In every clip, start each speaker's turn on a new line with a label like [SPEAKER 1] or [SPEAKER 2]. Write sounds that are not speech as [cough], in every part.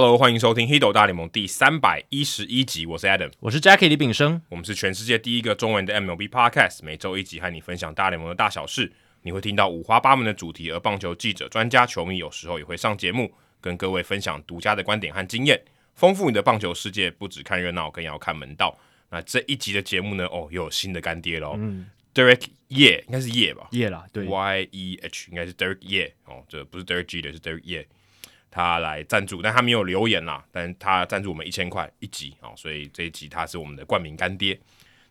[SPEAKER 1] Hello，欢迎收听《Hiddle 大联盟》第三百一十一集，我是 Adam，
[SPEAKER 2] 我是 Jackie 李炳生，
[SPEAKER 1] 我们是全世界第一个中文的 MLB Podcast，每周一集和你分享大联盟的大小事。你会听到五花八门的主题，而棒球记者、专家、球迷有时候也会上节目，跟各位分享独家的观点和经验，丰富你的棒球世界。不只看热闹，更要看门道。那这一集的节目呢？哦，又有新的干爹喽、嗯、，Derek Yeh，应该是 Ye 吧
[SPEAKER 2] ？？Ye 啦，对
[SPEAKER 1] ，Y E H，应该是 Derek Yeh 哦，这不是 Derek Jeter，是 Derek Yeh。他来赞助，但他没有留言啦。但他赞助我们一千块一集啊，所以这一集他是我们的冠名干爹。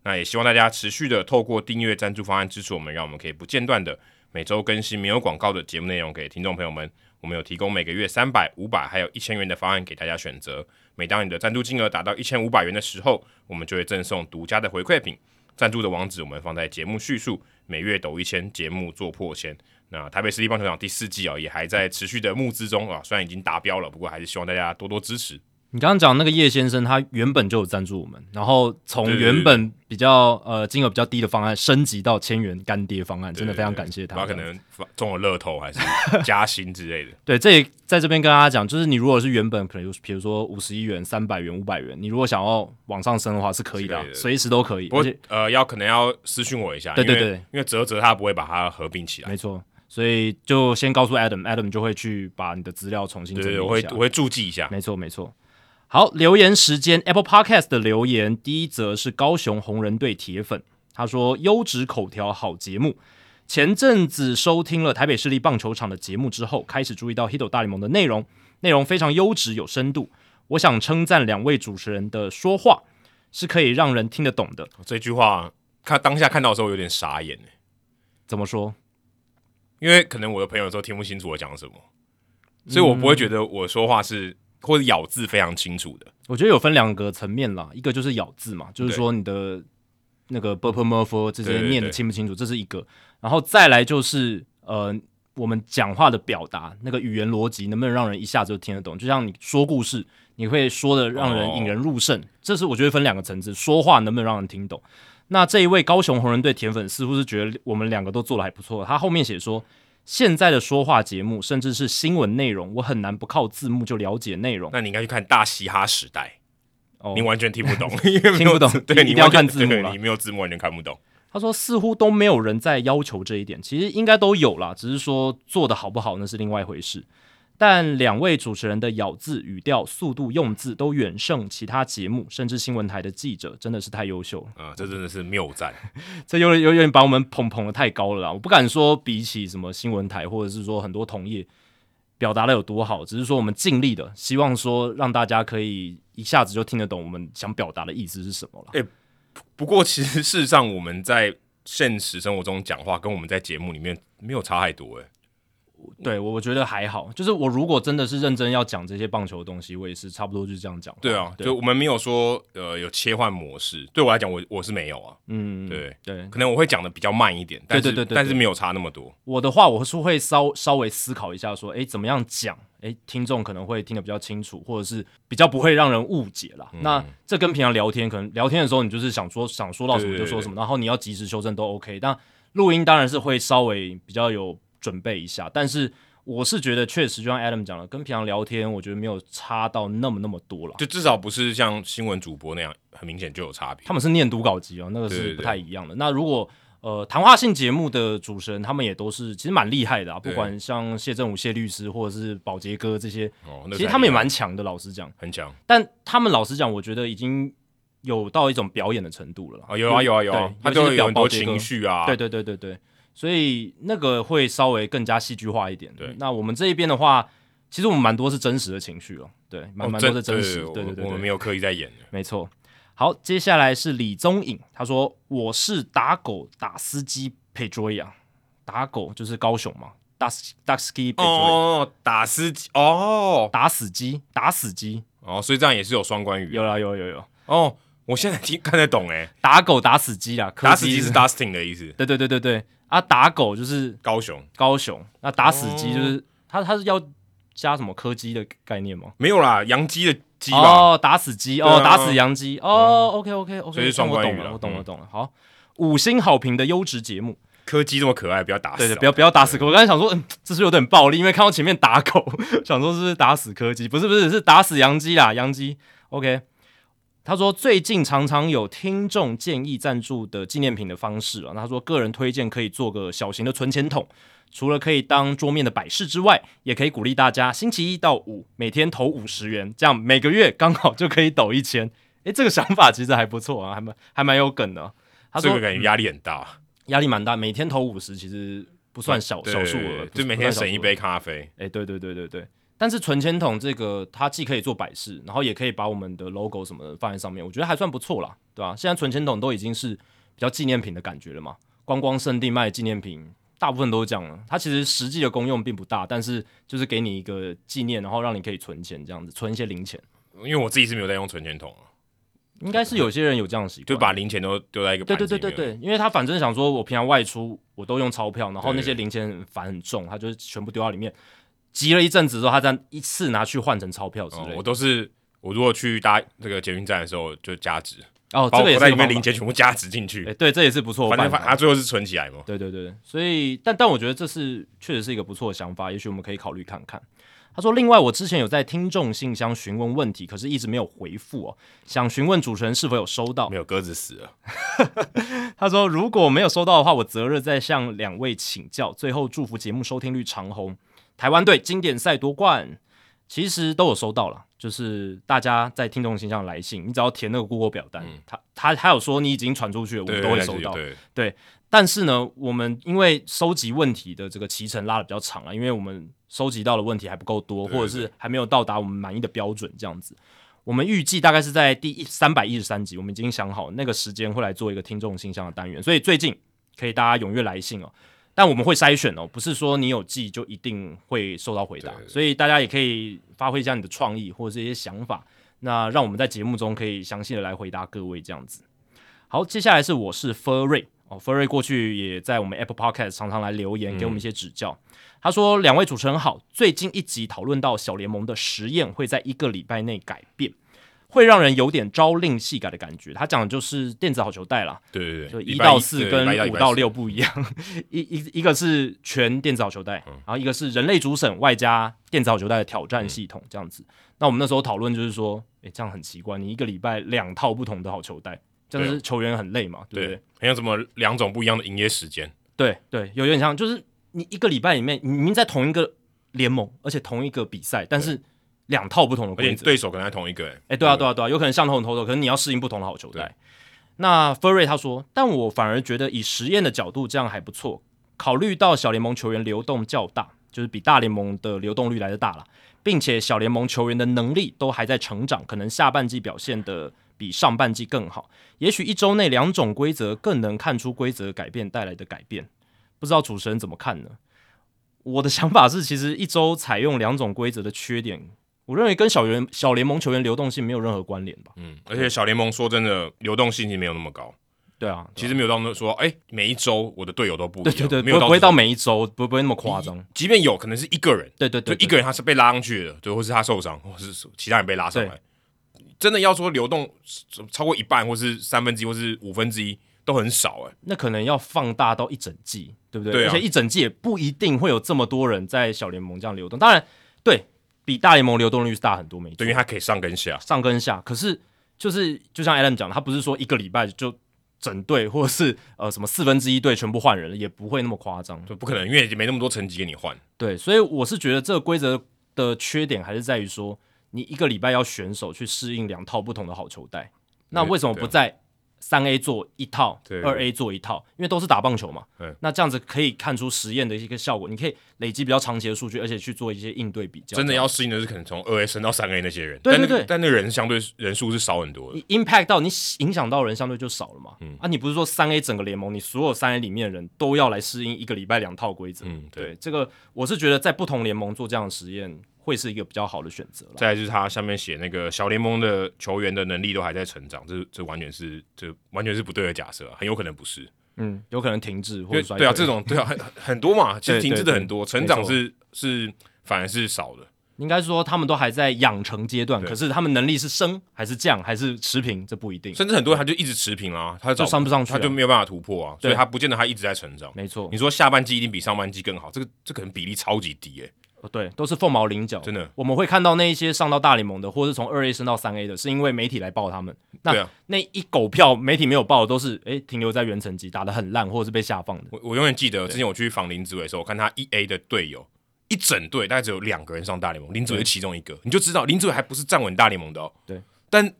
[SPEAKER 1] 那也希望大家持续的透过订阅赞助方案支持我们，让我们可以不间断的每周更新没有广告的节目内容给听众朋友们。我们有提供每个月三百、五百还有一千元的方案给大家选择。每当你的赞助金额达到一千五百元的时候，我们就会赠送独家的回馈品。赞助的网址我们放在节目叙述。每月抖一千，节目做破千。那台北市立棒球场第四季啊，也还在持续的募资中啊，虽然已经达标了，不过还是希望大家多多支持。
[SPEAKER 2] 你刚刚讲那个叶先生，他原本就有赞助我们，然后从原本比较呃金额比较低的方案升级到千元干爹方案，真的非常感谢他。
[SPEAKER 1] 他可能中了乐透还是加薪之类的。[laughs]
[SPEAKER 2] 对，这也在这边跟大家讲，就是你如果是原本可能比如说五十一元、三百元、五百元，你如果想要往上升的话是可以的，随时都可以。
[SPEAKER 1] 不过呃，要可能要私讯我一下，
[SPEAKER 2] 对对对，
[SPEAKER 1] 因为泽泽他不会把它合并起来。
[SPEAKER 2] 没错。所以就先告诉 Adam，Adam 就会去把你的资料重新整理一下。对，我
[SPEAKER 1] 会我会注记一下。
[SPEAKER 2] 没错没错。好，留言时间，Apple Podcast 的留言，第一则是高雄红人队铁粉，他说优质口条好节目。前阵子收听了台北市立棒球场的节目之后，开始注意到 Hiddle 大联盟的内容，内容非常优质有深度。我想称赞两位主持人的说话是可以让人听得懂的。
[SPEAKER 1] 这句话看当下看到的时候有点傻眼。
[SPEAKER 2] 怎么说？
[SPEAKER 1] 因为可能我的朋友都听不清楚我讲什么，所以我不会觉得我说话是或者咬字非常清楚的。
[SPEAKER 2] 我觉得有分两个层面啦，一个就是咬字嘛，就是说你的那个 b p m f 这些念的清不清楚，这是一个。然后再来就是呃，我们讲话的表达那个语言逻辑能不能让人一下子就听得懂？就像你说故事，你会说的让人引人入胜，这是我觉得分两个层次，说话能不能让人听懂？那这一位高雄红人队铁粉似乎是觉得我们两个都做的还不错。他后面写说，现在的说话节目甚至是新闻内容，我很难不靠字幕就了解内容。
[SPEAKER 1] 那你应该去看《大嘻哈时代》哦，你完全听不懂，[laughs]
[SPEAKER 2] 听不懂。对，你一定要看字幕了，
[SPEAKER 1] 你没有字幕完全看不懂。
[SPEAKER 2] 他说似乎都没有人在要求这一点，其实应该都有啦，只是说做的好不好那是另外一回事。但两位主持人的咬字、语调、速度、用字都远胜其他节目，甚至新闻台的记者，真的是太优秀了
[SPEAKER 1] 啊！这真的是谬赞，[laughs]
[SPEAKER 2] 这有有点把我们捧捧的太高了啦！我不敢说比起什么新闻台，或者是说很多同业表达的有多好，只是说我们尽力的，希望说让大家可以一下子就听得懂我们想表达的意思是什么了。
[SPEAKER 1] 诶、欸，不过其实事实上我们在现实生活中讲话，跟我们在节目里面没有差太多诶。
[SPEAKER 2] 对，我我觉得还好。就是我如果真的是认真要讲这些棒球的东西，我也是差不多就是这样讲。
[SPEAKER 1] 对啊，对就我们没有说呃有切换模式。对我来讲，我我是没有啊。嗯，对对，可能我会讲的比较慢一点，但是对对对对，但是没有差那么多。
[SPEAKER 2] 我的话，我是会稍稍微思考一下，说，哎，怎么样讲，哎，听众可能会听得比较清楚，或者是比较不会让人误解啦。嗯、那这跟平常聊天，可能聊天的时候，你就是想说想说到什么就说什么，然后你要及时修正都 OK。但录音当然是会稍微比较有。准备一下，但是我是觉得确实，就像 Adam 讲的，跟平常聊天，我觉得没有差到那么那么多了。
[SPEAKER 1] 就至少不是像新闻主播那样，很明显就有差别。
[SPEAKER 2] 他们是念读稿机哦，那个是不太一样的。对对对，那如果呃谈话性节目的主持人，他们也都是其实蛮厉害的啊。不管像谢振武谢律师，或者是宝杰哥这些，哦、其实他们也蛮强的。老实讲，
[SPEAKER 1] 很强。
[SPEAKER 2] 但他们老实讲，我觉得已经有到一种表演的程度了。
[SPEAKER 1] 哦，有啊有啊有啊，他就有很多情绪啊。
[SPEAKER 2] 对对对对对。所以那个会稍微更加戏剧化一点。对，那我们这一边的话，其实我们蛮多是真实的情绪哦。对，蛮蛮多是真实。对对对，
[SPEAKER 1] 我们没有刻意在演
[SPEAKER 2] 的。没错。好，接下来是李宗颖，他说：“我是打狗打司机佩卓亚，打狗就是高雄嘛，打打司机
[SPEAKER 1] 哦，打司机哦，
[SPEAKER 2] 打死鸡打死鸡
[SPEAKER 1] 哦，所以这样也是有双关语。
[SPEAKER 2] 有啦，有有有
[SPEAKER 1] 哦，我现在听看得懂哎，
[SPEAKER 2] 打狗打死鸡啦，
[SPEAKER 1] 打死鸡是 dusting 的意思。
[SPEAKER 2] 对对对对对。啊，打狗就是
[SPEAKER 1] 高雄，
[SPEAKER 2] 高雄。那打死鸡就是他，他是要加什么柯基的概念吗？
[SPEAKER 1] 没有啦，洋鸡的鸡。
[SPEAKER 2] 哦，打死鸡，哦，打死洋鸡。哦，OK，OK，OK，
[SPEAKER 1] 所以双关语
[SPEAKER 2] 了，我懂了，懂了，懂了。好，五星好评的优质节目，
[SPEAKER 1] 柯基这么可爱，不要打死。
[SPEAKER 2] 对对，不要不要打死柯。我刚才想说，嗯，这是有点暴力，因为看到前面打狗，想说是不是打死柯基？不是不是，是打死洋基啦，洋基。OK。他说最近常常有听众建议赞助的纪念品的方式啊，他说个人推荐可以做个小型的存钱筒，除了可以当桌面的摆饰之外，也可以鼓励大家星期一到五每天投五十元，这样每个月刚好就可以抖一千。诶，这个想法其实还不错啊，还蛮还蛮有梗的。他说
[SPEAKER 1] 这个感觉压力很大，
[SPEAKER 2] 压力蛮大，每天投五十其实不算小小数额，
[SPEAKER 1] 就每天省一杯咖啡。
[SPEAKER 2] 诶，对对对对对。但是存钱筒这个，它既可以做摆饰，然后也可以把我们的 logo 什么的放在上面，我觉得还算不错啦，对吧？现在存钱筒都已经是比较纪念品的感觉了嘛，观光圣地卖纪念品，大部分都是这样了。它其实实际的功用并不大，但是就是给你一个纪念，然后让你可以存钱这样子，存一些零钱。
[SPEAKER 1] 因为我自己是没有在用存钱筒啊，
[SPEAKER 2] 应该是有些人有这样的习惯，
[SPEAKER 1] 就把零钱都丢在一个。
[SPEAKER 2] 对对对对对，因为他反正想说，我平常外出我都用钞票，然后那些零钱很烦很重，他就是全部丢到里面。急了一阵子之后，他再一次拿去换成钞票之类的。
[SPEAKER 1] 我都是我如果去搭这个捷运站的时候就加值
[SPEAKER 2] 哦，这个也
[SPEAKER 1] 在里面零钱全部加值进去。
[SPEAKER 2] 哎，对，这也是不错。
[SPEAKER 1] 反正他最后是存起来嘛。
[SPEAKER 2] 对对对，所以但但我觉得这是确实是一个不错的想法，也许我们可以考虑看看。他说：“另外，我之前有在听众信箱询问问题，可是一直没有回复哦，想询问主持人是否有收到？
[SPEAKER 1] 没有，鸽子死了。[laughs] ”
[SPEAKER 2] 他说：“如果没有收到的话，我择日再向两位请教。最后祝福节目收听率长红。”台湾队经典赛夺冠，其实都有收到了，就是大家在听众信箱来信，你只要填那个 Google 表单，嗯、他他还有说你已经传出去了，我们都会收到。对，但是呢，我们因为收集问题的这个期程拉的比较长了，因为我们收集到的问题还不够多，或者是还没有到达我们满意的标准，这样子。我们预计大概是在第三百一十三集，我们已经想好那个时间会来做一个听众信箱的单元，所以最近可以大家踊跃来信哦。但我们会筛选哦，不是说你有寄就一定会收到回答，所以大家也可以发挥一下你的创意或者是一些想法，那让我们在节目中可以详细的来回答各位这样子。好，接下来是我是 Furry 哦，Furry 过去也在我们 Apple Podcast 常常来留言给我们一些指教。嗯、他说：“两位主持人好，最近一集讨论到小联盟的实验会在一个礼拜内改变。”会让人有点朝令夕改的感觉。他讲的就是电子好球带啦，
[SPEAKER 1] 对对对，
[SPEAKER 2] 就一到四跟五到六不一样，一一一个是全电子好球带，嗯、然后一个是人类主审外加电子好球带的挑战系统这样子。嗯、那我们那时候讨论就是说，诶，这样很奇怪，你一个礼拜两套不同的好球带，这样是球员很累嘛，对不对？
[SPEAKER 1] 很像什么两种不一样的营业时间，
[SPEAKER 2] 对对，有点像，就是你一个礼拜里面，你明明在同一个联盟，而且同一个比赛，但是。两套不同的规则，
[SPEAKER 1] 对手可能还同一个，哎、
[SPEAKER 2] 欸，对啊，对啊，对啊，有可能相同的投手，可能你要适应不同的好球队。那 Furry 他说，但我反而觉得以实验的角度这样还不错。考虑到小联盟球员流动较大，就是比大联盟的流动率来得大了，并且小联盟球员的能力都还在成长，可能下半季表现的比上半季更好。也许一周内两种规则更能看出规则改变带来的改变。不知道主持人怎么看呢？我的想法是，其实一周采用两种规则的缺点。我认为跟小联小联盟球员流动性没有任何关联吧。
[SPEAKER 1] 嗯，而且小联盟说真的，流动性其实没有那么高。
[SPEAKER 2] 对啊，
[SPEAKER 1] 其实没有到那说，哎、欸，每一周我的队友都不一样。
[SPEAKER 2] 对对对，
[SPEAKER 1] 没有
[SPEAKER 2] 不会到每一周，不不会那么夸张。
[SPEAKER 1] 即便有可能是一个人，
[SPEAKER 2] 对对对，
[SPEAKER 1] 就一个人他是被拉上去的，对，或是他受伤，或是其他人被拉上来。真的要说流动超过一半，或是三分之一，或是五分之一，都很少哎。
[SPEAKER 2] 那可能要放大到一整季，对不
[SPEAKER 1] 对？
[SPEAKER 2] 而且一整季也不一定会有这么多人在小联盟这样流动。当然，对。比大联盟流动率是大很多，没错，
[SPEAKER 1] 对，因为它可以上跟下，
[SPEAKER 2] 上跟下。可是就是就像 Adam 讲的，他不是说一个礼拜就整队，或者是呃什么四分之一队全部换人，也不会那么夸张，
[SPEAKER 1] 就不可能，因为也没那么多成绩给你换。
[SPEAKER 2] 对，所以我是觉得这个规则的缺点还是在于说，你一个礼拜要选手去适应两套不同的好球带，那为什么不在？三 A 做一套，二 A 做一套，因为都是打棒球嘛。对那这样子可以看出实验的一个效果，你可以累积比较长期的数据，而且去做一些应对比较。
[SPEAKER 1] 真的要适应的是可能从二 A 升到三 A 那些人，
[SPEAKER 2] 对对对，
[SPEAKER 1] 但那，但那个人相对人数是少很多的
[SPEAKER 2] ，impact 到你影响到人相对就少了嘛。嗯，啊，你不是说三 A 整个联盟，你所有三 A 里面的人都要来适应一个礼拜两套规则？嗯，对，对，这个我是觉得在不同联盟做这样的实验。会是一个比较好的选择。
[SPEAKER 1] 再来就是他下面写那个小联盟的球员的能力都还在成长，这这完全是这完全是不对的假设，很有可能不是。
[SPEAKER 2] 嗯，有可能停滞或者
[SPEAKER 1] 对啊，这种对啊很很多嘛，其实停滞的很多，成长是是反而是少的。
[SPEAKER 2] 应该说他们都还在养成阶段，可是他们能力是升还是降还是持平，这不一定。
[SPEAKER 1] 甚至很多人他就一直持平啊，他
[SPEAKER 2] 就上不上去啊，
[SPEAKER 1] 他就没有办法突破啊，所以他不见得他一直在成长。
[SPEAKER 2] 没错，
[SPEAKER 1] 你说下半季一定比上半季更好，这个这可能比例超级低诶、欸。
[SPEAKER 2] 对，都是凤毛麟角，
[SPEAKER 1] 真的。
[SPEAKER 2] 我们会看到那一些上到大联盟的，或者是从二 A 升到三 A 的，是因为媒体来报他们。那、
[SPEAKER 1] 啊、
[SPEAKER 2] 那一狗票媒体没有报的，都是诶停留在原层级，打得很烂，或者是被下放的。
[SPEAKER 1] 我我永远记得之前我去访林子伟的时候，我看他一 A 的队友一整队大概只有两个人上大联盟，林子伟是其中一个，你就知道林子伟还不是站稳大联盟的哦。
[SPEAKER 2] 对，
[SPEAKER 1] 但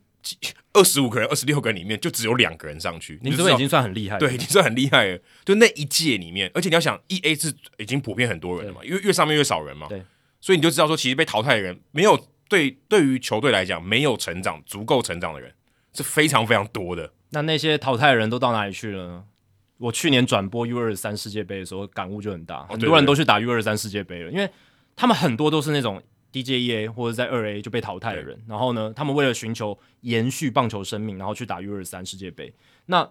[SPEAKER 1] 二十五个人、二十六个人里面就只有两个人上去，
[SPEAKER 2] 林子伟已经算很厉害了，
[SPEAKER 1] 对，已经算很厉害了。就那一届里面，而且你要想一 A 是已经普遍很多人了嘛，因为越上面越少人嘛。
[SPEAKER 2] 对。
[SPEAKER 1] 所以你就知道说，其实被淘汰的人没有对对于球队来讲没有成长足够成长的人是非常非常多的。
[SPEAKER 2] 那那些淘汰的人都到哪里去了呢？我去年转播 U 二三世界杯的时候，感悟就很大，很多人都去打 U 二三世界杯了，因为他们很多都是那种 DJEA 或者在二 A 就被淘汰的人，然后呢，他们为了寻求延续棒球生命，然后去打 U 二三世界杯。那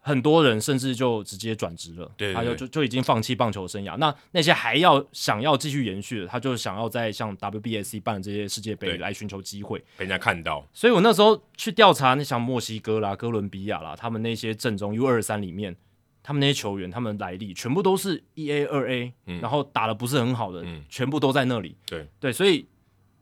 [SPEAKER 2] 很多人甚至就直接转职了，
[SPEAKER 1] 对对对，
[SPEAKER 2] 他就就就已经放弃棒球生涯。那那些还要想要继续延续的，他就想要在像 WBSC 办的这些世界杯来寻求机会，
[SPEAKER 1] 被人家看到。
[SPEAKER 2] 所以我那时候去调查，那像墨西哥啦、哥伦比亚啦，他们那些正宗 U 二三里面，他们那些球员，他们来历全部都是一 A、二 A，嗯，然后打的不是很好的，嗯，全部都在那里。
[SPEAKER 1] 对
[SPEAKER 2] 对，所以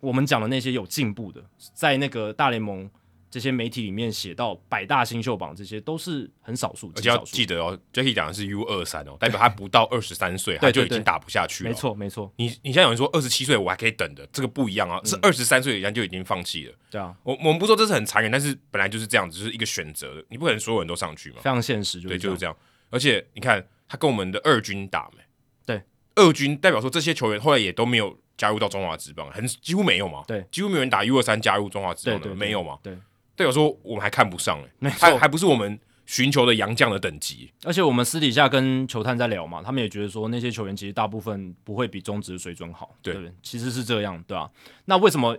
[SPEAKER 2] 我们讲的那些有进步的，在那个大联盟。这些媒体里面写到百大新秀榜，这些都是很少数，
[SPEAKER 1] 而且要记得哦，Jackie 讲的是 U 二三哦，代表他不到二十三岁，他就已经打不下去了。
[SPEAKER 2] 没错，没错。
[SPEAKER 1] 你你现在有人说二十七岁我还可以等的，这个不一样啊，是二十三岁人家就已经放弃了。
[SPEAKER 2] 对啊，
[SPEAKER 1] 我我们不说这是很残忍，但是本来就是这样子，就是一个选择，你不可能所有人都上去嘛。
[SPEAKER 2] 非常现实，
[SPEAKER 1] 对，就是这样。而且你看他跟我们的二军打没？
[SPEAKER 2] 对，
[SPEAKER 1] 二军代表说这些球员后来也都没有加入到中华职棒，很几乎没有嘛。
[SPEAKER 2] 对，
[SPEAKER 1] 几乎没有人打 U 二三加入中华职棒的，没有嘛。
[SPEAKER 2] 对。
[SPEAKER 1] 代表说我们还看不上哎，
[SPEAKER 2] 没错，
[SPEAKER 1] 还还不是我们寻求的洋将的等级。
[SPEAKER 2] 而且我们私底下跟球探在聊嘛，他们也觉得说那些球员其实大部分不会比中职水准好，对，对，其实是这样，对吧、啊？那为什么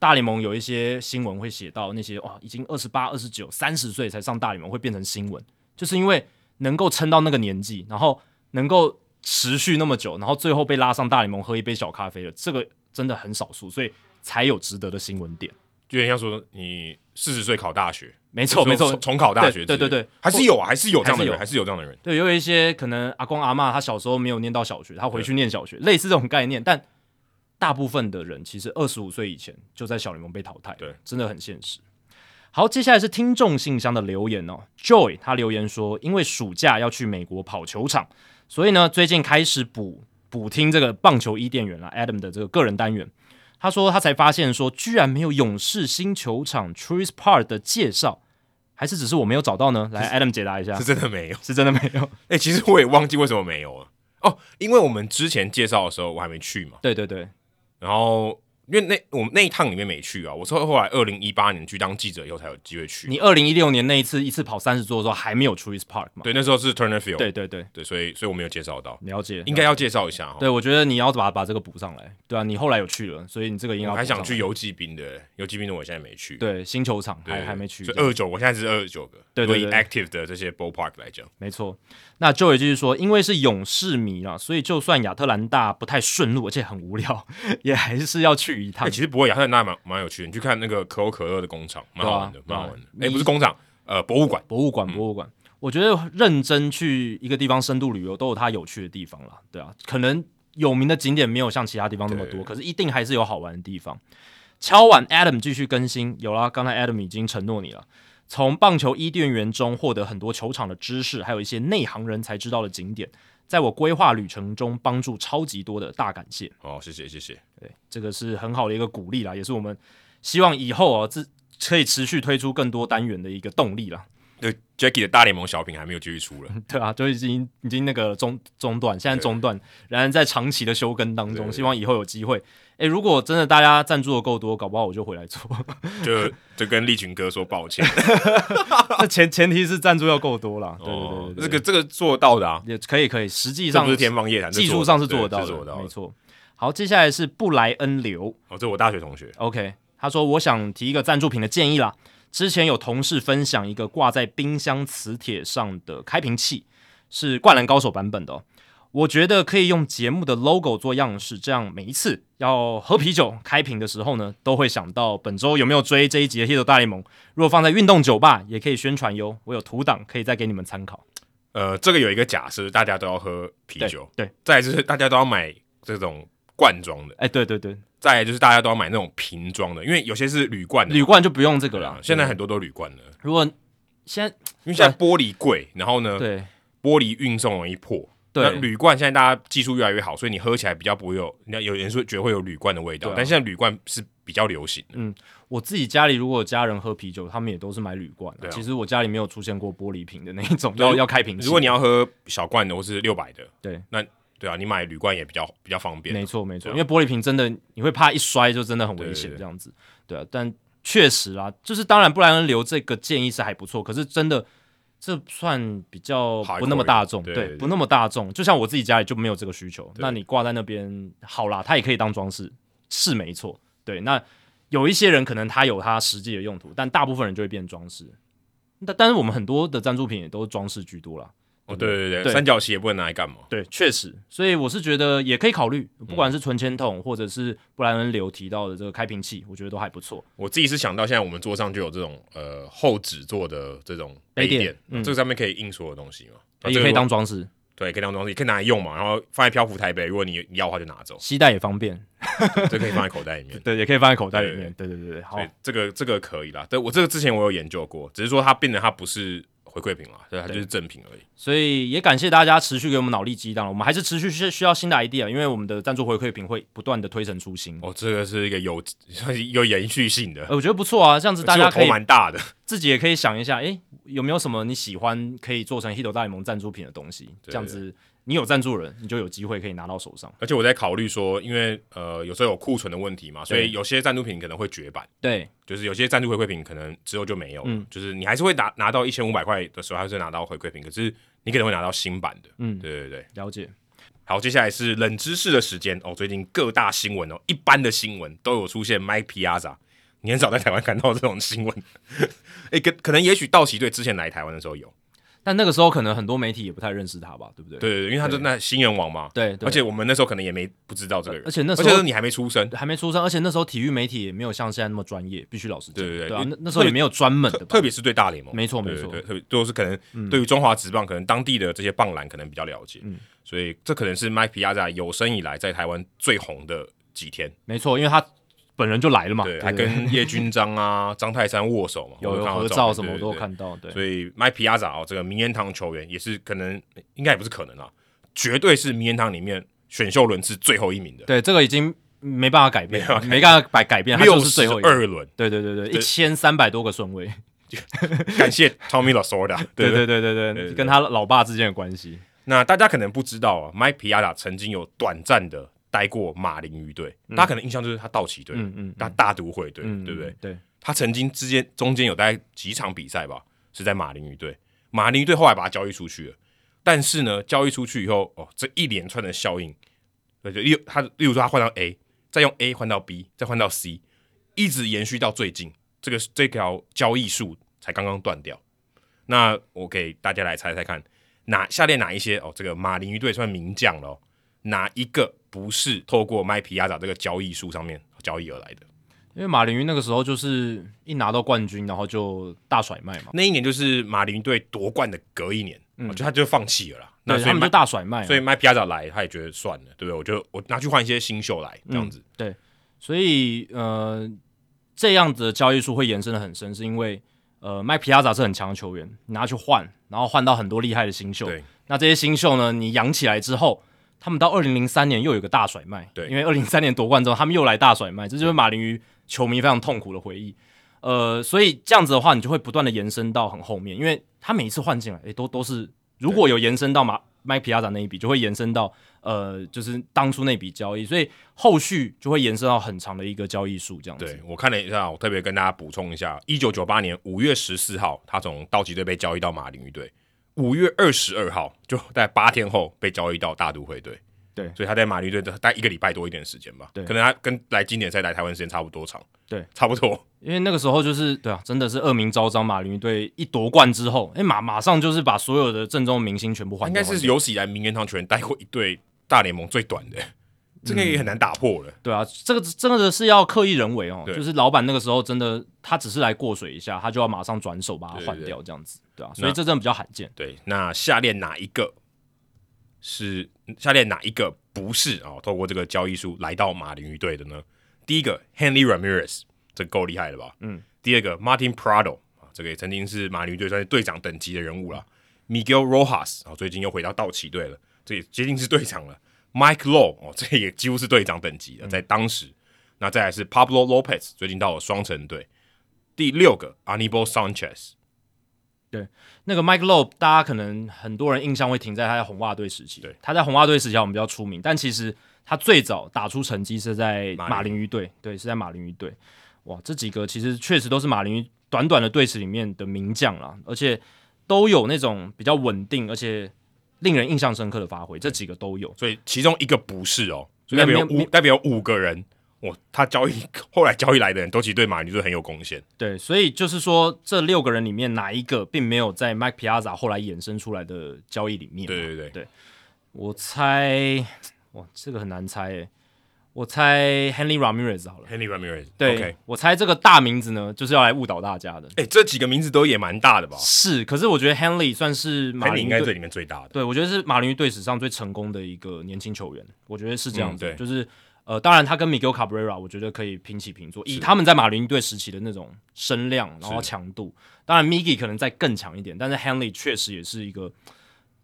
[SPEAKER 2] 大联盟有一些新闻会写到那些哇，已经二十八、二十九、三十岁才上大联盟会变成新闻？就是因为能够撑到那个年纪，然后能够持续那么久，然后最后被拉上大联盟喝一杯小咖啡的，这个真的很少数，所以才有值得的新闻点。
[SPEAKER 1] 就像说你四十岁考大学，
[SPEAKER 2] 没错没错，
[SPEAKER 1] 重考大学，
[SPEAKER 2] 对对对，
[SPEAKER 1] 还是有啊，还是有这样的人，还是有这样的人。
[SPEAKER 2] 对，有一些可能阿公阿妈他小时候没有念到小学，他回去念小学，类似这种概念。但大部分的人其实二十五岁以前就在小联盟被淘汰，
[SPEAKER 1] 对，真
[SPEAKER 2] 的很现实。好，接下来是听众信箱的留言哦，Joy 他留言说，因为暑假要去美国跑球场，所以呢，最近开始补补听这个棒球伊甸园了，Adam 的这个个人单元。他说他才发现说，居然没有勇士新球场 Truist Park 的介绍，还是只是我没有找到呢？来，Adam 解答一下，
[SPEAKER 1] 是真的没有，
[SPEAKER 2] 是真的没有。
[SPEAKER 1] 哎、[laughs] 欸，其实我也忘记为什么没有了。哦，因为我们之前介绍的时候我还没去嘛。
[SPEAKER 2] 对对对，
[SPEAKER 1] 然后。因为那我们那一趟里面没去啊，我是后来二零一八年去当记者以后才有机会去。
[SPEAKER 2] 你二零一六年那一次一次跑三十座的时候还没有 Truist Park 嘛？
[SPEAKER 1] 对，那时候是 Turner Field。
[SPEAKER 2] 对对对
[SPEAKER 1] 对，所以所以我没有介绍到。
[SPEAKER 2] 了解，
[SPEAKER 1] 应该要介绍一下哈。
[SPEAKER 2] 对，我觉得你要把把这个补上来。对啊，你后来有去了，所以你这个应该。
[SPEAKER 1] 我还想去游骑兵的，游骑兵的我现在没去。
[SPEAKER 2] 对，新球场还还没去。
[SPEAKER 1] 所以二十九，我现在是二十九个。对对对。Active 的这些 Ballpark 来讲，
[SPEAKER 2] 没错。那 Joey 就是说，因为是勇士迷啊，所以就算亚特兰大不太顺路，而且很无聊，[laughs] 也还是要去一趟。
[SPEAKER 1] 欸、其实不会，亚特兰大蛮蛮有趣的。你去看那个可口可乐的工厂，蛮好玩的，蛮、啊、好玩的。哎、欸，不是工厂，呃，博物馆，
[SPEAKER 2] 博物馆，博物馆。嗯、我觉得认真去一个地方深度旅游，都有它有趣的地方啦。对啊，可能有名的景点没有像其他地方那么多，可是一定还是有好玩的地方。敲碗 Adam 继续更新，有啦，刚才 Adam 已经承诺你了。从棒球伊甸园中获得很多球场的知识，还有一些内行人才知道的景点，在我规划旅程中帮助超级多的，大感谢。
[SPEAKER 1] 哦，谢谢谢谢，
[SPEAKER 2] 对，这个是很好的一个鼓励啦，也是我们希望以后啊，这可以持续推出更多单元的一个动力啦。
[SPEAKER 1] 对，Jackie 的大联盟小品还没有继续出了，[laughs]
[SPEAKER 2] 对啊，就已经已经那个中中断，现在中断，仍然在长期的休更当中，希望以后有机会。哎，如果真的大家赞助的够多，搞不好我就回来做，[laughs]
[SPEAKER 1] 就就跟立群哥说抱歉。[laughs]
[SPEAKER 2] 那前前提是赞助要够多啦。对对对，
[SPEAKER 1] 这个这个做到的啊，
[SPEAKER 2] 也可以可以，实际上
[SPEAKER 1] 不是天方夜谭，
[SPEAKER 2] 技术上是做得到的，的没错。好，接下来是布莱恩刘，
[SPEAKER 1] 哦，这我大学同学
[SPEAKER 2] ，OK，他说我想提一个赞助品的建议啦。之前有同事分享一个挂在冰箱磁铁上的开瓶器，是灌篮高手版本的哦。我觉得可以用节目的 logo 做样式，这样每一次要喝啤酒开瓶的时候呢，都会想到本周有没有追这一集的《Hit 大联盟》。如果放在运动酒吧，也可以宣传哟。我有图档可以再给你们参考。
[SPEAKER 1] 呃，这个有一个假设，大家都要喝啤酒，
[SPEAKER 2] 对，对
[SPEAKER 1] 再来就是大家都要买这种罐装的，
[SPEAKER 2] 哎，对对对，
[SPEAKER 1] 再来就是大家都要买那种瓶装的，因为有些是铝罐的，
[SPEAKER 2] 铝罐就不用这个了。
[SPEAKER 1] 啊、现在很多都铝罐的。
[SPEAKER 2] 如果现在
[SPEAKER 1] 因为现在玻璃贵，然后呢，
[SPEAKER 2] 对，
[SPEAKER 1] 玻璃运送容易破。对，铝罐现在大家技术越来越好，所以你喝起来比较不会有，你看有人说觉得会有铝罐的味道，啊、但现在铝罐是比较流行的。
[SPEAKER 2] 嗯，我自己家里如果有家人喝啤酒，他们也都是买铝罐。对、啊，其实我家里没有出现过玻璃瓶的那一种，要 [laughs] 要开瓶。
[SPEAKER 1] 如果你要喝小罐的或是六百的，
[SPEAKER 2] 对，
[SPEAKER 1] 那对啊，你买铝罐也比较比较方便。
[SPEAKER 2] 没错没错，啊、因为玻璃瓶真的你会怕一摔就真的很危险这样子。对啊，但确实啊，就是当然布莱恩留这个建议是还不错，可是真的。这算比较不那么大众，对，不那么大众。就像我自己家里就没有这个需求，那你挂在那边好啦，它也可以当装饰，是没错。对，那有一些人可能他有他实际的用途，但大部分人就会变装饰。但但是我们很多的赞助品也都是装饰居多啦。
[SPEAKER 1] 哦，对对？对，对三角旗也不能拿来干嘛？
[SPEAKER 2] 对，确实，所以我是觉得也可以考虑，不管是存钱筒或者是布莱恩流提到的这个开瓶器，我觉得都还不错。
[SPEAKER 1] 我自己是想到现在我们桌上就有这种呃厚纸做的这种杯垫，嗯，这个上面可以印所有东西嘛，
[SPEAKER 2] 也、可以当装饰，
[SPEAKER 1] 对，可以当装饰，可以拿来用嘛，然后放在漂浮台北，如果你你要的话就拿走，
[SPEAKER 2] 携带也方便，[laughs]
[SPEAKER 1] 这可以放在口袋里面，[laughs]
[SPEAKER 2] 对，也可以放在口袋里面，对对对对，好，
[SPEAKER 1] 这个这个可以啦，对，我这个之前我有研究过，只是说它变得它不是。回馈品嘛，对，它就是赠品而已。
[SPEAKER 2] 所以也感谢大家持续给我们脑力激荡，我们还是持续需需要新的 idea，因为我们的赞助回馈品会不断的推陈出新。
[SPEAKER 1] 哦，这个是一个有有延续性的，
[SPEAKER 2] 呃，我觉得不错啊，这样子大家可以
[SPEAKER 1] 蛮大的，
[SPEAKER 2] 自己也可以想一下，哎，有没有什么你喜欢可以做成 Hito 大联盟赞助品的东西？这样子。你有赞助人，你就有机会可以拿到手上。
[SPEAKER 1] 而且我在考虑说，因为呃有时候有库存的问题嘛，所以有些赞助品可能会绝版。
[SPEAKER 2] 对，
[SPEAKER 1] 就是有些赞助回馈品可能之后就没有了。嗯，就是你还是会拿拿到一千五百块的时候，还是拿到回馈品，可是你可能会拿到新版的。嗯，对对对，
[SPEAKER 2] 了解。
[SPEAKER 1] 好，接下来是冷知识的时间哦。最近各大新闻哦，一般的新闻都有出现 Mike Piazza，你很少在台湾看到这种新闻。[laughs] 哎，可可能也许道奇队之前来台湾的时候有。
[SPEAKER 2] 但那个时候可能很多媒体也不太认识他吧，对不对？
[SPEAKER 1] 对对，因为他是那新人王嘛。对，对，而且我们那时候可能也没不知道这个人，
[SPEAKER 2] 而且那时候
[SPEAKER 1] 你还没出生，
[SPEAKER 2] 还没出生，而且那时候体育媒体也没有像现在那么专业，必须老实讲。对对对，那那时候也没有专门的，
[SPEAKER 1] 特别是对大联盟，
[SPEAKER 2] 没错没错，
[SPEAKER 1] 特别都是可能对于中华职棒，可能当地的这些棒篮可能比较了解，嗯，所以这可能是 Mike Piazza 有生以来在台湾最红的几天。
[SPEAKER 2] 没错，因为他。本人就来了嘛，
[SPEAKER 1] 对，还跟叶军章啊、[laughs] 张泰山握手嘛，
[SPEAKER 2] 有有合照什么我都有看到，对。
[SPEAKER 1] 所以麦皮亚扎哦，这个名人堂球员也是可能，应该也不是可能啊，绝对是名人堂里面选秀轮次最后一名的。
[SPEAKER 2] 对，这个已经没办法改变，没办法改改变，
[SPEAKER 1] 六十二轮，
[SPEAKER 2] 对对对对，一千三百多个顺位，[laughs]
[SPEAKER 1] 感谢 Tommy Lasorda，[laughs] 对对对对对，
[SPEAKER 2] 跟他老爸之间的关系。
[SPEAKER 1] 那大家可能不知道啊，Mike Piazza 曾经有短暂的。待过马林鱼队，大家可能印象就是他道奇队，嗯嗯，大大都会队，对不对？对，他曾经之间中间有待几场比赛吧，是在马林鱼队。马林鱼队后来把他交易出去了，但是呢，交易出去以后，哦，这一连串的效应，对，就例他，例如说他换到 A，再用 A 换到 B，再换到 C，一直延续到最近，这个这条交易数才刚刚断掉。那我给大家来猜猜看，哪下列哪一些哦，这个马林鱼队算名将了，哪一个？不是透过 Mike Piazza 这个交易数上面交易而来的，
[SPEAKER 2] 因为马林鱼那个时候就是一拿到冠军，然后就大甩卖嘛。
[SPEAKER 1] 那一年就是马林鱼队夺冠的隔一年，嗯，就他就放弃了啦。
[SPEAKER 2] 那所以他们就大甩卖，
[SPEAKER 1] 所以 Mike Piazza 来，他也觉得算了，对不对？我就我拿去换一些新秀来这样子。
[SPEAKER 2] 嗯、对，所以呃，这样子的交易数会延伸的很深，是因为呃卖皮亚扎是很强的球员，拿去换，然后换到很多厉害的新秀。对，那这些新秀呢，你养起来之后。他们到二零零三年又有个大甩卖，对，因为二零零三年夺冠之后，他们又来大甩卖，这就是马林鱼球迷非常痛苦的回忆。呃，所以这样子的话，你就会不断的延伸到很后面，因为他每一次换进来，诶，都都是如果有延伸到马麦皮亚达那一笔，就会延伸到呃，就是当初那笔交易，所以后续就会延伸到很长的一个交易数这样子。
[SPEAKER 1] 对，我看了一下，我特别跟大家补充一下，一九九八年五月十四号，他从道奇队被交易到马林鱼队。五月二十二号，就在八天后被交易到大都会队。
[SPEAKER 2] 对，
[SPEAKER 1] 所以他在马林队待一个礼拜多一点时间吧。
[SPEAKER 2] 对，
[SPEAKER 1] 可能他跟来经典赛来台湾时间差不多长。
[SPEAKER 2] 对，
[SPEAKER 1] 差不多。
[SPEAKER 2] 因为那个时候就是对啊，真的是恶名昭彰。马林队一夺冠之后，哎、欸，马马上就是把所有的正宗明星全部换。
[SPEAKER 1] 应该是有史以来名人堂球员待过一队大联盟最短的。这个也很难打破了，
[SPEAKER 2] 对啊，这个真的是要刻意人为哦，就是老板那个时候真的，他只是来过水一下，他就要马上转手把它换掉，这样子，对，啊，所以这真的比较罕见。
[SPEAKER 1] 对，那下列哪一个是下列哪一个不是哦？透过这个交易书来到马林鱼队的呢？第一个 Hanley Ramirez，这够厉害了吧？嗯。第二个 Martin Prado 啊，这个也曾经是马林鱼队算是队长等级的人物了。Miguel Rojas 啊，最近又回到道奇队了，这也接近是队长了。Mike Lowe 哦，这也几乎是队长等级的，在当时。嗯、那再来是 Pablo Lopez，最近到了双城队。第六个 Anibal Sanchez，
[SPEAKER 2] 对，那个 Mike Lowe，大家可能很多人印象会停在他在红袜队时期。
[SPEAKER 1] 对，
[SPEAKER 2] 他在红袜队时期我们比较出名，但其实他最早打出成绩是在马林鱼队，对，是在马林鱼队。哇，这几个其实确实都是马林鱼短短的队史里面的名将啦，而且都有那种比较稳定，而且。令人印象深刻的发挥，这几个都有，
[SPEAKER 1] 所以其中一个不是哦，所以代表有五代表有五个人，哇，他交易 [laughs] 后来交易来的人都其实对马林队很有贡献。
[SPEAKER 2] 对，所以就是说这六个人里面哪一个并没有在 Mike Piazza 后来衍生出来的交易里面？
[SPEAKER 1] 对对对
[SPEAKER 2] 对，我猜，哇，这个很难猜诶。我猜 henley Ramirez 好了
[SPEAKER 1] henley Ramirez，
[SPEAKER 2] 对.我猜这个大名字呢，就是要来误导大家的。
[SPEAKER 1] 哎、欸，这几个名字都也蛮大的吧？
[SPEAKER 2] 是，可是我觉得 henley 算是马林鱼
[SPEAKER 1] 应该这里面最大的。
[SPEAKER 2] 对，我觉得是马林鱼队史上最成功的一个年轻球员，我觉得是这样子。
[SPEAKER 1] 嗯、对，
[SPEAKER 2] 就是呃，当然他跟 Miguel Cabrera，我觉得可以平起平坐，以他们在马林鱼队时期的那种声量，然后强度，当然 Miggy 可能再更强一点，但是 henley 确实也是一个。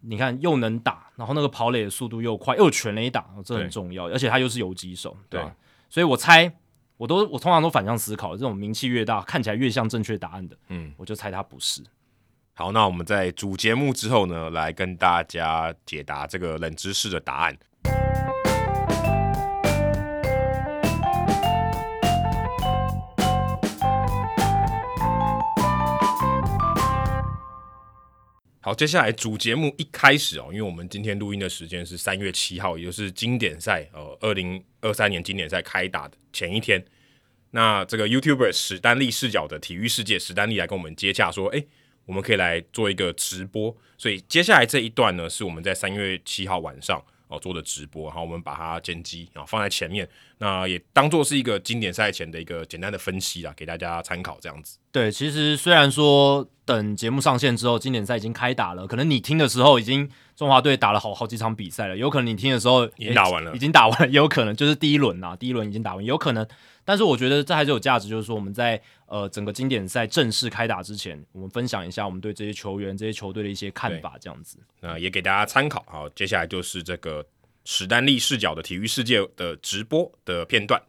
[SPEAKER 2] 你看，又能打，然后那个跑垒的速度又快，又有全垒打，这很重要。而且他又是游击手，对吧？所以我猜，我都我通常都反向思考，这种名气越大，看起来越像正确答案的，嗯，我就猜他不是。
[SPEAKER 1] 好，那我们在主节目之后呢，来跟大家解答这个冷知识的答案。好，接下来主节目一开始哦，因为我们今天录音的时间是三月七号，也就是经典赛呃二零二三年经典赛开打的前一天。那这个 YouTuber 史丹利视角的体育世界，史丹利来跟我们接洽说，诶，我们可以来做一个直播。所以接下来这一段呢，是我们在三月七号晚上。做的直播，然后我们把它剪辑，然后放在前面，那也当做是一个经典赛前的一个简单的分析啦，给大家参考这样子。
[SPEAKER 2] 对，其实虽然说等节目上线之后，经典赛已经开打了，可能你听的时候已经中华队打了好好几场比赛了，有可能你听的时候
[SPEAKER 1] 已经打完了，
[SPEAKER 2] 已经打完了，也有可能就是第一轮啊，第一轮已经打完，有可能。但是我觉得这还是有价值，就是说我们在呃整个经典赛正式开打之前，我们分享一下我们对这些球员、这些球队的一些看法，这样子。
[SPEAKER 1] 那也给大家参考。好，接下来就是这个。史丹利视角的体育世界的直播的片段。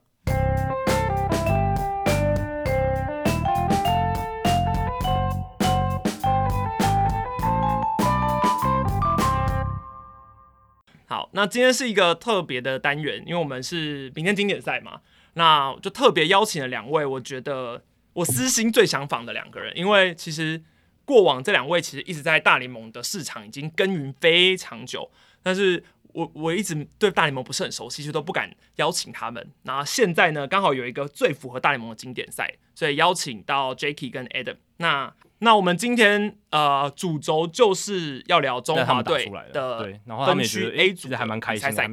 [SPEAKER 3] 好，那今天是一个特别的单元，因为我们是明天经典赛嘛，那就特别邀请了两位，我觉得我私心最想访的两个人，因为其实过往这两位其实一直在大联盟的市场已经耕耘非常久，但是。我我一直对大联盟不是很熟悉，就都不敢邀请他们。然后现在呢，刚好有一个最符合大联盟的经典赛，所以邀请到 Jacky 跟 Adam。那那我们今天呃主轴就是要聊中华队的
[SPEAKER 2] 对，然后他们也觉得 A 组还蛮开心的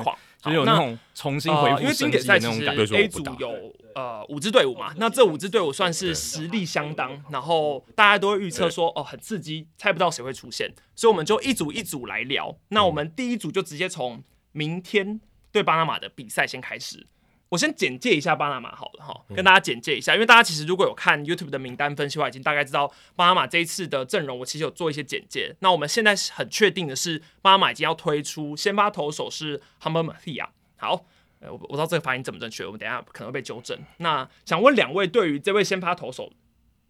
[SPEAKER 2] 赛况。就有那种重新回复、呃，
[SPEAKER 3] 因为经典赛其实 A 组有呃五支队伍嘛，那这五支队伍算是实力相当，然后大家都会预测说哦很刺激，猜不到谁会出现，所以我们就一组一组来聊。那我们第一组就直接从明天对巴拿马的比赛先开始。我先简介一下巴拿马好了哈，跟大家简介一下，因为大家其实如果有看 YouTube 的名单分析的话，已经大概知道巴拿马这一次的阵容，我其实有做一些简介。那我们现在很确定的是，巴拿马已经要推出先发投手是 Humber Mejia。好，我我不知道这个发音怎么正确，我们等一下可能会被纠正。那想问两位对于这位先发投手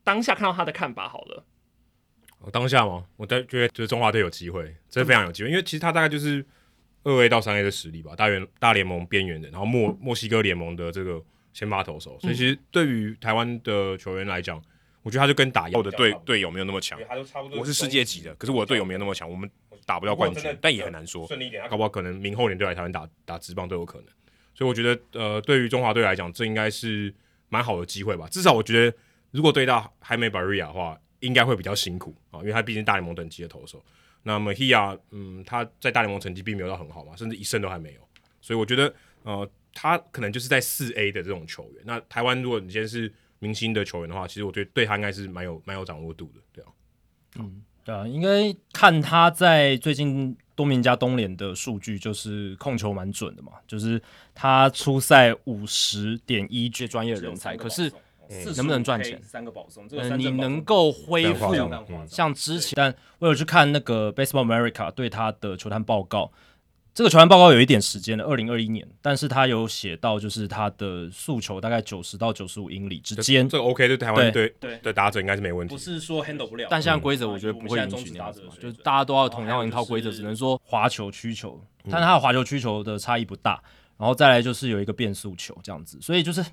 [SPEAKER 3] 当下看到他的看法好了。
[SPEAKER 1] 我当下吗？我觉得就是中华队有机会，真的非常有机会，因为其实他大概就是。二 A 到三 A 的实力吧，大联大联盟边缘的，然后墨墨西哥联盟的这个先发投手，所以其实对于台湾的球员来讲，我觉得他就跟打一样的队队友没有那么强。我是世界级的，可是我的队友没有那么强。我们打不到冠军，但也很难说。顺利一点，搞不好可能明后年就来台湾打打职棒都有可能。所以我觉得，呃，对于中华队来讲，这应该是蛮好的机会吧。至少我觉得，如果对到 Jaime Barria 的话，应该会比较辛苦啊，因为他毕竟大联盟等级的投手。那么 Mejia，嗯，他在大联盟成绩并没有到很好嘛，甚至一胜都还没有。所以我觉得，呃，他可能就是在四 A 的这种球员。那台湾如果你今天是明星的球员的话，其实我觉得对他应该是蛮有蛮有掌握度的，对啊。
[SPEAKER 2] 嗯，对啊，应该看他在最近多明加东联的数据，就是控球蛮准的嘛，就是他出赛五十点一局专业人才，可是能不能赚钱？三个保送，嗯，你能够恢复像之前，但我有去看那个 Baseball America 对他的球探报告。这个球探报告有一点时间了，二零二一年，但是他有写到，就是他的诉求大概九十到九十五英里之间，
[SPEAKER 1] 这个 OK，对台湾队对对打者应该是没问题，
[SPEAKER 2] 不是说 handle 不了。但现在规则我觉得不会允许那样子嘛，就是大家都要同样一套规则，只能说滑球、曲球，但他的滑球、曲球的差异不大，然后再来就是有一个变速球这样子，所以就是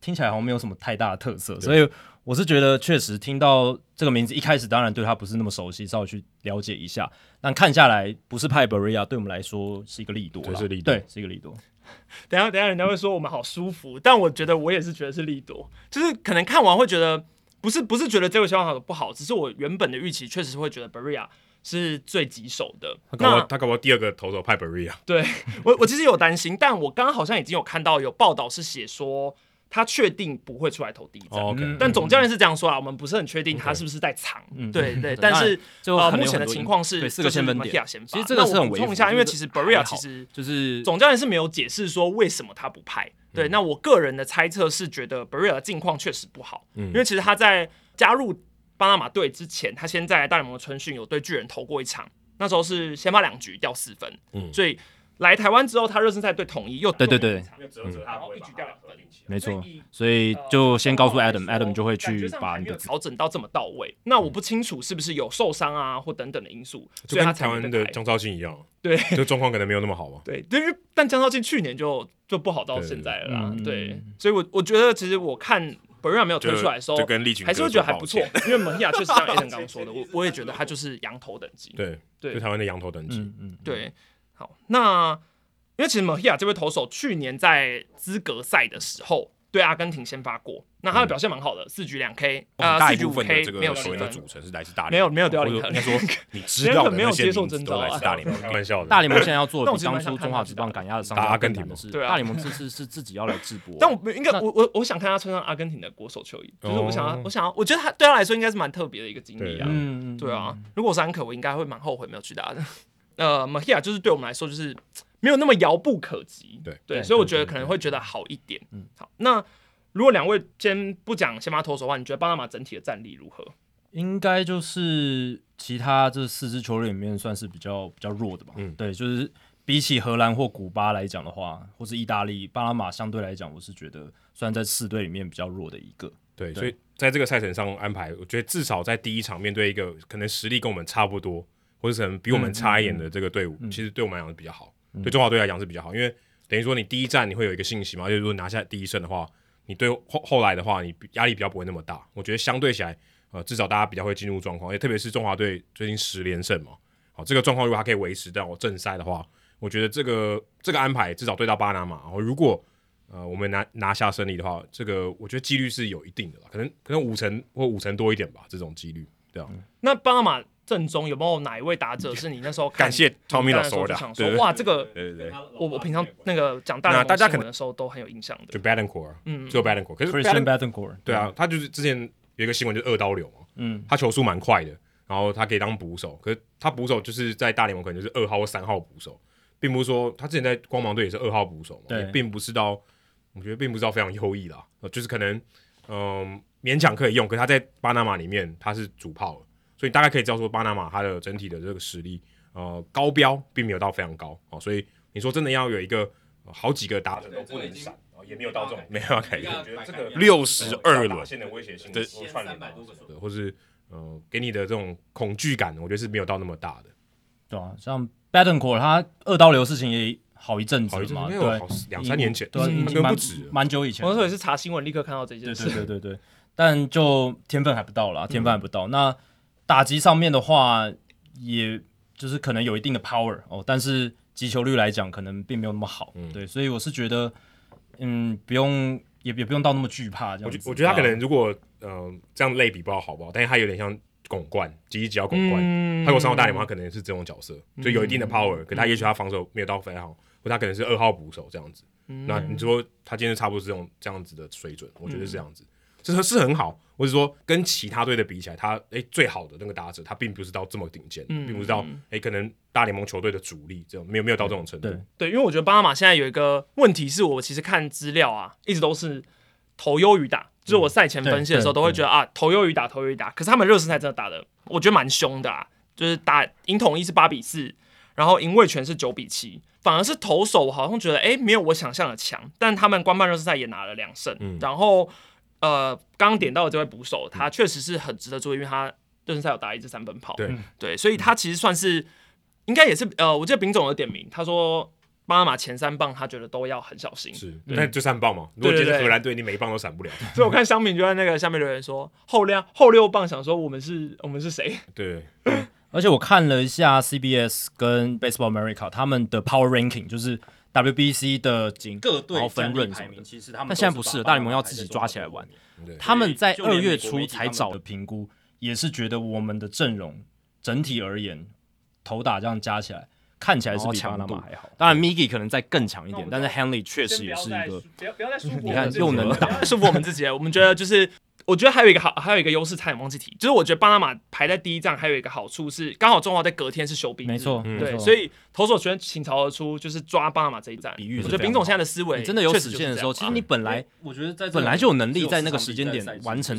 [SPEAKER 2] 听起来好像没有什么太大的特色，所以。我是觉得确实听到这个名字，一开始当然对他不是那么熟悉，稍微去了解一下。但看下来，不是派 Barria 对我们来说是一个利多，
[SPEAKER 1] 对，是利多，
[SPEAKER 2] 对，是一个利多。[laughs]
[SPEAKER 3] 等下等下，人家会说我们好舒服，但我觉得我也是觉得是利多，就是可能看完会觉得不是不是觉得这个消息好不好，只是我原本的预期确实会觉得 Barria 是最棘手的。
[SPEAKER 1] 他搞不好他搞不好第二个投手派 Barria。
[SPEAKER 3] 对我我其实有担心，但我刚刚好像已经有看到有报道是写说。他确定不会出来投第一战，oh, okay. 但总教练是这样说啊，我们不是很确定他是不是在藏.对对，但是呃，目前的情况是
[SPEAKER 2] 四个先发，
[SPEAKER 3] 其实
[SPEAKER 2] 这个是很
[SPEAKER 3] 补充一下，因为其实 Barria 其实就是总教练是没有解释说为什么他不派，对，那我个人的猜测是觉得 Barria 的近况确实不好，因为其实他在加入巴拿马队之前，他先在大联盟的春训有对巨人投过一场，那时候是先发两局掉四分，所以。来台湾之后，他热身赛对统一又
[SPEAKER 2] 对对对，没错，所以就先告诉 Adam，Adam 就会去把你的
[SPEAKER 3] 调整到这么到位。那我不清楚是不是有受伤啊或等等的因素，
[SPEAKER 1] 就跟台湾的江少庆一样，
[SPEAKER 3] 对，
[SPEAKER 1] 就状况可能没有那么好嘛。[laughs]
[SPEAKER 3] 对，但是但江少庆去年就就不好到现在了啦。对，所以我我觉得其实我看 Barria 没有推出来的时候，还是会觉得还不错，[laughs] 因为 Mejia 确实像 Adam 刚刚说的，我我也觉得他就是羊头等级。
[SPEAKER 1] 对对，就台湾的羊头等级，
[SPEAKER 3] 嗯。对。好，那因为其实 Mejia 这位投手去年在资格赛的时候对阿根廷先发过，那他的表现蛮好的，四局两 K，啊，四局五 K 没有球员的组成是来自大联盟，没有没有掉林肯，
[SPEAKER 1] 说 [laughs] 你知道没有接受征召啊？大联盟 [laughs] 开玩笑的，
[SPEAKER 2] 大联盟现在要做的比当初中华职棒赶鸭子上阿根廷的是，大联盟这次是自己要来直播，
[SPEAKER 3] 但我应该我我我想看他穿上阿根廷的国手球衣，就是我想要我想要，我觉得他对他来说应该是蛮特别的一个经历啊，嗯对啊，如果是安可，我应该会蛮后悔没有去打的。呃，Mejia 就是对我们来说就是没有那么遥不可及，对对，所以我觉得可能会觉得好一点。嗯，好，那如果两位先不讲先发投手的话，你觉得巴拿马整体的战力如何？
[SPEAKER 2] 应该就是其他这四支球队里面算是比较比较弱的吧。嗯，对，就是比起荷兰或古巴来讲的话，或是意大利，巴拿马相对来讲，我是觉得算在四队里面比较弱的一个。
[SPEAKER 1] 对，对所以在这个赛程上安排，我觉得至少在第一场面对一个可能实力跟我们差不多。或者可能比我们差一点的这个队伍，其实对我们来讲是比较好，嗯、对中华队来讲是比较好，因为等于说你第一站你会有一个信息嘛，就是如果拿下第一胜的话，你对后后来的话，你压力比较不会那么大。我觉得相对起来，呃，至少大家比较会进入状况，也特别是中华队最近十连胜嘛，好，这个状况如果还可以维持到正赛的话，我觉得这个这个安排至少对到巴拿马，然后如果呃我们拿拿下胜利的话，这个我觉得几率是有一定的啦，可能可能五成或五成多一点吧，这种几率，对啊。
[SPEAKER 3] 嗯、那巴拿马。正中有没有哪一位打者是你那时候
[SPEAKER 1] 感谢 Tommy 老师
[SPEAKER 3] 想说哇，这个对对对，我我平常那个讲大大家可能的时候都很有印象的，
[SPEAKER 1] 就 Badencourt，嗯，就 Badencourt，可是
[SPEAKER 2] Badencourt，
[SPEAKER 1] 对啊，他就是之前有一个新闻，就是二刀流嘛，嗯，他球速蛮快的，然后他可以当捕手，可是他捕手就是在大联盟可能就是二号或三号捕手，并不是说他之前在光芒队也是二号捕手嘛，对，并不是到我觉得并不是到非常优异啦，就是可能嗯勉强可以用，可是他在巴拿马里面他是主炮。所以大概可以知道说，巴拿马它的整体的这个实力，呃，高标并没有到非常高哦。所以你说真的要有一个、呃、好几个打者都不能闪，也没有到这种没有办法。我觉得这个六十二轮现的威胁性的串联，或是呃给你的这种恐惧感，我觉得是没有到那么大的。
[SPEAKER 2] 对啊，像 Badencourt 他二刀流事情也好一阵子嘛，对，
[SPEAKER 1] 两三年前，
[SPEAKER 2] 对，已经不止，蛮久以前。
[SPEAKER 3] 我那时候也是查新闻，立刻看到这件事。
[SPEAKER 2] 对对对对，但就天分还不到啦，天分还不到。那打击上面的话，也就是可能有一定的 power 哦，但是击球率来讲可能并没有那么好，
[SPEAKER 1] 嗯、
[SPEAKER 2] 对，所以我是觉得，嗯，不用也也不用到那么惧怕这样。
[SPEAKER 1] 我觉我觉得他可能如果嗯、呃、这样类比不知道好不好，但是他有点像拱冠，吉吉吉奥巩冠，嗯、他如果上到大联盟，他可能是这种角色，就有一定的 power，、嗯、可他也许他防守没有到非常好，或他可能是二号捕手这样子。嗯、那你说他今天差不多是这种这样子的水准，我觉得是这样子。嗯这是很好，或者说跟其他队的比起来，他诶最好的那个打者，他并不是到这么顶尖，嗯、并不是到诶可能大联盟球队的主力这种，没有没有到这种程度。
[SPEAKER 3] 对，对，因为我觉得巴拿马现在有一个问题是我其实看资料啊，一直都是投优于打，就是我赛前分析的时候都会觉得啊，投优于打，投优于打。可是他们热身赛真的打的，我觉得蛮凶的啊，就是打赢统一是八比四，然后赢味全是九比七，反而是投手我好像觉得诶没有我想象的强，但他们官办热身赛也拿了两胜，嗯、然后。呃，刚刚点到的这位捕手，他确实是很值得注意，因为他热身赛有打一支三分炮，
[SPEAKER 1] 对。
[SPEAKER 3] 对，所以他其实算是应该也是呃，我记得丙总有点名，他说巴拿马前三棒他觉得都要很小心，
[SPEAKER 1] 是，那就三棒嘛，如果今天荷兰队你每一棒都闪不了，[laughs]
[SPEAKER 3] 所以我看香品就在那个下面留言说后六后六棒，想说我们是我们是谁？[laughs]
[SPEAKER 1] 对，[laughs]
[SPEAKER 2] 而且我看了一下 CBS 跟 Baseball America 他们的 Power Ranking，就是。WBC 的仅各队分润排名，其实他们，但现在不是大联盟要自己抓起来玩。他们在二月初才找的评估，也是觉得我们的阵容整体而言，投打这样加起来看起来是比巴拿马还好。当然，Miggy 可能再更强一点，但是 Henley 确实也是一个。
[SPEAKER 3] 不要不要再说服 [laughs]
[SPEAKER 2] 你看又能打，
[SPEAKER 3] 是我们自己。我们觉得就是。我觉得还有一个好，还有一个优势差点忘记提，就是我觉得巴拿马排在第一站还有一个好处是，刚好中华在隔天是休兵，
[SPEAKER 2] 没错，
[SPEAKER 3] 对，所以投手全倾巢而出，就是抓巴拿马这一站。比喻，我觉得丙总现在的思维
[SPEAKER 2] 真的有实现的时候，其实你本来我觉得在本来就有能力在那个时间点完成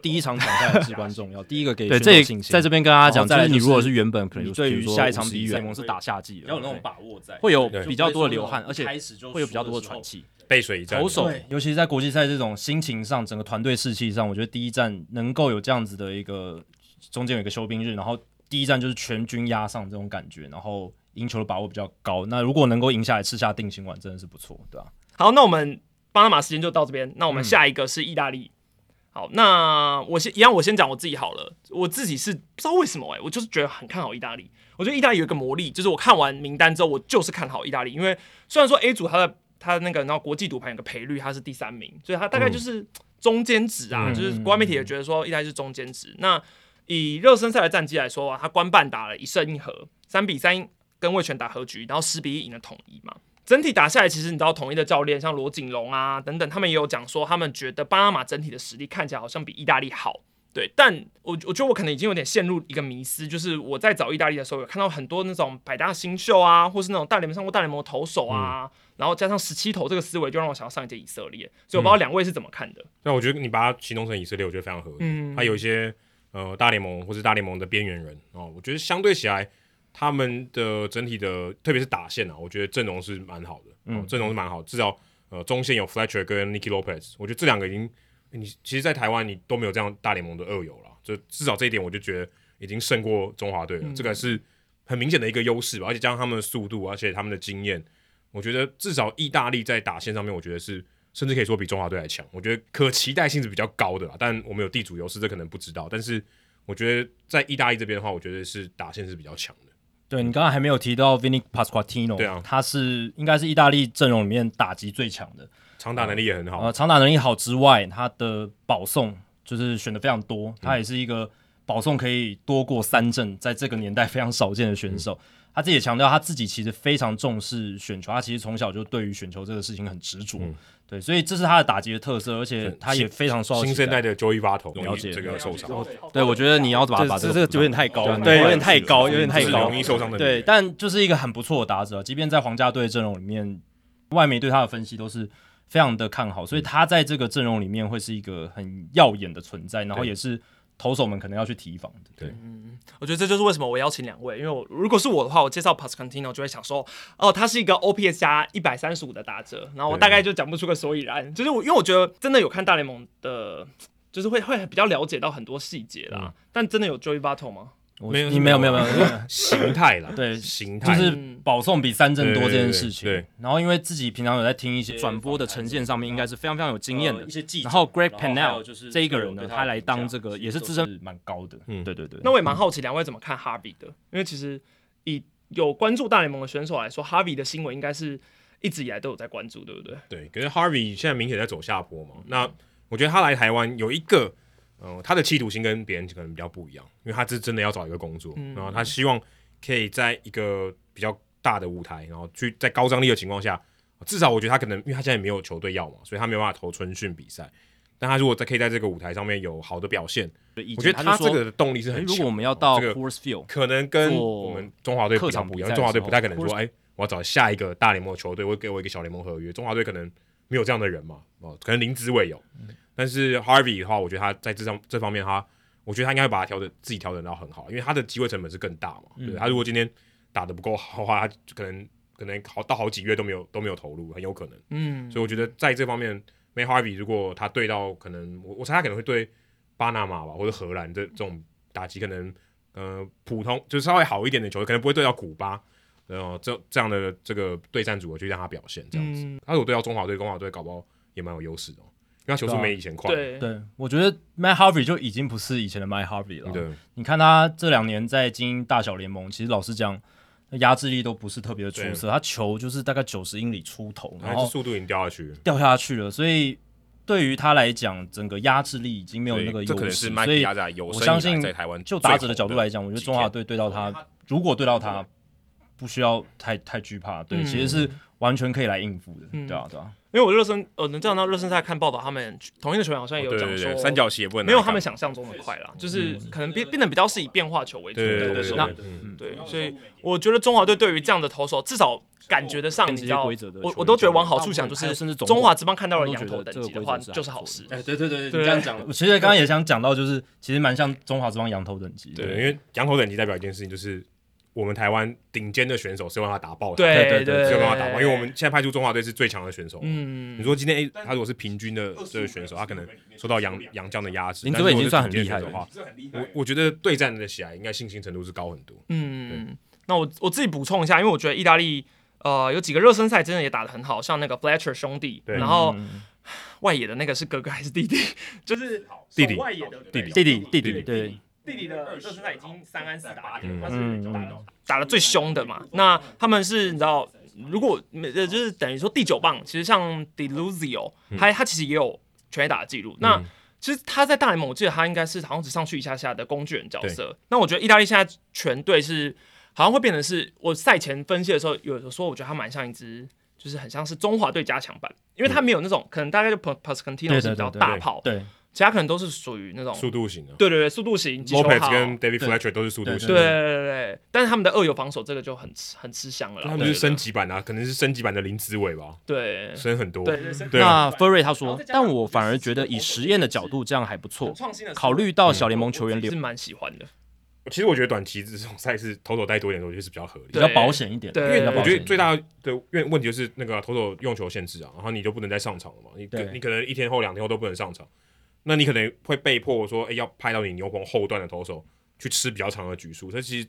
[SPEAKER 2] 第一场比赛至关重要。第一个给对这在这边跟大家讲，就是你如果是原本可能对于下一场比赛是打夏季的，要有那种把握在，会有比较多的流汗，而且会有比较多的喘气。
[SPEAKER 1] 背水一战，
[SPEAKER 2] 投手，尤其是在国际赛这种心情上，整个团队士气上，我觉得第一站能够有这样子的一个中间有一个休兵日，然后第一站就是全军压上这种感觉，然后赢球的把握比较高。那如果能够赢下来，吃下定心丸，真的是不错，对吧、
[SPEAKER 3] 啊？好，那我们巴拿马时间就到这边，那我们下一个是意大利。嗯、好，那我先一样，我先讲我自己好了。我自己是不知道为什么哎、欸，我就是觉得很看好意大利。我觉得意大利有一个魔力，就是我看完名单之后，我就是看好意大利，因为虽然说 A 组它的。他那个，然后国际赌盘有个赔率，他是第三名，所以他大概就是中间值啊，嗯、就是国外媒体也觉得说，意大利是中间值。嗯、那以热身赛的战绩来说啊，他官办打了一胜一和，三比三跟魏全打和局，然后十比一赢了统一嘛。整体打下来，其实你知道统一的教练像罗景龙啊等等，他们也有讲说，他们觉得巴拿马整体的实力看起来好像比意大利好。对，但我我觉得我可能已经有点陷入一个迷思，就是我在找意大利的时候，有看到很多那种百大新秀啊，或是那种大联盟上过大联盟的投手啊，嗯、然后加上十七投这个思维，就让我想要上一届以色列。所以我不知道两位是怎么看的。
[SPEAKER 1] 那、嗯、我觉得你把它形容成以色列，我觉得非常合理。嗯，他有一些呃大联盟或是大联盟的边缘人哦，我觉得相对起来，他们的整体的特别是打线啊，我觉得阵容是蛮好的。嗯，阵容是蛮好，至少呃中线有 Fletcher 跟 Nicky Lopez，我觉得这两个已经。你其实，在台湾你都没有这样大联盟的二游了，就至少这一点，我就觉得已经胜过中华队了。嗯、这个是很明显的一个优势吧，而且加上他们的速度，而且他们的经验，我觉得至少意大利在打线上面，我觉得是甚至可以说比中华队还强。我觉得可期待性是比较高的啦，但我们有地主优势，这可能不知道。但是我觉得在意大利这边的话，我觉得是打线是比较强的。
[SPEAKER 2] 对，你刚刚还没有提到 Vinny Pasquantino，对啊，他是应该是意大利阵容里面打击最强的。
[SPEAKER 1] 长打能力也很好，
[SPEAKER 2] 呃，长打能力好之外，他的保送就是选的非常多，他也是一个保送可以多过三振，在这个年代非常少见的选手。嗯、他自己也强调，他自己其实非常重视选球，他其实从小就对于选球这个事情很执着，嗯、对，所以这是他的打击的特色，而且他也非常受到
[SPEAKER 1] 新生代的 Joey Votto
[SPEAKER 2] 了解
[SPEAKER 1] 这个受伤，
[SPEAKER 2] 对，我觉得你要把把这这个有点太高，对，有点太高，有点太高，
[SPEAKER 1] 容易受伤的，
[SPEAKER 2] 对，但就是一个很不错的打者，即便在皇家队阵容里面，外媒对他的分析都是。非常的看好，所以他在这个阵容里面会是一个很耀眼的存在，然后也是投手们可能要去提防的。对，
[SPEAKER 3] 嗯，我觉得这就是为什么我邀请两位，因为我如果是我的话，我介绍 Pasquantino 就会想说，哦，他是一个 OPS 加一百三十五的打折，然后我大概就讲不出个所以然，就是我因为我觉得真的有看大联盟的，就是会会比较了解到很多细节啦，嗯、但真的有 Joey Votto 吗？
[SPEAKER 2] 没有，你没有，没有，没有，[laughs]
[SPEAKER 1] 形态了，
[SPEAKER 2] 对，
[SPEAKER 1] 形态
[SPEAKER 2] 就是保送比三振多这件事情。对，然后因为自己平常有在听一些转播的呈现上面，应该是非常非常有经验的一些技巧。然后 Greg Pennell 就是这一个人呢，他来当这个也是资深蛮高的。嗯，对对对。
[SPEAKER 3] 那我也蛮好奇两位怎么看 Harvey 的，因为其实以有关注大联盟的选手来说，Harvey 的新闻应该是一直以来都有在关注，对不对？
[SPEAKER 1] 对，可是 Harvey 现在明显在走下坡嘛。那我觉得他来台湾有一个，嗯、呃，他的企图心跟别人可能比较不一样，因为他是真的要找一个工作，嗯、然后他希望可以在一个比较大的舞台，然后去在高张力的情况下，至少我觉得他可能，因为他现在也没有球队要嘛，所以他没有办法投春训比赛。但他如果在可以在这个舞台上面有好的表现，我觉得他这个的动力是很强。
[SPEAKER 2] 如果我们要到 Coors Field，
[SPEAKER 1] 可能跟我们中华队客场不一样，中华队不太可能说，哎，我要找下一个大联盟的球队，会给我一个小联盟合约。中华队可能没有这样的人嘛，哦，可能林子伟有，但是 Harvey 的话，我觉得他在这上这方面，他我觉得他应该会把他调整自己调整到很好，因为他的机会成本是更大嘛。对，他如果今天打的不够好的话，他可能可能好到好几月都没有都没有投入，很有可能。嗯，所以我觉得在这方面。Matt Harvey 如果他对到可能我我猜他可能会对巴拿马吧或者荷兰这这种打击可能呃普通就是稍微好一点的球队可能不会对到古巴然后这这样的这个对战组合去让他表现这样子，嗯、他如果对到中华队中华队搞不好也蛮有优势的，因为他球速没以前快。
[SPEAKER 2] 对，对，我觉得 Matt Harvey 就已经不是以前的 Matt Harvey 了。
[SPEAKER 1] 对，
[SPEAKER 2] 你看他这两年在经营大小联盟，其实老实讲。压制力都不是特别的出色，他球就是大概九十英里出头，然后
[SPEAKER 1] 速度已经掉下去，
[SPEAKER 2] 掉下去了。所以对于他来讲，整个压制力已经没有那个优势。所以我相信在台湾，就打者的角度来讲，我觉得中华队对到他，如果对到他，不需要太太惧怕，对，其实是完全可以来应付的，对啊，对啊。
[SPEAKER 3] 因为我热身，呃，能这样到热身赛看报道，他们同一个球员好像也有讲说，
[SPEAKER 1] 三角形也不能
[SPEAKER 3] 没有他们想象中的快啦，就是可能变变得比较是以变化球为主的投手。对，所以我觉得中华队对于这样的投手，至少感觉得上比较，我我都觉得往好处想，就是甚至中华职棒看到了羊头等级的话，就是好事。
[SPEAKER 2] 哎，对对对对，你这样讲，我其实刚刚也想讲到，就是其实蛮像中华职棒羊头等级。
[SPEAKER 1] 对，因为羊头等级代表一件事情，就是。我们台湾顶尖的选手是有办法打爆的，
[SPEAKER 3] 对对对，
[SPEAKER 1] 是有办法打爆，因为我们现在派出中华队是最强的选手。嗯，你说今天 A 他如果是平均的这个选手，他可能受到杨杨将的压制，
[SPEAKER 2] 林志伟已经算很厉害的话，
[SPEAKER 1] 我我觉得对战的起来应该信心程度是高很多。
[SPEAKER 3] 嗯，那我我自己补充一下，因为我觉得意大利呃有几个热身赛真的也打得很好，像那个 Fletcher 兄弟，然后外野的那个是哥哥还是弟弟？[laughs] 就是
[SPEAKER 1] 弟弟，
[SPEAKER 3] 外野的
[SPEAKER 2] 弟弟。弟弟。弟弟。对。
[SPEAKER 3] 弟弟的热身赛已经三安四打点，他是打的打的最凶的嘛。那他们是你知道，如果呃就是等于说第九棒，其实像 Deluzio，他他其实也有全垒打的记录。那其实他在大联盟，我记得他应该是好像只上去一下下的工具人角色。那我觉得意大利现在全队是好像会变成是我赛前分析的时候，有的时候我觉得他蛮像一支，就是很像是中华队加强版，因为他没有那种可能大概就 Pasquantino 是比较大炮。对。其他可能都是属于那种
[SPEAKER 1] 速度型的，
[SPEAKER 3] 对对对，速度型。
[SPEAKER 1] Lopez 跟 David Fletcher 都是速度型，
[SPEAKER 3] 对对对，但是他们的二游防守这个就很吃很吃香了。
[SPEAKER 1] 他们是升级版啊，可能是升级版的林子伟吧？
[SPEAKER 3] 对，
[SPEAKER 1] 升很多。
[SPEAKER 3] 对，
[SPEAKER 2] 那 Furry 他说，但我反而觉得以实验的角度这样还不错。考虑到小联盟球员，
[SPEAKER 3] 是蛮喜欢的。
[SPEAKER 1] 其实我觉得短期这种赛事投手带多一点，我觉得是比较合理，
[SPEAKER 2] 比较保险一点。
[SPEAKER 3] 对，
[SPEAKER 1] 因为我觉得最大的问问题就是那个投手用球限制啊，然后你就不能再上场了嘛。你你可能一天后、两天后都不能上场。那你可能会被迫说，哎、欸，要派到你牛棚后段的投手去吃比较长的局数。这其实，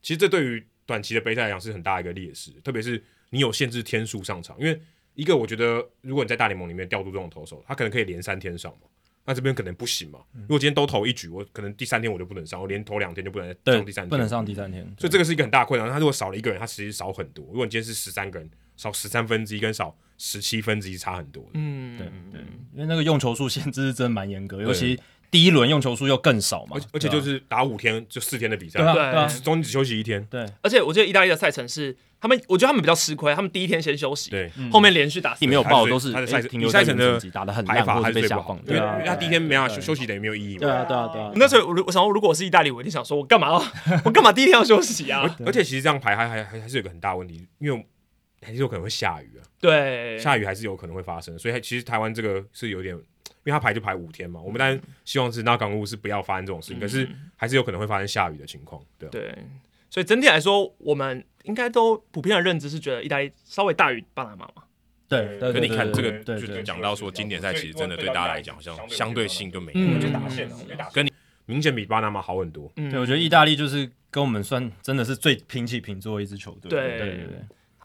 [SPEAKER 1] 其实这对于短期的杯赛来讲是很大一个劣势，特别是你有限制天数上场。因为一个，我觉得如果你在大联盟里面调度这种投手，他可能可以连三天上嘛。那这边可能不行嘛。如果今天都投一局，我可能第三天我就不能上，我连投两天就不能上第三天，
[SPEAKER 2] 不能上第三天。
[SPEAKER 1] 所以这个是一个很大困难。他如果少了一个人，他其实少很多。如果你今天是十三个人，少十三分之一跟少十七分之一差很多。
[SPEAKER 2] 嗯，对对，因为那个用球数限制是真的蛮严格，尤其第一轮用球数又更少嘛。
[SPEAKER 1] 而且就是打五天就四天的比赛，
[SPEAKER 3] 对，
[SPEAKER 1] 中间只休息一天。
[SPEAKER 2] 对，
[SPEAKER 3] 而且我记得意大利的赛程是。他们我觉得他们比较吃亏，他们第一天先休息，
[SPEAKER 1] 对，
[SPEAKER 3] 后面连续打，
[SPEAKER 2] 没有报都是
[SPEAKER 1] 他的赛程，
[SPEAKER 2] 赛
[SPEAKER 1] 程的
[SPEAKER 2] 打的很排法还是被下放，
[SPEAKER 1] 对啊，因为他第一天没法休休息，等于没有意义嘛。
[SPEAKER 2] 对啊，对啊，对啊。
[SPEAKER 3] 那时候我我想说，如果我是意大利，我一定想说，我干嘛要我干嘛第一天要休息啊？
[SPEAKER 1] 而且其实这样排还还还还是有个很大问题，因为还是有可能会下雨啊。
[SPEAKER 3] 对，
[SPEAKER 1] 下雨还是有可能会发生，所以其实台湾这个是有点，因为它排就排五天嘛。我们当然希望是那港务是不要发生这种事情，可是还是有可能会发生下雨的情况。对，
[SPEAKER 3] 对。所以整体来说，我们应该都普遍的认知是觉得意大利稍微大于巴拿马嘛。
[SPEAKER 2] 对，可
[SPEAKER 1] 你看这个，就讲到说经典赛其实真的对大家来讲，好像相对性就没那么大，跟你明显比巴拿马好很多。
[SPEAKER 2] 对，我觉得意大利就是跟我们算真的是最平起平坐一支球队。
[SPEAKER 3] 对对对。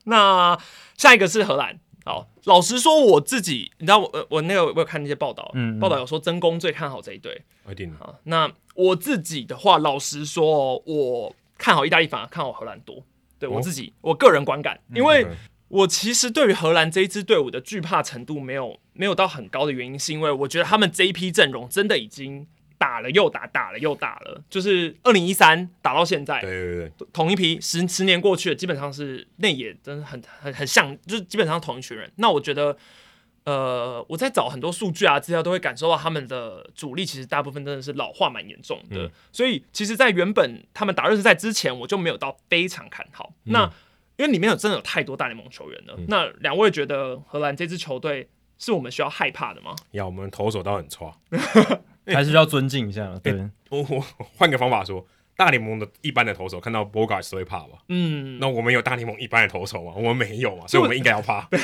[SPEAKER 3] 那下一个是荷兰。好，老实说，我自己，你知道我我那个我有看那些报道，报道有说曾公最看好这一队。
[SPEAKER 1] 一定。
[SPEAKER 3] 好，那我自己的话，老实说，我。看好意大利反而看好荷兰多。对我自己，我个人观感，因为我其实对于荷兰这一支队伍的惧怕程度没有没有到很高的原因，是因为我觉得他们这一批阵容真的已经打了又打，打了又打了，就是二零一三打到现在，
[SPEAKER 1] 对对对，
[SPEAKER 3] 同一批十十年过去了，基本上是内野真的很很很像，就是基本上同一群人。那我觉得。呃，我在找很多数据啊资料，都会感受到他们的主力其实大部分真的是老化蛮严重的。嗯、所以其实，在原本他们打热身赛之前，我就没有到非常看好。嗯、那因为里面有真的有太多大联盟球员了。嗯、那两位觉得荷兰这支球队是我们需要害怕的吗？
[SPEAKER 1] 要，我们投手倒很差，[laughs] [laughs]
[SPEAKER 2] 还是要尊敬一下。对，
[SPEAKER 1] 欸、我我换个方法说，大联盟的一般的投手看到 Bogaerts 会怕吧？嗯，那我们有大联盟一般的投手吗？我们没有嘛，所以我们应该要怕。[laughs]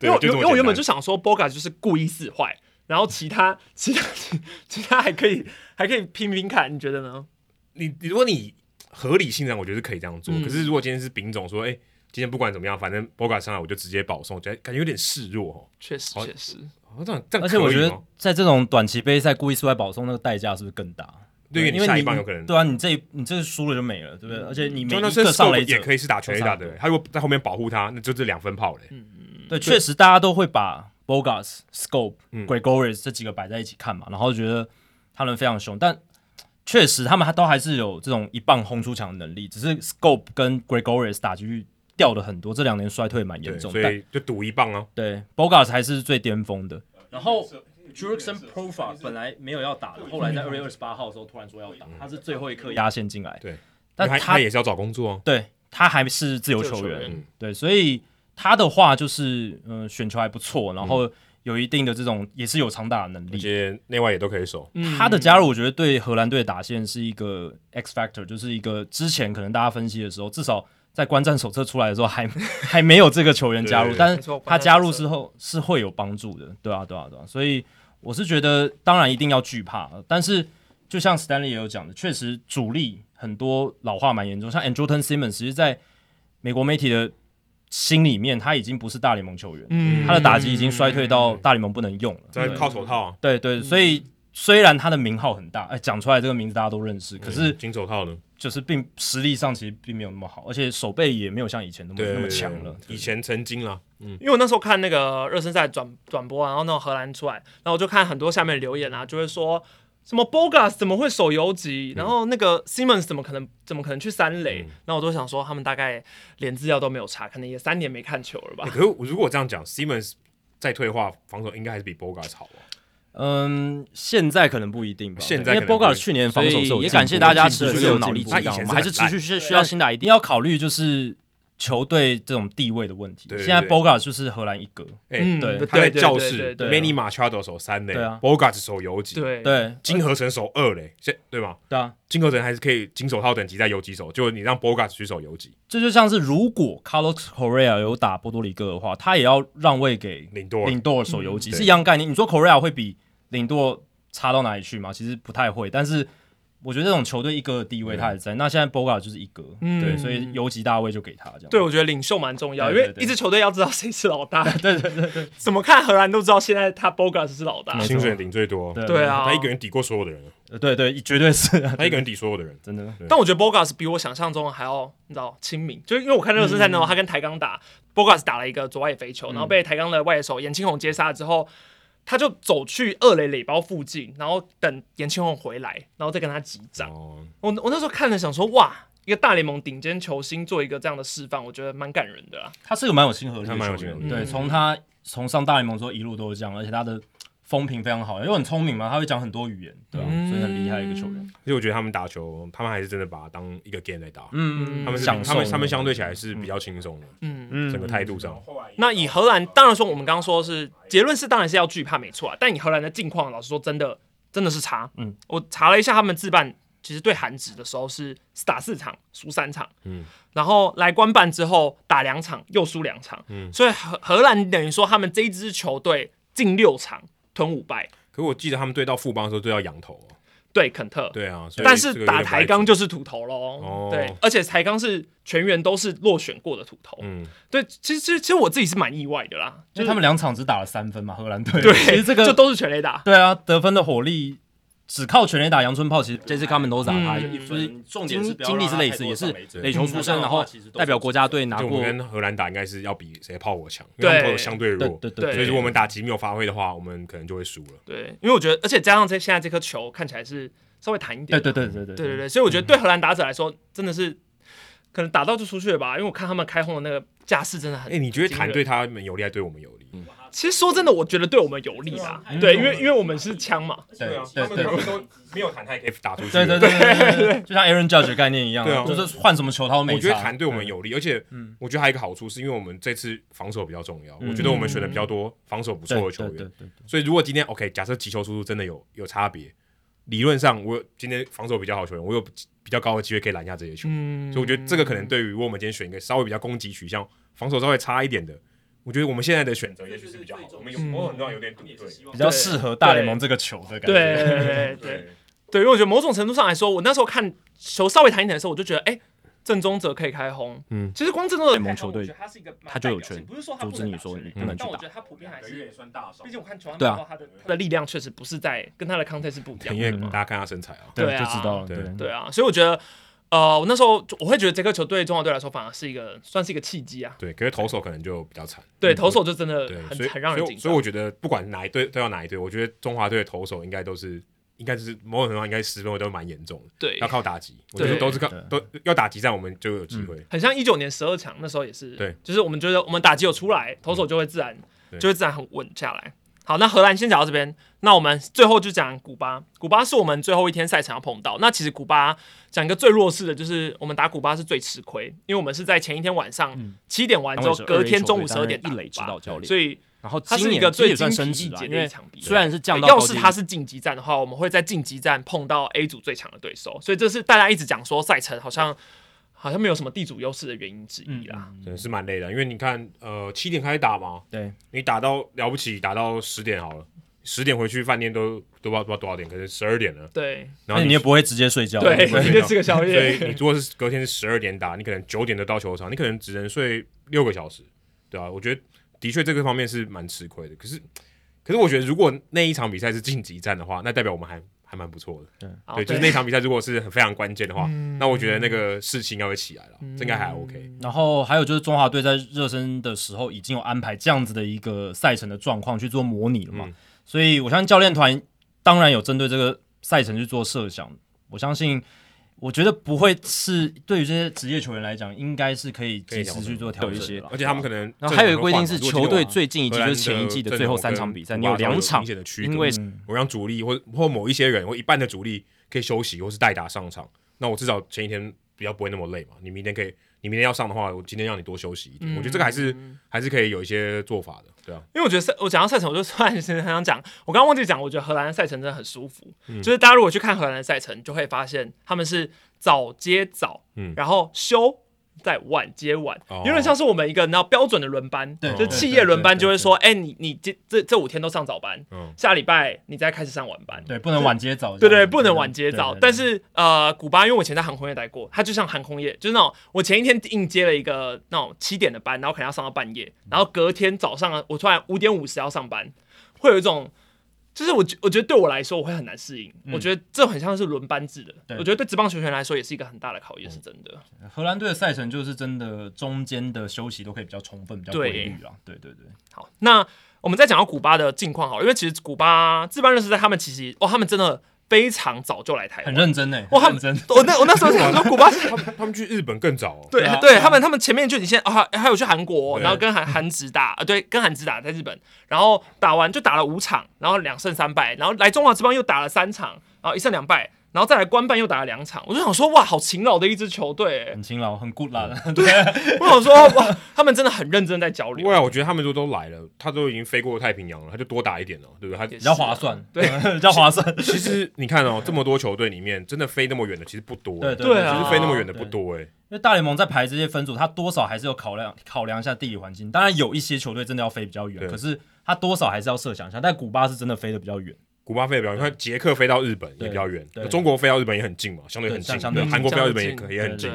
[SPEAKER 3] 因为因为我原本就想说，Bogaerts 就是故意使坏，然后其他其他 [laughs] 其他还可以还可以拼拼看，你觉得呢？
[SPEAKER 1] 你如果你合理性上，我觉得是可以这样做。嗯、可是如果今天是丙总说，哎、欸，今天不管怎么样，反正 Bogaerts 上来我就直接保送，觉得感觉有点示弱哦。
[SPEAKER 3] 确实确实，
[SPEAKER 1] 这样这样，
[SPEAKER 2] 而且我觉得在这种短期杯赛故意输在保送，那个代价是不是更大？
[SPEAKER 1] 对，因为下一棒有可能。
[SPEAKER 2] 对啊，你这你这输了就没了，对不对？而且你每一个
[SPEAKER 1] 上垒也可以是打全垒打的，他如果在后面保护他，那就这两分炮嘞。嗯
[SPEAKER 2] 对，确实大家都会把 Bogaerts、Schoop、Gregorius 这几个摆在一起看嘛，然后觉得他们非常凶，但确实他们还都还是有这种一棒轰出墙的能力，只是 Schoop 跟 Gregorius 打击率掉了很多，这两年衰退蛮严重，
[SPEAKER 1] 所以就赌一棒哦。
[SPEAKER 2] 对，Bogaerts 还是最巅峰的。然后 Jurickson Profar 本来没有要打的，后来在二月二十八号的时候突然说要打，他是最后一刻压线进来。
[SPEAKER 1] 对，但他他也是要找工作哦。
[SPEAKER 2] 对，他还是自由球员。对，所以。他的话就是，嗯、呃，选球还不错，然后有一定的这种也是有长打的能力，
[SPEAKER 1] 而且内外也都可以守。
[SPEAKER 2] 他的加入，我觉得对荷兰队的打线是一个 X factor，就是一个之前可能大家分析的时候，至少在观战手册出来的时候还 [laughs] 还没有这个球员加入，但是他加入之后是会有帮助的，对啊，对啊，对啊。所以我是觉得，当然一定要惧怕，但是就像 Stanley 也有讲的，确实主力很多老化蛮严重，像 Andrelton Simmons，其实在美国媒体的。心里面他已经不是大联盟球员，嗯、他的打击已经衰退到大联盟不能用了，
[SPEAKER 1] 在靠手套、啊。
[SPEAKER 2] 对对，所以虽然他的名号很大，哎，讲出来这个名字大家都认识，可是
[SPEAKER 1] 金手套呢，就是
[SPEAKER 2] 并实力上其实并没有那么好，而且手背也没有像以前那么那么强了。
[SPEAKER 1] 以前曾经了，
[SPEAKER 3] 嗯，因为我那时候看那个热身赛转转播，然后那种荷兰出来，然后我就看很多下面留言啊，就会说。什么 Bogaerts 怎么会手游击？然后那个 Simmons 怎么可能怎么可能去三垒？那、嗯、我都想说，他们大概连资料都没有查，可能也三年没看球了吧？
[SPEAKER 1] 欸、可是如果这样讲，Simmons 再退化，防守应该还是比 Bogaerts 好吧？
[SPEAKER 2] 嗯，现在可能不一定吧。
[SPEAKER 1] 现在
[SPEAKER 2] 因为 Bogaerts 去年防守是也感谢大家持续有脑力激荡，我们还是持续需需要新的，一定要考虑就是。球队这种地位的问题，现在 Bogaerts 就是荷兰一哥，
[SPEAKER 1] 哎，对，他在教室，Manny Machado 守三垒，对啊，Bogaerts 守游击，
[SPEAKER 2] 对。对，
[SPEAKER 1] 金河成守二垒，现对吗？
[SPEAKER 2] 对啊，
[SPEAKER 1] 金河成还是可以金手套等级在游击手，就你让 Bogaerts 去守游击，
[SPEAKER 2] 这就像是如果 Carlos Correa 有打波多黎各的话，他也要让位给
[SPEAKER 1] 领舵，
[SPEAKER 2] 领舵守游击是一样概念。你说 Correa 会比领舵差到哪里去吗？其实不太会，但是。我觉得这种球队一哥的地位他也在，嗯、那现在 Bogaerts 就是一哥，嗯、对，所以游击大位就给他这样。
[SPEAKER 3] 对，我觉得领袖蛮重要，因为一支球队要知道谁是老大。[laughs]
[SPEAKER 2] 对对对对，
[SPEAKER 3] 怎么看荷兰都知道现在他 Bogaerts 是老大，
[SPEAKER 1] 薪水领最多。
[SPEAKER 3] 对啊，
[SPEAKER 1] 他一个人抵过所有的人。
[SPEAKER 2] 对对，绝对是 [laughs]
[SPEAKER 1] 他一个人抵所有的人，真的。
[SPEAKER 3] 但我觉得 Bogaerts 比我想象中还要你知道亲民，就是因为我看热身赛呢，他跟台钢打，Bogaerts 打了一个左外野飞球，然后被台钢的外野手颜庆鸿接杀之后。他就走去二垒垒包附近，然后等严庆红回来，然后再跟他击掌。Oh. 我我那时候看了，想说哇，一个大联盟顶尖球星做一个这样的示范，我觉得蛮感人的啦。
[SPEAKER 2] 他是个蛮有亲和力的球员，对，从他从上大联盟之后一路都是这样，而且他的。风评非常好，又很聪明嘛，他会讲很多语言，对吧？所以很厉害一个球员。
[SPEAKER 1] 所以我觉得他们打球，他们还是真的把它当一个 game 来打。嗯，他们是他们他们相对起来是比较轻松的。嗯嗯，整个态度上。
[SPEAKER 3] 那以荷兰，当然说我们刚刚说是结论是当然是要惧怕没错啊，但以荷兰的近况，老实说真的真的是差。嗯，我查了一下，他们自办其实对韩职的时候是打四场输三场，嗯，然后来官办之后打两场又输两场，嗯，所以荷荷兰等于说他们这一支球队近六场。吞五败，
[SPEAKER 1] 可我记得他们对到富邦的时候都要羊头，
[SPEAKER 3] 对肯特，
[SPEAKER 1] 对啊，
[SPEAKER 3] 但是打台钢就是土头喽，哦、对，而且台钢是全员都是落选过的土头，嗯，对，其实其实其实我自己是蛮意外的啦，
[SPEAKER 2] 就他们两场只打了三分嘛，荷兰队，
[SPEAKER 3] 对，其实这个就都是全垒打，
[SPEAKER 2] 对啊，得分的火力只靠全垒打阳春炮，其实这次他们都是他，
[SPEAKER 3] 嗯、
[SPEAKER 2] 就是重点是经历是类似，也是垒球出身，然后代表国家队拿过。
[SPEAKER 1] 我们跟荷兰打应该是要比谁炮火强，因为炮相对弱，
[SPEAKER 2] 对对对。
[SPEAKER 1] 所以如果我们打击没有发挥的话，我们可能就会输了。
[SPEAKER 3] 对，因为我觉得，而且加上这现在这颗球看起来是稍微弹一点，
[SPEAKER 2] 对对对对对
[SPEAKER 3] 对对对，所以我觉得对荷兰打者来说真的是可能打到就出去了吧，因为我看他们开轰的那个架势真的很。
[SPEAKER 1] 哎，你觉得弹对他们有利还是对我们有利？
[SPEAKER 3] 其实说真的，我觉得对我们有利啦。对，因为因为我们是枪嘛。
[SPEAKER 1] 对啊，他们都没有弹，他也可以打出去。
[SPEAKER 2] 对对对对，就像 Aaron Judge 的概念一样，对啊，就是换什么球他都没差。
[SPEAKER 1] 我觉得弹对我们有利，而且我觉得还有一个好处，是因为我们这次防守比较重要。我觉得我们选的比较多防守不错的球员，所以如果今天 OK，假设击球速度真的有有差别，理论上我今天防守比较好球员，我有比较高的机会可以拦下这些球。所以我觉得这个可能对于我们今天选一个稍微比较攻击取向、防守稍微差一点的。我觉得我们现在的选择也许是比较好的，我们有某种程度上有点赌对，
[SPEAKER 2] 比较适合大联盟这个球的感觉。
[SPEAKER 3] 对对对对，因为我觉得某种程度上来说，我那时候看球稍微弹一点的时候，我就觉得，哎，郑宗哲可以开轰。嗯，其实光郑宗哲
[SPEAKER 2] 联盟球队，他就有权阻止你说你不能去打。
[SPEAKER 3] 但我觉得他普遍还是毕竟我看球上他的他的力量确实不是在跟他的 contact 是不一样的。
[SPEAKER 1] 大家看他身材啊，
[SPEAKER 2] 对，就知道了。对
[SPEAKER 3] 对啊，所以我觉得。呃，我那时候我会觉得这个球对中华队来说反而是一个算是一个契机啊。
[SPEAKER 1] 对，可是投手可能就比较惨。
[SPEAKER 3] 对，投手就真的很很让人紧张。
[SPEAKER 1] 所以我觉得不管哪一队都要哪一队，我觉得中华队的投手应该都是应该是某种程度上应该十分都蛮严重的。
[SPEAKER 3] 对，
[SPEAKER 1] 要靠打击，我觉得都是靠都要打击战，我们就有机会。
[SPEAKER 3] 很像一九年十二强那时候也是，
[SPEAKER 1] 对，
[SPEAKER 3] 就是我们觉得我们打击有出来，投手就会自然就会自然很稳下来。好，那荷兰先讲到这边，那我们最后就讲古巴。古巴是我们最后一天赛程要碰到。那其实古巴讲一个最弱势的，就是我们打古巴是最吃亏，因为我们是在前一天晚上七点完之后，隔天中午十二点打垒指导教练，所以
[SPEAKER 2] 然后
[SPEAKER 3] 他是一个最精疲力竭的一场比赛。虽然是降到，要是他是晋级战的话，我们会在晋级战碰到 A 组最强的对手，所以这是大家一直讲说赛程好像。好像没有什么地主优势的原因之一啦，
[SPEAKER 1] 真的是蛮累的。因为你看，呃，七点开始打嘛，
[SPEAKER 2] 对，
[SPEAKER 1] 你打到了不起，打到十点好了，十点回去饭店都都不知道不知道多少点，可能十二点了。
[SPEAKER 3] 对，
[SPEAKER 2] 然后你也不会直接睡觉，
[SPEAKER 3] 对，直接吃个宵夜。
[SPEAKER 1] 所以你如果是隔天是十二点打，你可能九点就到球场，你可能只能睡六个小时，对啊，我觉得的确这个方面是蛮吃亏的。可是，可是我觉得如果那一场比赛是晋级战的话，那代表我们还。还蛮不错的，对，对，就是那场比赛如果是很非常关键的话，那我觉得那个士气应该会起来了，这应该还 OK。
[SPEAKER 2] 然后还有就是中华队在热身的时候已经有安排这样子的一个赛程的状况去做模拟了嘛，所以我相信教练团当然有针对这个赛程去做设想，我相信。我觉得不会是对于这些职业球员来讲，应该是可以及时去做调整一些，
[SPEAKER 1] 而且他们可能，
[SPEAKER 2] 然后还有一个规定是，球队最近一季就是前一季的最后三场比赛，你有两场，因为
[SPEAKER 1] 我让主力或或某一些人或一半的主力可以休息或是代打上场，那我至少前一天比较不会那么累嘛。你明天可以，你明天要上的话，我今天让你多休息一点，我觉得这个还是还是可以有一些做法的。对啊，
[SPEAKER 3] 因为我觉得赛，我讲到赛程，我就突然很想讲，我刚刚忘记讲，我觉得荷兰的赛程真的很舒服。嗯、就是大家如果去看荷兰的赛程，就会发现他们是早接早，嗯、然后休。在晚接晚，有点像是我们一个那标准的轮班，就企业轮班就会说，哎，你你这这这五天都上早班，下礼拜你再开始上晚班，
[SPEAKER 2] 对，不能晚接早，
[SPEAKER 3] 对对，不能晚接早。但是呃，古巴因为我以前在航空业待过，它就像航空业，就是那种我前一天硬接了一个那种七点的班，然后可能要上到半夜，然后隔天早上我突然五点五十要上班，会有一种。就是我觉我觉得对我来说我会很难适应，嗯、我觉得这很像是轮班制的，我觉得对职棒球员来说也是一个很大的考验，是真的。
[SPEAKER 2] 荷兰队的赛程就是真的中间的休息都可以比较充分，比较规律啊。对对对，
[SPEAKER 3] 好，那我们再讲到古巴的近况好，因为其实古巴这班人是在他们其实哦，他们真的。非常早就来台湾，
[SPEAKER 2] 很认真呢！
[SPEAKER 3] 哇，他们真，我那我那时候想说，古巴是
[SPEAKER 1] 他们他们去日本更早，
[SPEAKER 3] 对对，他们他们前面就已经先啊，还有去韩国，然后跟韩韩职打啊，对，跟韩职打在日本，然后打完就打了五场，然后两胜三败，然后来中华职棒又打了三场，然后一胜两败。然后再来官办又打了两场，我就想说哇，好勤劳的一支球队，
[SPEAKER 2] 很勤劳，很 good 啦。[laughs]
[SPEAKER 3] 对，我想说哇，他们真的很认真在交流。
[SPEAKER 1] 对啊，我觉得他们都都来了，他都已经飞过太平洋了，他就多打一点了，对不对？他 [laughs]
[SPEAKER 2] 比较划算，
[SPEAKER 3] 对，
[SPEAKER 2] 比较划算。
[SPEAKER 1] 其实你看哦，这么多球队里面，真的飞那么远的其实不多，
[SPEAKER 3] 对对啊，
[SPEAKER 1] 其实飞那么远的不多哎。
[SPEAKER 2] 因为大联盟在排这些分组，他多少还是有考量考量一下地理环境。当然有一些球队真的要飞比较远，可是他多少还是要设想一下。但古巴是真的飞得比较远。
[SPEAKER 1] 古巴飞得比较远，你看捷克飞到日本也比较远，中国飞到日本也很近嘛，相对很近。韩国飞到日本也可也很近，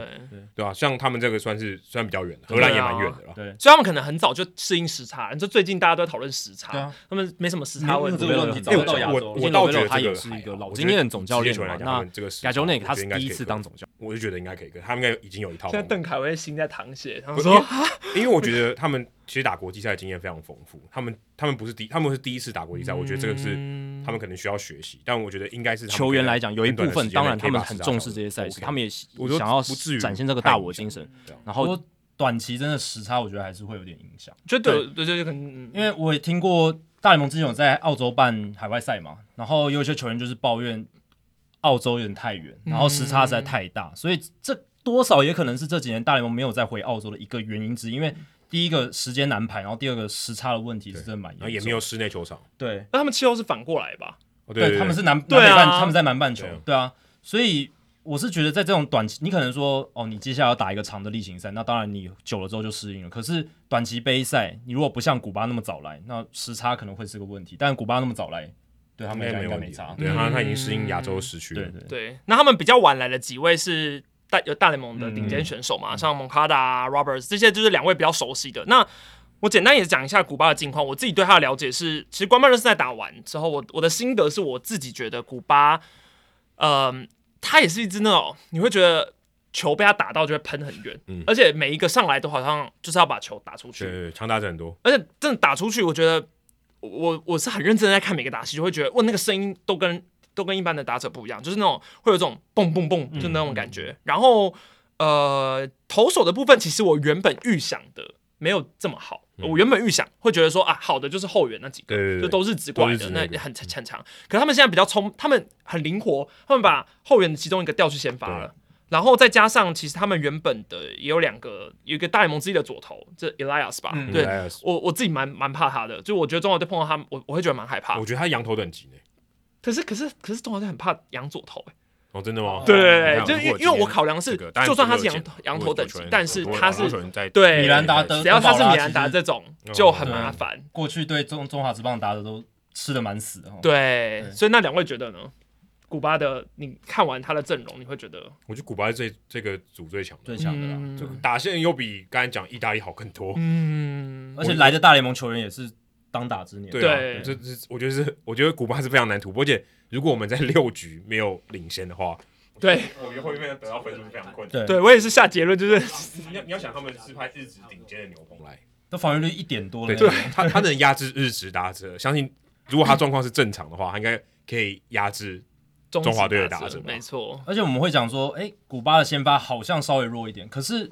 [SPEAKER 1] 对吧？像他们这个算是算比较远的，荷兰也蛮远的了。
[SPEAKER 2] 对，
[SPEAKER 3] 所以他们可能很早就适应时差。你说最近大家都在讨论时差，他们没什么时差问题。
[SPEAKER 1] 我我倒觉得
[SPEAKER 2] 他也是一个老经验总教练嘛。那亚洲内他是第一次当总教练，
[SPEAKER 1] 我就觉得应该可以，他们应该已经有一套。
[SPEAKER 3] 现在邓凯威心在淌血，他们说，[laughs]
[SPEAKER 1] 因为我觉得他们其实打国际赛经验非常丰富，他们他们不是第他们是第一次打国际赛，我觉得这个是他们可能需要学习。但我觉得应该是
[SPEAKER 2] 球员来讲，有一部分当然他们很重视这些赛事，他们也想要展现这个大我精神。然后短期真的时差，我觉得还是会有点影响。
[SPEAKER 3] 就对对对，可能
[SPEAKER 2] 因为我也听过大联盟之前有在澳洲办海外赛嘛，然后有一些球员就是抱怨澳洲有点太远，然后时差实在太大，所以这多少也可能是这几年大联盟没有再回澳洲的一个原因之一。因为第一个时间难排，然后第二个时差的问题是真的蛮严重，
[SPEAKER 1] 也没有室内球场。
[SPEAKER 2] 对，
[SPEAKER 3] 那他们气候是反过来吧？
[SPEAKER 2] 对，他们是南南北半，他们在南半球，对啊，所以我是觉得在这种短期，你可能说哦，你接下来要打一个长的例行赛，那当然你久了之后就适应了。可是短期杯赛，你如果不像古巴那么早来，那时差可能会是个问题。但古巴那么早来，对他们应该没差，
[SPEAKER 1] 对他他已经适应亚洲时区了。
[SPEAKER 2] 对对
[SPEAKER 3] 对，那他们比较晚来的几位是大有大联盟的顶尖选手嘛，像蒙卡达、Roberts 这些，就是两位比较熟悉的那。我简单也讲一下古巴的近况。我自己对他的了解是，其实官办热身赛打完之后，我我的心得是我自己觉得古巴，嗯、呃，他也是一支那种你会觉得球被他打到就会喷很远，嗯、而且每一个上来都好像就是要把球打出去，
[SPEAKER 1] 对，强打者很多，
[SPEAKER 3] 而且真的打出去，我觉得我我是很认真在看每个打戏，就会觉得哇，那个声音都跟都跟一般的打者不一样，就是那种会有这种蹦蹦蹦，就那种感觉。嗯、然后呃，投手的部分其实我原本预想的没有这么好。我原本预想会觉得说啊，好的就是后援那几个，就都是直管的，那很很强。可是他们现在比较聪，他们很灵活，他们把后援的其中一个调去先发了，然后再加上其实他们原本的也有两个，有一个大联盟之一的左投，这 Elias 吧，对，我我自己蛮蛮怕他的，就我觉得中华队碰到他，我我会觉得蛮害怕。
[SPEAKER 1] 我觉得他羊头等级呢，
[SPEAKER 3] 可是可是可是中华队很怕羊左投哎。
[SPEAKER 1] 哦，真的吗？
[SPEAKER 3] 对对对，就因因为我考量是，就算他是羊羊头等级，但是他是对
[SPEAKER 2] 米兰达的，
[SPEAKER 3] 只要他是米兰达这种就很麻烦。
[SPEAKER 2] 过去对中中华职棒打的都吃的蛮死的。
[SPEAKER 3] 对，所以那两位觉得呢？古巴的，你看完他的阵容，你会觉得？
[SPEAKER 1] 我觉得古巴是这这个组最强
[SPEAKER 2] 最强的啦，
[SPEAKER 1] 就打线又比刚才讲意大利好更多。
[SPEAKER 3] 嗯，
[SPEAKER 2] 而且来的大联盟球员也是当打之年。
[SPEAKER 1] 对啊，这这我觉得是，我觉得古巴是非常难突破，而且。如果我们在六局没有领先的话，
[SPEAKER 3] 对，
[SPEAKER 1] 我觉得后面得到分数是非常困难。
[SPEAKER 2] 对，
[SPEAKER 3] 对我也是下结论，就是
[SPEAKER 1] 你要你要想，他们是派日职顶尖的牛棚来，
[SPEAKER 2] 那防御率一点多了。
[SPEAKER 1] 对，他他能压制日职打者，相信如果他状况是正常的话，他应该可以压制中华队的打者。
[SPEAKER 3] 没错，
[SPEAKER 2] 而且我们会讲说，哎，古巴的先发好像稍微弱一点，可是。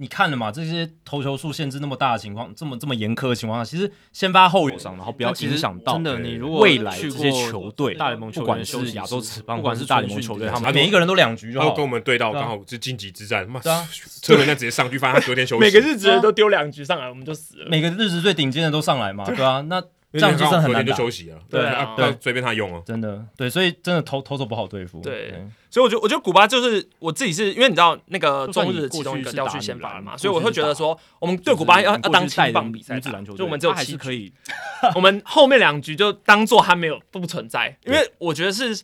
[SPEAKER 2] 你看了嘛？这些投球数限制那么大的情况，这么这么严苛的情况下，其实先发后援上，然后不要影响到真的。你如果未来这些球队，大联盟球队，不管是亚洲职棒，不管是大联盟球队，他们每一个人都两局就好，
[SPEAKER 1] 跟我们对到刚好是晋级之战，妈，车轮战直接上去，发现他 [laughs] 隔天休息，
[SPEAKER 3] 每个日职都丢两局上来，我们就死了。
[SPEAKER 2] 每个日职最顶尖的都上来嘛，对啊，那。这样就真的很难
[SPEAKER 1] 就休息了，
[SPEAKER 3] 对啊，对，
[SPEAKER 1] 随便他用哦，
[SPEAKER 2] 真的，对，所以真的投投手不好对付，
[SPEAKER 3] 对，所以我觉得，我觉得古巴就是我自己是因为你知道那个中日其中一个调去先发了嘛，所以我会觉得说，我们对古巴要要当青棒比赛，就我们只有七可以，[laughs] 我们后面两局就当做他没有不存在，因为我觉得是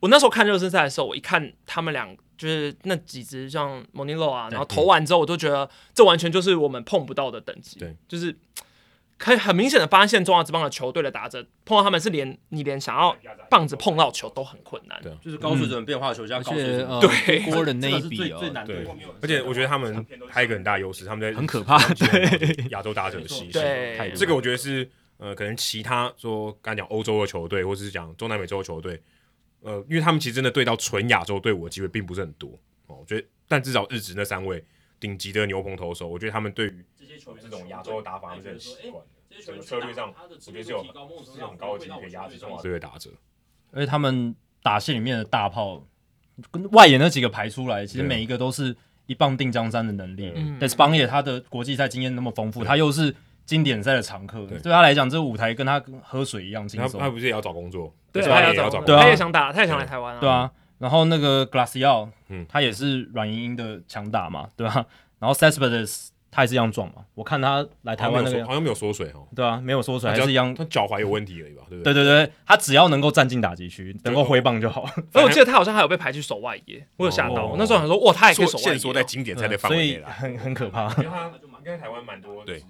[SPEAKER 3] 我那时候看热身赛的时候，我一看他们俩就是那几只像莫尼洛啊，然后投完之后，我都觉得这完全就是我们碰不到的等级，对，就是。可以很明显的发现，中华职棒的球队的打者碰到他们是连你连想要棒子碰到球都很困难，
[SPEAKER 2] 对，就是高水准变化球加高水准，
[SPEAKER 3] 对，
[SPEAKER 2] 锅的那一笔
[SPEAKER 1] 哦，对，而且我觉得他们还有一个很大优势，他们在
[SPEAKER 2] 很可怕，对，
[SPEAKER 1] 亚洲打者的吸引，
[SPEAKER 3] 对，
[SPEAKER 1] 这个我觉得是呃，可能其他说刚才讲欧洲的球队，或者是讲中南美洲的球队，呃，因为他们其实真的对到纯亚洲队伍的机会并不是很多哦，我觉得，但至少日职那三位顶级的牛棚投手，我觉得他们对于这些球员这种亚洲的打法，他们是很习惯。整个策略上，我觉得是有是有很高的机会可以压制中华队的打者。
[SPEAKER 2] 而且他们打线里面的大炮，跟外野那几个排出来，其实每一个都是一棒定江山的能力。但是邦野他的国际赛经验那么丰富，他又是经典赛的常客，对他来讲，这个舞台跟他喝水一样轻松。
[SPEAKER 1] 他不是也要找工作？
[SPEAKER 3] 对，他也要找工作，他也想打，他也想来台湾啊。
[SPEAKER 2] 对啊，然后那个 Glacial，嗯，他也是软硬硬的强打嘛，对吧？然后 Cespedes 他还是一样壮嘛。我看他来台湾那个
[SPEAKER 1] 好像没有缩水哦。
[SPEAKER 2] 对啊，没有缩水，还是一样。
[SPEAKER 1] 他脚踝有问题而已吧？对不
[SPEAKER 2] 对？对对对，他只要能够站进打击区，能够挥棒就好。[laughs]
[SPEAKER 3] 而我记得他好像还有被排去守外野，我有吓到。我那时候想说，哇，他也可以守外野，
[SPEAKER 1] 限缩在经典赛的范围内了，
[SPEAKER 2] 很很可怕。
[SPEAKER 1] 因为他应该台湾蛮多对。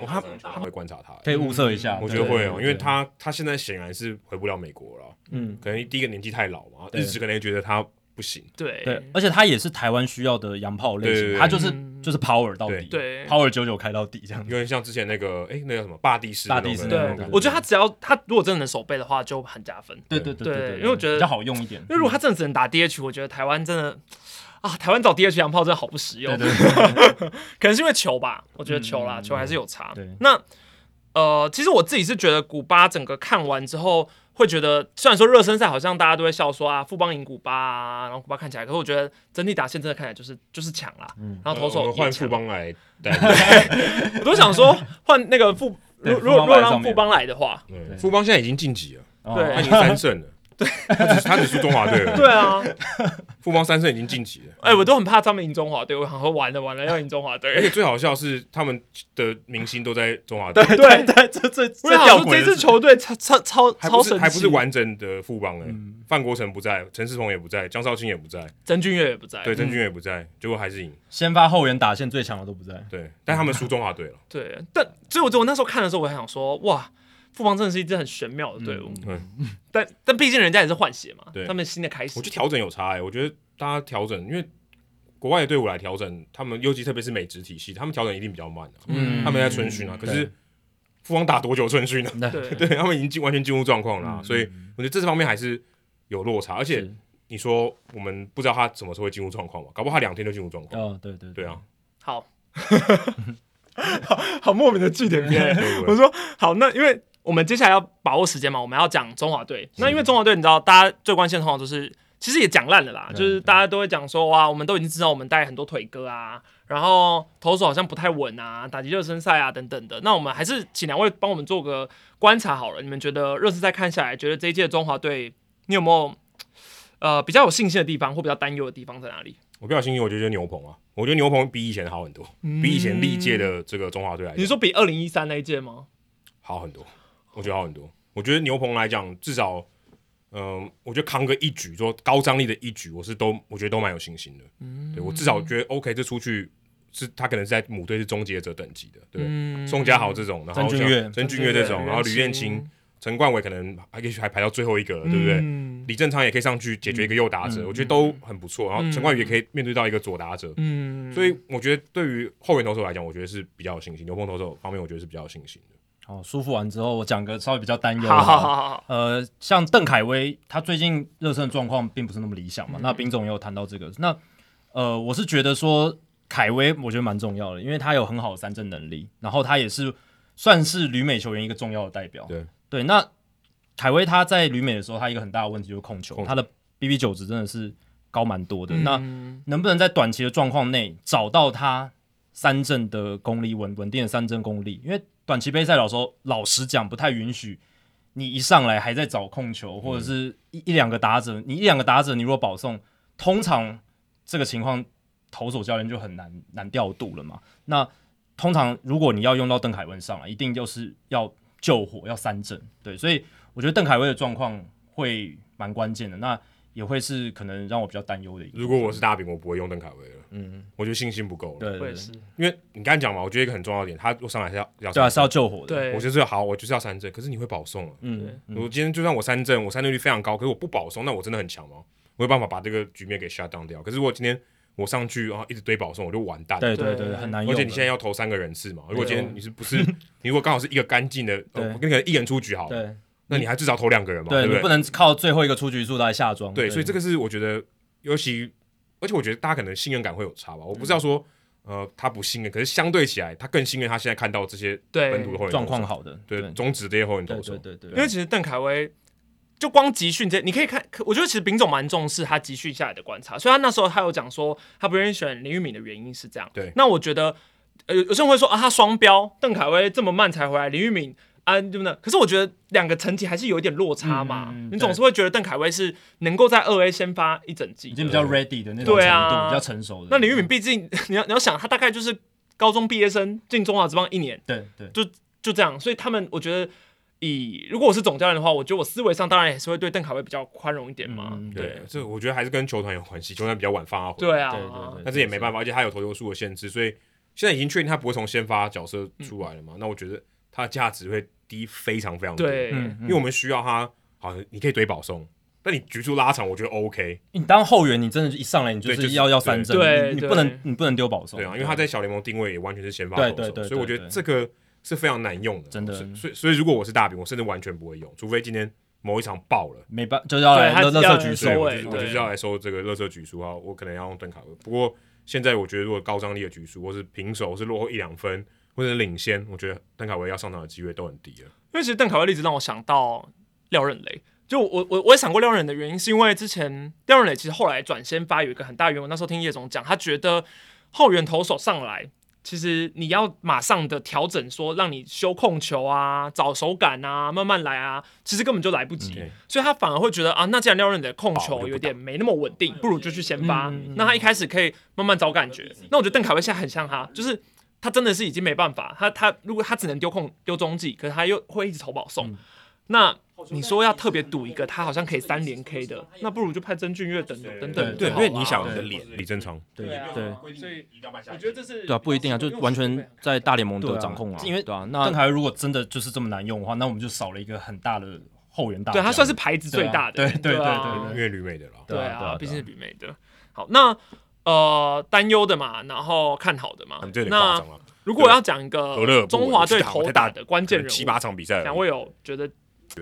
[SPEAKER 1] 我他他会观察他，
[SPEAKER 2] 可以物色一下。
[SPEAKER 1] 我觉得会哦，因为他他现在显然是回不了美国了。嗯，可能第一个年纪太老嘛，日职可能觉得他不行。
[SPEAKER 3] 对
[SPEAKER 2] 对，而且它也是台湾需要的洋炮类型，它就是就是 power 到底，
[SPEAKER 3] 对
[SPEAKER 2] ，power 九九开到底这样。
[SPEAKER 1] 有点像之前那个哎，那叫什么霸地士，
[SPEAKER 2] 霸地士。
[SPEAKER 3] 对，我觉得他只要他如果真的能守备的话，就很加分。
[SPEAKER 2] 对对对对，
[SPEAKER 3] 因为我觉得
[SPEAKER 2] 比较好用一点。
[SPEAKER 3] 因为如果他真的只能打 DH，我觉得台湾真的。啊，台湾找 DH 洋炮真的好不实用，[laughs] 可能是因为球吧，我觉得球啦，球还是有差。那呃，其实我自己是觉得古巴整个看完之后，会觉得虽然说热身赛好像大家都会笑说啊，富邦赢古巴啊，然后古巴看起来，可是我觉得整体打线真的看起来就是就是强啦。然后投手
[SPEAKER 1] 换富邦来，对，[laughs]
[SPEAKER 3] 我都想说换那个富，如如果如果让富邦来的话，
[SPEAKER 1] 富邦现在已经晋级了，
[SPEAKER 3] 对，
[SPEAKER 1] 他已经三胜了。对，他只他只输中华队了。
[SPEAKER 3] 对啊，
[SPEAKER 1] 富邦三胜已经晋级了。
[SPEAKER 3] 哎，我都很怕他们赢中华队，我想说完了完了要赢中华队。
[SPEAKER 1] 而且最好笑是他们的明星都在中华队。
[SPEAKER 3] 对对对，这这我想说这支球队超超超超神奇，
[SPEAKER 1] 还不是完整的富邦哎。范国成不在，陈世鹏也不在，江少卿也不在，
[SPEAKER 3] 曾俊岳也不在。
[SPEAKER 1] 对，曾俊岳也不在，结果还是赢。
[SPEAKER 2] 先发后援打线最强的都不在。
[SPEAKER 1] 对，但他们输中华队了。
[SPEAKER 3] 对，但所以我我那时候看的时候，我还想说哇。富邦真的是一支很玄妙的队伍，嗯，但但毕竟人家也是换血嘛，对，他们新的开始，
[SPEAKER 1] 我觉得调整有差哎，我觉得大家调整，因为国外的队伍来调整，他们尤其特别是美职体系，他们调整一定比较慢的，嗯，他们在春训啊，可是富邦打多久春训呢？对，对。[laughs] 他们已经进完全进入状况了，所以我觉得这方面还是有落差，而且你说我们不知道他什么时候会进入状况嘛，搞不好他两天就进入状况，
[SPEAKER 2] 哦，对对
[SPEAKER 1] 对。啊，
[SPEAKER 3] 好，[laughs] 好好莫名的句点边，我说好，那因为。我们接下来要把握时间嘛，我们要讲中华队。那因为中华队，你知道，大家最关心的通常都是，其实也讲烂了啦，就是大家都会讲说，哇，我们都已经知道我们带很多腿哥啊，然后投手好像不太稳啊，打击热身赛啊等等的。那我们还是请两位帮我们做个观察好了。你们觉得热身赛看下来，觉得这一届的中华队，你有没有呃比较有信心的地方，或比较担忧的地方在哪里？
[SPEAKER 1] 我比较信心，我觉得牛棚啊，我觉得牛棚比以前好很多，嗯、比以前历届的这个中华队来。
[SPEAKER 3] 你说比二零一三那一届吗？
[SPEAKER 1] 好很多。我觉得好很多。我觉得牛棚来讲，至少，嗯、呃，我觉得扛个一局，说高张力的一局，我是都，我觉得都蛮有信心的。嗯，对我至少觉得 OK，这出去是他可能是在母队是终结者等级的，对。嗯、宋家豪这种，然后曾俊曾峻岳这种，然后吕彦青、陈冠伟可能还也许还排到最后一个，对不对？嗯、李正昌也可以上去解决一个右打者，嗯、我觉得都很不错。然后陈冠宇也可以面对到一个左打者，嗯，所以我觉得对于后援投手来讲，我觉得是比较有信心。牛棚投手方面，我觉得是比较有信心的。
[SPEAKER 2] 好，舒服完之后，我讲个稍微比较担忧的。
[SPEAKER 3] 好好好。
[SPEAKER 2] 呃，像邓凯威，他最近热身状况并不是那么理想嘛。嗯、那丙总也有谈到这个。那呃，我是觉得说凯威，我觉得蛮重要的，因为他有很好的三振能力，然后他也是算是旅美球员一个重要的代表。
[SPEAKER 1] 对
[SPEAKER 2] 对。那凯威他在旅美的时候，他一个很大的问题就是控球，控球他的 BB 九值真的是高蛮多的。嗯、那能不能在短期的状况内找到他三振的功力，稳稳定的三振功力？因为短期杯赛老说，老实讲不太允许你一上来还在找控球，或者是一一两个打者，你一两个打者，你如果保送，通常这个情况投手教练就很难难调度了嘛。那通常如果你要用到邓凯文上来，一定就是要救火，要三振，对，所以我觉得邓凯威的状况会蛮关键的。那也会是可能让我比较担忧的一个。
[SPEAKER 1] 如果我是大饼，我不会用邓凯威了。嗯，我觉得信心不够。
[SPEAKER 2] 对，是，
[SPEAKER 1] 因为你刚才讲嘛，我觉得一个很重要的点，他上来是要要
[SPEAKER 2] 对啊，是要救火的。
[SPEAKER 3] 对，
[SPEAKER 1] 我就是好，我就是要三振，可是你会保送。嗯，我今天就算我三振，我三振率非常高，可是我不保送，那我真的很强吗？我有办法把这个局面给 shut down 掉。可是如果今天我上去然后一直堆保送，我就完蛋。
[SPEAKER 2] 对对对，很难。
[SPEAKER 1] 而且你现在要投三个人次嘛，如果今天你是不是 [laughs] 你如果刚好是一个干净的，我跟你讲一人出局好。对，那你还至少投两个人嘛？对，
[SPEAKER 2] 你不能靠最后一个出局数来下庄。
[SPEAKER 1] 对，所以这个是我觉得。尤其，而且我觉得大家可能信任感会有差吧。我不知道说，呃，他不信任，可是相对起来，他更信任他现在看到这些本土的后援
[SPEAKER 2] 状况好的，
[SPEAKER 1] 对中职这些后援投手。
[SPEAKER 2] 对对对。
[SPEAKER 3] 因为其实邓凯威就光集训这，你可以看，我觉得其实丙总蛮重视他集训下来的观察，所以他那时候他有讲说，他不愿意选林玉敏的原因是这样。
[SPEAKER 1] 对。
[SPEAKER 3] 那我觉得，呃，有些人会说啊，他双标，邓凯威这么慢才回来，林玉敏。啊，对不对？可是我觉得两个层级还是有一点落差嘛。嗯、你总是会觉得邓凯威是能够在二 A 先发一整季，
[SPEAKER 2] 已经比较 ready 的那种程度，比较成熟的。
[SPEAKER 3] 那林玉敏毕竟你要你要想，他大概就是。高中毕业生进中华职棒一年，
[SPEAKER 2] 对对，
[SPEAKER 3] 就就这样。所以他们，我觉得以如果我是总教练的话，我觉得我思维上当然也是会对邓凯威比较宽容一点嘛。
[SPEAKER 2] 嗯
[SPEAKER 3] 对，
[SPEAKER 1] 这我觉得还是跟球团有关系，球团比较晚发挥。
[SPEAKER 3] 对啊，
[SPEAKER 2] 对对对
[SPEAKER 1] 但是也没办法，而且他有投球数的限制，所以现在已经确定他不会从先发角色出来了嘛？那我觉得他的价值会低非常非常多。
[SPEAKER 3] 对，
[SPEAKER 2] 嗯，
[SPEAKER 1] 因为我们需要它，好，你可以堆保送，但你局数拉长，我觉得 OK。
[SPEAKER 2] 你当后援，你真的一上来你就是要要三振，
[SPEAKER 3] 对，
[SPEAKER 2] 你不能你不能丢保送。
[SPEAKER 1] 对啊，因为他在小联盟定位也完全是先发投手，
[SPEAKER 2] 对对对，
[SPEAKER 1] 所以我觉得这个是非常难用的，
[SPEAKER 2] 真的。
[SPEAKER 1] 所以所以如果我是大饼，我甚至完全不会用，除非今天某一场爆了，
[SPEAKER 2] 没办就是要来垃垃圾局数，
[SPEAKER 1] 我就我就是要来收这个垃圾局数啊，我可能要用邓卡威。不过现在我觉得如果高张力的局数，或是平手，或是落后一两分，或者领先，我觉得邓凯威要上场的机会都很低了。
[SPEAKER 3] 因为其实邓凯威例子让我想到廖任磊。就我我我也想过廖任磊的原因，是因为之前廖任磊其实后来转先发有一个很大原因，我那时候听叶总讲，他觉得后援投手上来，其实你要马上的调整，说让你修控球啊、找手感啊、慢慢来啊，其实根本就来不及，嗯、所以他反而会觉得啊，那既然廖任磊的控球有点没那么稳定，不如就去先发。嗯、那他一开始可以慢慢找感觉。那我觉得邓凯威现在很像他，就是他真的是已经没办法，他他如果他只能丢控丢中继，可是他又会一直投保送，嗯、那。你说要特别赌一个，他好像可以三连 K 的，那不如就派曾俊岳等等等等。
[SPEAKER 1] 对，因为你想你的脸，李正昌。
[SPEAKER 2] 对对，
[SPEAKER 3] 所以我觉得这是
[SPEAKER 2] 对啊，不一定啊，就完全在大联盟的掌控啊。因为对啊，那邓凯如果真的就是这么难用的话，那我们就少了一个很大的后援大。
[SPEAKER 3] 对他算是牌子最大的，
[SPEAKER 2] 对对对对，
[SPEAKER 1] 因为旅美的了。
[SPEAKER 3] 对啊，毕竟是旅美的。好，那呃，担忧的嘛，然后看好的嘛。那如果要讲一个中华队投打的关键人物，
[SPEAKER 1] 七八场比赛，
[SPEAKER 3] 两位有觉得？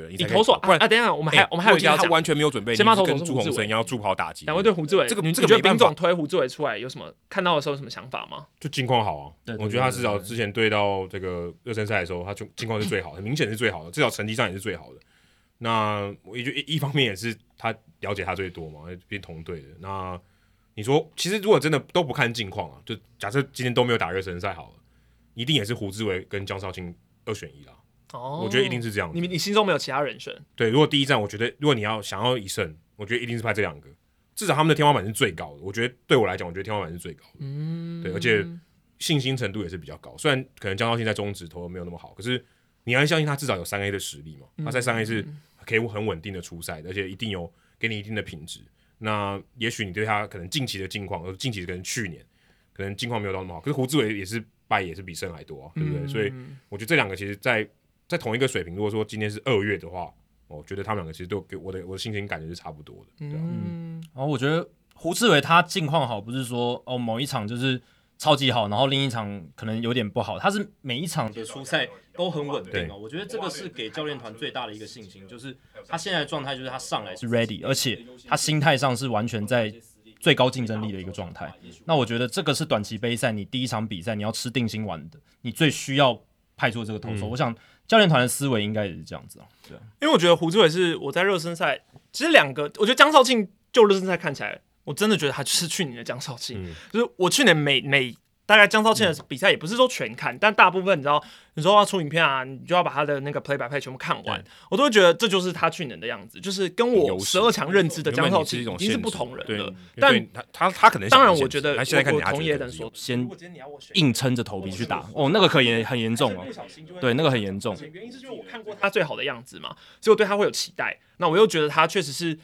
[SPEAKER 1] 你
[SPEAKER 3] 投手啊，等一下，我们还我们还有一条
[SPEAKER 1] 他完全没有准备，先把投手朱鸿生要助跑打击。
[SPEAKER 3] 两位对胡志伟，这个你觉得兵总推胡志伟出来有什么看到的时候有什么想法吗？
[SPEAKER 1] 就近况好啊，我觉得他至少之前对到这个热身赛的时候，他就近况是最好的，很明显是最好的，至少成绩上也是最好的。那我也觉得一方面也是他了解他最多嘛，毕竟同队的。那你说，其实如果真的都不看近况啊，就假设今天都没有打热身赛好了，一定也是胡志伟跟江少卿二选一啦。哦，我觉得一定是这样。
[SPEAKER 3] 你你心中没有其他人选？
[SPEAKER 1] 对，如果第一站，我觉得如果你要想要一胜，我觉得一定是派这两个，至少他们的天花板是最高的。我觉得对我来讲，我觉得天花板是最高的。嗯，对，而且信心程度也是比较高。虽然可能江少庆在中职投的没有那么好，可是你还相信他至少有三 A 的实力嘛？他在三 A 是可以很稳定的出赛，而且一定有给你一定的品质。那也许你对他可能近期的近况，或近期的可能去年可能近况没有到那么好，可是胡志伟也是败也是比胜还多啊，对不对？嗯、所以我觉得这两个其实，在在同一个水平，如果说今天是二月的话，我觉得他们两个其实都给我的我的心情感觉是差不多的。
[SPEAKER 2] 嗯，然后我觉得胡志伟他近况好，不是说哦某一场就是超级好，然后另一场可能有点不好，他是每一场的出赛都很稳定哦。我觉得这个是给教练团最大的一个信心，就是他现在的状态就是他上来是 ready，而且他心态上是完全在最高竞争力的一个状态。那我觉得这个是短期杯赛，你第一场比赛你要吃定心丸的，你最需要派出这个投手。嗯、我想。教练团的思维应该也是这样子啊，对，
[SPEAKER 3] 因为我觉得胡志伟是我在热身赛，其实两个，我觉得江少庆就热身赛看起来，我真的觉得他就是去年的江少庆，嗯、就是我去年每每。大概江少庆的比赛也不是说全看，嗯、但大部分你知道，你说要出影片啊，你就要把他的那个 play by play 全部看完，我都会觉得这就是他去年的样子，就是跟我十二强认知的江少庆已经是不同人了。但
[SPEAKER 1] 他他他可能
[SPEAKER 3] 当然，我觉得
[SPEAKER 1] 现在看
[SPEAKER 3] 我同业的说，
[SPEAKER 2] 先硬撑着头皮去打哦，那个可严很严重哦，对，那个很严重。
[SPEAKER 3] 原因是因为我看过他最好的样子嘛，所以我对他会有期待。那我又觉得他确实是。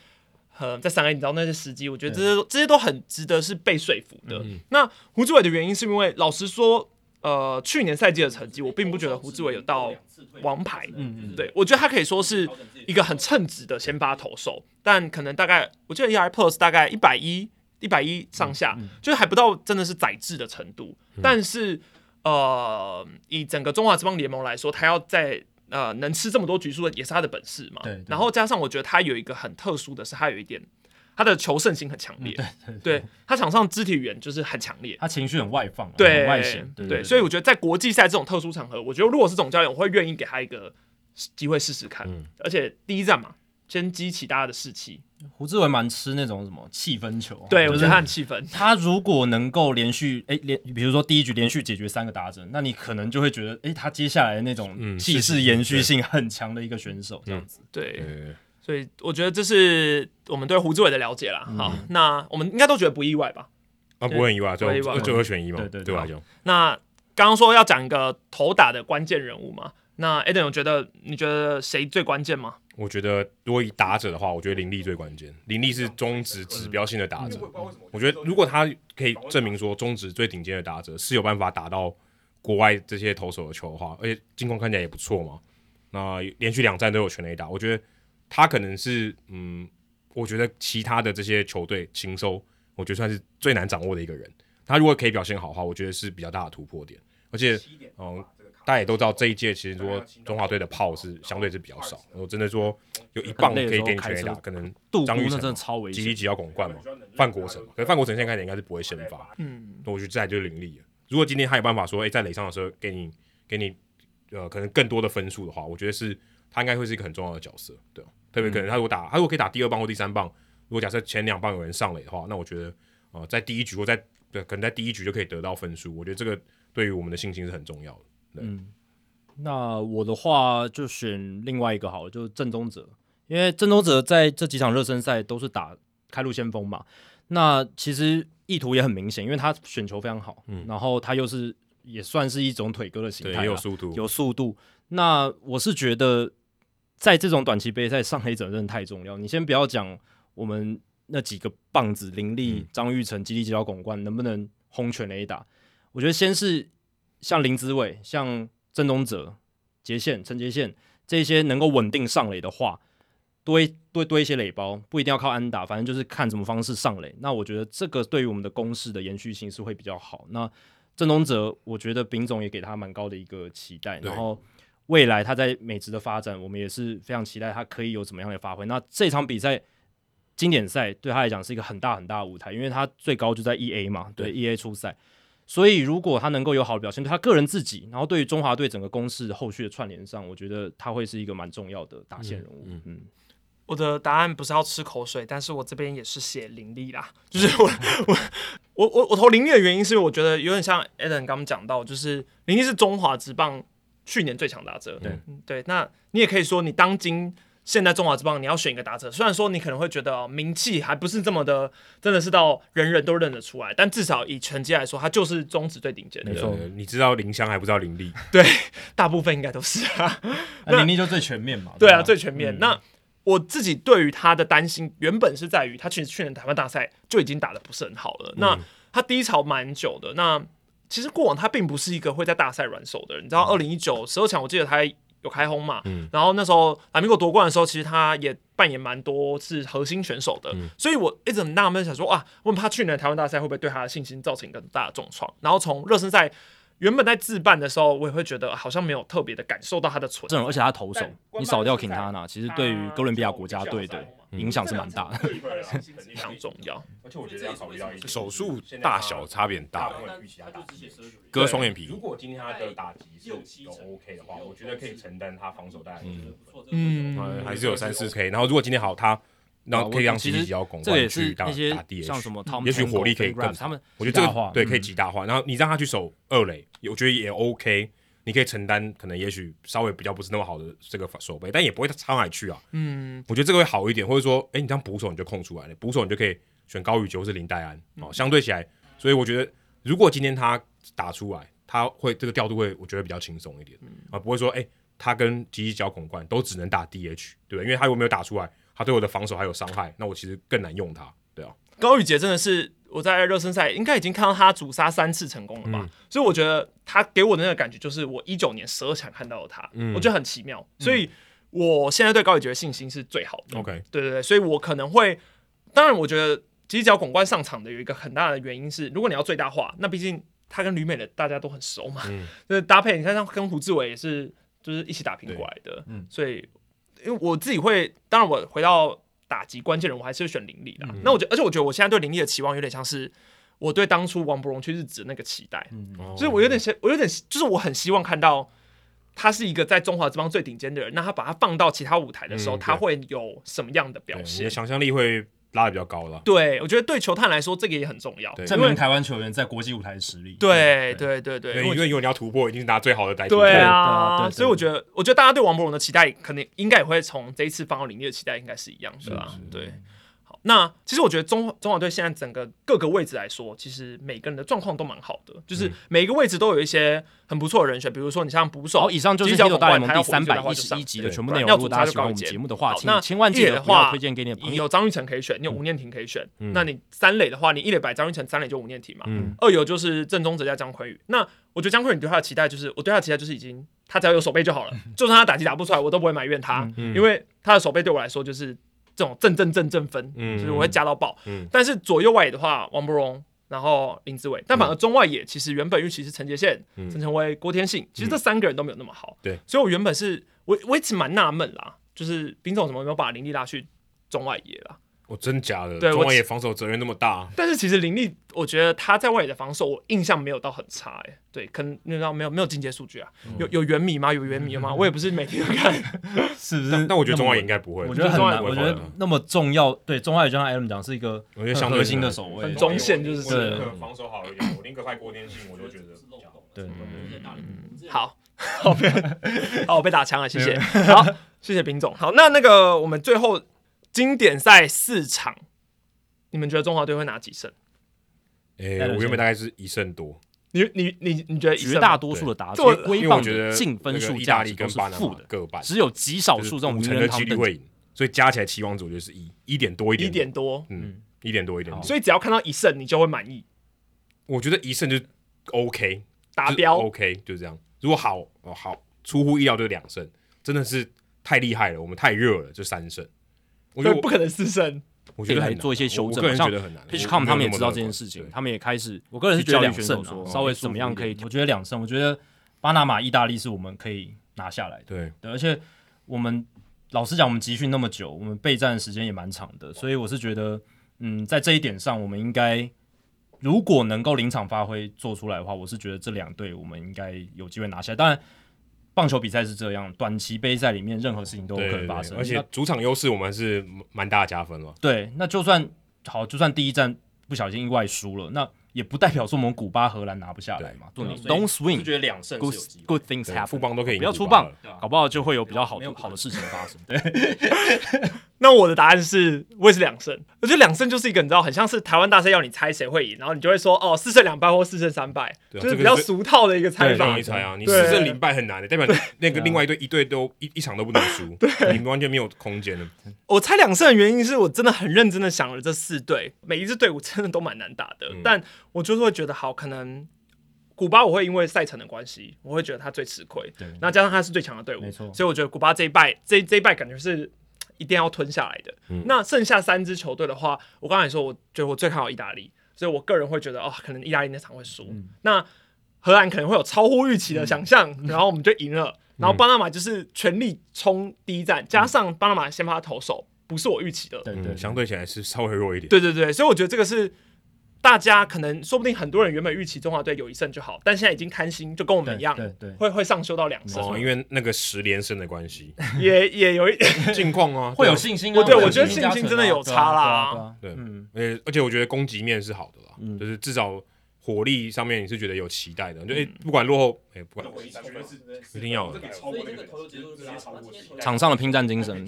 [SPEAKER 3] 呃，在三 A 你知道那些时机，我觉得这些对这些都很值得是被说服的。嗯、那胡志伟的原因是因为，老实说，呃，去年赛季的成绩，我并不觉得胡志伟有到王牌。嗯嗯，对我觉得他可以说是一个很称职的先发投手，但可能大概我记得 ERA Plus 大概一百一一百一上下，嗯嗯、就是还不到真的是宰制的程度。嗯、但是呃，以整个中华职棒联盟来说，他要在呃，能吃这么多局数也是他的本事嘛。对。对，然后加上我觉得他有一个很特殊的是，他有一点他的求胜心很强烈。嗯、对他场上肢体语言就是很强烈，
[SPEAKER 2] 他情绪很外放，
[SPEAKER 3] 对，
[SPEAKER 2] 很外显。对，对，对，
[SPEAKER 3] 对，所以我觉得在国际赛这种特殊场合，我觉得如果是总教练，我会愿意给他一个机会试试看。嗯、而且第一站嘛。先激起大家的士气。
[SPEAKER 2] 胡志伟蛮吃那种什么气氛球，
[SPEAKER 3] 对，就是、我觉得他很气氛。
[SPEAKER 2] 他如果能够连续哎连，比如说第一局连续解决三个打者，那你可能就会觉得哎，他接下来的那种气势延续性很强的一个选手，这样子。
[SPEAKER 3] 对，所以我觉得这是我们对胡志伟的了解啦。好，嗯、那我们应该都觉得不意外吧？
[SPEAKER 1] 啊，不会意外，就就二选一嘛。
[SPEAKER 2] 对对对吧，
[SPEAKER 3] 那刚刚说要讲一个投打的关键人物嘛，那 Adam 有觉得你觉得谁最关键吗？
[SPEAKER 1] 我觉得如果以打者的话，我觉得林立最关键。林立是中职指标性的打者，我觉得如果他可以证明说中职最顶尖的打者是有办法打到国外这些投手的球的话，而且进攻看起来也不错嘛，那连续两战都有全垒打，我觉得他可能是嗯，我觉得其他的这些球队情搜，我觉得算是最难掌握的一个人。他如果可以表现好的话，我觉得是比较大的突破点，而且嗯。大家也都知道，这一届其实说中华队的炮是相对是比较少。我真的说有一棒可以给你全打，可能张玉成、吉力吉要拱冠嘛，范国成。可是范国成现在看起来应该是不会先发。嗯，那我觉得这就是林立了。如果今天他有办法说，哎、欸，在垒上的时候给你给你呃可能更多的分数的话，我觉得是他应该会是一个很重要的角色。对，特别可能他如果打他如果可以打第二棒或第三棒，如果假设前两棒有人上垒的话，那我觉得呃在第一局或在对可能在第一局就可以得到分数。我觉得这个对于我们的信心是很重要的。
[SPEAKER 2] 嗯，那我的话就选另外一个好了，就是郑宗哲，因为郑宗哲在这几场热身赛都是打开路先锋嘛。那其实意图也很明显，因为他选球非常好，嗯，然后他又是也算是一种腿哥的形态，
[SPEAKER 1] 有速度，
[SPEAKER 2] 有速度。那我是觉得，在这种短期杯赛上黑者真的太重要。你先不要讲我们那几个棒子林立、张玉成、吉利吉捞、巩冠能不能轰全垒打，我觉得先是。像林子伟、像郑东哲、杰宪、陈杰宪这些能够稳定上垒的话，多多多一些垒包，不一定要靠安打，反正就是看什么方式上垒。那我觉得这个对于我们的攻势的延续性是会比较好。那郑东哲，我觉得丙总也给他蛮高的一个期待，然后未来他在美职的发展，我们也是非常期待他可以有怎么样的发挥。那这场比赛经典赛对他来讲是一个很大很大的舞台，因为他最高就在一 A 嘛，对，对 1A 初赛。所以，如果他能够有好的表现，对他个人自己，然后对于中华队整个攻势后续的串联上，我觉得他会是一个蛮重要的打线人物。嗯，嗯，
[SPEAKER 3] 我的答案不是要吃口水，但是我这边也是写林立啦，就是我 [laughs] 我我我我投林立的原因是，我觉得有点像 Adam 刚刚讲到，就是林立是中华职棒去年最强打者。对对，那你也可以说你当今。现在中华之邦，你要选一个打者，虽然说你可能会觉得名气还不是这么的，真的是到人人都认得出来，但至少以成绩来说，他就是中职最顶尖的。
[SPEAKER 1] 没错，你知道林香还不知道林立？[laughs]
[SPEAKER 3] 对，大部分应该都是啊。
[SPEAKER 2] 那林立就最全面嘛？
[SPEAKER 3] 对啊，最全面。嗯、那我自己对于他的担心，原本是在于他其实去年台湾大赛就已经打的不是很好了。嗯、那他低潮蛮久的。那其实过往他并不是一个会在大赛软手的人。你知道，二零一九十二强，我记得他。有开轰嘛？嗯、然后那时候拉米戈夺冠的时候，其实他也扮演蛮多是核心选手的，嗯、所以我一直很纳闷，想说啊，问他去年台湾大赛会不会对他的信心造成一个很大的重创？然后从热身赛原本在自办的时候，我也会觉得好像没有特别的感受到他的存在，
[SPEAKER 2] 而且他投手，你少掉 Quintana，其实对于哥伦比亚国家队的。影响是蛮大的，
[SPEAKER 3] 非常重要。而且我觉得要考虑到一
[SPEAKER 1] 手术大小差别很大，割双眼皮。如果今天他的打击是都 OK 的话，我觉得可以承担他防守带来的。嗯，还是有三四 K。然后如果今天好，他那可以让吉力吉捞巩冠去打打 DH，
[SPEAKER 2] 像什么
[SPEAKER 1] 也许火力可以更他们，我觉得这个对可以极大化。然后你让他去守二垒，我觉得也 OK。你可以承担可能也许稍微比较不是那么好的这个守备，但也不会差哪里去啊。嗯，我觉得这个会好一点，或者说，哎、欸，你这样捕手你就空出来了，捕手你就可以选高宇杰或是林黛安哦。相对起来，所以我觉得如果今天他打出来，他会这个调度会我觉得比较轻松一点、嗯、啊，不会说，哎、欸，他跟吉力吉捞巩冠都只能打 DH，对不对？因为他如果没有打出来，他对我的防守还有伤害，那我其实更难用他，对啊。
[SPEAKER 3] 高宇杰真的是。我在热身赛应该已经看到他主杀三次成功了吧，嗯、所以我觉得他给我的那个感觉就是我一九年十二强看到了他，嗯、我觉得很奇妙，所以我现在对高宇杰的信心是最好的。OK，、嗯、对对对，所以我可能会，当然我觉得其实只要巩冠上场的有一个很大的原因是，如果你要最大化，那毕竟他跟旅美的大家都很熟嘛，嗯，就是搭配，你看像跟胡志伟也是就是一起打拼过来的，嗯，所以因为我自己会，当然我回到。打击关键人物还是会选林立的。嗯、那我觉得，而且我觉得我现在对林立的期望有点像是我对当初王伯荣去日职的那个期待，嗯、所以我有点想，我有点就是我很希望看到他是一个在中华之邦最顶尖的人，那他把他放到其他舞台的时候，嗯、他会有什么样的表现？
[SPEAKER 1] 你的想象力会。拉的比较高了，
[SPEAKER 3] 对，我觉得对球探来说，这个也很重要，
[SPEAKER 2] 证明台湾球员在国际舞台的实力。
[SPEAKER 3] 对对对对，
[SPEAKER 1] 因为如果你要突破，一定是拿最好的代替。
[SPEAKER 3] 对啊，所以我觉得，我觉得大家对王博荣的期待，可能应该也会从这一次放到林立的期待，应该是一样的吧？对。好，那其实我觉得中中华队现在整个各个位置来说，其实每个人的状况都蛮好的，就是每一个位置都有一些很不错的人选。比如说你像捕手，
[SPEAKER 2] 好、以上就是《体育大联盟》第三百一十一集的全部内容。如果大家喜欢我们节目的话，请千万记得不要推荐给你的朋友。
[SPEAKER 3] 有张玉成可以选，你有吴念婷可以选。嗯、那你三垒的话，你一垒摆张玉成，三垒就吴念婷嘛。嗯、二游就是郑宗哲加江坤宇。那我觉得江坤宇对他的期待就是，我对他的期待就是已经，他只要有手背就好了，[laughs] 就算他打击打不出来，我都不会埋怨他，嗯嗯、因为他的手背对我来说就是。这种正正正正分，嗯，就是我会加到爆。嗯，但是左右外野的话，王柏荣，然后林志伟，但反而中外野其实原本预期是陈杰宪、陈晨威、郭天信，其实这三个人都没有那么好。对，所以我原本是我我一直蛮纳闷啦，就是兵总怎么没有把林立拉去中外野啦？
[SPEAKER 1] 我真假的？对，中外野防守责任那么大。
[SPEAKER 3] 但是其实林立，我觉得他在外野的防守，我印象没有到很差哎。对，可能你知道没有没有进阶数据啊？有有原米吗？有原米吗？我也不是每天都看，[laughs]
[SPEAKER 2] 是不是？
[SPEAKER 1] 但我觉得中外野应该不会。
[SPEAKER 2] 我觉得很难。我觉得那么重要，对中外野就像 Adam 讲，是一个我觉得相对核心的守卫，
[SPEAKER 3] 很中线就是
[SPEAKER 1] 对防守好一点。我宁可派郭天信，我都觉得
[SPEAKER 2] 对。
[SPEAKER 3] 好，好，[laughs] 好，我被打枪了，谢谢。好，谢谢兵总。好，那那个我们最后。经典赛四场，你们觉得中华队会拿几胜？
[SPEAKER 1] 诶，我原本大概是一胜多。
[SPEAKER 3] 你你你你觉得
[SPEAKER 2] 绝大多数的答案，因为我觉得净分数价值都是负的，
[SPEAKER 1] 各半，
[SPEAKER 2] 只有极少数这种
[SPEAKER 1] 五成的几率会赢，所以加起来期望值我觉得是一一点多一点，
[SPEAKER 3] 一点多，
[SPEAKER 1] 嗯，一点多一点多。
[SPEAKER 3] 所以只要看到一胜，你就会满意。
[SPEAKER 1] 我觉得一胜就 OK
[SPEAKER 3] 达标
[SPEAKER 1] ，OK 就这样。如果好哦好，出乎意料就是两胜，真的是太厉害了，我们太热了，就三胜。
[SPEAKER 3] 我觉得不可能四胜，
[SPEAKER 2] 我觉得来做一些修正。
[SPEAKER 1] 我个人觉得很难。
[SPEAKER 2] PitchCom 他们也知道这件事情，他们也开始。我个人是觉得两胜，稍微怎么样可以？我觉得两胜。我觉得巴拿马、意大利是我们可以拿下来的。
[SPEAKER 1] 对，
[SPEAKER 2] 而且我们老实讲，我们集训那么久，我们备战的时间也蛮长的，所以我是觉得，嗯，在这一点上，我们应该如果能够临场发挥做出来的话，我是觉得这两队我们应该有机会拿下来。当然。棒球比赛是这样，短期杯赛里面任何事情都有可能发生，
[SPEAKER 1] 而且主场优势我们是蛮大的加分了。
[SPEAKER 2] 对，那就算好，就算第一战不小心意外输了，那。也不代表说我们古巴、荷兰拿不下来嘛。对，Don't swing，
[SPEAKER 3] 觉得两胜
[SPEAKER 2] good things happen，
[SPEAKER 1] 副棒都可以，
[SPEAKER 2] 不要出棒，搞不好就会有比较好的好的事情发生。
[SPEAKER 3] 对，[laughs] 那我的答案是，我也是两胜。我觉得两胜就是一个你知道，很像是台湾大赛要你猜谁会赢，然后你就会说哦，四胜两败或四胜三败，就是比较俗套的一个猜法。
[SPEAKER 1] 容易猜啊，你四胜零败很难的，代表那个另外一队一队都一一场都不能输，[laughs] 对，你们完全没有空间了。
[SPEAKER 3] 我猜两胜的原因是我真的很认真的想了这四队，每一支队伍真的都蛮难打的，但我就是会觉得好，可能古巴我会因为赛程的关系，我会觉得他最吃亏。对，那加上他是最强的队伍，没错，所以我觉得古巴这一败，这这一败感觉是一定要吞下来的。嗯、那剩下三支球队的话，我刚才说，我觉得我最看好意大利，所以我个人会觉得哦，可能意大利那场会输。嗯、那荷兰可能会有超乎预期的想象，嗯、然后我们就赢了。然后巴拿马就是全力冲第一战，嗯、加上巴拿马先发投手不是我预期的，
[SPEAKER 1] 对，对对，相对起来是稍微弱一点。
[SPEAKER 3] 对对对，所以我觉得这个是。大家可能说不定很多人原本预期中华队有一胜就好，但现在已经贪心，就跟我们一样，对对，会 [laughs] 会上修到两胜。
[SPEAKER 1] 哦，因为那个十连胜的关系，
[SPEAKER 3] 也也有一点 [laughs]
[SPEAKER 1] 近况啊，[laughs]
[SPEAKER 2] 会有信心。
[SPEAKER 3] 我对我觉得信心真的有差啦。
[SPEAKER 1] 对，而而且我觉得攻击面是好的啦，就是至少火力上面你是觉得有期待的，就诶不管落后，诶不管一定要
[SPEAKER 2] 场上的拼战精神。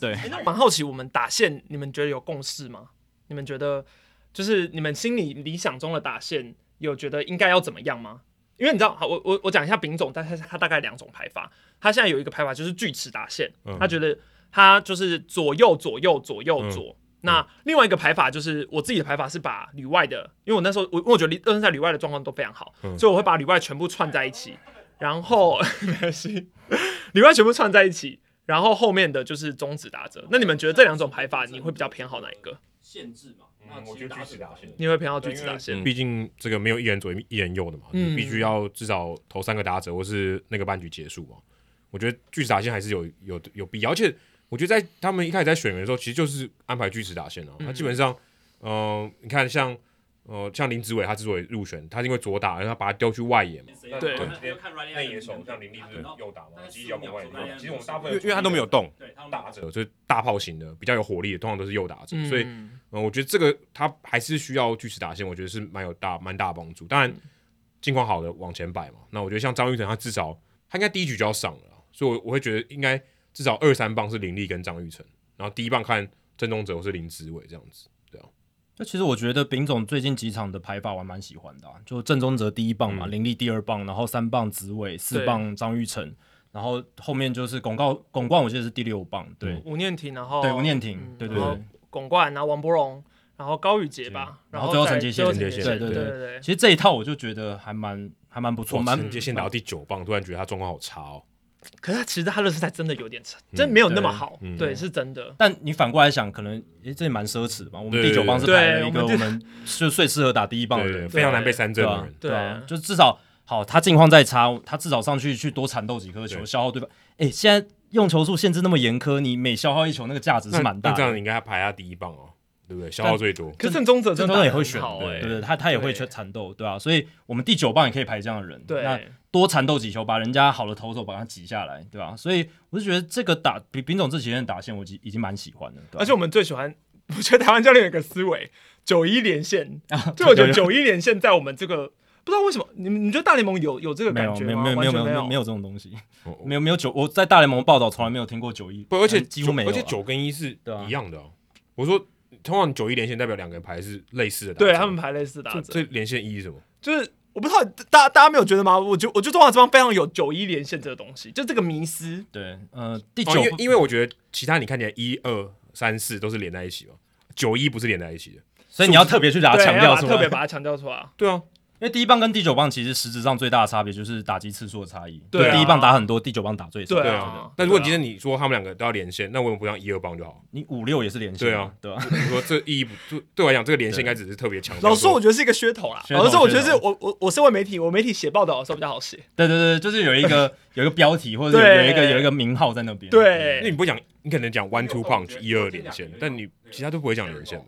[SPEAKER 2] 对，
[SPEAKER 3] 那蛮好奇，我们打线你们觉得有共识吗？你们觉得？就是你们心里理想中的打线，有觉得应该要怎么样吗？因为你知道，好，我我我讲一下丙总，但是他大概两种排法。他现在有一个排法就是锯齿打线，嗯、他觉得他就是左右左右左右左。嗯、那另外一个排法就是我自己的排法是把里外的，因为我那时候我我觉得热身赛里外的状况都非常好，嗯、所以我会把里外全部串在一起，然后 [laughs] 没关系，里外全部串在一起，然后后面的就是中指打折。那你们觉得这两种排法，你会比较偏好哪一个？
[SPEAKER 2] 限制嘛。
[SPEAKER 1] 嗯，我觉得锯齿打线，
[SPEAKER 3] 你会偏好锯齿打线，
[SPEAKER 1] 毕竟这个没有一人左一人右的嘛，嗯、你必须要至少投三个打者，或是那个半局结束嘛。我觉得锯齿打线还是有有有必要，而且我觉得在他们一开始在选人的时候，其实就是安排锯齿打线啊。那、嗯、基本上，嗯、呃，你看像。呃，像林子伟他之所以入选，他是因为左打，然后他把他丢去外野嘛。
[SPEAKER 3] 对。
[SPEAKER 1] 内野手像林立是右打嘛，其实外野。其实我们大部分因为他都没有动，打者就是大炮型的，比较有火力的，通常都是右打者。所以，嗯，我觉得这个他还是需要锯齿打线，我觉得是蛮有大蛮大帮助。当然，近况好的往前摆嘛。那我觉得像张玉成，他至少他应该第一局就要上了，所以我我会觉得应该至少二三棒是林立跟张玉成，然后第一棒看。郑宗哲或是林子伟这样子。
[SPEAKER 2] 那其实我觉得丙总最近几场的排法我还蛮喜欢的、啊，就郑宗哲第一棒嘛，嗯、林立第二棒，然后三棒紫伟，四棒张玉成，然后后面就是巩告巩冠，我记得是第六棒，对，
[SPEAKER 3] 吴念庭，然后
[SPEAKER 2] 对吴念庭，嗯、对对对，
[SPEAKER 3] 巩冠，然后王柏荣。然后高宇杰吧，然后最后陈杰宪，对对对对，
[SPEAKER 2] 其实这一套我就觉得还蛮还蛮不错，蛮
[SPEAKER 1] 陈杰宪打到第九棒，突然觉得他状况好差哦。
[SPEAKER 3] 可是他其实他的实在真的有点差，真没有那么好，对，是真的。
[SPEAKER 2] 但你反过来想，可能诶这也蛮奢侈的嘛。我们第九棒是排了一个我们就最适合打第一棒的人，
[SPEAKER 1] 非常难被三振的人，
[SPEAKER 2] 对啊，就至少好，他境况再差，他至少上去去多缠斗几颗球，消耗对方？诶，现在用球数限制那么严苛，你每消耗一球，那个价值是蛮大的。
[SPEAKER 1] 这样你应该排他第一棒哦。对不对？消耗最多，
[SPEAKER 3] 可是郑宗哲
[SPEAKER 2] 真的也会选，对对，他他也会去缠斗，对啊，所以我们第九棒也可以排这样的人，
[SPEAKER 3] 对，
[SPEAKER 2] 那多缠斗几球，把人家好的投手把他挤下来，对吧？所以我就觉得这个打比丙总这几天的打线，我已已经蛮喜欢的。
[SPEAKER 3] 而且我们最喜欢，我觉得台湾教练有一个思维，九一连线，就我觉得九一连线在我们这个不知道为什么，你们你觉得大联盟有有这个感觉吗？
[SPEAKER 2] 没有没有没有没有没有没有这种东西，没有没有九，我在大联盟报道从来没有听过九一，
[SPEAKER 1] 不，而且几乎没有，而且九跟一是一样的。我说。通常九一连线代表两个人牌是类似的，
[SPEAKER 3] 对他们牌类似的。
[SPEAKER 1] 这连线一是什么？
[SPEAKER 3] 就是我不知道，大家大家没有觉得吗？我就我觉得中华这方非常有九一连线这个东西，就这个迷思。
[SPEAKER 2] 对，呃，第九，
[SPEAKER 1] 因为我觉得其他你看起来一二三四都是连在一起嘛，九一不是连在一起的，
[SPEAKER 2] 所以你要特别去把它强调出来，
[SPEAKER 3] 特别把它强调出来。
[SPEAKER 1] 对啊。
[SPEAKER 2] 因为第一棒跟第九棒其实实质上最大的差别就是打击次数的差异。对，第一棒打很多，第九棒打最少。
[SPEAKER 3] 对啊。
[SPEAKER 1] 那如果今天你说他们两个都要连线，那为什么不让一二棒就好？
[SPEAKER 2] 你五六也是连线。
[SPEAKER 1] 对啊，对啊。你说这意义不，对我来讲，这个连线应该只是特别强。
[SPEAKER 3] 老实说，我觉得是一个噱头啦。老实说，我觉得是我我我身为媒体，我媒体写报道的时候比较好写。
[SPEAKER 2] 对对对，就是有一个 [laughs] 有一个标题或者有一个有一个名号在那边。
[SPEAKER 3] 对。
[SPEAKER 1] 那你不讲，你可能讲 one two punch 一二连线，但你其他都不会讲连线嘛？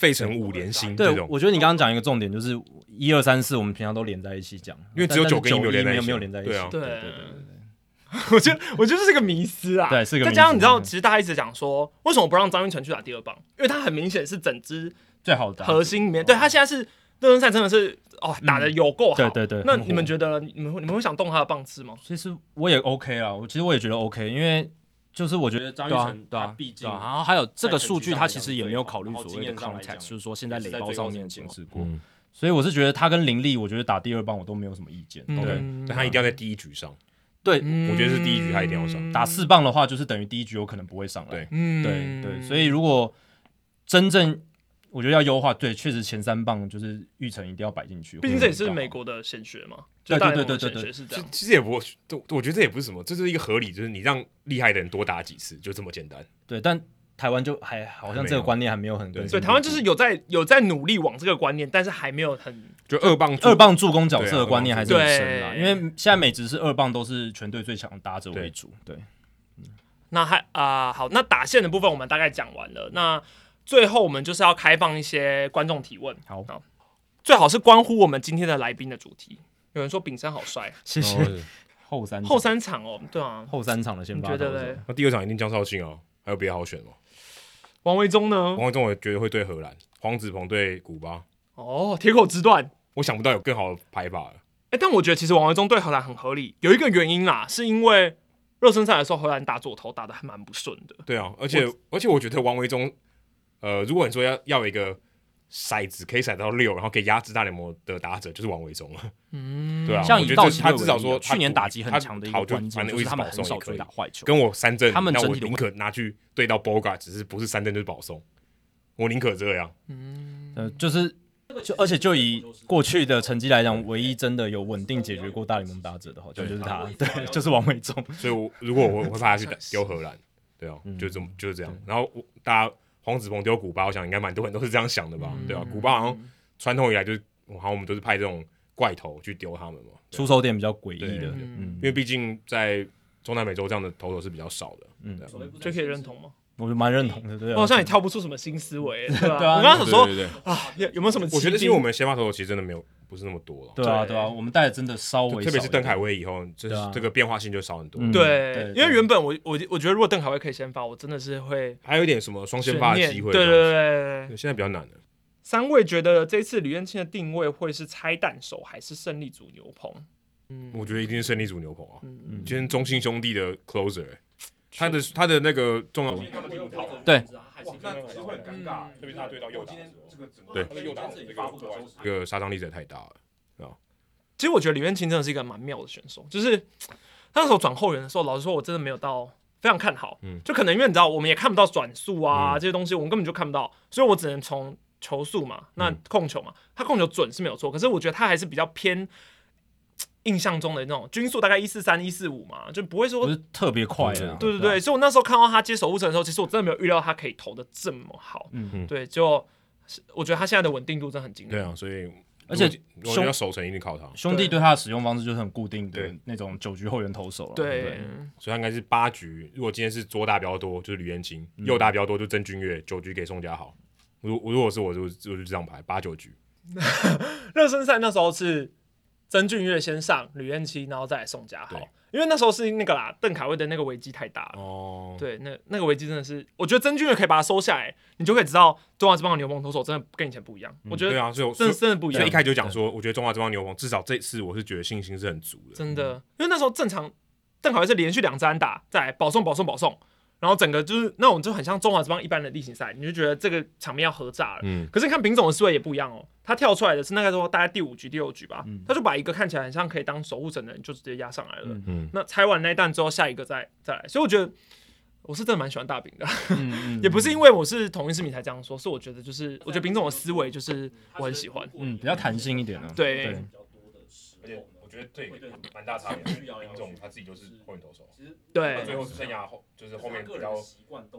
[SPEAKER 1] 费城五连星这种。
[SPEAKER 2] 我觉得你刚刚讲一个重点就是。一二三四，我们平常都连在一起讲，
[SPEAKER 1] 因为只有九跟一没有连在一起，
[SPEAKER 2] 没有连在一起。
[SPEAKER 1] 对啊，
[SPEAKER 3] 对对对我觉得我觉得这是个迷思啊。
[SPEAKER 2] 对，是个。
[SPEAKER 3] 再加上你知道，其实大家一直讲说，为什么不让张育成去打第二棒？因为他很明显是整支
[SPEAKER 2] 最好的
[SPEAKER 3] 核心里面，对他现在是热身赛真的是哦打的有够好。
[SPEAKER 2] 对对对。
[SPEAKER 3] 那你们觉得你们你们会想动他的棒次吗？
[SPEAKER 2] 其实我也 OK 啊，我其实我也觉得 OK，因为就是我觉得张玉成对啊，毕竟然后还有这个数据，他其实也没有考虑所谓的 contact，就是说现在垒包上面检视过。所以我是觉得他跟林立，我觉得打第二棒我都没有什么意见。对，
[SPEAKER 1] 但他一定要在第一局上。
[SPEAKER 2] 对，
[SPEAKER 1] 我觉得是第一局他一定要上。
[SPEAKER 2] 打四棒的话，就是等于第一局有可能不会上来。对，对对。所以如果真正我觉得要优化，对，确实前三棒就是玉成一定要摆进去。
[SPEAKER 3] 毕竟这也是美国的显学嘛。
[SPEAKER 2] 对对对对对对，
[SPEAKER 3] 是这样。
[SPEAKER 1] 其实也不，我觉得这也不是什么，这是一个合理，就是你让厉害的人多打几次，就这么简单。
[SPEAKER 2] 对，但。台湾就还好像这个观念还没有很对，
[SPEAKER 3] 所以台湾就是有在有在努力往这个观念，但是还没有很
[SPEAKER 1] 就二棒
[SPEAKER 2] 二棒助攻角色的观念还是很深啦。因为现在美职是二棒都是全队最强的打者为主。对，
[SPEAKER 3] 那还啊好，那打线的部分我们大概讲完了。那最后我们就是要开放一些观众提问，好，最好是关乎我们今天的来宾的主题。有人说炳生好帅，
[SPEAKER 2] 谢谢。后三
[SPEAKER 3] 后三场哦，对啊，
[SPEAKER 2] 后三场的先发，
[SPEAKER 3] 觉得嘞？
[SPEAKER 1] 那第二场一定江少庆哦，还有别的好选吗？
[SPEAKER 3] 王维忠呢？
[SPEAKER 1] 王维忠我觉得会对荷兰，黄子鹏对古巴。
[SPEAKER 3] 哦，铁口直断，
[SPEAKER 1] 我想不到有更好的排法了。
[SPEAKER 3] 哎、欸，但我觉得其实王维忠对荷兰很合理，有一个原因啦，是因为热身赛的时候荷兰打左投打的还蛮不顺的。
[SPEAKER 1] 对啊，而且而且我觉得王维中，呃，如果你说要要一个。骰子可以骰到六，然后可以压制大联盟的打者，就是王维忠了。嗯，对啊，
[SPEAKER 2] 像以道奇
[SPEAKER 1] 他至少说
[SPEAKER 2] 去年打击很强的一个关键，就是他们很少追打坏球。
[SPEAKER 1] 跟我三振，他们我宁可拿去对到 Bogart，只是不是三振就是保送，我宁可这样。
[SPEAKER 2] 嗯，呃，就是就而且就以过去的成绩来讲，唯一真的有稳定解决过大联盟打者的，好像就是他，[laughs] 对，就是王维忠。
[SPEAKER 1] 所以，我如果我我会派他去 [laughs] 丢荷兰，对啊，就这么就是这样。然后大家。黄子鹏丢古巴，我想应该蛮多人都是这样想的吧，嗯、对吧？古巴好像传统以来就是，好像我们都是派这种怪头去丢他们嘛，
[SPEAKER 2] 出手点比较诡异的，
[SPEAKER 1] 嗯、因为毕竟在中南美洲这样的投手是比较少的，嗯，
[SPEAKER 3] 这可以认同吗？
[SPEAKER 2] 我就蛮认同的，对。
[SPEAKER 3] 我好像也跳不出什么新思维，[laughs] 对吧？我刚刚说啊，有没有什么？
[SPEAKER 1] 我觉得因为我们先发投手其实真的没有，不是那么多了。
[SPEAKER 2] 对啊，对啊，我们带的真的稍微，
[SPEAKER 1] 特别是邓凯威以后，这这个变化性就少很多。
[SPEAKER 3] 对，因为原本我我我觉得如果邓凯威可以先发，我真的是会
[SPEAKER 1] 还有一点什么双先发的机会。
[SPEAKER 3] 对对对，
[SPEAKER 1] 现在比较难了。
[SPEAKER 3] 三位觉得这次吕彦青的定位会是拆弹手还是胜利组牛棚？
[SPEAKER 1] 嗯，我觉得一定是胜利组牛棚啊。嗯嗯，今天中信兄弟的 closer。他的他的那个重要，
[SPEAKER 2] 对。
[SPEAKER 1] 那其实会很尴尬，特别是他对到右打的时候，对，右打这个这个杀伤力实在太大了，啊。
[SPEAKER 3] 其实我觉得李渊清真的是一个蛮妙的选手，就是他那时候转后援的时候，老实说，我真的没有到非常看好，嗯，就可能因为你知道，我们也看不到转速啊、嗯、这些东西，我们根本就看不到，所以我只能从球速嘛，那控球嘛，他控球准是没有错，可是我觉得他还是比较偏印象中的那种均速大概一四三一四五嘛，就不会说
[SPEAKER 2] 不是特别快的，
[SPEAKER 3] 对对对，所以我那时候看到他接守护神的时候，其实我真的没有预料他可以投的这么好，嗯嗯，对，就我觉得他现在的稳定度真的很惊人，
[SPEAKER 1] 对啊，所以。
[SPEAKER 2] 而且
[SPEAKER 1] 兄要守城一定靠他，
[SPEAKER 2] 兄弟对他的使用方式就是很固定的那种九局后援投手了。对，
[SPEAKER 1] 所以他应该是八局。如果今天是左打比较多，就是吕彦青；右打比较多，就郑君岳。九局给宋家豪。如如果是我就，我就这样排八九局。[laughs]
[SPEAKER 3] 热身赛那时候是曾俊岳先上，吕彦青，然后再来宋佳豪。因为那时候是那个啦，邓凯威的那个危机太大了。哦，对，那那个危机真的是，我觉得曾俊岳可以把它收下来，你就可以知道中华之棒的牛棚投手真的跟以前不一样。嗯、我觉得对啊，所以真的真的不一样。
[SPEAKER 1] 所以一开始就讲说，我觉得中华之棒牛棚至少这次我是觉得信心是很足的。
[SPEAKER 3] 真的，因为那时候正常邓凯威是连续两支安打，在保送保送保送。然后整个就是那种就很像中华之邦一般的例行赛，你就觉得这个场面要核炸了。嗯。可是你看丙总的思维也不一样哦，他跳出来的是那个时候大概第五局、第六局吧，嗯、他就把一个看起来很像可以当守护神的人就直接压上来了。嗯。嗯那拆完那一弹之后，下一个再再来，所以我觉得我是真的蛮喜欢大饼的。嗯嗯、[laughs] 也不是因为我是同一市民才这样说，是我觉得就是我觉得丙总的思维就是我很喜欢，
[SPEAKER 2] 嗯，比较弹性一点啊。
[SPEAKER 3] 对。
[SPEAKER 1] 对我觉得这个蛮大差别。林总他自己就是后援投手，
[SPEAKER 3] 对，
[SPEAKER 1] 最后是生涯后就是后面比较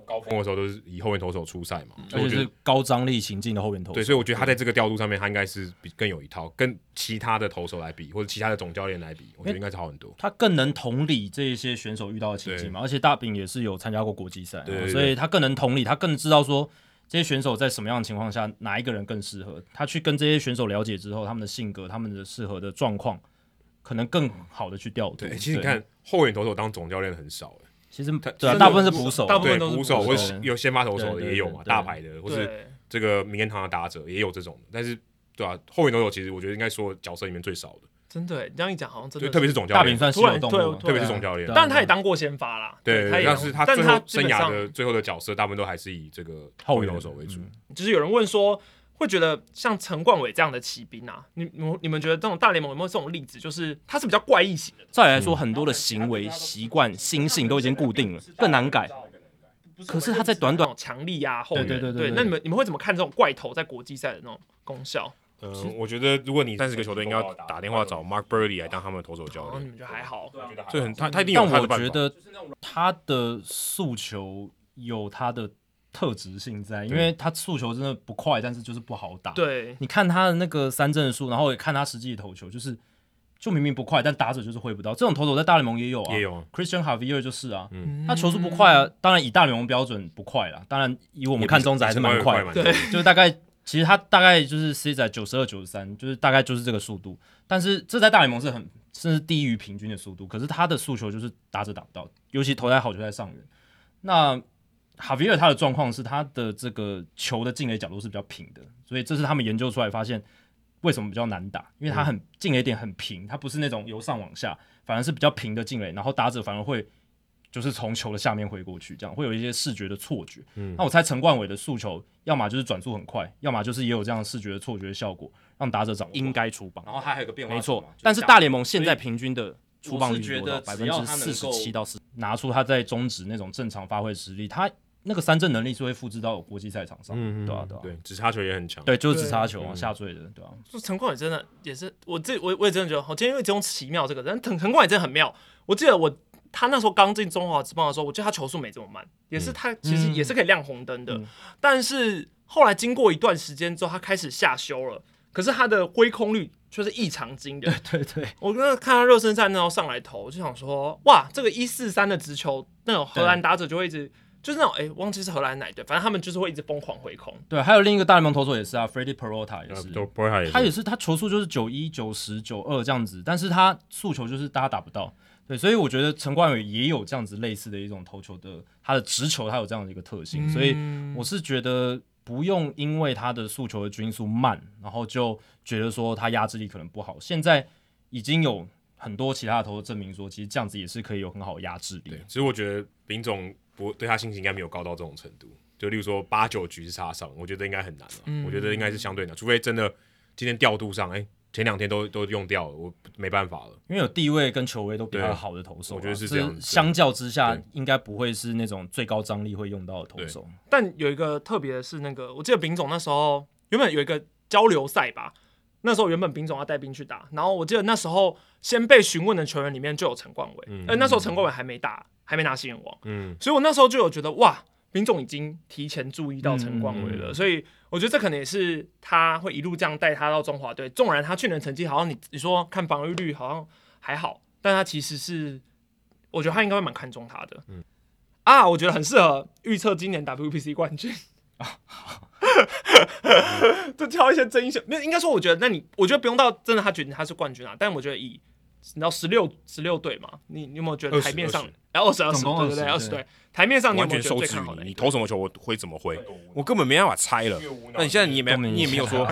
[SPEAKER 1] 高峰的时候都是以后援投手出赛嘛，
[SPEAKER 2] 而且是高张力行进的后援投手。
[SPEAKER 1] 对，所以我觉得他在这个调度上面，他应该是比更有一套，跟其他的投手来比，或者其他的总教练来比，我觉得应该是好很多。
[SPEAKER 2] 他更能同理这一些选手遇到的情境嘛，而且大饼也是有参加过国际赛，所以他更能同理，他更知道说这些选手在什么样的情况下，哪一个人更适合他去跟这些选手了解之后，他们的性格、他们的适合的状况。可能更好的去调度。
[SPEAKER 1] 对，其实你看后援投手当总教练很少哎。
[SPEAKER 2] 其实对，大部分是捕手，
[SPEAKER 3] 大部分都是
[SPEAKER 1] 捕手，或是有先发投手的也有嘛，大牌的，或是这个名人堂的打者也有这种的。但是，对啊，后援投手其实我觉得应该说角色里面最少的。
[SPEAKER 3] 真的，这样一讲好像真的，
[SPEAKER 1] 特别是总教练，
[SPEAKER 2] 大饼算稀有动物，
[SPEAKER 1] 特别是总教练。
[SPEAKER 3] 当然他也当过先发啦，
[SPEAKER 1] 对，但是他最后生涯的最后的角色，大部分都还是以这个后援投手为主。
[SPEAKER 3] 就是有人问说。会觉得像陈冠伟这样的骑兵啊，你你你们觉得这种大联盟有没有这种例子？就是他是比较怪异型的。
[SPEAKER 2] 再来说，很多的行为习惯、心性都已经固定了，更难改。可是他在短短
[SPEAKER 3] 强力啊，后援对对对对，那你们你们会怎么看这种怪头在国际赛的那种功效？
[SPEAKER 1] 嗯，我觉得如果你三十个球队应该要打电话找 Mark Buehrle 来当他们的投手教练，
[SPEAKER 3] 你们觉得还好？
[SPEAKER 1] 这很他他一定有他的。
[SPEAKER 2] 但我觉得他的诉求有他的。特质性在，因为他速球真的不快，但是就是不好打。
[SPEAKER 3] 对，
[SPEAKER 2] 你看他的那个三振数，然后也看他实际的投球，就是就明明不快，但打者就是挥不到。这种投手在大联盟也有啊，
[SPEAKER 1] 也有啊。
[SPEAKER 2] Christian Javier 就是啊，嗯、他球速不快啊，当然以大联盟标准不快啦，当然以我们看中子还是蛮快的。对，就是大概其实他大概就是 C 在九十二、九十三，就是大概就是这个速度。但是这在大联盟是很甚至低于平均的速度，可是他的速球就是打者打不到，尤其投在好球在上缘。那哈维尔他的状况是他的这个球的进垒角度是比较平的，所以这是他们研究出来发现为什么比较难打，因为他很进垒点很平，他不是那种由上往下，反而是比较平的进垒，然后打者反而会就是从球的下面挥过去，这样会有一些视觉的错觉。嗯，那我猜陈冠伟的诉求要么就是转速很快，要么就是也有这样视觉的错觉的效果，让打者掌握应该出棒。
[SPEAKER 3] 然后他还有个变化，
[SPEAKER 2] 没错，但是大联盟现在平均的出棒率多少？百分之四十七到四，拿出他在中职那种正常发挥实力，他。那个三振能力是会复制到国际赛场上，嗯、对啊，对啊，
[SPEAKER 1] 对，直插球也很强，
[SPEAKER 2] 对，就是直插球啊，下坠的，对啊。
[SPEAKER 3] 就陈冠宇真的也是，我这我我也真的觉得，好今天因为这种奇妙这个人，陈陈冠宇真的很妙。我记得我他那时候刚进中华职棒的时候，我觉得他球速没这么慢，也是他其实也是可以亮红灯的。嗯、但是后来经过一段时间之后，他开始下修了，可是他的挥空率却是异常惊人。
[SPEAKER 2] 对对对，
[SPEAKER 3] 我刚刚看他热身赛那时候上来投，我就想说，哇，这个一四三的直球，那种荷兰打者就会一直。就是那种哎、欸，忘记是荷兰哪队，反正他们就是会一直疯狂回空。
[SPEAKER 2] 对，还有另一个大联盟投手也是啊，Freddie Peralta 也是，
[SPEAKER 1] 也是
[SPEAKER 2] 他也是他球速就是九一、九十、九二这样子，但是他速球就是大家打不到。对，所以我觉得陈冠伟也有这样子类似的一种投球的，他的直球他有这样的一个特性，嗯、所以我是觉得不用因为他的速球的均速慢，然后就觉得说他压制力可能不好。现在已经有很多其他的投手证明说，其实这样子也是可以有很好的压制力。
[SPEAKER 1] 对，其实我觉得林总。我对他心情应该没有高到这种程度，就例如说八九局是插上，我觉得应该很难了。
[SPEAKER 3] 嗯、
[SPEAKER 1] 我觉得应该是相对难，除非真的今天调度上，哎、欸，前两天都都用掉了，我没办法了。
[SPEAKER 2] 因为有地位跟球威都比较好的投手，
[SPEAKER 1] 我觉得是这样。
[SPEAKER 2] 相较之下，应该不会是那种最高张力会用到的投手。
[SPEAKER 3] 但有一个特别的是，那个我记得丙总那时候原本有一个交流赛吧。那时候原本丙总要带兵去打，然后我记得那时候先被询问的球员里面就有陈冠伟，嗯，而那时候陈冠伟还没打，还没拿新人王，嗯，所以我那时候就有觉得哇，丙总已经提前注意到陈冠伟了，嗯。嗯，所以我觉得这可能也是他会一路这样带他到中华队。纵然他去年成绩好像你你说看防御率好像还好，但他其实是我觉得他应该会蛮看重他的，嗯，啊，我觉得很适合预测今年 WPC 冠军。[laughs] [laughs] 就挑一些真英雄，没有应该说，我觉得那你，我觉得不用到真的他决定他是冠军啊，但我觉得以你知道十六十六队嘛，你你有没有觉得台面上然后二十二十对对对二十队台面上你有没有觉得最看好的？
[SPEAKER 1] 你投什么球我挥怎么挥，我根本没办法猜了。那你现在你也没你也没有说，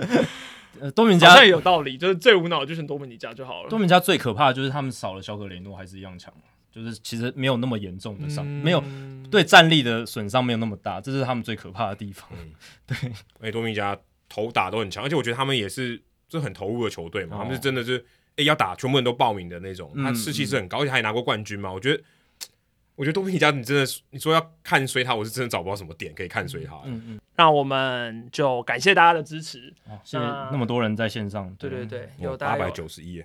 [SPEAKER 1] [laughs]
[SPEAKER 2] 多米尼加
[SPEAKER 3] 好像也有道理，就是最无脑就是多米尼加就好了。
[SPEAKER 2] 多米尼加最可怕的就是他们少了小可雷诺还是一样强。就是其实没有那么严重的伤，嗯、没有对战力的损伤没有那么大，这是他们最可怕的地方。嗯、[laughs] 对，
[SPEAKER 1] 哎，多米加投打都很强，而且我觉得他们也是就很投入的球队嘛，哦、他们是真的是哎要打，全部人都报名的那种，他士气是很高，嗯、而且还拿过冠军嘛。我觉得，我觉得多米加你真的你说要看衰他，我是真的找不到什么点可以看衰他。
[SPEAKER 3] 嗯嗯，那我们就感谢大家的支持，
[SPEAKER 2] 哦、谢谢那么多人在线上。
[SPEAKER 3] 对对对，
[SPEAKER 1] 有八百九十一。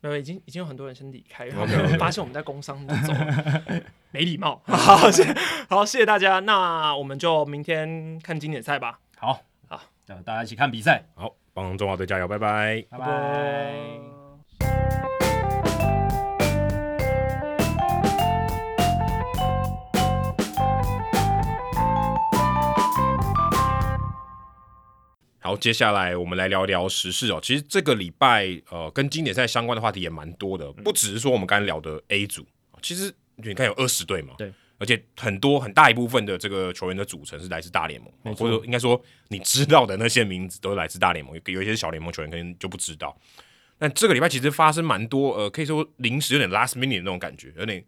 [SPEAKER 3] 没有，已经已经有很多人先离开，然后发现我们在工商走，[laughs] 没礼貌。好，谢好，谢谢大家。那我们就明天看经典赛吧。
[SPEAKER 2] 好，好，大家一起看比赛。
[SPEAKER 1] 好，帮中华队加油，拜拜，
[SPEAKER 3] 拜拜。
[SPEAKER 1] 好，接下来我们来聊聊时事哦。其实这个礼拜，呃，跟经典赛相关的话题也蛮多的，不只是说我们刚才聊的 A 组，其实你看有二十队嘛，
[SPEAKER 2] 对，
[SPEAKER 1] 而且很多很大一部分的这个球员的组成是来自大联盟，或者应该说你知道的那些名字都是来自大联盟，有一些小联盟球员可能就不知道。但这个礼拜其实发生蛮多，呃，可以说临时有点 last minute 的那种感觉，有点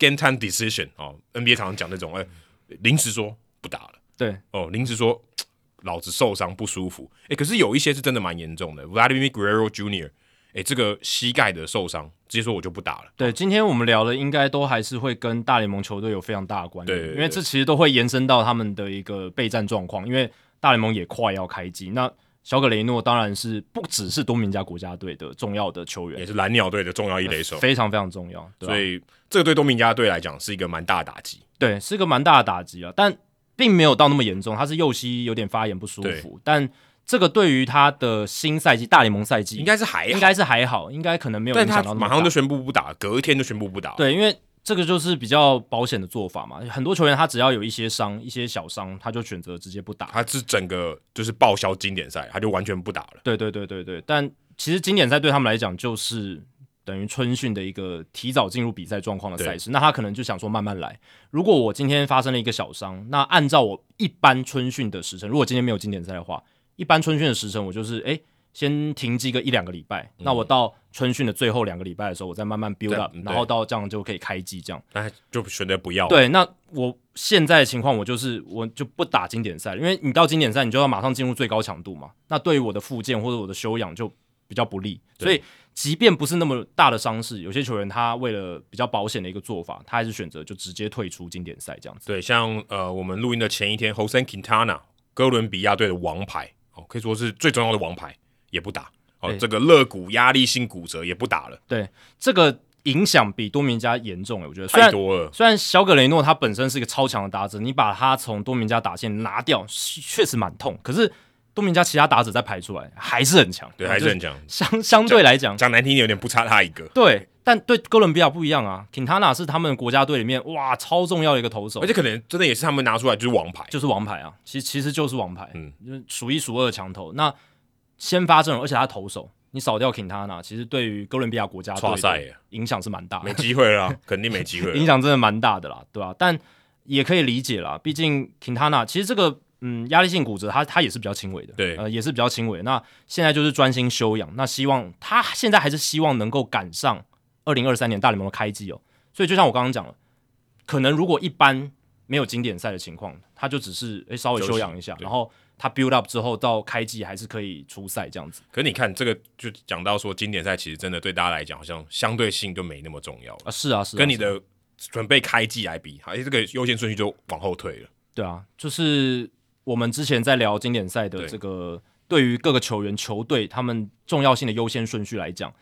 [SPEAKER 1] game time decision 哦。NBA 常常讲那种，呃，临时说不打了，
[SPEAKER 2] 对，
[SPEAKER 1] 哦，临时说。老子受伤不舒服，哎、欸，可是有一些是真的蛮严重的，Vladimir Guerrero Jr.，哎、欸，这个膝盖的受伤，直接说我就不打了。
[SPEAKER 2] 对，今天我们聊的应该都还是会跟大联盟球队有非常大的
[SPEAKER 1] 关系，
[SPEAKER 2] 因为这其实都会延伸到他们的一个备战状况，因为大联盟也快要开机。那小葛雷诺当然是不只是多米尼加国家队的重要的球员，
[SPEAKER 1] 也是蓝鸟队的重要一垒手，
[SPEAKER 2] 非常非常重要。对，
[SPEAKER 1] 所以这个对多米尼加队来讲是一个蛮大的打击，
[SPEAKER 2] 对，是一个蛮大的打击啊，但。并没有到那么严重，他是右膝有点发炎不舒服，但这个对于他的新赛季大联盟赛季
[SPEAKER 1] 应该是还
[SPEAKER 2] 应该是还好，应该可能没有影响到。
[SPEAKER 1] 马上就宣布不打，隔一天就宣布不打。
[SPEAKER 2] 对，因为这个就是比较保险的做法嘛。很多球员他只要有一些伤，一些小伤，他就选择直接不打。
[SPEAKER 1] 他是整个就是报销经典赛，他就完全不打了。
[SPEAKER 2] 对对对对对，但其实经典赛对他们来讲就是。等于春训的一个提早进入比赛状况的赛事，那他可能就想说慢慢来。如果我今天发生了一个小伤，那按照我一般春训的时程，如果今天没有经典赛的话，一般春训的时程我就是诶、欸，先停机个一两个礼拜。嗯、那我到春训的最后两个礼拜的时候，我再慢慢 build up，然后到这样就可以开机这样。
[SPEAKER 1] 那就选择不要。
[SPEAKER 2] 对，那我现在的情况，我就是我就不打经典赛，因为你到经典赛，你就要马上进入最高强度嘛。那对于我的复健或者我的修养就比较不利，所以。即便不是那么大的伤势，有些球员他为了比较保险的一个做法，他还是选择就直接退出经典赛这样子。
[SPEAKER 1] 对，像呃，我们录音的前一天，Jose Quintana 哥伦比亚队的王牌哦，可以说是最重要的王牌，也不打哦。欸、这个肋骨压力性骨折也不打了。
[SPEAKER 2] 对，这个影响比多米尼加严重，我觉得
[SPEAKER 1] 太多了。
[SPEAKER 2] 虽然小葛雷诺他本身是一个超强的打者，你把他从多米加打线拿掉，确实蛮痛。可是。多米尼加其他打者再排出来还是很强，
[SPEAKER 1] 对，还是很强。
[SPEAKER 2] 相相对来讲，
[SPEAKER 1] 讲难听点，有点不差他一个。
[SPEAKER 2] 对，但对哥伦比亚不一样啊。Quintana 是他们国家队里面哇超重要的一个投手，
[SPEAKER 1] 而且可能真的也是他们拿出来就是王牌，
[SPEAKER 2] 就是王牌啊。其实其实就是王牌，嗯，就是数一数二的强投。那先发阵容，而且他投手，你扫掉 Quintana，其实对于哥伦比亚国家队影响是蛮大的，
[SPEAKER 1] 没机会啦，肯定没机会，[laughs]
[SPEAKER 2] 影响真的蛮大的啦，对吧、啊？但也可以理解啦，毕竟 Quintana 其实这个。嗯，压力性骨折，他他也是比较轻微的，
[SPEAKER 1] 对，
[SPEAKER 2] 呃，也是比较轻微的。那现在就是专心休养，那希望他现在还是希望能够赶上二零二三年大联盟的开季哦。所以就像我刚刚讲了，可能如果一般没有经典赛的情况，他就只是诶、欸、稍微休养一下，然后他 build up 之后到开季还是可以出赛这样子。
[SPEAKER 1] 可是你看这个就讲到说经典赛其实真的对大家来讲好像相对性就没那么重要
[SPEAKER 2] 啊，是啊是啊，
[SPEAKER 1] 跟你的准备开季来比，哎这个优先顺序就往后退了。
[SPEAKER 2] 对啊，就是我们之前在聊经典赛的这个对于各个球员球队他们重要性的优先顺序来讲，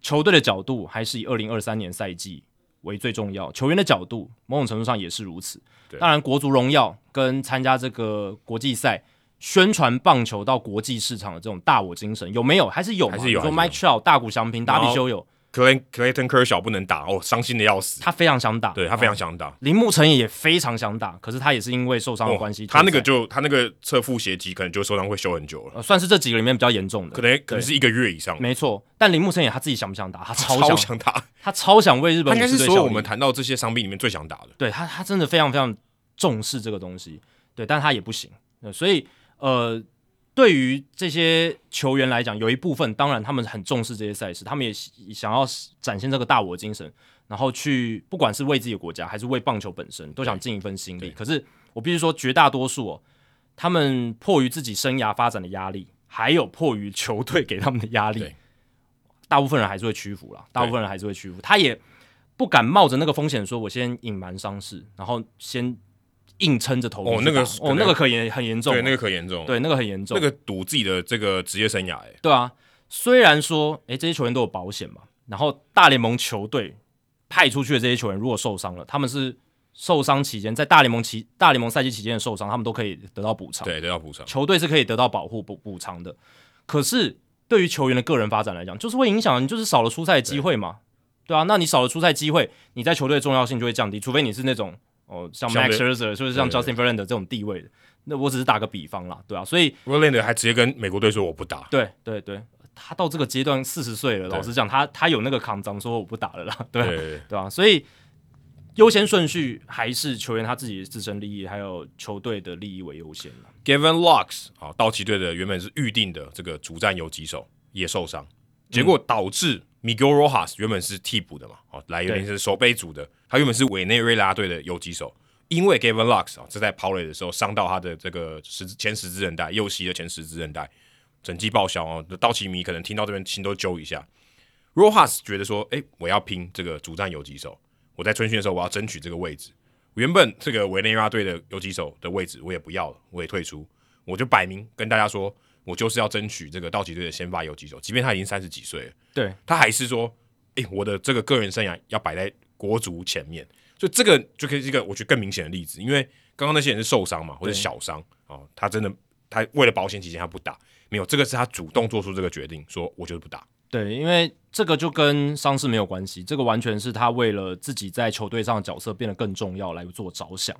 [SPEAKER 2] 球队的角度还是以二零二三年赛季为最重要，球员的角度某种程度上也是如此。当然，国足荣耀跟参加这个国际赛、宣传棒球到国际市场的这种大我精神有没有？还是有？
[SPEAKER 1] 还是有。
[SPEAKER 2] 说 Mike Trout 大谷翔平、达比修有
[SPEAKER 1] ，Clayton Kershaw 不能打哦，伤心的要死。
[SPEAKER 2] 他非常想打，
[SPEAKER 1] 对他非常想打。哦、
[SPEAKER 2] 铃木成也非常想打，可是他也是因为受伤的关系、哦，
[SPEAKER 1] 他那个就他那个侧腹斜肌可能就受伤会修很久了、
[SPEAKER 2] 呃，算是这几个里面比较严重的，
[SPEAKER 1] 可能可能是一个月以上。
[SPEAKER 2] 没错，但铃木成也他自己想不想打？他超想，
[SPEAKER 1] 超想打，
[SPEAKER 2] 他超想为日本。
[SPEAKER 1] 他应该是所有我们谈到这些伤病里面最想打的。
[SPEAKER 2] 对他，他真的非常非常。重视这个东西，对，但他也不行，所以呃，对于这些球员来讲，有一部分当然他们很重视这些赛事，他们也想要展现这个大我精神，然后去不管是为自己的国家还是为棒球本身，都想尽一份心力。可是我必须说，绝大多数哦，他们迫于自己生涯发展的压力，还有迫于球队给他们的压力，大部分人还是会屈服了，大部分人还是会屈服，他也不敢冒着那个风险说，我先隐瞒伤势，然后先。硬撑着头哦，
[SPEAKER 1] 那个
[SPEAKER 2] 哦，那个可严很严重，
[SPEAKER 1] 对，那个可严重，
[SPEAKER 2] 对，那个很严重，
[SPEAKER 1] 那个赌自己的这个职业生涯，哎，
[SPEAKER 2] 对啊。虽然说，哎、欸，这些球员都有保险嘛，然后大联盟球队派出去的这些球员如果受伤了，他们是受伤期间在大联盟期大联盟赛季期间的受伤，他们都可以得到补偿，
[SPEAKER 1] 对，得到补偿，
[SPEAKER 2] 球队是可以得到保护补补偿的。可是对于球员的个人发展来讲，就是会影响，你就是少了出赛机会嘛，对啊，那你少了出赛机会，你在球队的重要性就会降低，除非你是那种。哦，像 Max Scherzer 是不是像 Justin Verlander 这种地位的？那我只是打个比方啦，对啊，所以
[SPEAKER 1] Verlander 还直接跟美国队说我不打。
[SPEAKER 2] 对对对，他到这个阶段四十岁了，老实讲，他他有那个扛脏说我不打了啦，对对，对，对啊，所以优先顺序还是球员他自己的自身利益，还有球队的利益为优先
[SPEAKER 1] Given Locks 啊，道奇队的原本是预定的这个主战游击手也受伤，结果导致 Miguel Rojas 原本是替补的嘛，哦，来源是守备组的。他原本是委内瑞拉队的游击手，因为 Gavin Lux 啊，这在跑垒的时候伤到他的这个十前十字韧带，右膝的前十字韧带，整季报销哦。道奇迷可能听到这边心都揪一下。Rojas 觉得说，哎、欸，我要拼这个主战游击手，我在春训的时候我要争取这个位置。原本这个委内瑞拉队的游击手的位置我也不要了，我也退出，我就摆明跟大家说，我就是要争取这个道奇队的先发游击手，即便他已经三十几岁了，
[SPEAKER 2] 对，
[SPEAKER 1] 他还是说，哎、欸，我的这个个人生涯要摆在。国足前面，所以这个就可以是一个我觉得更明显的例子，因为刚刚那些人是受伤嘛，或者小伤哦，他真的他为了保险起见他不打，没有这个是他主动做出这个决定，说我就是不打。
[SPEAKER 2] 对，因为这个就跟伤势没有关系，这个完全是他为了自己在球队上的角色变得更重要来做着想。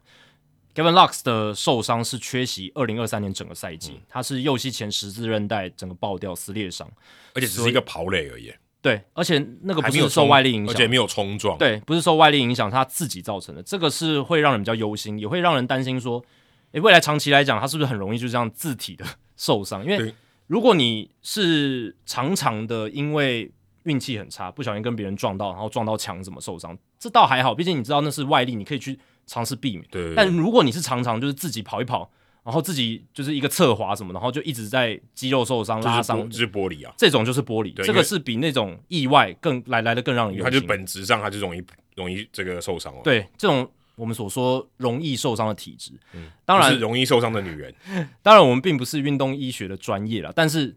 [SPEAKER 2] Gavin Lux 的受伤是缺席二零二三年整个赛季，嗯，他是右膝前十字韧带整个爆掉撕裂伤，
[SPEAKER 1] 而且只是一个跑垒而已。
[SPEAKER 2] 对，而且那个不是受外力影响，
[SPEAKER 1] 而且没有冲撞。
[SPEAKER 2] 对，不是受外力影响，他自己造成的。这个是会让人比较忧心，也会让人担心说，诶，未来长期来讲，他是不是很容易就这样自体的受伤？因为如果你是常常的因为运气很差，不小心跟别人撞到，然后撞到墙怎么受伤，这倒还好，毕竟你知道那是外力，你可以去尝试避免。但如果你是常常就是自己跑一跑。然后自己就是一个侧滑什么，然后就一直在肌肉受伤、拉伤，
[SPEAKER 1] 就是玻璃啊，
[SPEAKER 2] 这种就是玻璃，这个是比那种意外更来来的更让人忧心。它
[SPEAKER 1] 就本质上它就容易容易这个受伤了。
[SPEAKER 2] 对，这种我们所说容易受伤的体质，嗯，当然
[SPEAKER 1] 是容易受伤的女人。[laughs]
[SPEAKER 2] 当然我们并不是运动医学的专业了，但是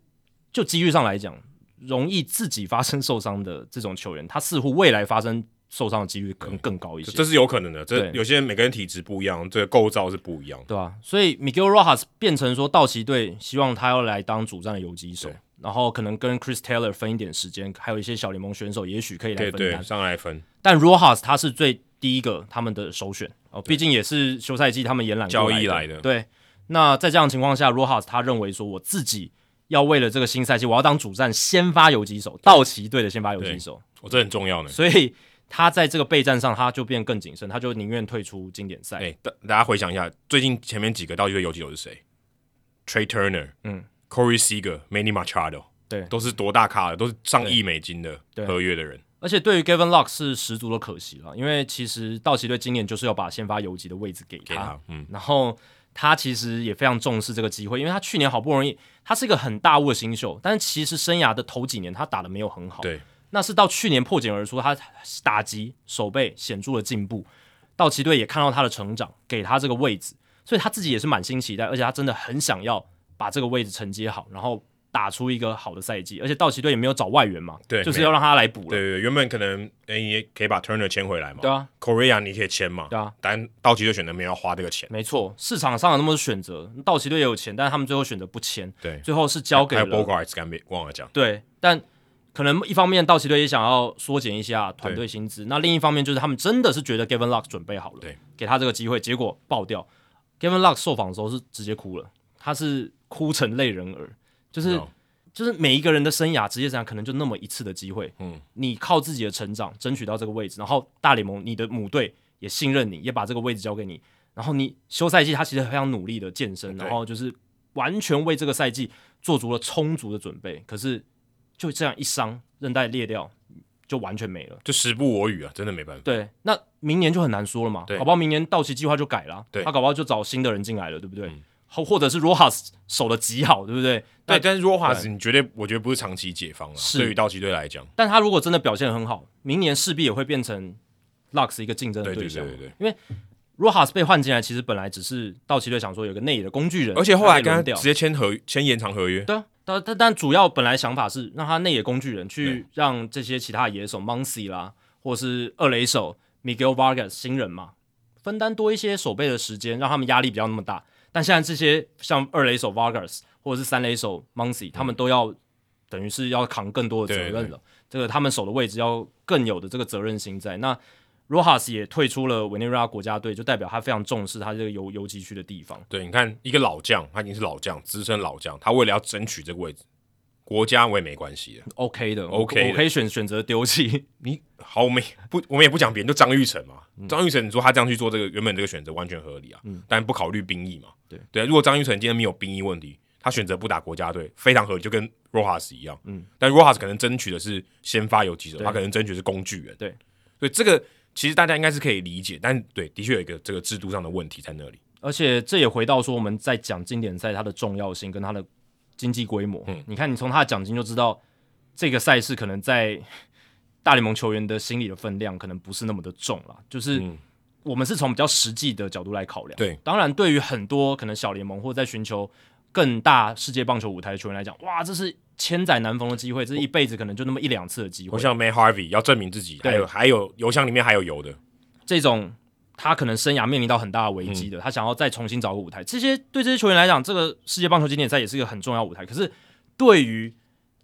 [SPEAKER 2] 就机遇上来讲，容易自己发生受伤的这种球员，他似乎未来发生。受伤的几率可能更高一些，
[SPEAKER 1] 这是有可能的。这有些人每个人体质不一样，这个构造是不一样，
[SPEAKER 2] 对吧、啊？所以 Miguel Rojas 变成说道奇队希望他要来当主战的游击手，然后可能跟 Chris Taylor 分一点时间，还有一些小联盟选手也许可以来分担
[SPEAKER 1] 上来分。
[SPEAKER 2] 但 Rojas 他是最第一个他们的首选哦，毕竟也是休赛季他们延揽
[SPEAKER 1] 交易来的。
[SPEAKER 2] 对，那在这样的情况下，Rojas 他认为说，我自己要为了这个新赛季，我要当主战先发游击手，道奇队的先发游击手，
[SPEAKER 1] 我这很重要呢，
[SPEAKER 2] 所以。他在这个备战上，他就变更谨慎，他就宁愿退出经典赛。
[SPEAKER 1] 哎，大大家回想一下，最近前面几个道奇队游击手是谁？Trey Turner，嗯，Corey Seager，Manny Machado，对，都是多大咖的，都是上亿美金的合约的人。
[SPEAKER 2] 而且对于 Gavin Lux 是十足的可惜了，因为其实道奇队今年就是要把先发游击的位置给他，
[SPEAKER 1] 给他嗯，
[SPEAKER 2] 然后他其实也非常重视这个机会，因为他去年好不容易，他是一个很大物的新秀，但是其实生涯的头几年他打的没有很好，
[SPEAKER 1] 对，
[SPEAKER 2] 那是到去年破茧而出，他打击守备显著的进步，道奇队也看到他的成长，给他这个位置，所以他自己也是满心期待，而且他真的很想要把这个位置承接好，然后。打出一个好的赛季，而且道奇队也没有找外援嘛，
[SPEAKER 1] 对，
[SPEAKER 2] 就是要让他来补了。
[SPEAKER 1] 对对对，原本可能诶也可以把 Turner 签回来嘛，
[SPEAKER 2] 对啊
[SPEAKER 1] ，Correa 你可以签嘛，
[SPEAKER 2] 对啊，
[SPEAKER 1] 但道奇队选择没有花这个钱，
[SPEAKER 2] 没错，市场上有那么多选择，道奇队也有钱，但是他们最后选择不签，
[SPEAKER 1] 对，
[SPEAKER 2] 最后是交给了
[SPEAKER 1] 还有没忘了讲，
[SPEAKER 2] 对，但可能一方面道奇队也想要缩减一下团队薪资，那另一方面就是他们真的是觉得 Gavin Lux 准备好了，
[SPEAKER 1] 对，
[SPEAKER 2] 给他这个机会，结果爆掉，Gavin Lux 受访的时候是直接哭了，他是哭成泪人儿，就是。No. 就是每一个人的生涯，职业生涯可能就那么一次的机会。嗯，你靠自己的成长争取到这个位置，然后大联盟你的母队也信任你，也把这个位置交给你。然后你休赛季，他其实非常努力的健身，然后就是完全为这个赛季做足了充足的准备。可是就这样一伤，韧带裂掉，就完全没了，
[SPEAKER 1] 就时不我与啊，真的没办法。
[SPEAKER 2] 对，那明年就很难说了嘛。对，搞不好明年到期计划就改了，对，他搞不好就找新的人进来了，对不对？嗯或或者是 Rojas 守的极好，对不对？
[SPEAKER 1] 对，但是 Rojas 你绝对，我觉得不是长期解方啊。是对于道奇队来讲，
[SPEAKER 2] 但他如果真的表现很好，明年势必也会变成 Lux 一个竞争的对象。对对对，对，因为 Rojas 被换进来，其实本来只是道奇队想说有个内野的工具人，
[SPEAKER 1] 而且后来跟他直接签合签延长合约。
[SPEAKER 2] 对啊，但但但主要本来想法是让他内野工具人去让这些其他野手 Muncy 啦，或是二垒手 Miguel Vargas 新人嘛，分担多一些守备的时间，让他们压力比较那么大。但现在这些像二垒手 Vargas 或者是三垒手 Muncy，他们都要等于是要扛更多的责任了。对对对，这个他们守的位置要更有的这个责任心在。那 Rojas 也退出了委内瑞拉国家队，就代表他非常重视他这个游游击区的地方。
[SPEAKER 1] 对，你看一个老将，他已经是老将，资深老将，他为了要争取这个位置。国家我也没关系的
[SPEAKER 2] ，OK 的
[SPEAKER 1] ，OK，的
[SPEAKER 2] 我可以选选择丢弃
[SPEAKER 1] 你。好，我们不，我们也不讲别人，就张玉成嘛。张玉成，你说他这样去做这个原本这个选择完全合理啊，嗯，但不考虑兵役嘛。对对，如果张玉成今天没有兵役问题，他选择不打国家队，非常合理，就跟 Rojas 一样。嗯，但 Rojas 可能争取的是先发游击手，他可能争取的是工具人。对，所以这个其实大家应该是可以理解，但对，的确有一个这个制度上的问题在那里。
[SPEAKER 2] 而且这也回到说我们在讲经典赛它的重要性跟它的。经济规模，嗯，你看，你从它的奖金就知道，这个赛事可能在 [laughs] 大联盟球员的心理的分量可能不是那么的重了。就是我们是从比较实际的角度来考量。对，当然，对于很多可能小联盟或者在寻求更大世界棒球舞台的球员来讲，哇，这是千载难逢的机会，这是一辈子可能就那么一两次的机会。
[SPEAKER 1] 我像 Matt Harvey 要证明自己，还有还有油箱里面还有油的
[SPEAKER 2] 这种。他可能生涯面临到很大的危机的，嗯、他想要再重新找个舞台。这些对这些球员来讲，这个世界棒球经典赛也是一个很重要舞台。可是对于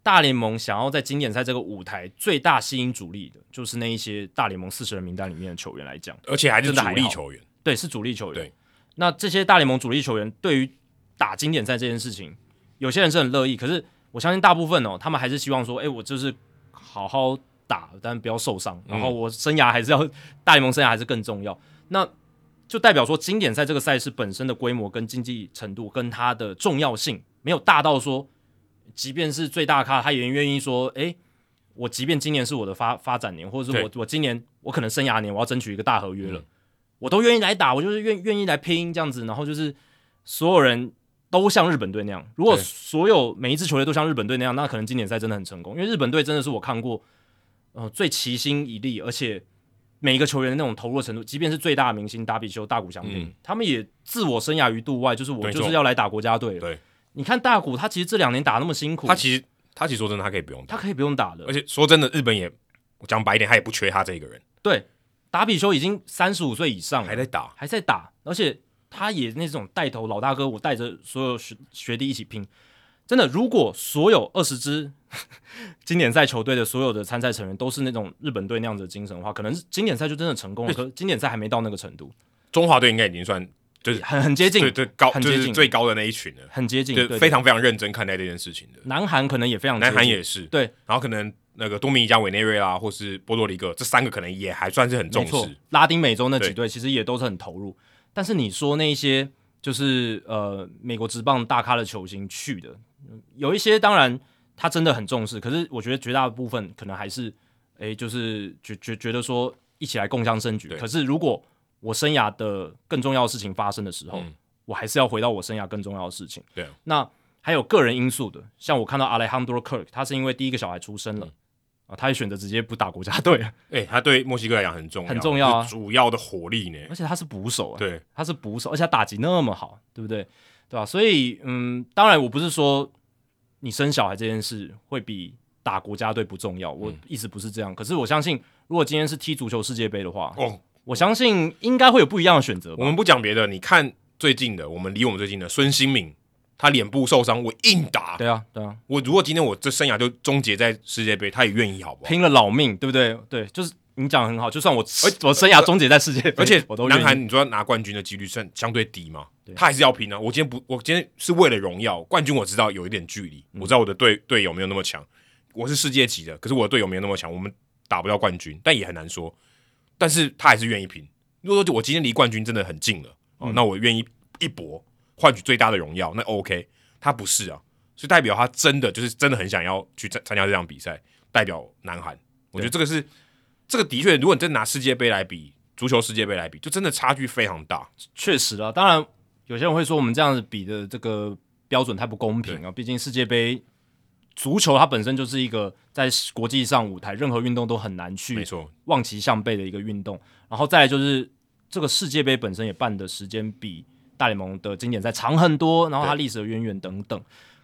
[SPEAKER 2] 大联盟想要在经典赛这个舞台最大吸引主力的，就是那一些大联盟四十人名单里面的球员来讲，
[SPEAKER 1] 而且还是主力球员，
[SPEAKER 2] 对，是主力球员。
[SPEAKER 1] 对，
[SPEAKER 2] 那这些大联盟主力球员对于打经典赛这件事情，有些人是很乐意，可是我相信大部分哦，他们还是希望说，哎、欸，我就是好好打，但不要受伤，然后我生涯还是要、嗯、大联盟生涯还是更重要。那就代表说，经典赛这个赛事本身的规模跟经济程度跟它的重要性没有大到说，即便是最大咖，他也愿意说，诶，我即便今年是我的发发展年，或者是我我今年我可能生涯年，我要争取一个大合约了，嗯、我都愿意来打，我就是愿愿意来拼这样子，然后就是所有人都像日本队那样，如果所有每一支球队都像日本队那样，那可能今年赛真的很成功，因为日本队真的是我看过，呃，最齐心一力，而且。每一个球员的那种投入的程度，即便是最大的明星打比修、大谷翔平，嗯、他们也自我生涯于度外，就是我就是要来打国家队。对，你看大谷，他其实这两年打那么辛苦，
[SPEAKER 1] 他其实他其实说真的，他可以不用打，
[SPEAKER 2] 他可以不用打的。
[SPEAKER 1] 而且说真的，日本也讲白一点，他也不缺他这一个人。
[SPEAKER 2] 对，打比修已经三十五岁以上了，
[SPEAKER 1] 还在打，
[SPEAKER 2] 还在打，而且他也那种带头老大哥，我带着所有学学弟一起拼。真的，如果所有二十支 [laughs] 经典赛球队的所有的参赛成员都是那种日本队那样子的精神的话，可能经典赛就真的成功了。可经典赛还没到那个程度，
[SPEAKER 1] 中华队应该已经算就是
[SPEAKER 2] 很很接近，
[SPEAKER 1] 对对高，很接近。最高的那一群了，
[SPEAKER 2] 很接近，
[SPEAKER 1] 就非常非常认真看待这件事情的。
[SPEAKER 2] 南韩可能也非常，
[SPEAKER 1] 南韩也是。
[SPEAKER 2] 对，
[SPEAKER 1] 然后可能那个多米尼加、委内瑞拉或是波多黎各这三个可能也还算是很重视。
[SPEAKER 2] 拉丁美洲那几队其实也都是很投入，但是你说那些就是呃美国职棒大咖的球星去的。有一些当然他真的很重视，可是我觉得绝大部分可能还是哎，就是觉觉觉得说一起来共襄盛
[SPEAKER 1] 举。
[SPEAKER 2] 可是如果我生涯的更重要的事情发生的时候，嗯、我还是要回到我生涯更重要的事情。
[SPEAKER 1] 对，
[SPEAKER 2] 那还有个人因素的，像我看到 Alejandro Kirk，他是因为第一个小孩出生了。嗯啊，他也选择直接不打国家队。
[SPEAKER 1] 哎、欸，他对墨西哥来讲很重要，
[SPEAKER 2] 很重要啊，
[SPEAKER 1] 主要的火力呢。
[SPEAKER 2] 而且他是捕手啊，
[SPEAKER 1] 对，
[SPEAKER 2] 他是捕手，而且他打击那么好，对不对？对吧、啊？所以，嗯，当然，我不是说你生小孩这件事会比打国家队不重要，我意思不是这样。嗯、可是我相信，如果今天是踢足球世界杯的话，哦，我相信应该会有不一样的选择。
[SPEAKER 1] 我们不讲别的，你看最近的，我们离我们最近的孙兴慜。他脸部受伤，我硬打。
[SPEAKER 2] 对啊，对啊。
[SPEAKER 1] 我如果今天我这生涯就终结在世界杯，他也愿意，好不好？
[SPEAKER 2] 拼了老命，对不对？对，就是你讲的很好。就算我，我生涯终结在世界杯，
[SPEAKER 1] 而且
[SPEAKER 2] 我都
[SPEAKER 1] 南韩，你说拿冠军的几率算相对低嘛？他还是要拼啊！我今天不，我今天是为了荣耀冠军。我知道有一点距离，嗯、我知道我的队队友没有那么强，我是世界级的，可是我的队友没有那么强，我们打不到冠军，但也很难说。但是他还是愿意拼。如果说我今天离冠军真的很近了，哦，嗯、那我愿意一搏，换取最大的荣耀，那 OK。他不是啊，所以代表他真的就是真的很想要去参参加这场比赛，代表南韩。我觉得这个是这个的确，如果你真拿世界杯来比，足球世界杯来比，就真的差距非常大。
[SPEAKER 2] 确实啊，当然有些人会说我们这样子比的这个标准太不公平啊。毕竟世界杯足球它本身就是一个在国际上舞台，任何运动都很难去没错望其项背的一个运动。然后再来就是这个世界杯本身也办的时间比。大联盟的经典赛长很多，然后它历史的渊源等等。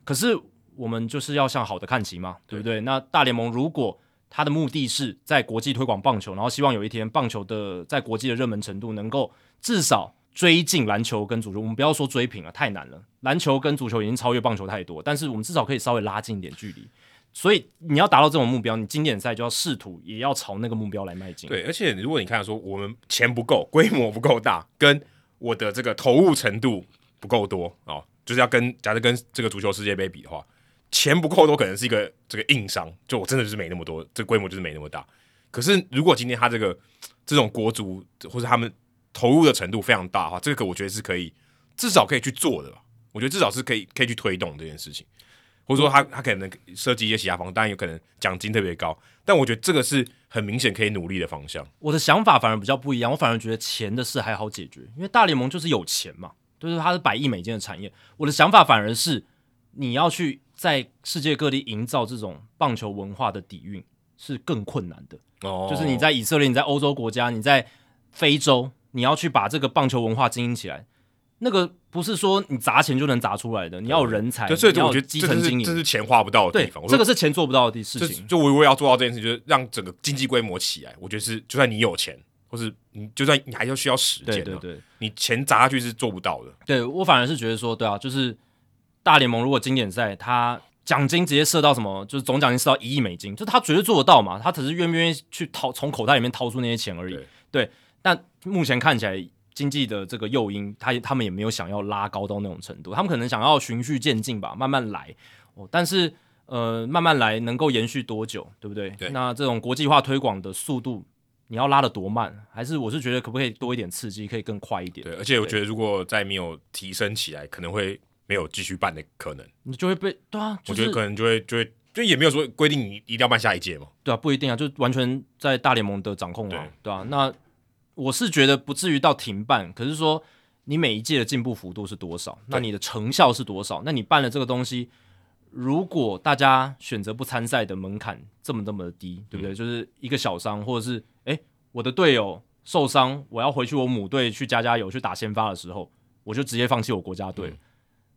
[SPEAKER 2] 可是我们就是要向好的看齐嘛，对不对？对那大联盟如果它的目的是在国际推广棒球，然后希望有一天棒球的在国际的热门程度能够至少追进篮球跟足球，我们不要说追平了，太难了。篮球跟足球已经超越棒球太多，但是我们至少可以稍微拉近一点距离。所以你要达到这种目标，你经典赛就要试图也要朝那个目标来迈进。
[SPEAKER 1] 对，而且如果你看说我们钱不够，规模不够大，跟我的这个投入程度不够多哦，就是要跟假设跟这个足球世界杯比的话，钱不够多可能是一个这个硬伤，就我真的就是没那么多，这规模就是没那么大。可是如果今天他这个这种国足或者他们投入的程度非常大的话，这个我觉得是可以至少可以去做的吧。我觉得至少是可以可以去推动这件事情，或者说他他可能设计一些其他方式，当然有可能奖金特别高，但我觉得这个是。很明显可以努力的方向。
[SPEAKER 2] 我的想法反而比较不一样，我反而觉得钱的事还好解决，因为大联盟就是有钱嘛，就是它是百亿美金的产业。我的想法反而是你要去在世界各地营造这种棒球文化的底蕴是更困难的。哦，就是你在以色列，你在欧洲国家，你在非洲，你要去把这个棒球文化经营起来。那个不是说你砸钱就能砸出来的，你要有人才，
[SPEAKER 1] 所以我觉得基层经营，这是钱花不到的地方。
[SPEAKER 2] 这个是钱做不到的事情。
[SPEAKER 1] 就我我要做到这件事，就是让整个经济规模起来。我觉得是，就算你有钱，或是你就算你还要需要时间，
[SPEAKER 2] 对对对，
[SPEAKER 1] 你钱砸下去是做不到的。
[SPEAKER 2] 对我反而是觉得说，对啊，就是大联盟如果经典赛，他奖金直接设到什么，就是总奖金设到一亿美金，就他绝对做得到嘛。他只是愿不愿意去掏从口袋里面掏出那些钱而已。对，对，但目前看起来。经济的这个诱因，他他们也没有想要拉高到那种程度，他们可能想要循序渐进吧，慢慢来。哦，但是呃，慢慢来能够延续多久，对不对？对。那这种国际化推广的速度，你要拉得多慢？还是我是觉得可不可以多一点刺激，可以更快一点？
[SPEAKER 1] 对，而且我觉得如果再没有提升起来，可能会没有继续办的可能。
[SPEAKER 2] 你就会被对啊，
[SPEAKER 1] 就是、我觉得可能就会就会就也没有说规定你一定要办下一届嘛。
[SPEAKER 2] 对啊，不一定啊，就完全在大联盟的掌控啊，对，对啊，那。我是觉得不至于到停办，可是说你每一届的进步幅度是多少？那你的成效是多少？那你办了这个东西，如果大家选择不参赛的门槛这么这么的低，对不对？嗯、就是一个小伤，或者是诶，我的队友受伤，我要回去我母队去加加油去打先发的时候，我就直接放弃我国家队，嗯、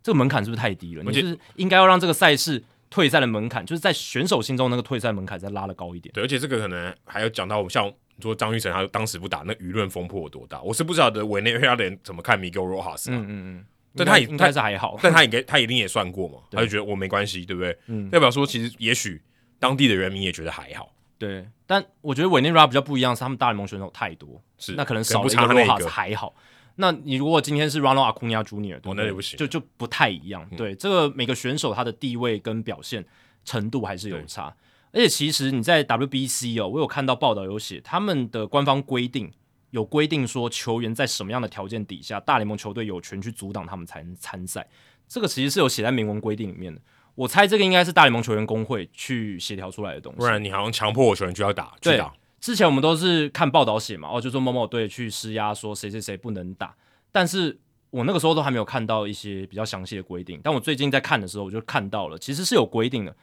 [SPEAKER 2] 这个门槛是不是太低了？你就是应该要让这个赛事退赛的门槛，就是在选手心中那个退赛门槛再拉的高一点。
[SPEAKER 1] 对，而且这个可能还要讲到像。说张玉成他当时不打，那舆论风波有多大？我是不晓得委内瑞拉的人怎么看 Miguel Rojas 啊。嗯嗯嗯，但他也
[SPEAKER 2] 应该是还好，[laughs]
[SPEAKER 1] 但他应该他一定也算过嘛，他就觉得我没关系，对不对？嗯，代表说其实也许当地的人民也觉得还好。
[SPEAKER 2] 对，但我觉得委内瑞拉比较不一样，是他们大联盟选手太多，是那可能少一个 Rojas 还好。那你如果今天是 Ronald Acuna Junior，
[SPEAKER 1] 那就不行，
[SPEAKER 2] 就就不太一样。嗯、对，这个每个选手他的地位跟表现程度还是有差。而且其实你在 WBC 哦，我有看到报道有写，他们的官方规定有规定说，球员在什么样的条件底下，大联盟球队有权去阻挡他们才能参赛。这个其实是有写在明文规定里面的。我猜这个应该是大联盟球员工会去协调出来的东西，
[SPEAKER 1] 不然你好像强迫我球员就要打，
[SPEAKER 2] 对
[SPEAKER 1] 去打。
[SPEAKER 2] 之前我们都是看报道写嘛，哦，就说某某队去施压，说谁谁谁不能打，但是我那个时候都还没有看到一些比较详细的规定。但我最近在看的时候，我就看到了，其实是有规定的，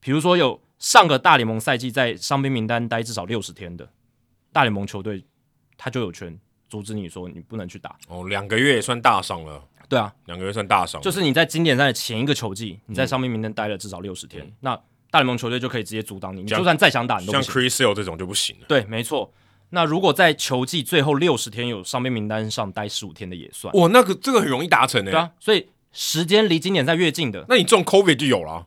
[SPEAKER 2] 比如说有上个大联盟赛季在伤兵名单待至少六十天的大联盟球队，他就有权阻止你说你不能去打。
[SPEAKER 1] 哦，两个月也算大伤了。
[SPEAKER 2] 对啊，
[SPEAKER 1] 两个月算大伤，
[SPEAKER 2] 就是你在经典赛的前一个球季，你在伤兵名单待了至少六十天，嗯、那大联盟球队就可以直接阻挡你，你就算再想打，你都不行。
[SPEAKER 1] 像 Chris Sale 这种就不行了。
[SPEAKER 2] 对，没错。那如果在球季最后六十天有伤兵名单上待十五天的也算。
[SPEAKER 1] 哇，那个这个很容易达成诶。
[SPEAKER 2] 对啊，所以时间离经典赛越近的，
[SPEAKER 1] 那你中 COVID 就有了。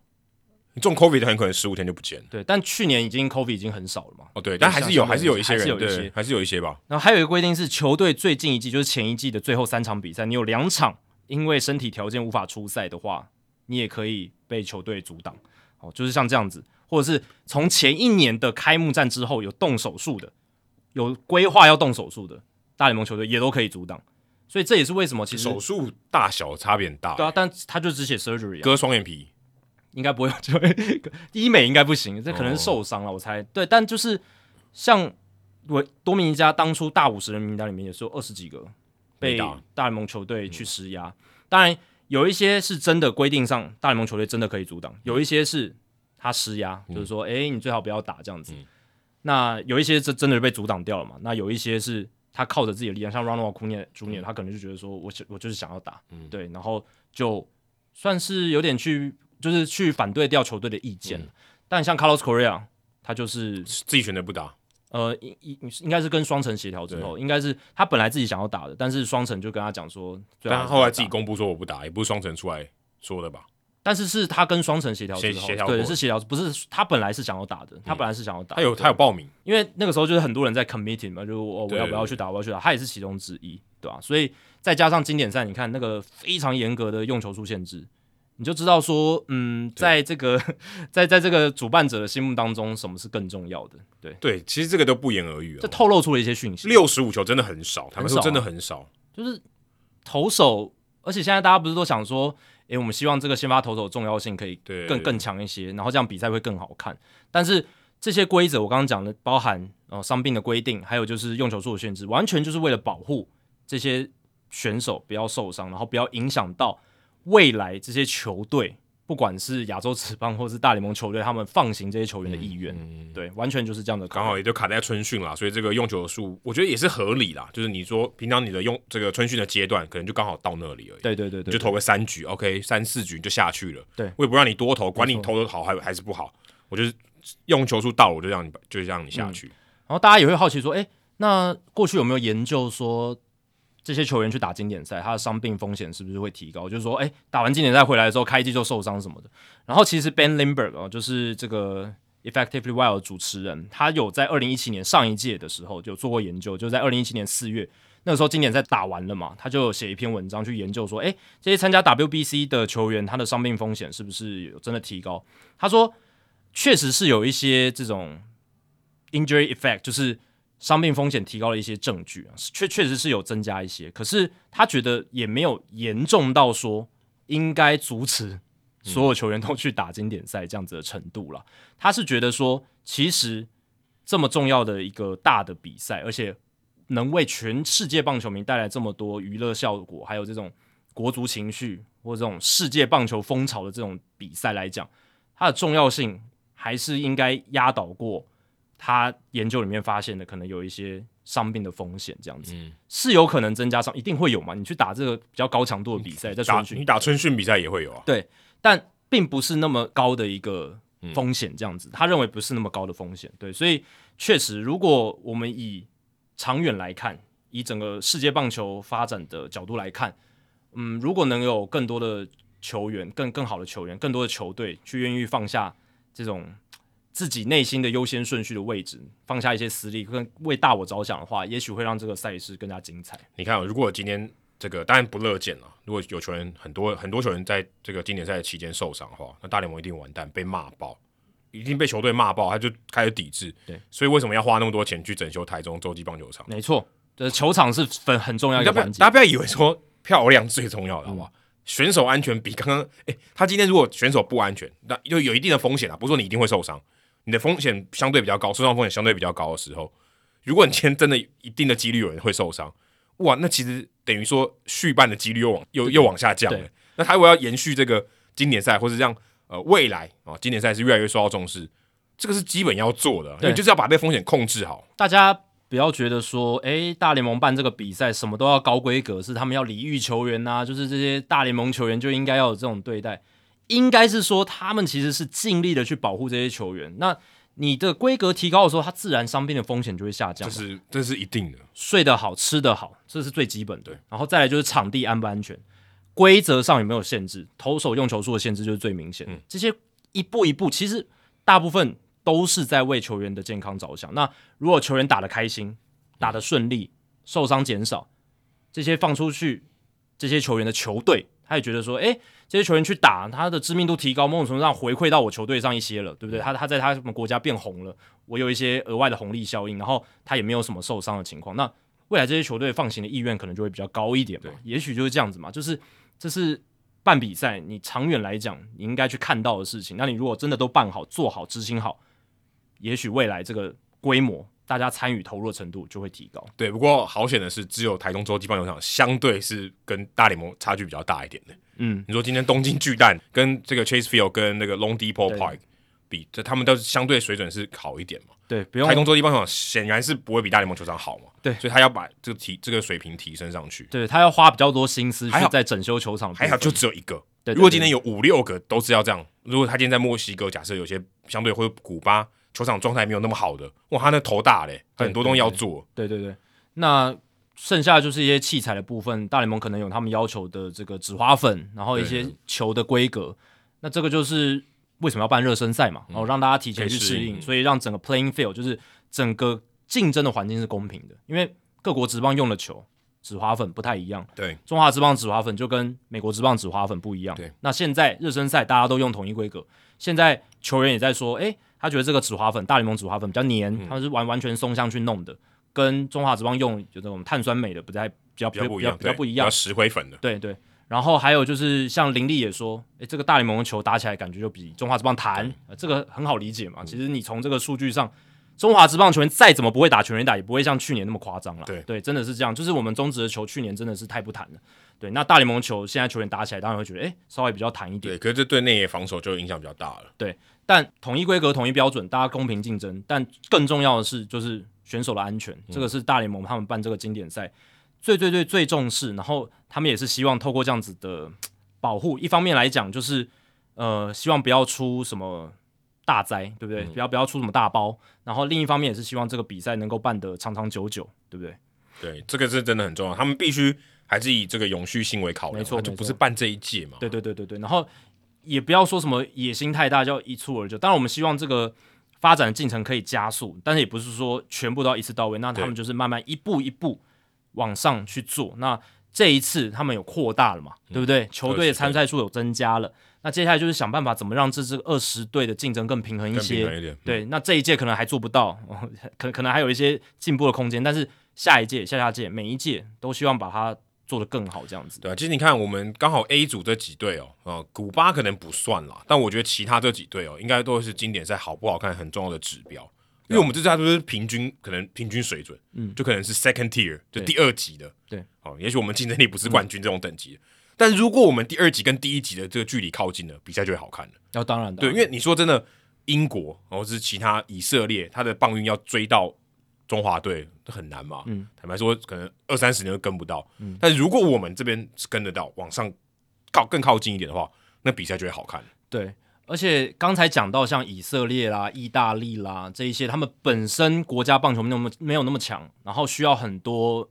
[SPEAKER 1] 你中 COVID 的很可能十五天就不见
[SPEAKER 2] 了。对，但去年已经 COVID 已经很少了嘛。
[SPEAKER 1] 哦，对，但还是有，还是有一些人，
[SPEAKER 2] 有一些
[SPEAKER 1] 对，还是有一些吧。
[SPEAKER 2] 然后还有一个规定是，球队最近一季就是前一季的最后三场比赛，你有两场因为身体条件无法出赛的话，你也可以被球队阻挡。哦，就是像这样子，或者是从前一年的开幕战之后有动手术的。有规划要动手术的大联盟球队也都可以阻挡，所以这也是为什么其实
[SPEAKER 1] 手术大小差别很大。
[SPEAKER 2] 对啊，但他就只写 surgery，
[SPEAKER 1] 割双眼皮
[SPEAKER 2] 应该不会，就医美应该不行，这可能是受伤了，我猜。哦、对，但就是像我多米尼加当初大五十人名单里面也是有二十几个被大联盟球队去施压，嗯、当然有一些是真的规定上大联盟球队真的可以阻挡，有一些是他施压，嗯、就是说，哎、欸，你最好不要打这样子。嗯那有一些是真的是被阻挡掉了嘛？那有一些是他靠着自己的力量，像 Ronald Acuna Jr.，他可能就觉得说，我我就是想要打，嗯、对，然后就算是有点去，就是去反对掉球队的意见。嗯、但像 Carlos Correa，他就是
[SPEAKER 1] 自己选择不打。
[SPEAKER 2] 呃，应应应该是跟双城协调之后，应该是他本来自己想要打的，但是双城就跟他讲说，
[SPEAKER 1] 但他后来自己公布说我不打，也不是双城出来说的吧？
[SPEAKER 2] 但是是他跟双城协调之后，
[SPEAKER 1] 协调
[SPEAKER 2] 对，是协调，不是他本来是想要打的，他本来是想要打，
[SPEAKER 1] 他有他有报名，
[SPEAKER 2] 因为那个时候就是很多人在 committing 嘛，就我我要不要去打，我要去打，他也是其中之一，对吧？所以再加上经典赛，你看那个非常严格的用球数限制，你就知道说，嗯，在这个在在这个主办者的心目当中，什么是更重要的？对对，
[SPEAKER 1] 其实这个都不言而喻，
[SPEAKER 2] 这透露出了一些讯息。
[SPEAKER 1] 六十五球真的很少，他们说真的很少，
[SPEAKER 2] 就是投手，而且现在大家不是都想说。诶、欸，我们希望这个先发投手的重要性可以更对更强一些，然后这样比赛会更好看。但是这些规则我刚刚讲的，包含呃伤病的规定，还有就是用球数的限制，完全就是为了保护这些选手不要受伤，然后不要影响到未来这些球队。不管是亚洲职棒 [laughs] 或是大联盟球队，他们放行这些球员的意愿，嗯嗯、对，完全就是这样的。
[SPEAKER 1] 刚好也就卡在春训啦，所以这个用球的数，我觉得也是合理啦。就是你说平常你的用这个春训的阶段，可能就刚好到那里而已。
[SPEAKER 2] 对对对对，
[SPEAKER 1] 就投个三局，OK，三四局就下去了。
[SPEAKER 2] 对，
[SPEAKER 1] 我也不让你多投，管你投的好还还是不好，我就是用球数到了，我就让你就让你下去、嗯。然
[SPEAKER 2] 后大家也会好奇说，哎，那过去有没有研究说？这些球员去打经典赛，他的伤病风险是不是会提高？就是说，哎，打完经典赛回来的时候，开机就受伤什么的。然后，其实 Ben Lindbergh 哦，就是这个 Effectively Wild 的主持人，他有在二零一七年上一届的时候就做过研究，就在二零一七年四月那个时候，经典赛打完了嘛，他就写一篇文章去研究说，哎，这些参加 WBC 的球员，他的伤病风险是不是有真的提高？他说，确实是有一些这种 injury effect，就是。伤病风险提高了一些证据啊，确确实是有增加一些，可是他觉得也没有严重到说应该阻止所有球员都去打经典赛这样子的程度了。他是觉得说，其实这么重要的一个大的比赛，而且能为全世界棒球迷带来这么多娱乐效果，还有这种国足情绪或这种世界棒球风潮的这种比赛来讲，它的重要性还是应该压倒过。他研究里面发现的可能有一些伤病的风险，这样子、嗯、是有可能增加伤，一定会有嘛？你去打这个比较高强度的比赛，在春训，
[SPEAKER 1] 你打春训比赛也会有啊。
[SPEAKER 2] 对，但并不是那么高的一个风险，这样子，嗯、他认为不是那么高的风险。对，所以确实，如果我们以长远来看，以整个世界棒球发展的角度来看，嗯，如果能有更多的球员，更更好的球员，更多的球队去愿意放下这种。自己内心的优先顺序的位置，放下一些私利，跟为大我着想的话，也许会让这个赛事更加精彩。
[SPEAKER 1] 你看，如果今天这个当然不乐见了，如果有球员很多很多球员在这个经典赛期间受伤的话，那大联盟一定完蛋，被骂爆，一定被球队骂爆，他就开始抵制。
[SPEAKER 2] 对，
[SPEAKER 1] 所以为什么要花那么多钱去整修台中洲际棒球场？
[SPEAKER 2] 没错，这球场是很很重要的一个环节。
[SPEAKER 1] 大家不要以为说漂亮最重要的，好不好？选手安全比刚刚，哎，他今天如果选手不安全，那就有一定的风险啊，不是说你一定会受伤，你的风险相对比较高，受伤风险相对比较高的时候，如果你今天真的一定的几率有人会受伤，哇，那其实等于说续办的几率又往又又往下降了。那他如果要延续这个经典赛，或者让呃未来啊、哦，经典赛是越来越受到重视，这个是基本要做的，对，就是要把这个风险控制好。
[SPEAKER 2] 大家。不要觉得说，哎，大联盟办这个比赛什么都要高规格，是他们要礼遇球员呐、啊，就是这些大联盟球员就应该要有这种对待。应该是说，他们其实是尽力的去保护这些球员。那你的规格提高的时候，他自然伤病的风险就会下降。
[SPEAKER 1] 这是这是一定的。
[SPEAKER 2] 睡得好，吃得好，这是最基本的。然后再来就是场地安不安全，规则上有没有限制，投手用球数的限制就是最明显。嗯、这些一步一步，其实大部分。都是在为球员的健康着想。那如果球员打得开心，打得顺利，受伤减少，这些放出去，这些球员的球队，他也觉得说，诶，这些球员去打，他的知名度提高，某种程度上回馈到我球队上一些了，对不对？他他在他们国家变红了，我有一些额外的红利效应，然后他也没有什么受伤的情况。那未来这些球队放行的意愿可能就会比较高一点嘛？也许就是这样子嘛。就是这是办比赛，你长远来讲，你应该去看到的事情。那你如果真的都办好、做好、执行好。也许未来这个规模，大家参与投入的程度就会提高。
[SPEAKER 1] 对，不过好险的是，只有台东洲地方球场相对是跟大联盟差距比较大一点的。嗯，你说今天东京巨蛋跟这个 Chase Field 跟那个 Long Depot Park 比，这他们都是相对水准是好一点嘛？
[SPEAKER 2] 对，不用
[SPEAKER 1] 台东洲地方球场显然是不会比大联盟球场好嘛？对，所以他要把这个提这个水平提升上去。
[SPEAKER 2] 对，他要花比较多心思去在整修球场。
[SPEAKER 1] 还好就只有一个。
[SPEAKER 2] 对，
[SPEAKER 1] 如果今天有五六个都是要这样，如果他今天在墨西哥，假设有些相对或者古巴。球场状态没有那么好的，哇，他那头大嘞，很多东西要做。
[SPEAKER 2] 对对对，那剩下的就是一些器材的部分，大联盟可能有他们要求的这个纸花粉，然后一些球的规格。那这个就是为什么要办热身赛嘛，然后让大家提前去适应，所以让整个 playing field 就是整个竞争的环境是公平的。因为各国职棒用的球纸花粉不太一样，
[SPEAKER 1] 对，
[SPEAKER 2] 中华职棒纸花粉就跟美国职棒纸花粉不一样。对，那现在热身赛大家都用统一规格，现在球员也在说，哎。他觉得这个紫花粉，大联盟紫花粉比较黏，嗯、他们是完完全松香去弄的，跟中华职棒用就那种碳酸镁的不太比较比较不一样，比较不一样，
[SPEAKER 1] 石灰粉的。
[SPEAKER 2] 对对，然后还有就是像林立也说，诶，这个大联盟的球打起来感觉就比中华职棒弹，这个很好理解嘛。其实你从这个数据上，中华职棒球员再怎么不会打全垒打，也不会像去年那么夸张了。对对，真的是这样，就是我们中职的球去年真的是太不弹了。对，那大联盟球现在球员打起来，当然会觉得，诶，稍微比较弹一点。
[SPEAKER 1] 对，可是这对内野防守就影响比较大了。
[SPEAKER 2] 对。但统一规格、统一标准，大家公平竞争。但更重要的是，就是选手的安全，嗯、这个是大联盟他们办这个经典赛最最最最重视。然后他们也是希望透过这样子的保护，一方面来讲，就是呃，希望不要出什么大灾，对不对？嗯、不要不要出什么大包。然后另一方面也是希望这个比赛能够办得长长久久，对不对？
[SPEAKER 1] 对，这个是真的很重要。他们必须还是以这个永续性为考量，没错，就不是办这一届嘛。
[SPEAKER 2] 对对对对对，然后。也不要说什么野心太大就要一蹴而就，当然我们希望这个发展的进程可以加速，但是也不是说全部都要一次到位。那他们就是慢慢一步一步往上去做。那这一次他们有扩大了嘛，嗯、对不对？球队的参赛数有增加了。那接下来就是想办法怎么让这支二十队的竞争更平衡一些。
[SPEAKER 1] 一嗯、
[SPEAKER 2] 对，那这一届可能还做不到，可可能还有一些进步的空间。但是下一届、下下届每一届都希望把它。做得更好，这样子。
[SPEAKER 1] 对啊，其实你看，我们刚好 A 组这几队哦，呃，古巴可能不算啦，但我觉得其他这几队哦，应该都是经典赛好不好看很重要的指标。因为我们这家都是平均，可能平均水准，嗯，就可能是 second tier，就第二级的，对，哦，也许我们竞争力不是冠军这种等级，但如果我们第二级跟第一级的这个距离靠近了，比赛就会好看了。
[SPEAKER 2] 要当然，
[SPEAKER 1] 对，因为你说真的，英国或者是其他以色列，他的棒运要追到。中华队很难嘛，嗯，坦白说，可能二三十年都跟不到，嗯，但如果我们这边是跟得到，往上靠更靠近一点的话，那比赛就会好看。
[SPEAKER 2] 对，而且刚才讲到像以色列啦、意大利啦这一些，他们本身国家棒球没有那么没有那么强，然后需要很多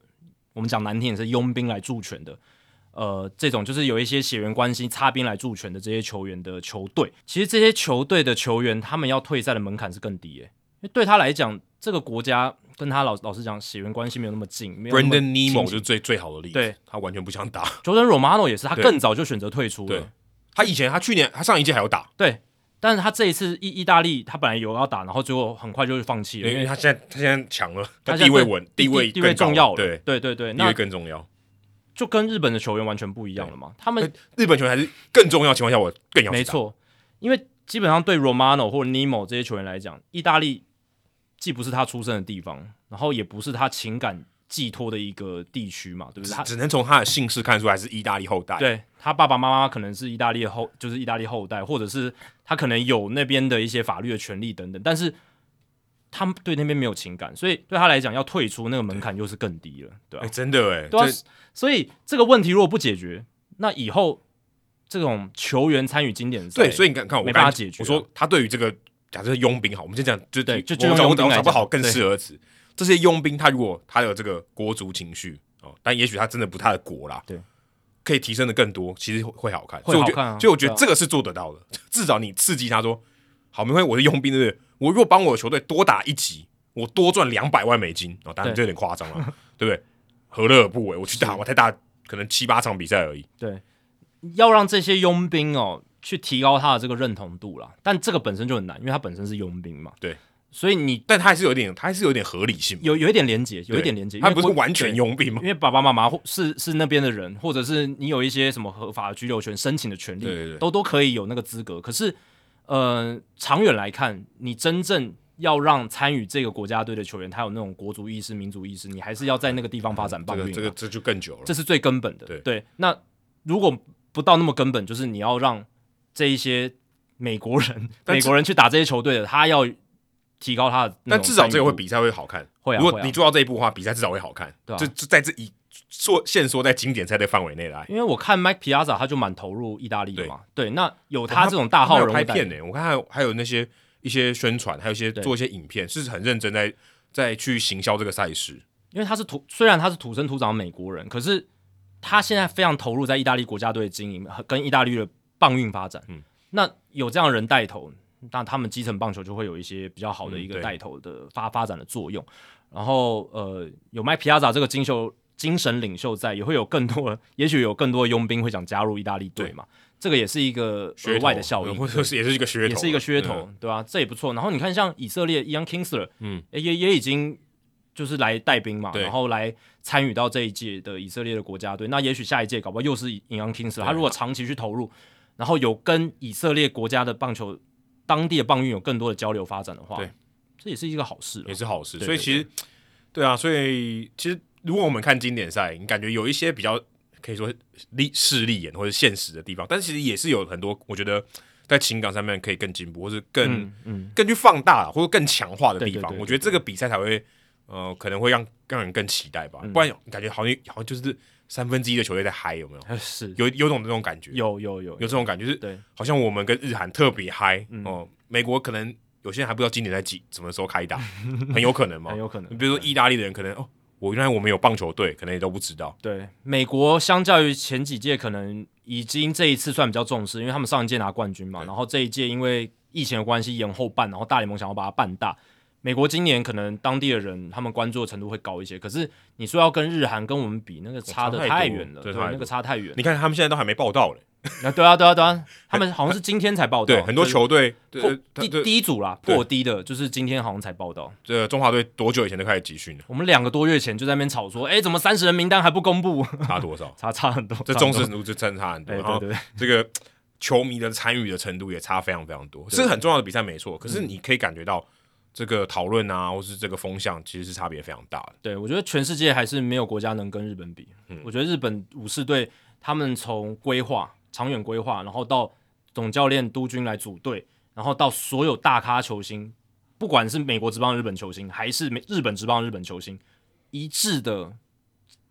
[SPEAKER 2] 我们讲难听也是佣兵来助拳的，呃，这种就是有一些血缘关系插兵来助拳的这些球员的球队，其实这些球队的球员他们要退赛的门槛是更低诶，因为对他来讲，这个国家。跟他老老实讲，血缘关系没有那么近。没有
[SPEAKER 1] Brandon Nimmo 就是最最好的例子，对，他完全不想打。
[SPEAKER 2] Jordan Romano 也是，他更早就选择退出了。
[SPEAKER 1] 对，他以前，他去年，他上一届还有打。
[SPEAKER 2] 对，但是他这一次意意大利，他本来有要打，然后最后很快就放弃了，
[SPEAKER 1] 因为他现在他现在强了，他地位稳，地位
[SPEAKER 2] 地位重要了。
[SPEAKER 1] 对
[SPEAKER 2] 对对对，
[SPEAKER 1] 地位更重要。
[SPEAKER 2] 就跟日本的球员完全不一样了嘛。他们
[SPEAKER 1] 日本球员还是更重要的情况下，我更要
[SPEAKER 2] 没错，因为基本上对 Romano 或者 Nemo 这些球员来讲，意大利既不是他出生的地方，然后也不是他情感寄托的一个地区嘛，对不对？他
[SPEAKER 1] 只能从他的姓氏看出来是意大利后代。
[SPEAKER 2] 对，他爸爸妈妈可能是意大利后，就是意大利后代，或者是他可能有那边的一些法律的权利等等，但是他们对那边没有情感，所以对他来讲要退出那个门槛又是更低了，对吧、啊？
[SPEAKER 1] 欸、真的哎，
[SPEAKER 2] 对、啊，所以这个问题如果不解决，那以后这种球员参与经典赛，
[SPEAKER 1] 对，所以你看看我
[SPEAKER 2] 没办法解决、啊。
[SPEAKER 1] 我说他对于这个假设是佣兵好，我们先讲就
[SPEAKER 2] 对，就
[SPEAKER 1] 就找找不好更适合词。这些佣兵，他如果他有这个国足情绪哦，但也许他真的不太的国啦，
[SPEAKER 2] 对，
[SPEAKER 1] 可以提升的更多，其实会好看，
[SPEAKER 2] 会好看、啊、
[SPEAKER 1] 所以我觉得，所以我觉得这个是做得到的。啊、至少你刺激他说，好，没关系，我是佣兵，对不对？我如果帮我的球队多打一级，我多赚两百万美金哦，当然这有点夸张了，[laughs] 对不对？何乐而不为？我去打，我才打可能七八场比赛而已。
[SPEAKER 2] 对，要让这些佣兵哦去提高他的这个认同度啦，但这个本身就很难，因为他本身是佣兵嘛。
[SPEAKER 1] 对。
[SPEAKER 2] 所以你，
[SPEAKER 1] 但他还是有点，他还是有点合理性，
[SPEAKER 2] 有有一点连结，有一点连结。
[SPEAKER 1] 他不是完全佣兵吗？
[SPEAKER 2] 因为爸爸妈妈是是那边的人，或者是你有一些什么合法的居留权、申请的权利，
[SPEAKER 1] 对对对，
[SPEAKER 2] 都都可以有那个资格。可是，呃，长远来看，你真正要让参与这个国家队的球员，他有那种国族意识、民族意识，你还是要在那个地方发展棒运、嗯。
[SPEAKER 1] 这个这个这就更久了，
[SPEAKER 2] 这是最根本的。
[SPEAKER 1] 对
[SPEAKER 2] 对，那如果不到那么根本，就是你要让这一些美国人、[laughs] 美国人去打这些球队的，他要。提高他的，
[SPEAKER 1] 但至少这个会比赛会好看。
[SPEAKER 2] 会啊，
[SPEAKER 1] 如果你做到这一步的话，比赛至少会好看。
[SPEAKER 2] 对啊，
[SPEAKER 1] 就就在这一说限缩在经典赛的范围内来。
[SPEAKER 2] 因为我看 Mike Piazza 他就蛮投入意大利的嘛。对，那有他这种大号人物
[SPEAKER 1] 拍片呢，我看还有还有那些一些宣传，还有一些做一些影片，是很认真在在去行销这个赛事。
[SPEAKER 2] 因为他是土，虽然他是土生土长的美国人，可是他现在非常投入在意大利国家队的经营，跟意大利的棒运发展。嗯，那有这样的人带头。那他们基层棒球就会有一些比较好的一个带头的发发展的作用，然后呃，有麦皮亚扎这个精秀精神领袖在，也会有更多，[laughs] 也许有更多的佣兵会想加入意大利队嘛，这个也是一个额外的效应，
[SPEAKER 1] 或者是也是一个噱头，
[SPEAKER 2] 也是一个噱头，对吧？这也不错。然后你看，像以色列 Ian Kingsler，嗯，也也已经就是来带兵嘛，然后来参与到这一届的以色列的国家队。那也许下一届搞不好又是 Ian Kingsler，他如果长期去投入，然后有跟以色列国家的棒球。当地的棒运有更多的交流发展的话，对，这也是一个好事，
[SPEAKER 1] 也是好事。
[SPEAKER 2] 对对对，
[SPEAKER 1] 所以其实，对啊，所以其实如果我们看经典赛，你感觉有一些比较可以说力势利眼或者现实的地方，但是其实也是有很多，我觉得在情感上面可以更进步，或是更嗯，嗯更去放大或者更强化的地方。我觉得这个比赛才会呃可能会让让人更期待吧，嗯、不然感觉好像好像就是。三分之一的球队在嗨，有没有？
[SPEAKER 2] 是
[SPEAKER 1] 有有种那种感觉，
[SPEAKER 2] 有有有有
[SPEAKER 1] 这种感觉，就是
[SPEAKER 2] 对，
[SPEAKER 1] 好像我们跟日韩特别嗨哦。美国可能有些人还不知道今年在几什么时候开打，[laughs] 很有可能嘛，
[SPEAKER 2] 很有可能。
[SPEAKER 1] 你比如说意大利的人，可能哦，我原来我们有棒球队，可能也都不知道。
[SPEAKER 2] 对，美国相较于前几届，可能已经这一次算比较重视，因为他们上一届拿冠军嘛，然后这一届因为疫情的关系延后办，然后大联盟想要把它办大。美国今年可能当地的人他们关注的程度会高一些，可是你说要跟日韩跟我们比，那个差的太远了，对，那个差太远。
[SPEAKER 1] 你看他们现在都还没报道嘞，
[SPEAKER 2] 那对啊对啊对啊，他们好像是今天才报道，
[SPEAKER 1] 对，很多球队
[SPEAKER 2] 第第一组啦，破低的就是今天好像才报道。
[SPEAKER 1] 这个中华队多久以前就开始集训了？
[SPEAKER 2] 我们两个多月前就在那边吵说，哎，怎么三十人名单还不公布？
[SPEAKER 1] 差多少？[laughs]
[SPEAKER 2] 差差很多，
[SPEAKER 1] 这重视程度就真差很多。
[SPEAKER 2] 对对对，
[SPEAKER 1] 这个球迷的参与的程度也差非常非常多，是很重要的比赛没错，可是你可以感觉到。这个讨论啊，或是这个风向，其实是差别非常大的。
[SPEAKER 2] 对，我觉得全世界还是没有国家能跟日本比。嗯，我觉得日本武士队他们从规划、长远规划，然后到总教练督军来组队，然后到所有大咖球星，不管是美国职棒日本球星，还是美日本职棒日本球星，一致的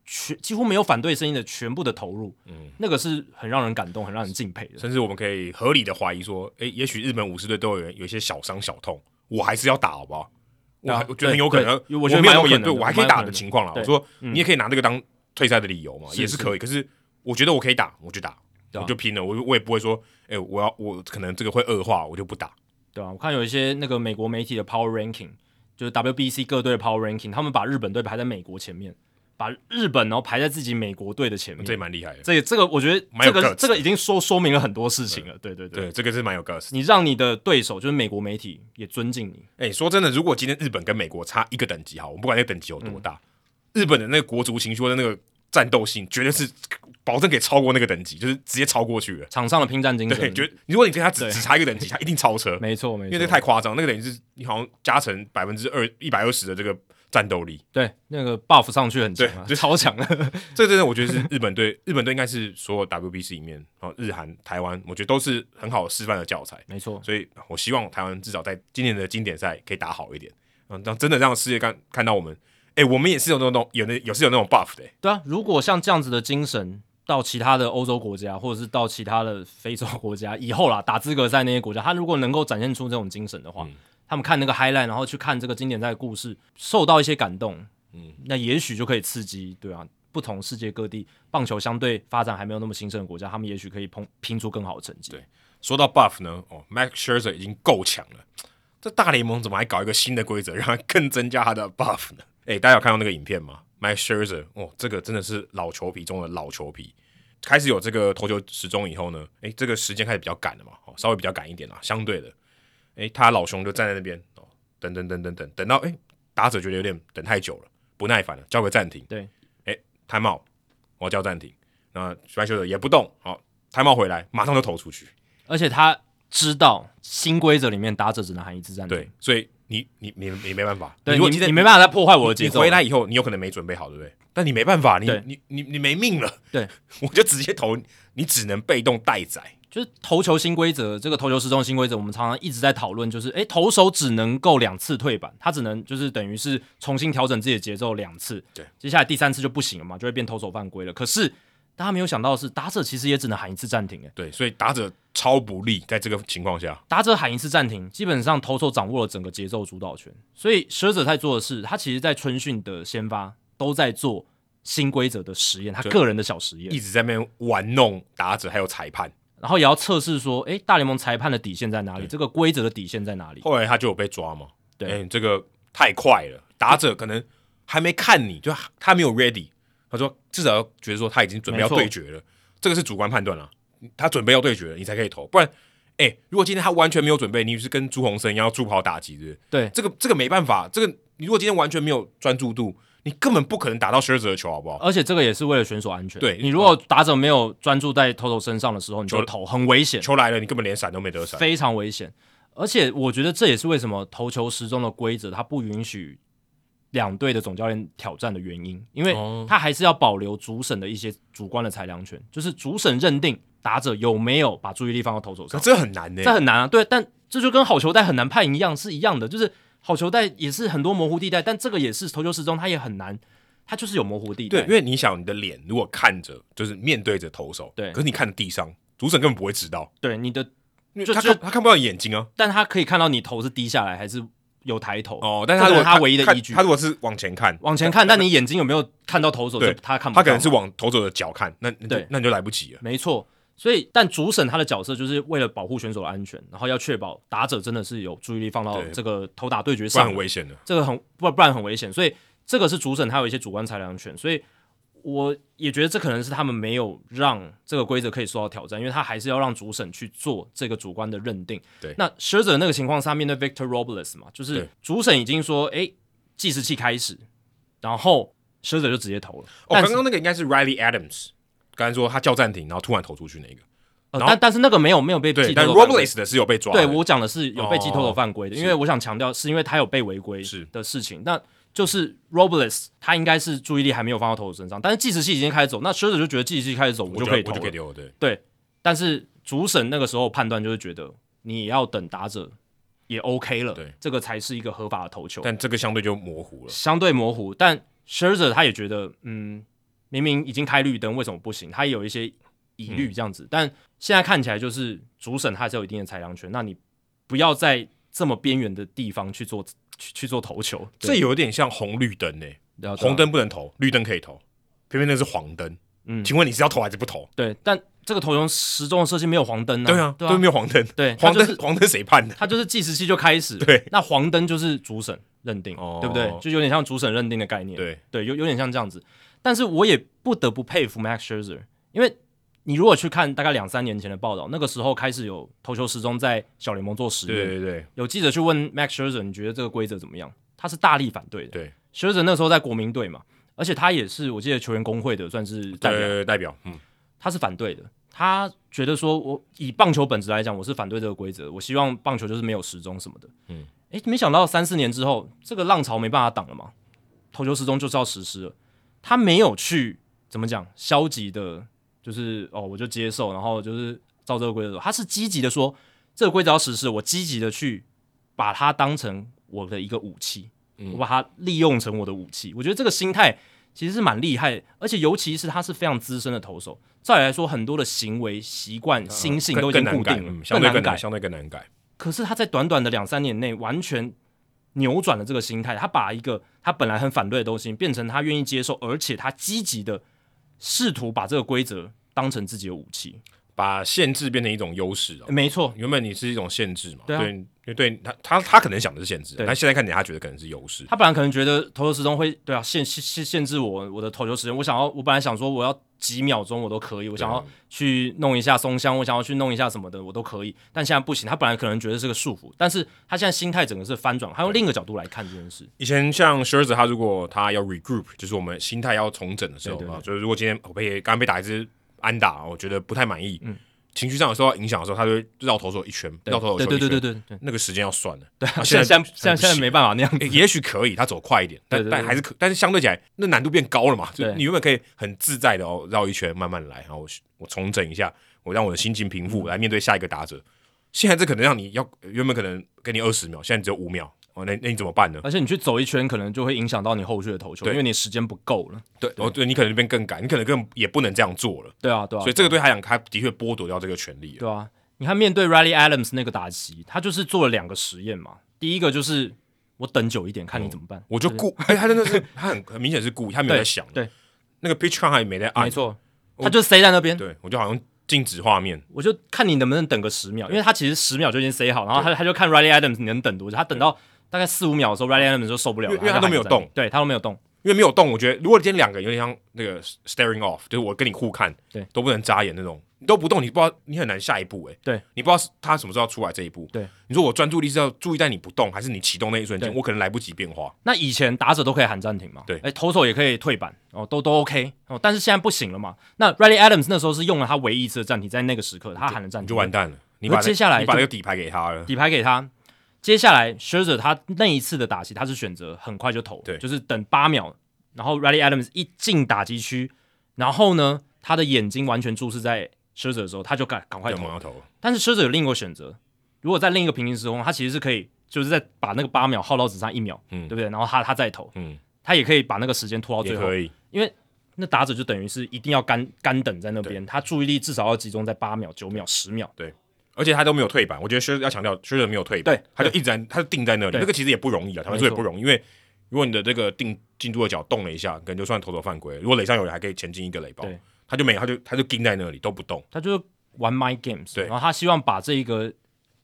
[SPEAKER 2] 全几乎没有反对声音的全部的投入，嗯，那个是很让人感动、很让人敬佩的。
[SPEAKER 1] 甚至我们可以合理的怀疑说，诶，也许日本武士队都有有一些小伤小痛。我还是要打，好不好？我我觉得很有可能，
[SPEAKER 2] 我觉得没有那么严，
[SPEAKER 1] 对我还可以打的情况了。我说你也可以拿这个当退赛的理由嘛，也是可以。可是我觉得我可以打，我就打，我就拼了。我我也不会说，哎，我要我可能这个会恶化，我就不打，
[SPEAKER 2] 对啊，我看有一些那个美国媒体的 Power Ranking，就是 WBC 各队的 Power Ranking，他们把日本队排在美国前面。把日本然后排在自己美国队的前面，
[SPEAKER 1] 这也蛮厉害的。
[SPEAKER 2] 这这个我觉得这个这个已经说说明了很多事情了。对对对，
[SPEAKER 1] 这个是蛮有 gas。
[SPEAKER 2] 你让你的对手就是美国媒体也尊敬你。
[SPEAKER 1] 哎，说真的，如果今天日本跟美国差一个等级，哈，我们不管那个等级有多大，日本的那个国足情绪的那个战斗性绝对是保证可以超过那个等级，就是直接超过去了。
[SPEAKER 2] 场上的拼战精神，
[SPEAKER 1] 对，觉得如果你跟他只 [laughs] 只差一个等级，他一定超车。
[SPEAKER 2] 没错，没错，
[SPEAKER 1] 因为这太夸张，那个等于是你好像加成百分之二一百二十的这个战斗力。
[SPEAKER 2] 对，那个 buff 上去很强啊，就超强了。[laughs]
[SPEAKER 1] 这真的，我觉得是 [laughs] 日本队，日本队应该是所有 WBC 里面，哦，日韩、台湾，我觉得都是很好的示范的教材。
[SPEAKER 2] 没错，
[SPEAKER 1] 所以我希望台湾至少在今年的经典赛可以打好一点。嗯，让真的让世界看看到我们，哎，我们也是有那种有那也是有那种 buff 的。
[SPEAKER 2] 对啊，如果像这样子的精神到其他的欧洲国家，或者是到其他的非洲国家以后啦，打资格赛那些国家，他如果能够展现出这种精神的话，嗯、他们看那个 highlight，然后去看这个经典赛的故事，受到一些感动，嗯，那也许就可以刺激，对啊，不同世界各地棒球相对发展还没有那么兴盛的国家，他们也许可以拼拼出更好的成绩。
[SPEAKER 1] 对，说到 buff 呢，哦，Max Scherzer 已经够强了。这大联盟怎么还搞一个新的规则，让他更增加他的 buff 呢？诶，大家有看到那个影片吗？Max Scherzer，哦，这个真的是老球皮中的老球皮。开始有这个投球时钟以后呢，诶，这个时间开始比较赶了嘛，哦，稍微比较赶一点啦，相对的，诶，他老兄就站在那边，哦，等等等等等，等到诶，打者觉得有点等太久了，不耐烦了，叫个暂停。
[SPEAKER 2] 对，
[SPEAKER 1] 诶，time out，我要叫暂停。那 Max Scherzer 也不动，好，time out 回来，马上就投出去，
[SPEAKER 2] 而且他。知道新规则里面打者只能喊一次暂停，
[SPEAKER 1] 对，所以你你你你没办法，
[SPEAKER 2] 对你你没办法再破坏我的节奏。
[SPEAKER 1] 回来以后，你有可能没准备好，对不对？但你没办法，你你你你没命了，
[SPEAKER 2] 对，[laughs]
[SPEAKER 1] 我就直接投，你只能被动待宰。
[SPEAKER 2] 就是投球新规则，这个投球时钟新规则，我们常常一直在讨论，就是诶，投手只能够两次退板，他只能就是等于是重新调整自己的节奏两次，
[SPEAKER 1] 对，
[SPEAKER 2] 接下来第三次就不行了嘛，就会变投手犯规了。可是。大家没有想到的是，打者其实也只能喊一次暂停，诶，
[SPEAKER 1] 对，所以打者超不利，在这个情况下，
[SPEAKER 2] 打者喊一次暂停，基本上投手掌握了整个节奏主导权。所以，Scherzer 在做的是，他其实在春训的先发都在做新规则的实验，他个人的小实验，
[SPEAKER 1] 一直在那边玩弄打者还有裁判，
[SPEAKER 2] 然后也要测试说，诶，大联盟裁判的底线在哪里？这个规则的底线在哪里？
[SPEAKER 1] 后来他就有被抓嘛？
[SPEAKER 2] 对，
[SPEAKER 1] 这个太快了，打者可能还没看你就他没有 ready。他说：“至少要觉得说他已经准备要对决了，这个是主观判断了。他准备要对决了，你才可以投。不然，哎、欸，如果今天他完全没有准备，你是跟朱鸿生一样助跑打击的，
[SPEAKER 2] 对，
[SPEAKER 1] 这个这个没办法。这个你如果今天完全没有专注度，你根本不可能打到 Scherzer 的球，好不好？
[SPEAKER 2] 而且这个也是为了选手安全。
[SPEAKER 1] 对，
[SPEAKER 2] 你如果打者没有专注在投手身上的时候，你就投很危险。
[SPEAKER 1] 球来了，你根本连闪都没得闪，
[SPEAKER 2] 非常危险。而且我觉得这也是为什么投球时钟的规则它不允许。”两队的总教练挑战的原因，因为他还是要保留主审的一些主观的裁量权，就是主审认定打者有没有把注意力放到投手上，
[SPEAKER 1] 这很难呢，
[SPEAKER 2] 这很难啊。对，但这就跟好球带很难判一样，是一样的，就是好球带也是很多模糊地带，但这个也是投球时钟，它也很难，它就是有模糊地带。
[SPEAKER 1] 对，因为你想，你的脸如果看着就是面对着投手，
[SPEAKER 2] 对，
[SPEAKER 1] 可是你看着地上，主审根本不会知道。
[SPEAKER 2] 对，你的
[SPEAKER 1] 就他看他看不到眼睛啊，
[SPEAKER 2] 但他可以看到你头是低下来还是。有抬头
[SPEAKER 1] 哦，但是他如果
[SPEAKER 2] 他唯一的依据，
[SPEAKER 1] 他如果是往前看，
[SPEAKER 2] 往前看，但你眼睛有没有看到投手？
[SPEAKER 1] 对，
[SPEAKER 2] 他看不到，
[SPEAKER 1] 他可能是往投手的脚看，那对，那你就来不及了。
[SPEAKER 2] 没错，所以但主审他的角色就是为了保护选手的安全，然后要确保打者真的是有注意力放到这个投打对决上，
[SPEAKER 1] 不然很危险的。
[SPEAKER 2] 这个很不不然很危险，所以这个是主审他有一些主观裁量权，所以。我也觉得这可能是他们没有让这个规则可以受到挑战，因为他还是要让主审去做这个主观的认定。
[SPEAKER 1] 对，
[SPEAKER 2] 那 Scherzer 那个情况下面对 Victor Robles 嘛，就是主审已经说，哎，计时器开始，然后 Scherzer 就直接投了。
[SPEAKER 1] 哦，刚刚那个应该是 Riley Adams，刚才说他叫暂停，然后突然投出去那个。
[SPEAKER 2] 呃、但但是那个没有没有被记，
[SPEAKER 1] 但 Robles 的是有被抓。
[SPEAKER 2] 对，我讲的是有被记投手犯规的，
[SPEAKER 1] 哦、
[SPEAKER 2] 因为我想强调是因为他有被违规
[SPEAKER 1] 是
[SPEAKER 2] 的事情。那就是 Robles，他应该是注意力还没有放到投手身上，但是计时器已经开始走，那 Scherzer 就觉得计时器开始走，我就可以投了。
[SPEAKER 1] 对
[SPEAKER 2] 对，但是主审那个时候判断就是觉得你要等打者也 OK 了，
[SPEAKER 1] 对，
[SPEAKER 2] 这个才是一个合法的投球。
[SPEAKER 1] 但这个相对就模糊了，
[SPEAKER 2] 相对模糊。但 Scherzer 他也觉得，嗯，明明已经开绿灯，为什么不行？他也有一些疑虑这样子。嗯、但现在看起来就是主审他还是有一定的裁量权，那你不要在这么边缘的地方去做。去去做投球，
[SPEAKER 1] 这有点像红绿灯呢、欸。红灯不能投，绿灯可以投，偏偏那是黄灯。嗯，请问你是要投还是不投？
[SPEAKER 2] 对，但这个投球时钟的设计没有黄灯啊。
[SPEAKER 1] 对啊，都没有黄灯。
[SPEAKER 2] 对，
[SPEAKER 1] 黄灯黄灯谁判的？
[SPEAKER 2] 他就是计时器就开始。
[SPEAKER 1] 对，
[SPEAKER 2] 那黄灯就是主审认定，对不对？就有点像主审认定的概念。
[SPEAKER 1] 对
[SPEAKER 2] 对，有有点像这样子。但是我也不得不佩服 Max Scherzer，因为。你如果去看大概两三年前的报道，那个时候开始有投球时钟在小联盟做实验，
[SPEAKER 1] 对对对，
[SPEAKER 2] 有记者去问 Max Scherzer，你觉得这个规则怎么样？他是大力反对的。
[SPEAKER 1] 对
[SPEAKER 2] ，Scherzer 那时候在国民队嘛，而且他也是我记得球员工会的算是代表，
[SPEAKER 1] 呃、代表，嗯，
[SPEAKER 2] 他是反对的，他觉得说我以棒球本质来讲，我是反对这个规则，我希望棒球就是没有时钟什么的，嗯，诶，没想到三四年之后，这个浪潮没办法挡了嘛，投球时钟就是要实施了，他没有去怎么讲消极的，就是哦我就接受，然后就是照这个规则，他是积极的说这个规则要实施，我积极的去把它当成我的一个武器。我把它利用成我的武器，我觉得这个心态其实是蛮厉害，而且尤其是他是非常资深的投手。照理来说，很多的行为习惯、心性都已经固定了，
[SPEAKER 1] 嗯、相对更难改，相对更难改。
[SPEAKER 2] 可是他在短短的两三年内，完全扭转了这个心态。他把一个他本来很反对的东西，变成他愿意接受，而且他积极的试图把这个规则当成自己的武器。
[SPEAKER 1] 把限制变成一种优势，
[SPEAKER 2] 没错。
[SPEAKER 1] 原本你是一种限制嘛？
[SPEAKER 2] 对、啊，
[SPEAKER 1] 因他他他可能想的是限制，但现在看起来他觉得可能是优势。
[SPEAKER 2] 他本来可能觉得投球时钟会对啊限限限制我我的投球时间。我想要，我本来想说我要几秒钟我都可以，我想要去弄一下松香，我想要去弄一下什么的我都可以。但现在不行，他本来可能觉得是个束缚，但是他现在心态整个是翻转，他用另一个角度来看这件事。
[SPEAKER 1] 以前像 Scherzer 他如果他要 regroup，就是我们心态要重整的时候啊，就是如果今天我被刚刚被打一支安打，我觉得不太满意，嗯。情绪上有受到影响的时候，他就会绕头手一圈，绕头手一圈，
[SPEAKER 2] 对对对对对，
[SPEAKER 1] 那个时间要算了。
[SPEAKER 2] 对，现在现在现在没办法那样子，
[SPEAKER 1] 也许可以，他走快一点，但但还是可，但是相对起来，那难度变高了嘛。就你原本可以很自在的哦，绕一圈慢慢来，然后我我重整一下，我让我的心情平复，来面对下一个打者。现在这可能让你要原本可能给你二十秒，现在只有五秒。哦，那那你怎么办呢？
[SPEAKER 2] 而且你去走一圈，可能就会影响到你后续的投球，因为你时间不够了。
[SPEAKER 1] 对，哦，对，你可能这边更赶，你可能更也不能这样做了。
[SPEAKER 2] 对啊，对啊。
[SPEAKER 1] 所以这个对他讲，他的确剥夺掉这个权利了。
[SPEAKER 2] 对啊，你看面对 Riley Adams 那个打击，他就是做了两个实验嘛。第一个就是我等久一点，看你怎么办。
[SPEAKER 1] 我就故，哎，他真的是他很很明显是故意，他没有在想。
[SPEAKER 2] 对，
[SPEAKER 1] 那个 pitch count 还没在按。
[SPEAKER 2] 没错，他就塞在那边。
[SPEAKER 1] 对，我就好像静止画面，
[SPEAKER 2] 我就看你能不能等个十秒，因为他其实十秒就已经塞好，然后他他就看 Riley Adams 你能等多久，他等到。大概四五秒的时候，Riley Adams 就受不了了，
[SPEAKER 1] 因为他都没有动，
[SPEAKER 2] 对他都没有动，
[SPEAKER 1] 因为没有动。我觉得如果今天两个有点像那个 staring off，就是我跟你互看，
[SPEAKER 2] 对，
[SPEAKER 1] 都不能眨眼那种，你都不动，你不知道你很难下一步，哎，
[SPEAKER 2] 对，
[SPEAKER 1] 你不知道他什么时候要出来这一步，
[SPEAKER 2] 对，
[SPEAKER 1] 你说我专注力是要注意在你不动，还是你启动那一瞬间，我可能来不及变化。
[SPEAKER 2] 那以前打者都可以喊暂停嘛，
[SPEAKER 1] 对，
[SPEAKER 2] 哎，投手也可以退板，哦，都都 OK，哦，但是现在不行了嘛。那 Riley Adams 那时候是用了他唯一一次的暂停，在那个时刻他喊了暂停，
[SPEAKER 1] 就完蛋了。你把接下来你把那个底牌给他了，
[SPEAKER 2] 底牌给他。接下来，Scherzer 他那一次的打击，他是选择很快就投，
[SPEAKER 1] 对，
[SPEAKER 2] 就是等八秒，然后 Riley Adams 一进打击区，然后呢，他的眼睛完全注视在 Scherzer 的时候，他就赶赶快投。投。但是 Scherzer 有另一个选择，如果在另一个平行时空，他其实是可以，就是在把那个八秒耗到只剩一秒，嗯，对不对？然后他他再投，嗯，他也可以把那个时间拖到最后，因为那打者就等于是一定要干干等在那边，他注意力至少要集中在八秒、九秒、十秒，
[SPEAKER 1] 对。而且他都没有退板，我觉得薛要强调，薛泽没有退板，对他就一直在，他就定在那里，那个其实也不容易啊，他们说也不容易，因为如果你的这个定进度的脚动了一下，可能就算投手犯规，如果垒上有人还可以前进一个垒包，他就没，他就他就定在那里都不动，
[SPEAKER 2] 他就玩 mind games，对，然后他希望把这一个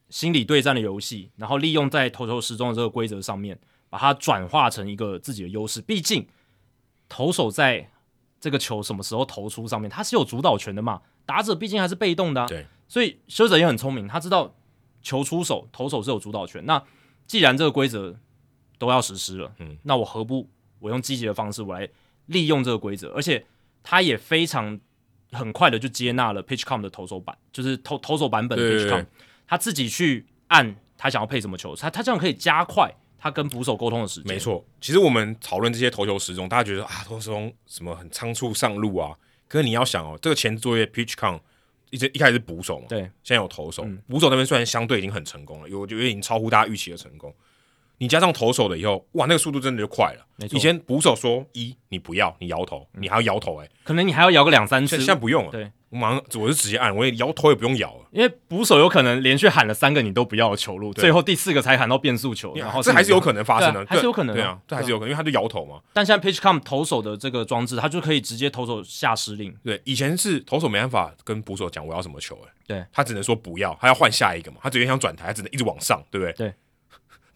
[SPEAKER 2] 心理对战的游戏，然后利用在投球时钟的这个规则上面，把它转化成一个自己的优势，毕竟投手在这个球什么时候投出上面，他是有主导权的嘛，打者毕竟还是被动的，
[SPEAKER 1] 对。
[SPEAKER 2] 所以修者也很聪明，他知道球出手，投手是有主导权。那既然这个规则都要实施了，嗯，那我何不我用积极的方式，我来利用这个规则？而且他也非常很快的就接纳了 PitchCom 的投手版，就是投投手版本的 PitchCom，他自己去按他想要配什么球，他他这样可以加快他跟捕手沟通的时间。
[SPEAKER 1] 没错，其实我们讨论这些投球时钟，大家觉得啊，投球时钟什么很仓促上路啊？可是你要想哦，这个前置作业 PitchCom。一直一开始是捕手嘛，
[SPEAKER 2] 对，
[SPEAKER 1] 现在有投手，捕、嗯、手那边虽然相对已经很成功了，有我觉得已经超乎大家预期的成功。你加上投手了以后，哇，那个速度真的就快了。以前捕手说一，你不要，你摇头，嗯、你还要摇头、欸，哎，
[SPEAKER 2] 可能你还要摇个两三次。
[SPEAKER 1] 现在不用了，
[SPEAKER 2] 对。
[SPEAKER 1] 我马上，我就直接按，我也摇头也不用摇了，
[SPEAKER 2] 因为捕手有可能连续喊了三个你都不要的球路，最后第四个才喊到变速球，然后
[SPEAKER 1] 这还是有可能发生的，
[SPEAKER 2] 还是有可能，
[SPEAKER 1] 对啊，这还是有可能，因为他就摇头嘛。
[SPEAKER 2] 但现在 PitchCom 投手的这个装置，他就可以直接投手下指令。
[SPEAKER 1] 对，以前是投手没办法跟捕手讲我要什么球，哎，
[SPEAKER 2] 对，
[SPEAKER 1] 他只能说不要，他要换下一个嘛，他直接想转台，他只能一直往上，对不对？
[SPEAKER 2] 对。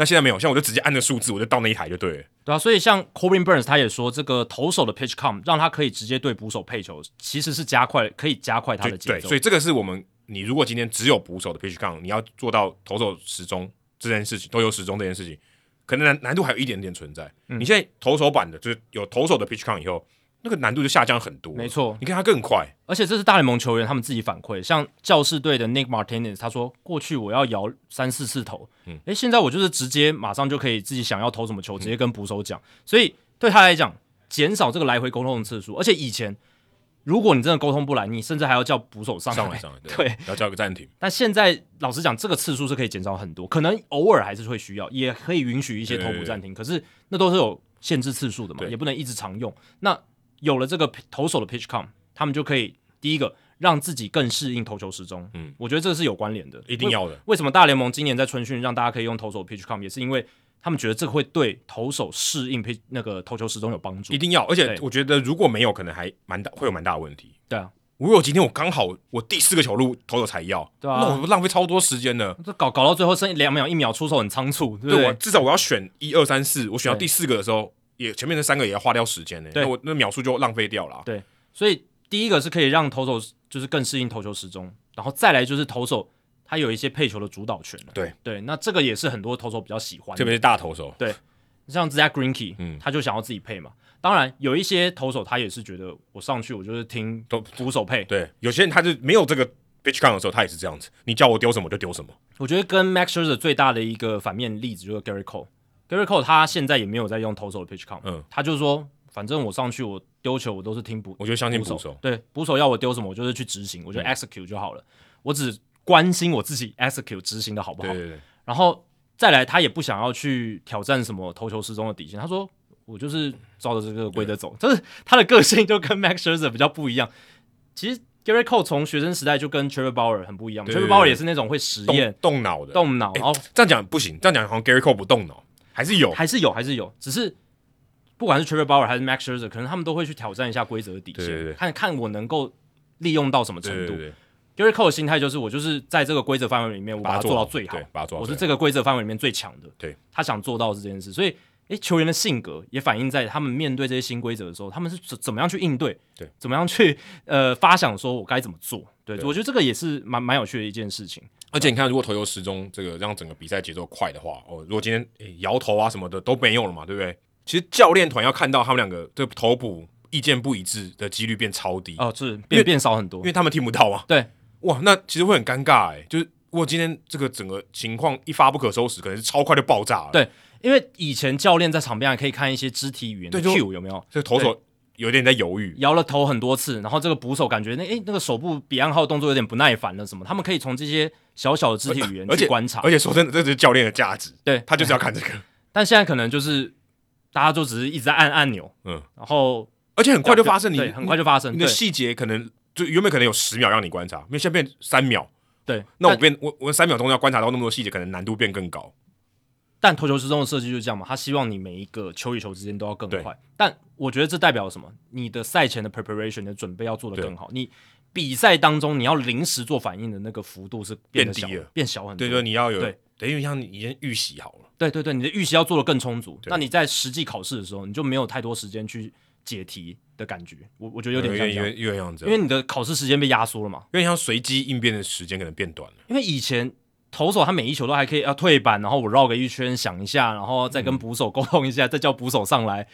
[SPEAKER 1] 那现在没有，像我就直接按个数字，我就到那一台就对了。
[SPEAKER 2] 对啊，所以像 Corbin Burns 他也说，这个投手的 PitchCom 让他可以直接对捕手配球，其实是加快，可以加快他的节奏。
[SPEAKER 1] 对，所以这个是我们，你如果今天只有捕手的 PitchCom，你要做到投手时钟这件事情，都有时钟这件事情，可能难难度还有一点点存在。
[SPEAKER 2] 嗯、
[SPEAKER 1] 你现在投手版的，就是有投手的 pitch count 以后，那个难度就下降很多。
[SPEAKER 2] 没错，
[SPEAKER 1] 你看他更快，
[SPEAKER 2] 而且这是大联盟球员他们自己反馈，像教士队的 Nick Martinez，他说过去我要摇三四次头，嗯，诶，现在我就是直接马上就可以自己想要投什么球，直接跟捕手讲，嗯、所以对他来讲，减少这个来回沟通的次数，而且以前。如果你真的沟通不来，你甚至还要叫捕手上来，
[SPEAKER 1] 上来，上来对，[laughs]
[SPEAKER 2] 对
[SPEAKER 1] 要叫个暂停。
[SPEAKER 2] 但现在老实讲，这个次数是可以减少很多，可能偶尔还是会需要，也可以允许一些投捕暂停。可是那都是有限制次数的嘛，也不能一直常用。那有了这个投手的 pitch count，他们就可以第一个让自己更适应投球时钟。嗯，我觉得这是有关联的，
[SPEAKER 1] 一定要的。
[SPEAKER 2] 为什么大联盟今年在春训让大家可以用投手 pitch count，也是因为。他们觉得这个会对投手适应配那个投球时钟有帮助，
[SPEAKER 1] 一定要。而且我觉得如果没有，可能还蛮大，会有蛮大的问题。
[SPEAKER 2] 对啊，
[SPEAKER 1] 如果今天我刚好我第四个球路投手才要，对啊，那我浪费超多时间呢。
[SPEAKER 2] 这搞搞到最后剩两秒一秒出手很仓促？
[SPEAKER 1] 对，至少我要选一二三四，我选到第四个的时候，也前面那三个也要花掉时间呢。对，那我那秒数就浪费掉了。
[SPEAKER 2] 对，所以第一个是可以让投手就是更适应投球时钟，然后再来就是投手。他有一些配球的主导权，
[SPEAKER 1] 对
[SPEAKER 2] 对，那这个也是很多投手比较喜欢的，
[SPEAKER 1] 特别是大投手，
[SPEAKER 2] 对，像 Zack Greinke，嗯，他就想要自己配嘛。当然，有一些投手他也是觉得我上去我就是听都捕手配，
[SPEAKER 1] 对，有些人他就没有这个 pitch count 的时候，他也是这样子，你叫我丢什么就丢什么。
[SPEAKER 2] 我觉得跟 Max Scherzer 最大的一个反面例子就是 Gerrit Cole，Gerrit Cole 他现在也没有在用投手的 pitch count，嗯，他就是说反正我上去我丢球我都是听捕，
[SPEAKER 1] 我就相信捕手，
[SPEAKER 2] 手，对，捕手要我丢什么我就是去执行，我就 execute 就好了，嗯、我只。关心我自己 execute 执行的好不好，对对对，然后再来，他也不想要去挑战什么投球失踪的底线。他说：“我就是照着这个规则走。对”就是他的个性就跟 Max Scherzer 比较不一样。其实 Gerrit Cole 从学生时代就跟 Trevor Bauer 很不一样。Trevor Bauer 也是那种会实验、
[SPEAKER 1] 动脑的、
[SPEAKER 2] 动脑。然后
[SPEAKER 1] 这样讲不行，这样讲好像 Gerrit Cole 不动脑，还是有，
[SPEAKER 2] 还是有，还是有。只是不管是 Trevor Bauer 还是 Max Scherzer，可能他们都会去挑战一下规则的底线，对对对，看看我能够利用到什么程度。对对对对 Gerrit Cole 的心态就是，我就是在这个规则范围里面，我把它做到最好。我是这个规则范围里面最强的。对，他想做到是这件事，所以，诶，球员的性格也反映在他们面对这些新规则的时候，他们是怎怎么样去应对？对，怎么样去呃发想，说我该怎么做？对，我觉得这个也是蛮蛮有趣的一件事情。
[SPEAKER 1] 而且你看，如果投球时钟这个让整个比赛节奏快的话，哦，如果今天诶摇头啊什么的都没有了嘛，对不对？其实教练团要看到他们两个这头补意见不一致的几率变超低
[SPEAKER 2] 哦，是变变少很多，
[SPEAKER 1] 因为他们听不到啊。
[SPEAKER 2] 对。
[SPEAKER 1] 哇，那其实会很尴尬哎，就是如果今天这个整个情况一发不可收拾，可能是超快就爆炸了。
[SPEAKER 2] 对，因为以前教练在场边还可以看一些肢体语言的 cue 有没有？
[SPEAKER 1] 这个投手有点在犹豫，
[SPEAKER 2] 摇了头很多次，然后这个捕手感觉那诶那个手部比暗号动作有点不耐烦了什么？他们可以从这些小小的肢体语言去观察。
[SPEAKER 1] 而且，而且说真的，这就是教练的价值。
[SPEAKER 2] 对，
[SPEAKER 1] 他就是要看这个。[laughs]
[SPEAKER 2] 但现在可能就是大家就只是一直在按按钮，嗯，然后
[SPEAKER 1] 而且很快就发生，你
[SPEAKER 2] 很快就发生，
[SPEAKER 1] 你的细节可能。就原本可能有十秒让你观察，因为现在变三秒。
[SPEAKER 2] 对，
[SPEAKER 1] 那我变我我三秒钟要观察到那么多细节，可能难度变更高。
[SPEAKER 2] 但投球时钟的设计就是这样嘛，他希望你每一个球与球之间都要更快。但我觉得这代表什么？你的赛前的 preparation 的准备要做得更好。你比赛当中你要临时做反应的那个幅度是变低了，变小很多。
[SPEAKER 1] 对对，你要有对，等于像你已经预习好了。
[SPEAKER 2] 对对对，你的预习要做的更充足。那你在实际考试的时候，你就没有太多时间去。解题的感觉，我我觉得有点像这样，因为你的考试时间被压缩了嘛，
[SPEAKER 1] 有点像随机应变的时间可能变短了。
[SPEAKER 2] 因为以前投手他每一球都还可以要退板，然后我绕个一圈想一下，然后再跟捕手沟通一下，嗯、再叫捕手上来。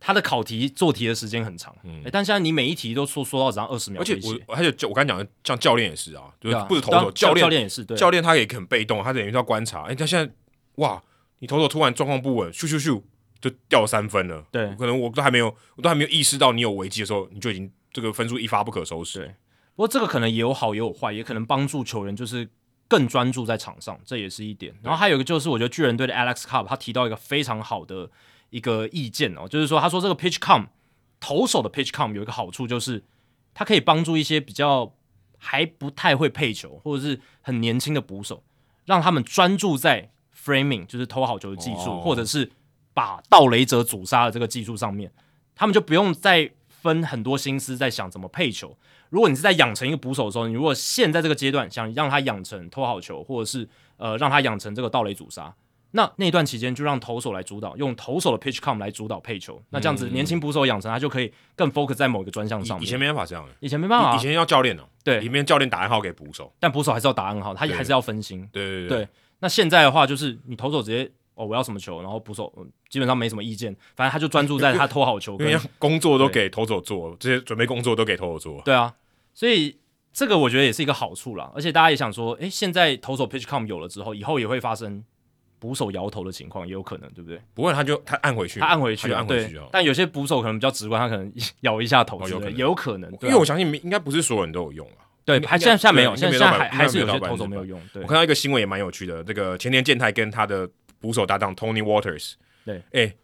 [SPEAKER 2] 他的考题做题的时间很长，嗯、欸，但现在你每一题都说说到只要二十秒，
[SPEAKER 1] 而且我还有我刚才讲的，像教练也是啊，就是不是投手教练
[SPEAKER 2] 教练也是，对，
[SPEAKER 1] 教练他也很被动，他等于要观察。哎、欸，他现在哇，你投手突然状况不稳，咻咻咻。就掉三分了，
[SPEAKER 2] 对，
[SPEAKER 1] 可能我都还没有，我都还没有意识到你有危机的时候，你就已经这个分数一发不可收拾。
[SPEAKER 2] 对，不过这个可能也有好也有坏，也可能帮助球员就是更专注在场上，这也是一点。然后还有一个就是，我觉得巨人队的 Alex Cobb 他提到一个非常好的一个意见哦，就是说他说这个 pitch count 投手的 pitch count 有一个好处就是，他可以帮助一些比较还不太会配球或者是很年轻的捕手，让他们专注在 framing，就是投好球的技术，哦、或者是。把盗雷者阻杀的这个技术上面，他们就不用再分很多心思在想怎么配球。如果你是在养成一个捕手的时候，你如果现在这个阶段想让他养成投好球，或者是呃让他养成这个盗垒阻杀，那那段期间就让投手来主导，用投手的 pitch count 来主导配球。那这样子年轻捕手养成他就可以更 focus 在某一个专项上面。
[SPEAKER 1] 以前没办法这样，
[SPEAKER 2] 以前没办法，
[SPEAKER 1] 以前要教练哦、喔，
[SPEAKER 2] 对，
[SPEAKER 1] 里面教练打暗号给捕手，
[SPEAKER 2] 但捕手还是要打暗号，他也还是要分心。
[SPEAKER 1] 对对对，对，
[SPEAKER 2] 对。那现在的话就是你投手直接。哦，我要什么球，然后捕手、嗯、基本上没什么意见，反正他就专注在他投好球，
[SPEAKER 1] 因为工作都给投手做，这些准备工作都给投手做。
[SPEAKER 2] 对啊，所以这个我觉得也是一个好处啦。而且大家也想说，诶，现在投手 PitchCom 有了之后，以后也会发生捕手摇头的情况，也有可能，对不对？
[SPEAKER 1] 不会他就他按回去，
[SPEAKER 2] 他按回去，
[SPEAKER 1] 按回去。
[SPEAKER 2] 但有些捕手可能比较直观，他可能 [laughs] 摇一下头之类的，也有可能。
[SPEAKER 1] 因为我相信应该不是所有人都有用啊。
[SPEAKER 2] 对，还现在现在没有，现在还还是有些投手没有用。对，
[SPEAKER 1] 我看到一个新闻也蛮有趣的，这个前田健太跟他的捕手搭档 Tony Waters，
[SPEAKER 2] 对，
[SPEAKER 1] 哎、欸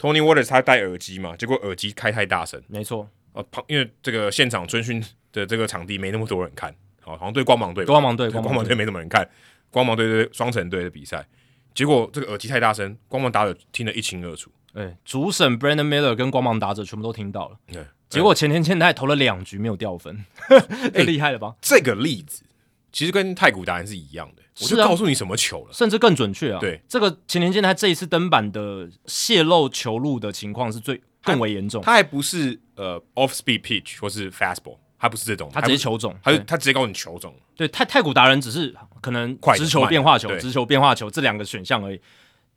[SPEAKER 1] ，Tony Waters 他戴耳机嘛，结果耳机开太大声，
[SPEAKER 2] 没错，
[SPEAKER 1] 呃，旁因为这个现场春训的这个场地没那么多人看，好，好像对光芒队，
[SPEAKER 2] 光芒队，
[SPEAKER 1] 光芒队没什么人看，光芒队对双城队的比赛，结果这个耳机太大声，光芒打者听得一清二楚，
[SPEAKER 2] 对，主审 Brandon Miller 跟光芒打者全部都听到了，对。结果前田健太投了两局没有掉分，[laughs] 太厉害了吧？
[SPEAKER 1] 这个例子其实跟太古达人是一样的，我就告诉你什么球了，
[SPEAKER 2] 甚至更准确啊。
[SPEAKER 1] 对，
[SPEAKER 2] 这个前田健太这一次登板的泄露球路的情况是最更为严重。
[SPEAKER 1] 他还不是呃 off speed pitch 或是 fastball，他不是这种，
[SPEAKER 2] 他直接球种，
[SPEAKER 1] 他就他直接告诉你球种。
[SPEAKER 2] 对，太太古达人只是可能直球变化球、直球变化球这两个选项而已。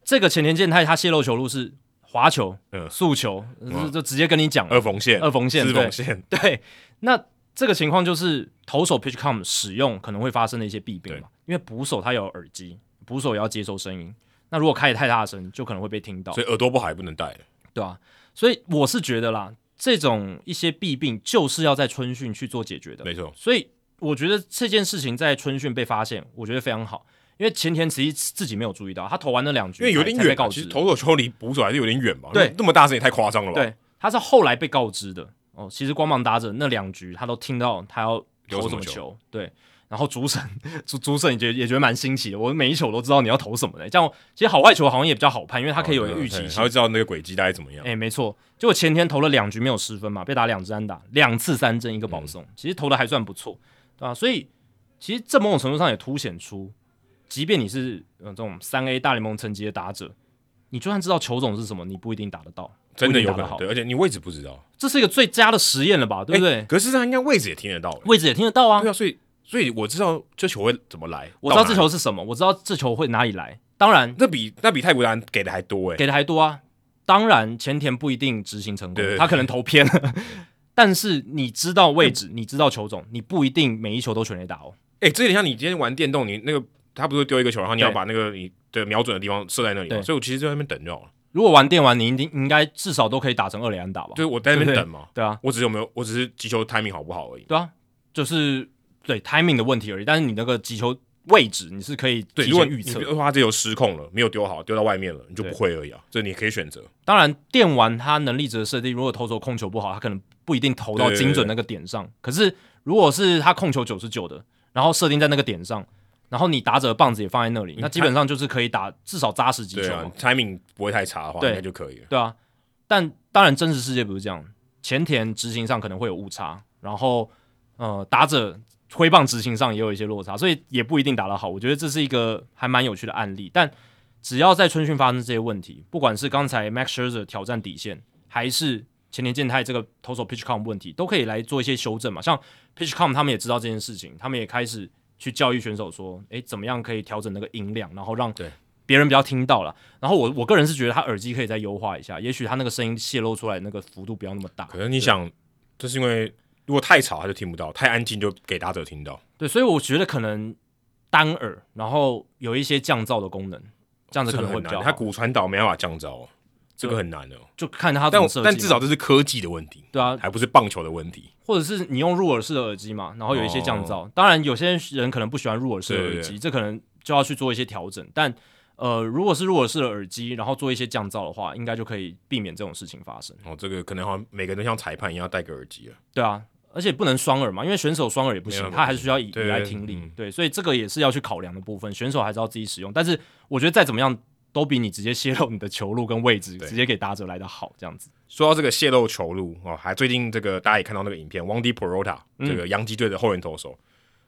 [SPEAKER 2] 这个前田健太他泄露球路是。滑球，嗯，速球，就就直接跟你讲
[SPEAKER 1] 二缝线，
[SPEAKER 2] 二缝线，
[SPEAKER 1] 四缝线，
[SPEAKER 2] 对。那这个情况就是投手 PitchCom 使用可能会发生的一些弊病嘛，因为捕手他有耳机，捕手也要接收声音。那如果开的太大声，就可能会被听到，
[SPEAKER 1] 所以耳朵不好也不能戴，
[SPEAKER 2] 对啊。所以我是觉得啦，这种一些弊病就是要在春训去做解决的，
[SPEAKER 1] 没错。
[SPEAKER 2] 所以我觉得这件事情在春训被发现，我觉得非常好。因为前田其实自己没有注意到，他投完那两局，
[SPEAKER 1] 因为有点远，其实投手球离捕手还是有点远嘛？
[SPEAKER 2] 对，
[SPEAKER 1] 那么大声也太夸张了吧？
[SPEAKER 2] 对，他是后来被告知的哦。其实光芒打者那两局他都听到他要投什么球，球对。然后主审主主审也觉得也觉得蛮新奇的，我每一球都知道你要投什么的。这样其实好外球好像也比较好判，因为他可以有一个预期性，
[SPEAKER 1] 他会知道那个轨迹大概怎么样。
[SPEAKER 2] 哎，没错，结果前天投了两局没有失分嘛，被打两支安打，两次三振一个保送，嗯、其实投的还算不错，对吧？所以其实这某种程度上也凸显出。即便你是呃这种三 A 大联盟层级的打者，你就算知道球种是什么，你不一定打得到，
[SPEAKER 1] 真的有可能好。对，而且你位置不知道，
[SPEAKER 2] 这是一个最佳的实验了吧？对不对？
[SPEAKER 1] 可是他应该位置也听得到，
[SPEAKER 2] 位置也听得到啊。
[SPEAKER 1] 对啊，所以所以我知道这球会怎么来，
[SPEAKER 2] 我知道这球是什么，我知道这球会哪里来。当然，
[SPEAKER 1] 那比那比泰国人给的还多诶、欸，
[SPEAKER 2] 给的还多啊。当然，前田不一定执行成功，他可能投偏了。[laughs] 但是你知道位置，你知道球种，你不一定每一球都全力打哦。
[SPEAKER 1] 哎、欸，这有点像你今天玩电动，你那个。他不是丢一个球，然后你要把那个你的瞄准的地方设在那里，所以我其实就在那边等就好了。
[SPEAKER 2] 如果玩电玩，你一定应该至少都可以打成二垒安打吧？
[SPEAKER 1] 对我在那边等嘛。
[SPEAKER 2] 对啊，
[SPEAKER 1] 我只是有没有，我只是击球 timing 好不好而已。
[SPEAKER 2] 对啊，就是对 timing 的问题而已。但是你那个击球位置你是可以提前预测。
[SPEAKER 1] 如果他这球失控了，没有丢好，丢到外面了，你就不会而已啊。这你可以选择。
[SPEAKER 2] 当然，电玩它能力值的设定，如果投手控球不好，他可能不一定投到精准那个点上。可是如果是他控球九十九的，然后设定在那个点上。然后你打者的棒子也放在那里，那基本上就是可以打至少扎实几球嘛。
[SPEAKER 1] timing 不会太差的话，应该就可以了。
[SPEAKER 2] 对啊，但当然真实世界不是这样，前田执行上可能会有误差，然后呃打者挥棒执行上也有一些落差，所以也不一定打得好。我觉得这是一个还蛮有趣的案例。但只要在春训发生这些问题，不管是刚才 Max Scherzer 挑战底线，还是前田健太这个投手 PitchCom 问题，都可以来做一些修正嘛。像 PitchCom 他们也知道这件事情，他们也开始。去教育选手说，诶，怎么样可以调整那个音量，然后让别人比较听到了。然后我我个人是觉得他耳机可以再优化一下，也许他那个声音泄露出来那个幅度不要那么大。
[SPEAKER 1] 可能你想，这是因为如果太吵他就听不到，太安静就给打者听到。
[SPEAKER 2] 对，所以我觉得可能单耳，然后有一些降噪的功能，这样子可能会比较好。
[SPEAKER 1] 他骨传导没办法降噪。这个很难的，
[SPEAKER 2] 就看他。
[SPEAKER 1] 但至少这是科技的问题，
[SPEAKER 2] 对啊，
[SPEAKER 1] 还不是棒球的问题。
[SPEAKER 2] 或者是你用入耳式的耳机嘛，然后有一些降噪。当然，有些人可能不喜欢入耳式的耳机，这可能就要去做一些调整。但呃，如果是入耳式的耳机，然后做一些降噪的话，应该就可以避免这种事情发生。
[SPEAKER 1] 哦，这个可能好像每个人都像裁判一样戴个耳机了。
[SPEAKER 2] 对啊，而且不能双耳嘛，因为选手双耳也不行，他还是需要以以来听力。对，所以这个也是要去考量的部分。选手还是要自己使用，但是我觉得再怎么样。都比你直接泄露你的球路跟位置，直接给打者来的好。这样子
[SPEAKER 1] 说到这个泄露球路哦，还最近这个大家也看到那个影片，Wandy Peralta 这个洋基队的后援投手，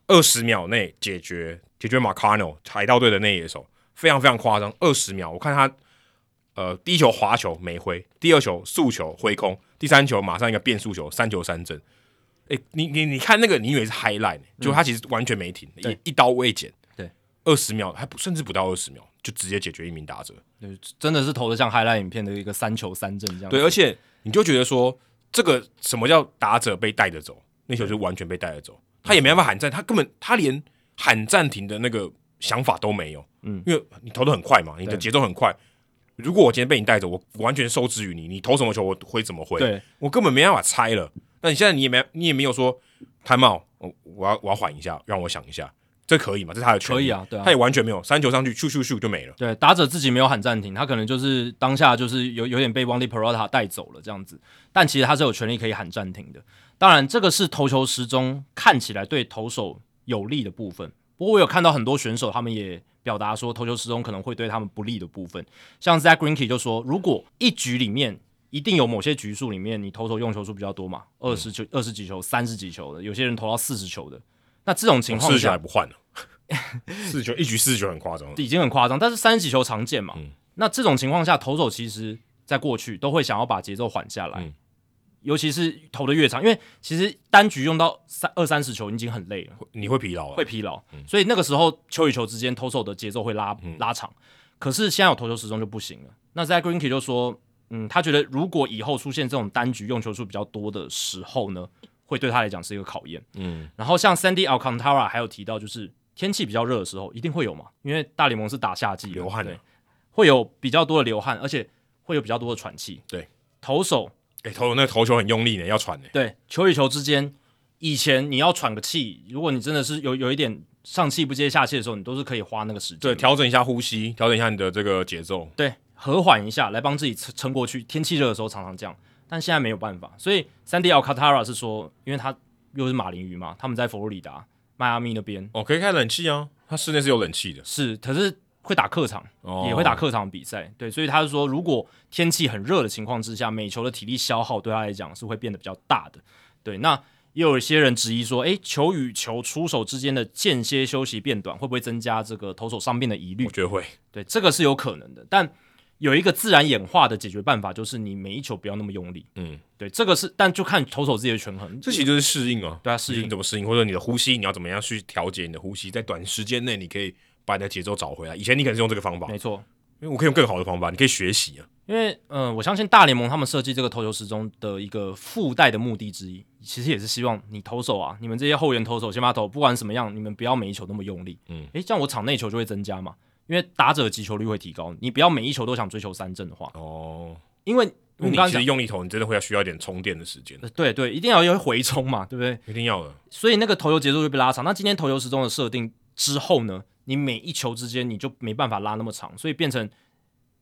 [SPEAKER 1] 二十秒内解决解决 Marcano 海盗队的内野手，非常非常夸张。二十秒，我看他呃第一球滑球没挥，第二球速球挥空，第三球马上一个变速球，三球三振。诶，你你你看那个，你以为是 highlight，就他其实完全没停，一一刀未剪。对，二十秒还不甚至不到二十秒。就直接解决一名打者。
[SPEAKER 2] 对，真的是投的像 highlight 影片的一个三球三振这样。
[SPEAKER 1] 对，而且你就觉得说，这个什么叫打者被带着走？那球就完全被带着走，他也没办法喊暂，他根本他连喊暂停的那个想法都没有。嗯，因为你投的很快嘛，你的节奏很快。如果我今天被你带走，我完全受制于你，你投什么球我会怎么挥？
[SPEAKER 2] 对，
[SPEAKER 1] 我根本没办法猜了。那你现在你也没你也没有说 time out，我我要我要缓一下，让我想一下，这可以吗？这是他的权利。
[SPEAKER 2] 可以啊，对啊，
[SPEAKER 1] 他也完全没有三球上去，咻咻咻就没了。
[SPEAKER 2] 对，打者自己没有喊暂停，他可能就是当下就是有有点被 Wandy Peralta 带走了这样子，但其实他是有权利可以喊暂停的。当然，这个是投球时钟看起来对投手有利的部分。不过我有看到很多选手，他们也表达说投球时钟可能会对他们不利的部分。像 Zack Greinke 就说，如果一局里面一定有某些局数里面，你投手用球数比较多嘛，二十球、二十几球、三十几球的，有些人投到四十球的，那这种情况下，
[SPEAKER 1] 四十球还不换呢？[laughs] 四十球一局四十球很夸张，
[SPEAKER 2] 已经很夸张。但是三十几球常见嘛，嗯、那这种情况下，投手其实在过去都会想要把节奏缓下来。嗯尤其是投的越长，因为其实单局用到三二三十球已经很累了，
[SPEAKER 1] 你会疲劳啊，
[SPEAKER 2] 会疲劳，嗯、所以那个时候球与球之间投手的节奏会拉、嗯、拉长。可是现在有投球时钟就不行了。那在 Greenkey 就说，嗯，他觉得如果以后出现这种单局用球数比较多的时候呢，会对他来讲是一个考验。嗯，然后像 Sandy Alcantara 还有提到，就是天气比较热的时候一定会有嘛，因为大联盟是打夏季，
[SPEAKER 1] 流汗的，
[SPEAKER 2] 会有比较多的流汗，而且会有比较多的喘气。
[SPEAKER 1] 对，
[SPEAKER 2] 投手。
[SPEAKER 1] 哎、欸，投那个投球很用力呢，要喘呢。
[SPEAKER 2] 对，球与球之间，以前你要喘个气，如果你真的是有有一点上气不接下气的时候，你都是可以花那个时间，
[SPEAKER 1] 对，调整一下呼吸，调整一下你的这个节奏，
[SPEAKER 2] 对，和缓一下，来帮自己撑撑过去。天气热的时候常常这样，但现在没有办法。所以，Sandy Alcantara 是说，因为他又是马林鱼嘛，他们在佛罗里达迈阿密那边，
[SPEAKER 1] 哦，可以开冷气啊，他室内是有冷气的，
[SPEAKER 2] 是，可是。会打客场，哦、也会打客场比赛，对，所以他是说，如果天气很热的情况之下，每球的体力消耗对他来讲是会变得比较大的，对。那也有一些人质疑说，诶，球与球出手之间的间歇休息变短，会不会增加这个投手伤病的疑虑？
[SPEAKER 1] 我觉得会，
[SPEAKER 2] 对，这个是有可能的。但有一个自然演化的解决办法，就是你每一球不要那么用力，嗯，对，这个是，但就看投手自己的权衡，
[SPEAKER 1] 这其实就是适应啊，
[SPEAKER 2] 对啊，适应
[SPEAKER 1] 怎么适应，或者你的呼吸，你要怎么样去调节你的呼吸，在短时间内你可以。把你的节奏找回来。以前你可能是用这个方法，
[SPEAKER 2] 没错，
[SPEAKER 1] 因为我可以用更好的方法，你可以学习啊。
[SPEAKER 2] 因为，嗯、呃，我相信大联盟他们设计这个投球时钟的一个附带的目的之一，其实也是希望你投手啊，你们这些后援投手、先发投，不管什么样，你们不要每一球那么用力。嗯，诶，这样我场内球就会增加嘛，因为打者击球率会提高。你不要每一球都想追求三振的话，
[SPEAKER 1] 哦，
[SPEAKER 2] 因为
[SPEAKER 1] 你其实用一头，你真的会要需要一点充电的时间。
[SPEAKER 2] 对对，一定要有回冲嘛，对不对？
[SPEAKER 1] 一定要的。
[SPEAKER 2] 所以那个投球节奏就被拉长。那今天投球时钟的设定之后呢？你每一球之间你就没办法拉那么长，所以变成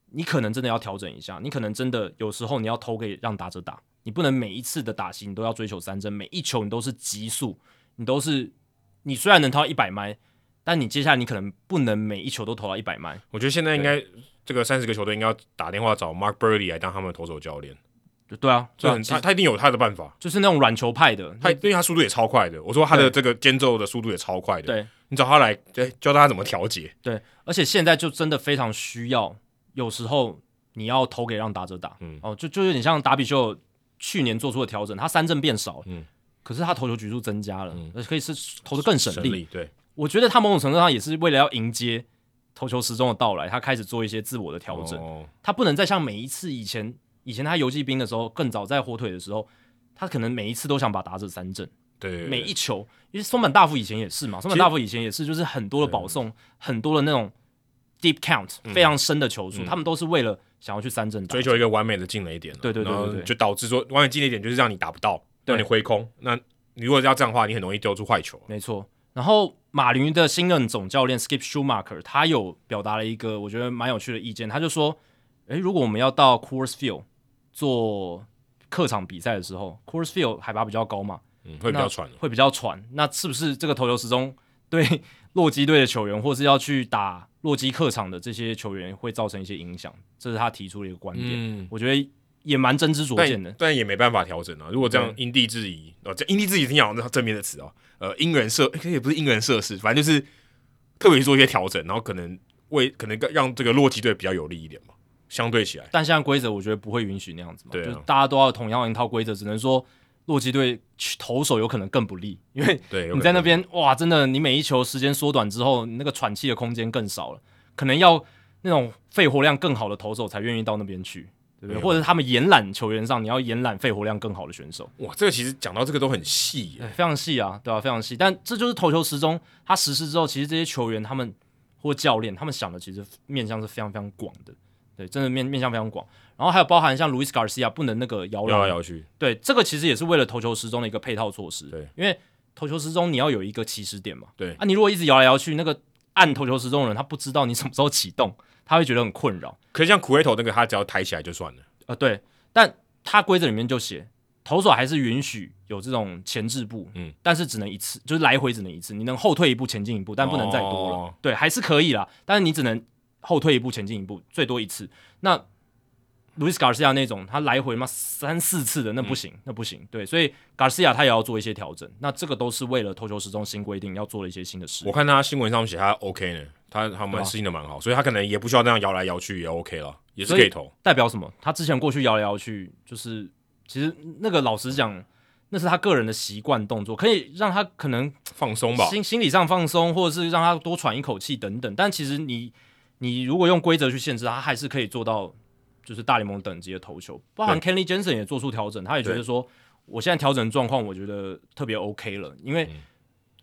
[SPEAKER 2] 你可能真的要调整一下，你可能真的有时候你要投给让打者打，你不能每一次的打击你都要追求三振，每一球你都是急速，你都是你虽然能投一百迈，但你接下来你可能不能每一球都投到一百迈。
[SPEAKER 1] 我觉得现在应该这个三十个球队应该要打电话找 Mark Buehrle 来当他们的投手教练。
[SPEAKER 2] 对啊，
[SPEAKER 1] 就很他他一定有他的办法，
[SPEAKER 2] 就是那种软球派的，
[SPEAKER 1] 他因为他速度也超快的。我说他的这个间奏的速度也超快的。
[SPEAKER 2] 对，
[SPEAKER 1] 你找他来，对，教他怎么调节。
[SPEAKER 2] 对，而且现在就真的非常需要，有时候你要投给让打者打，嗯，哦，就就有点像达比秀去年做出的调整，他三振变少，嗯，可是他投球局数增加了，嗯，可以是投的更省力。
[SPEAKER 1] 省力。对，
[SPEAKER 2] 我觉得他某种程度上也是为了要迎接投球时钟的到来，他开始做一些自我的调整。哦，他不能再像每一次以前。以前他游骑兵的时候，更早在火腿的时候，他可能每一次都想把打者三振，
[SPEAKER 1] 对，
[SPEAKER 2] 每一球，因为松本大辅以前也是嘛，松本大辅以前也是，就是很多的保送，很多的那种 deep count 非常深的球数，嗯、他们都是为了想要去三振，
[SPEAKER 1] 追求一个完美的进垒点，
[SPEAKER 2] 对对对，对，对，
[SPEAKER 1] 就导致说完美进垒点就是让你打不到，让你挥空，那你如果要这样的话，你很容易丢出坏球，
[SPEAKER 2] 没错。然后马林鱼的新任总教练 Skip Schumacher 他有表达了一个我觉得蛮有趣的意见，他就说，诶，如果我们要到 Coors Field 做客场比赛的时候，Coors Field 海拔比较高嘛，
[SPEAKER 1] 嗯，会比较喘，
[SPEAKER 2] 会比较喘。那是不是这个投球时钟对洛基队的球员，或是要去打洛基客场的这些球员，会造成一些影响？这是他提出的一个观点。嗯，我觉得也蛮真知灼见的，
[SPEAKER 1] 但，但也没办法调整啊。如果这样因地制宜哦，这因地制宜挺好，那正面的词哦，呃，因人设，可也不是因人设事，反正就是特别去做一些调整，然后可能为可能让这个洛基队比较有利一点嘛。相对起来，
[SPEAKER 2] 但现在规则我觉得不会允许那样子嘛，
[SPEAKER 1] 对啊，
[SPEAKER 2] 就大家都要同样一套规则，只能说洛基队投手有可能更不利，因为 [laughs] 你在那边哇，真的你每一球时间缩短之后，你那个喘气的空间更少了，可能要那种肺活量更好的投手才愿意到那边去，对不对？或者是他们延揽球员上，你要延揽肺活量更好的选手。
[SPEAKER 1] 哇，这个其实讲到这个都很细，
[SPEAKER 2] 对，非常细啊，对吧、啊？非常细。但这就是投球时钟，它实施之后，其实这些球员他们或教练他们想的其实面向是非常非常广的，对，真的面面向非常广。然后还有包含像 Luis Garcia 不能那个摇来摇去，对，这个其实也是为了投球时钟的一个配套措施，
[SPEAKER 1] 对，
[SPEAKER 2] 因为投球时钟你要有一个起始点嘛，
[SPEAKER 1] 对，
[SPEAKER 2] 啊，你如果一直摇来摇去，那个按投球时钟的人他不知道你什么时候启动。他会觉得很困扰，
[SPEAKER 1] 可是像苦味头那个，他只要抬起来就算了。
[SPEAKER 2] 呃，对，但他规则里面就写，投手还是允许有这种前置步，嗯，但是只能一次，就是来回只能一次，你能后退一步，前进一步，但不能再多了。哦、对，还是可以啦，但是你只能后退一步，前进一步，最多一次。那 Luis Garcia 那种，他来回嘛三四次的，那不行，嗯、那不行。对，所以 Garcia 他也要做一些调整。那这个都是为了投球时钟新规定要做的一些新的事。
[SPEAKER 1] 我看他新闻上写他 OK 呢，他他们适应的蛮好，所以他可能也不需要那样摇来摇去也 OK 了，也是可以投。
[SPEAKER 2] 代表什么？他之前过去摇来摇去，就是其实那个老实讲，那是他个人的习惯动作，可以让他可能
[SPEAKER 1] 放松吧，
[SPEAKER 2] 心心理上放松，或者是让他多喘一口气等等。但其实你你如果用规则去限制他，还是可以做到。就是大联盟等级的投球，包含 Kenley Jensen 也做出调整，他也觉得说，我现在调整状况，我觉得特别 OK 了，因为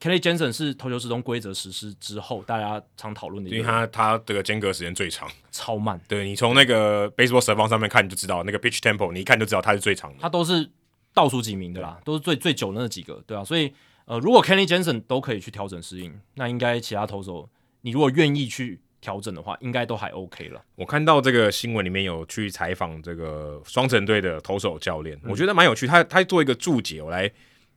[SPEAKER 2] Kenley Jensen 是投球时钟规则实施之后，大家常讨论的，
[SPEAKER 1] 因为他他这个间隔时间最长，
[SPEAKER 2] 超慢。
[SPEAKER 1] 对，你从那个 Baseball Savant 上面看，你就知道那个 Pitch Tempo，你一看就知道他是最长的，
[SPEAKER 2] 他都是倒数几名的啦，都是最最久的那几个，对啊，所以呃，如果 Kenley Jensen 都可以去调整适应，那应该其他投手，你如果愿意去。调整的话，应该都还 OK 了。
[SPEAKER 1] 我看到这个新闻里面有去采访这个双城队的投手教练，嗯、我觉得蛮有趣。他他做一个注解，我来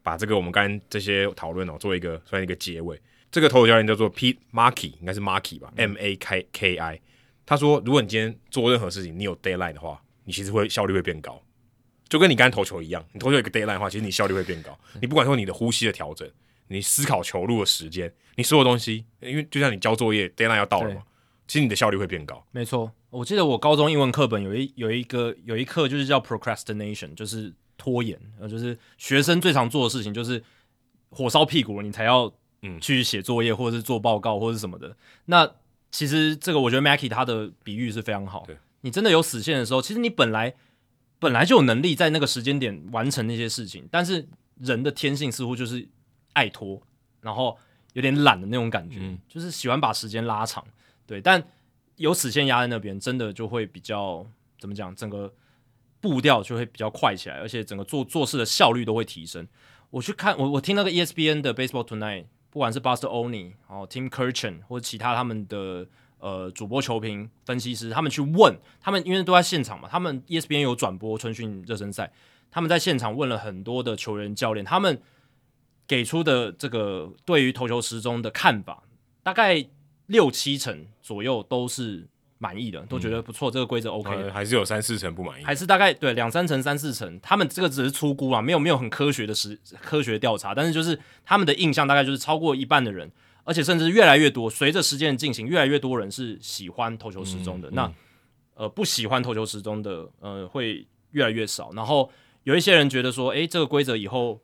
[SPEAKER 1] 把这个我们刚刚这些讨论哦，做一个算一个结尾。这个投手教练叫做 Pete Maki，应该是 Maki 吧、嗯、M A K K I。他说，如果你今天做任何事情，你有 deadline 的话，你其实会效率会变高，就跟你刚刚投球一样。你投球有一个 deadline 的话，其实你效率会变高。你不管说你的呼吸的调整，你思考球路的时间，你所有东西，因为就像你交作业，deadline 要到了嘛。其实你的效率会变高。
[SPEAKER 2] 没错，我记得我高中英文课本有一有一个有一课就是叫 procrastination，就是拖延，呃，就是学生最常做的事情就是火烧屁股，你才要嗯去写作业或者是做报告或者是什么的。那其实这个我觉得 Mackey 他的比喻是非常好。对，你真的有死线的时候，其实你本来本来就有能力在那个时间点完成那些事情，但是人的天性似乎就是爱拖，然后有点懒的那种感觉，嗯、就是喜欢把时间拉长。对，但有死线压在那边，真的就会比较怎么讲？整个步调就会比较快起来，而且整个做做事的效率都会提升。我去看我我听那个 ESPN 的 Baseball Tonight，不管是 Buster Olney 然后 Tim kurchen 或者其他他们的呃主播、球评、分析师，他们去问他们，因为都在现场嘛，他们 ESPN 有转播春训热身赛，他们在现场问了很多的球员、教练，他们给出的这个对于投球时钟的看法，大概。六七成左右都是满意的，都觉得不错，嗯、这个规则 OK 的。
[SPEAKER 1] 还是有三四成不满意，
[SPEAKER 2] 还是大概对两三成、三四成。他们这个只是粗估啊，没有没有很科学的实科学调查，但是就是他们的印象大概就是超过一半的人，而且甚至越来越多，随着时间的进行，越来越多人是喜欢投球时钟的。嗯、那呃不喜欢投球时钟的呃会越来越少，然后有一些人觉得说，诶，这个规则以后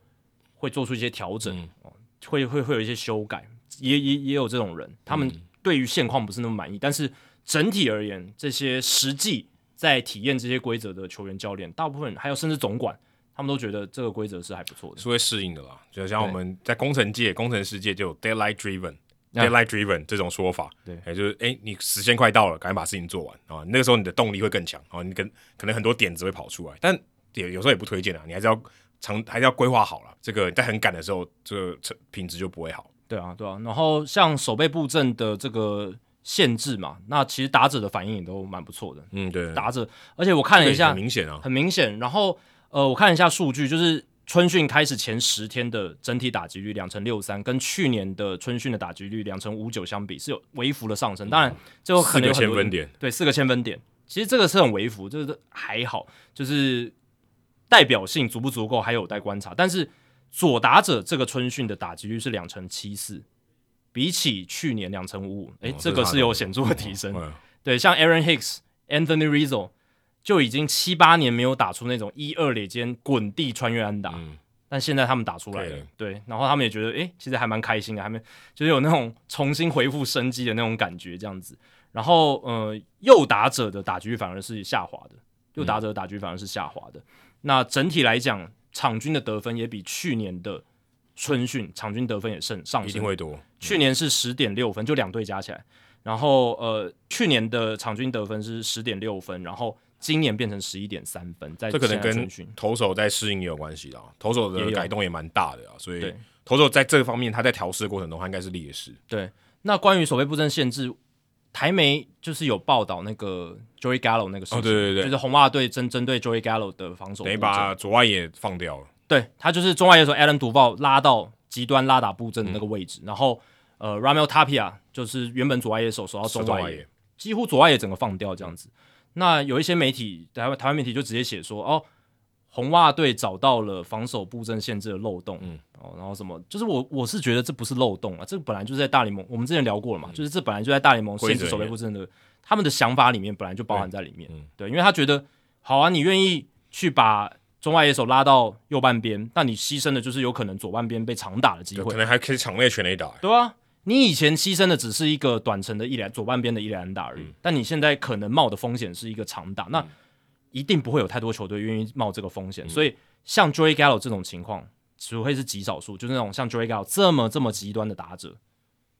[SPEAKER 2] 会做出一些调整，嗯、会会会有一些修改，也也也有这种人，他们。对于现况不是那么满意，但是整体而言，这些实际在体验这些规则的球员、教练，大部分还有甚至总管，他们都觉得这个规则是还不错的，
[SPEAKER 1] 是会适应的啦。就像我们在工程界、工程世界就有 deadline driven、deadline driven 这种说法，对，也就是哎，你时间快到了，赶紧把事情做完啊，那个时候你的动力会更强啊，你跟可能很多点子会跑出来，但也有时候也不推荐啊，你还是要长，还是要规划好了，这个在很赶的时候，这个品质就不会好。
[SPEAKER 2] 对啊，对啊，然后像守备布阵的这个限制嘛，那其实打者的反应也都蛮不错的。
[SPEAKER 1] 嗯，对，
[SPEAKER 2] 打者，而且我看了一下，
[SPEAKER 1] 很明显啊，
[SPEAKER 2] 很明显。然后呃，我看了一下数据，就是春训开始前十天的整体打击率两成六三，跟去年的春训的打击率两成五九相比，是有微幅的上升。当然，最后可能有很多
[SPEAKER 1] 四个千分点，
[SPEAKER 2] 对，四个千分点，其实这个是很微幅，就是还好，就是代表性足不足够还有待观察，但是。左打者这个春训的打击率是两成七四，比起去年两成五五，哎，这个是有显著的提升。哦、对，像 Aaron Hicks、Anthony Rizzo 就已经七八年没有打出那种一二垒间滚地穿越安打，嗯、但现在他们打出来了。对，对，然后他们也觉得，哎，其实还蛮开心的，还没就是有那种重新恢复生机的那种感觉，这样子。然后呃，右打者的打击率反而是下滑的，右打者的打击率反而是下滑的。嗯、那整体来讲，场均的得分也比去年的春训场均得分也胜上升，
[SPEAKER 1] 一定会多。嗯、
[SPEAKER 2] 去年是十点六分，就两队加起来。然后呃，去年的场均得分是十点六分，然后今年变成十一点三分。在
[SPEAKER 1] 这可能跟投手在适应也有关系的，投手的改动也蛮大的啊。所以投手在这个方面，他在调试的过程中，他应该是劣势。
[SPEAKER 2] 对，那关于守备布阵限制，台媒就是有报道那个 Joey Gallo 那个事情，哦、对对对，就是红袜队针针对 Joey Gallo 的防守，
[SPEAKER 1] 等于把左外野放掉了。
[SPEAKER 2] 对，他就是中外野手 Alan Duvall 拉到极端拉打布阵的那个位置，嗯、然后。呃，Raimel Tapia 就是原本左外野手守到中外野，几乎左外野整个放掉这样子。那有一些媒体，台湾台湾媒体就直接写说，哦，红袜队找到了防守布阵限制的漏洞，嗯，哦，然后什么，就是我我是觉得这不是漏洞啊，这本来就是在大联盟，我们之前聊过了嘛，嗯、就是这本来就在大联盟限制守备布阵的，他们的想法里面本来就包含在里面，嗯、对，因为他觉得，好啊，你愿意去把中外野手拉到右半边，但你牺牲的就是有可能左半边被长打的机会，
[SPEAKER 1] 可能还可以场内全垒打，
[SPEAKER 2] 对啊。你以前牺牲的只是一个短程的一垒左半边的一垒安打而已，嗯、但你现在可能冒的风险是一个长打，嗯、那一定不会有太多球队愿意冒这个风险。嗯、所以像 Joey Gallo 这种情况，只会是极少数，就是那种像 Joey Gallo 这么这么极端的打者，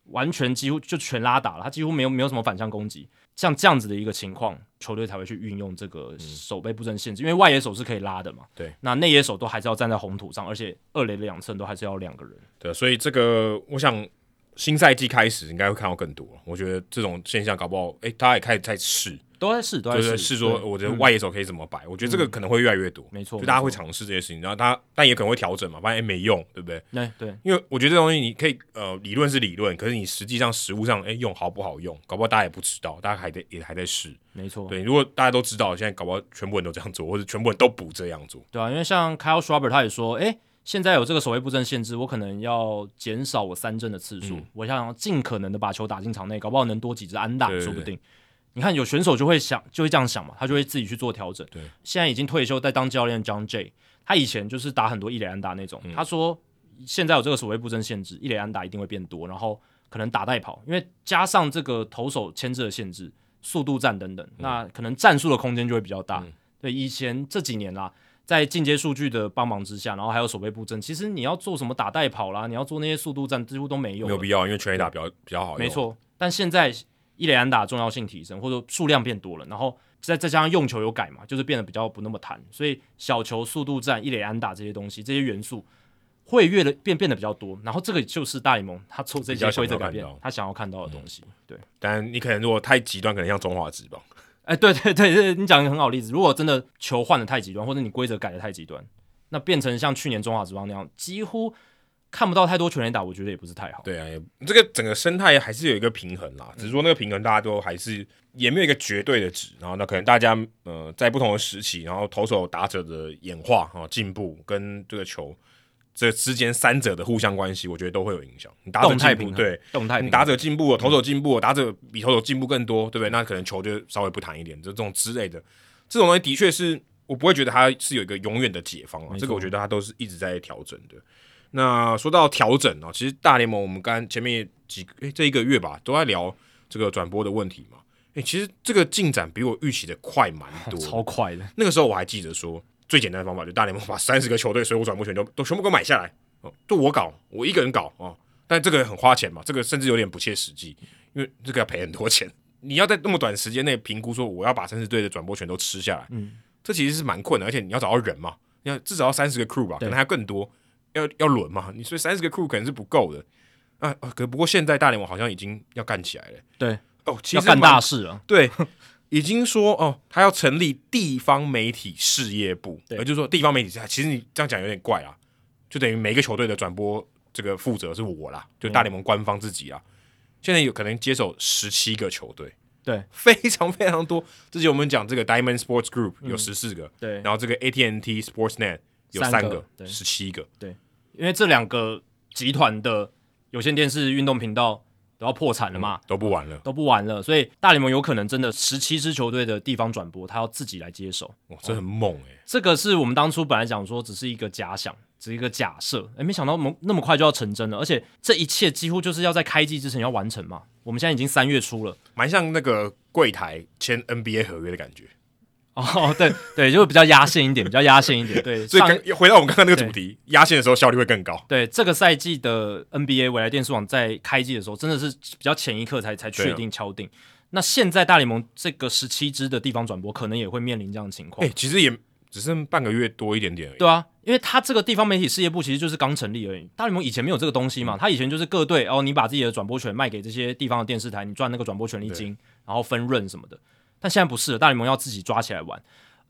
[SPEAKER 2] 完全几乎就全拉打了，他几乎没有没有什么反向攻击，像这样子的一个情况，球队才会去运用这个守备布阵限制，因为外野手是可以拉的嘛。
[SPEAKER 1] 对，
[SPEAKER 2] 那内野手都还是要站在红土上，而且二垒的两侧都还是要两个人。
[SPEAKER 1] 对，所以这个我想。新赛季开始应该会看到更多，我觉得这种现象搞不好，哎、欸，大家也开始在试，
[SPEAKER 2] 都在试，都在试，
[SPEAKER 1] 试说我觉得外野手可以怎么摆，嗯、我觉得这个可能会越来越多，
[SPEAKER 2] 没错，
[SPEAKER 1] 就大家会尝试这些事情，然后他但也可能会调整嘛，发现哎、欸、没用，对不对？
[SPEAKER 2] 对。对，
[SPEAKER 1] 因为我觉得这东西你可以呃理论是理论，可是你实际上实物上哎、欸、用好不好用，搞不好大家也不知道，大家还在也还在试，
[SPEAKER 2] 没错，
[SPEAKER 1] 对，如果大家都知道，现在搞不好全部人都这样做，或者全部人都不这样做，
[SPEAKER 2] 对啊，因为像 Kyle Schwarber 他也说，哎、欸。现在有这个守备布阵限制，我可能要减少我三振的次数，嗯、我想要尽可能的把球打进场内，搞不好能多几支安打，说不定。你看有选手就会想，就会这样想嘛，他就会自己去做调整。对，现在已经退休在当教练 John Jay，他以前就是打很多一垒安打那种，嗯、他说现在有这个所谓布阵限制，一垒安打一定会变多，然后可能打带跑，因为加上这个投手牵制的限制、速度战等等，嗯、那可能战术的空间就会比较大。嗯、对，以前这几年啦。在进阶数据的帮忙之下，然后还有守备布阵，其实你要做什么打带跑啦，你要做那些速度战，几乎都没用。
[SPEAKER 1] 没有必要，因为全垒打比较比较好。
[SPEAKER 2] 没错，但现在一垒安打重要性提升，或者数量变多了，然后再再加上用球有改嘛，就是变得比较不那么弹，所以小球速度战、一垒安打这些东西，这些元素会越来变变得比较多。然后这个就是大联盟他做这些规则改变，他想要看到的东西。嗯、对，
[SPEAKER 1] 但你可能如果太极端，可能像中华职棒。
[SPEAKER 2] 哎，对对对对，你讲一个很好例子。如果真的球换的太极端，或者你规则改的太极端，那变成像去年中华职棒那样，几乎看不到太多全垒打，我觉得也不是太好。
[SPEAKER 1] 对啊，这个整个生态还是有一个平衡啦，只是说那个平衡大家都还是也没有一个绝对的值。然后那可能大家呃在不同的时期，然后投手打者的演化啊进步跟这个球。这之间三者的互相关系，我觉得都会有影响。你打者进步，对，动态，你打者进步了，投手进步了，打者比投手进步更多，对不对？那可能球就稍微不弹一点，就这种之类的，这种东西的确是我不会觉得它是有一个永远的解方啊。这个我觉得它都是一直在调整的。那说到调整啊，其实大联盟我们刚前面几诶这一个月吧，都在聊这个转播的问题嘛。诶，其实这个进展比我预期的快蛮多，[laughs]
[SPEAKER 2] 超快的。
[SPEAKER 1] 那个时候我还记得说。最简单的方法就大联盟把三十个球队所有转播权都都全部给我买下来哦，就我搞，我一个人搞哦。但这个很花钱嘛，这个甚至有点不切实际，因为这个要赔很多钱。你要在那么短时间内评估说我要把三十队的转播权都吃下来，嗯，这其实是蛮困难，而且你要找到人嘛，你要至少要三十个 crew 吧，可能还更多，要要轮嘛。你所以三十个 crew 可能是不够的啊。可不过现在大联盟好像已经要干起来了，
[SPEAKER 2] 对
[SPEAKER 1] 哦，其实
[SPEAKER 2] 要干大事了，
[SPEAKER 1] 对。[laughs] 已经说哦，他要成立地方媒体事业部，也对就是说地方媒体，其实你这样讲有点怪啊，就等于每个球队的转播这个负责是我啦，就大联盟官方自己啊。嗯、现在有可能接手十七个球队，
[SPEAKER 2] 对，[laughs]
[SPEAKER 1] 非常非常多。之前我们讲这个 Diamond Sports Group 有十四个，嗯、对，然后这个 AT&T Sportsnet 有三个，十七个，
[SPEAKER 2] 对，因为这两个集团的有线电视运动频道。都要破产了嘛、嗯？都不玩了，
[SPEAKER 1] 都
[SPEAKER 2] 不玩了。所以大联盟有可能真的十七支球队的地方转播，他要自己来接手。
[SPEAKER 1] 哇，这很猛诶、欸。
[SPEAKER 2] 这个是我们当初本来讲说只是一个假想，只是一个假设，哎，没想到那么快就要成真了，而且这一切几乎就是要在开季之前要完成嘛。我们现在已经三月初了，
[SPEAKER 1] 蛮像那个柜台签 NBA 合约的感觉。
[SPEAKER 2] 哦，对对，就比较压线一点，比较压线一点。对，
[SPEAKER 1] 所以刚回到我们刚刚那个主题，压线的时候效率会更高。
[SPEAKER 2] 对，这个赛季的 NBA 未来电视网在开机的时候，真的是比较前一刻才才确定敲定。啊、那现在大联盟这个十七支的地方转播，可能也会面临这样的情况。
[SPEAKER 1] 哎，其实也只剩半个月多一点点而已。
[SPEAKER 2] 对啊，因为他这个地方媒体事业部其实就是刚成立而已。大联盟以前没有这个东西嘛，他、嗯、以前就是各队哦，你把自己的转播权卖给这些地方的电视台，你赚那个转播权利金，然后分润什么的。但现在不是了，大联盟要自己抓起来玩。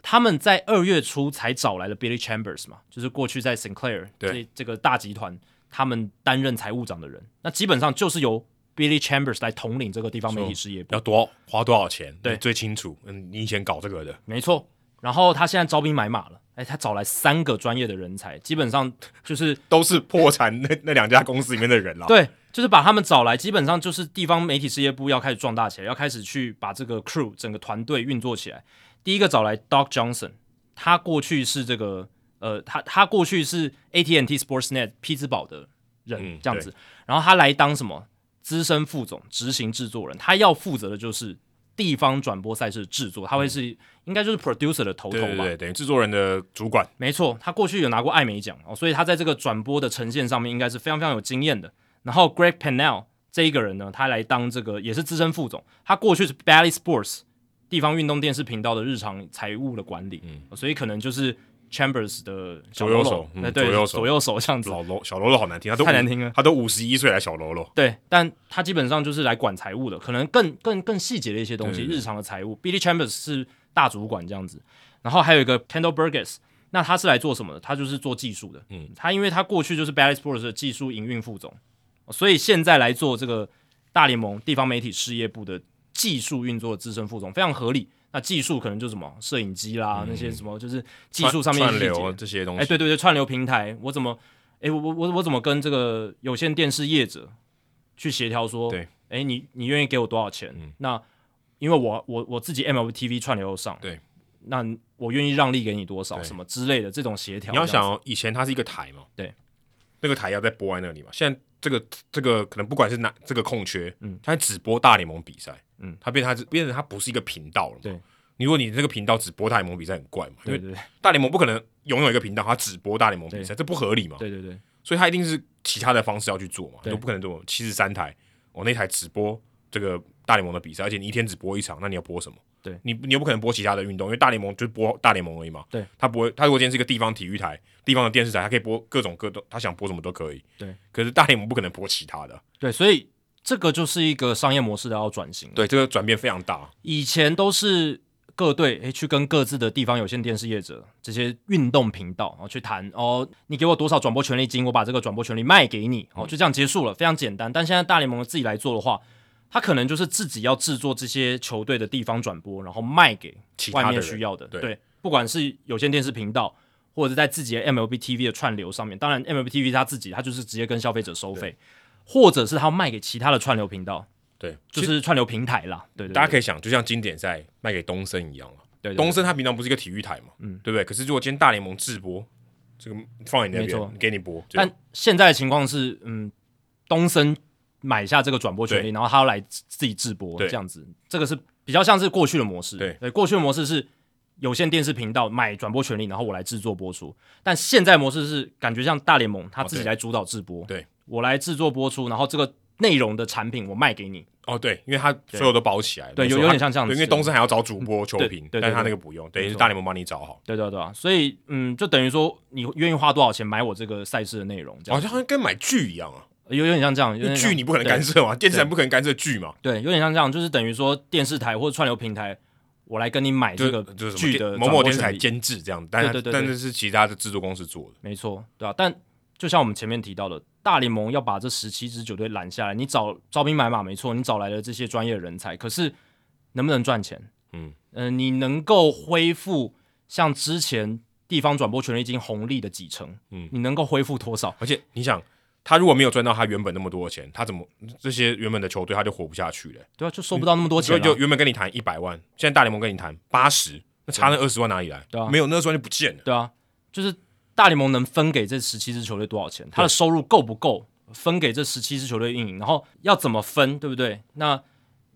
[SPEAKER 2] 他们在二月初才找来了 Billy Chambers 嘛，就是过去在 Sinclair 这这个大集团，他们担任财务长的人。那基本上就是由 Billy Chambers 来统领这个地方媒体事业部，
[SPEAKER 1] 要多花多少钱？对，最清楚。嗯，你以前搞这个的，
[SPEAKER 2] 没错。然后他现在招兵买马了，哎，他找来三个专业的人才，基本上就是
[SPEAKER 1] 都是破产那那两家公司里面的人了。
[SPEAKER 2] 对，就是把他们找来，基本上就是地方媒体事业部要开始壮大起来，要开始去把这个 crew 整个团队运作起来。第一个找来 Doc Johnson，他过去是这个呃，他他过去是 AT&T Sportsnet 匹兹堡的人，嗯、这样子，然后他来当什么资深副总、执行制作人，他要负责的就是地方转播赛事制作，他会是、嗯、应该就是 producer 的头头吧，对，对，对，
[SPEAKER 1] 等于制作人的主管，
[SPEAKER 2] 没错，他过去有拿过艾美奖哦，所以他在这个转播的呈现上面应该是非常非常有经验的。然后 Greg Pennell 这一个人呢，他来当这个也是资深副总，他过去是 Bally Sports。地方运动电视频道的日常财务的管理，嗯，所以可能就是 Chambers 的小喽喽，左右手，嗯、对，左右手，左右手这样子。
[SPEAKER 1] 老喽，小喽啰好难听，他都
[SPEAKER 2] 太难听了。
[SPEAKER 1] 他都五十一岁了，小喽啰。
[SPEAKER 2] 对，但他基本上就是来管财务的，可能更更更细节的一些东西，日常的财务。Billy Chambers 是大主管这样子，然后还有一个 Kendall Burgess，那他是来做什么的？他就是做技术的。嗯，他因为他过去就是 Bally Sports 的技术营运副总，所以现在来做这个大联盟地方媒体事业部的技术运作的资深副总，非常合理。那技术可能就什么摄影机啦，嗯、那些什么就是技术上面
[SPEAKER 1] 串流这些东西。
[SPEAKER 2] 哎，对对对，串流平台，我怎么，哎，我我我我怎么跟这个有线电视业者去协调说，对，哎，你你愿意给我多少钱？嗯、那因为我我我自己 MLB TV 串流上，
[SPEAKER 1] 对，
[SPEAKER 2] 那我愿意让利给你多少？什么之类的这种协调。
[SPEAKER 1] 你要想哦，以前它是一个台嘛，
[SPEAKER 2] 对，
[SPEAKER 1] 那个台要在播在那里嘛。现在这个这个可能不管是哪这个空缺，嗯，它只播大联盟比赛。嗯，它变成它变成他不是一个频道了嘛？对，如果你这个频道只播大联盟比赛很怪嘛？对对对，大联盟不可能拥有一个频道，它只播大联盟比赛，这不合理嘛？
[SPEAKER 2] 对对对，
[SPEAKER 1] 所以它一定是其他的方式要去做嘛？都不可能做七十三台，我那台只播这个大联盟的比赛，而且你一天只播一场，那你要播什么？对，你你又不可能播其他的运动，因为大联盟就播大联盟而已嘛。对，他不会，他如果今天是一个地方体育台、地方的电视台，他可以播各种各种，他想播什么都可以。对，可是大联盟不可能播其他的。
[SPEAKER 2] 对，所以。这个就是一个商业模式的要转型，
[SPEAKER 1] 对，这个转变非常大。
[SPEAKER 2] 以前都是各队诶去跟各自的地方有线电视业者这些运动频道然后去谈哦，你给我多少转播权利金，我把这个转播权利卖给你，哦，就这样结束了，非常简单。但现在大联盟自己来做的话，他可能就是自己要制作这些球队的地方转播，然后卖给外面需要的，的对，对，不管是有线电视频道，或者是在自己的 MLB TV 的串流上面。当然，MLB TV 他自己他就是直接跟消费者收费。或者是他卖给其他的串流频道，
[SPEAKER 1] 对，
[SPEAKER 2] 就是串流平台啦。对，对，对，
[SPEAKER 1] 大家可以想，就像经典赛卖给东森一样嘛。对，东森它平常不是一个体育台嘛，嗯，对不对？可是如果今天大联盟直播，这个放你那边，给你播。
[SPEAKER 2] 但现在的情况是，嗯，东森买下这个转播权利，然后他要来自己直播，这样子，这个是比较像是过去的模式。对，对，过去的模式是有线电视频道买转播权利，然后我来制作播出。但现在模式是感觉像大联盟他自己来主导制播。对。对我来制作播出，然后这个内容的产品我卖给你。
[SPEAKER 1] 哦，对，因为他所有都包起来，
[SPEAKER 2] 对，有有点像这样子。
[SPEAKER 1] 因为东森还要找主播、球评，但是他那个不用，等于是大联盟帮你找好。
[SPEAKER 2] 对对对啊，所以嗯，就等于说你愿意花多少钱买我这个赛事的内容，好
[SPEAKER 1] 像跟买剧一样啊，
[SPEAKER 2] 有有点像这样。
[SPEAKER 1] 剧你不可能干涉嘛，电视台不可能干涉剧嘛。
[SPEAKER 2] 对，有点像这样，就是等于说电视台或者串流平台，我来跟你买这个剧的
[SPEAKER 1] 某某电视台监制这样，但是但是是其他的制作公司做的，
[SPEAKER 2] 没错，对啊，但就像我们前面提到的。大联盟要把这十七支球队揽下来，你找招兵买马没错，你找来了这些专业人才，可是能不能赚钱？嗯嗯、呃，你能够恢复像之前地方转播权利金红利的几成？嗯，你能够恢复多少？
[SPEAKER 1] 而且你想，他如果没有赚到他原本那么多的钱，他怎么这些原本的球队他就活不下去了？
[SPEAKER 2] 对啊，就收不到那么多钱、啊。
[SPEAKER 1] 就就原本跟你谈一百万，现在大联盟跟你谈八十，那差那二十万哪里来？
[SPEAKER 2] 对啊，
[SPEAKER 1] 没有那二十万就不见了。
[SPEAKER 2] 对啊，就是。大联盟能分给这十七支球队多少钱？他的收入够不够分给这十七支球队运营？然后要怎么分，对不对？那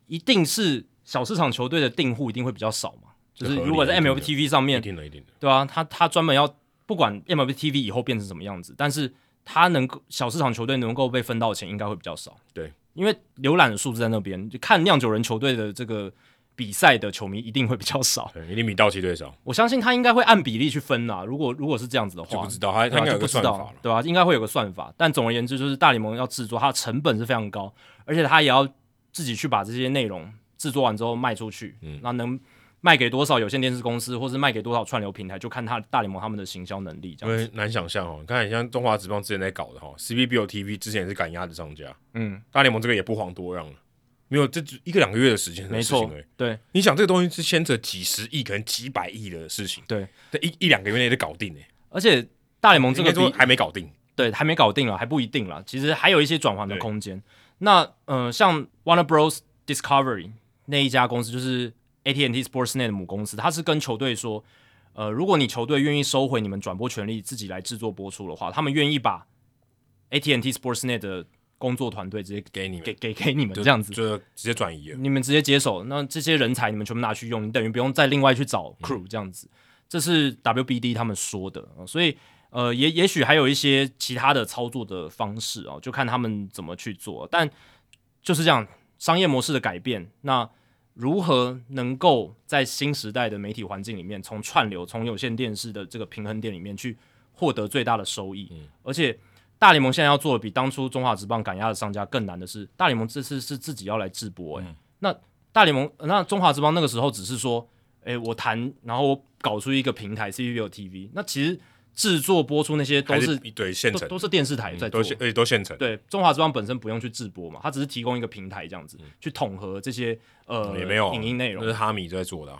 [SPEAKER 2] 一定是小市场球队的订户一定会比较少嘛。就是如果在 MLB TV 上面，对啊，他他专门要不管 MLB TV 以后变成什么样子，但是他能够小市场球队能够被分到的钱应该会比较少。
[SPEAKER 1] 对，
[SPEAKER 2] 因为浏览的数字在那边，就看酿酒人球队的这个。比赛的球迷一定会比较少，
[SPEAKER 1] 对，一定比道奇队少。
[SPEAKER 2] 我相信他应该会按比例去分啦。如果如果是这样子的话，
[SPEAKER 1] 就不知道他他应该有个算法，
[SPEAKER 2] 对吧、啊？应该会有个算法。但总而言之，就是大联盟要制作，它的成本是非常高，而且他也要自己去把这些内容制作完之后卖出去。嗯，那能卖给多少有线电视公司，或是卖给多少串流平台，就看他大联盟他们的行销能力。这样子，
[SPEAKER 1] 因为难想象哦，你看你像中华职棒之前在搞的哈，CBBO TV 之前也是赶鸭子上架，嗯，大联盟这个也不遑多让了。没有，这一个两个月的时间没错，
[SPEAKER 2] 对，
[SPEAKER 1] 你想这个东西是牵扯几十亿，可能几百亿的事情，
[SPEAKER 2] 对，
[SPEAKER 1] 这一一两个月内就搞定诶。
[SPEAKER 2] 而且大联盟这个
[SPEAKER 1] 说还没搞定，
[SPEAKER 2] 对，还没搞定了，还不一定了。其实还有一些转换的空间。那呃，像 Warner Bros Discovery 那一家公司，就是 AT&T Sportsnet 的母公司，他是跟球队说，呃，如果你球队愿意收回你们转播权利，自己来制作播出的话，他们愿意把 AT&T Sportsnet 的工作团队直接给你们，给给给你们这样子，
[SPEAKER 1] 就直接转移了。
[SPEAKER 2] 你们直接接手，那这些人才你们全部拿去用，你等于不用再另外去找 crew 这样子。嗯、这是 WBD 他们说的，所以呃，也也许还有一些其他的操作的方式啊，就看他们怎么去做。但就是这样，商业模式的改变，那如何能够在新时代的媒体环境里面，从串流、从有线电视的这个平衡点里面去获得最大的收益，嗯、而且。大联盟现在要做的比当初中华职棒赶鸭子上架更难的是，大联盟这次是自己要来直播那大联盟那中华职棒那个时候只是说，诶、欸，我谈，然后我搞出一个平台 CBS TV，那其实制作播出那些都是，是
[SPEAKER 1] 对现成
[SPEAKER 2] 都，都是电视台在做，
[SPEAKER 1] 而且都现成。
[SPEAKER 2] 对，中华之邦本身不用去制播嘛，它只是提供一个平台这样子、嗯、去统合这些呃
[SPEAKER 1] 也没有
[SPEAKER 2] 影音内容，
[SPEAKER 1] 那是哈米在做的、啊。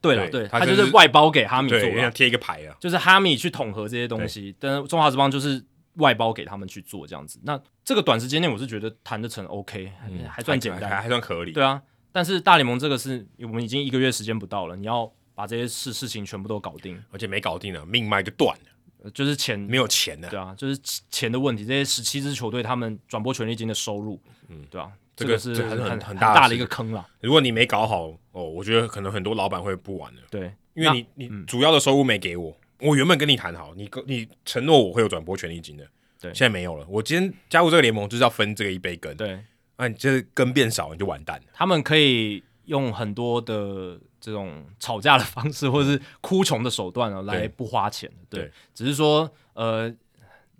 [SPEAKER 2] 对了，对，他就是外包给哈米做的，
[SPEAKER 1] 贴一个牌啊，
[SPEAKER 2] 就是哈米去统合这些东西，但是中华之邦就是。外包给他们去做这样子，那这个短时间内我是觉得谈得成 OK，、嗯、还算简单，
[SPEAKER 1] 还还算合理。
[SPEAKER 2] 对啊，但是大联盟这个是我们已经一个月时间不到了，你要把这些事事情全部都搞定，
[SPEAKER 1] 而且没搞定了，命脉就断了，
[SPEAKER 2] 就是钱
[SPEAKER 1] 没有钱了。
[SPEAKER 2] 对啊，就是钱的问题。这些十七支球队他们转播权利金的收入，嗯，对啊，这个是很很很，很大的一个坑了。
[SPEAKER 1] 如果你没搞好哦，我觉得可能很多老板会不玩了。
[SPEAKER 2] 对，
[SPEAKER 1] 因为你你主要的收入没给我，嗯、我原本跟你谈好，你你承诺我会有转播权利金的。对，现在没有了。我今天加入这个联盟就是要分这个一杯羹。
[SPEAKER 2] 对，
[SPEAKER 1] 那、啊、你这羹变少，你就完蛋了。
[SPEAKER 2] 他们可以用很多的这种吵架的方式，[laughs] 或者是哭穷的手段啊，来不花钱。对，对，只是说，呃，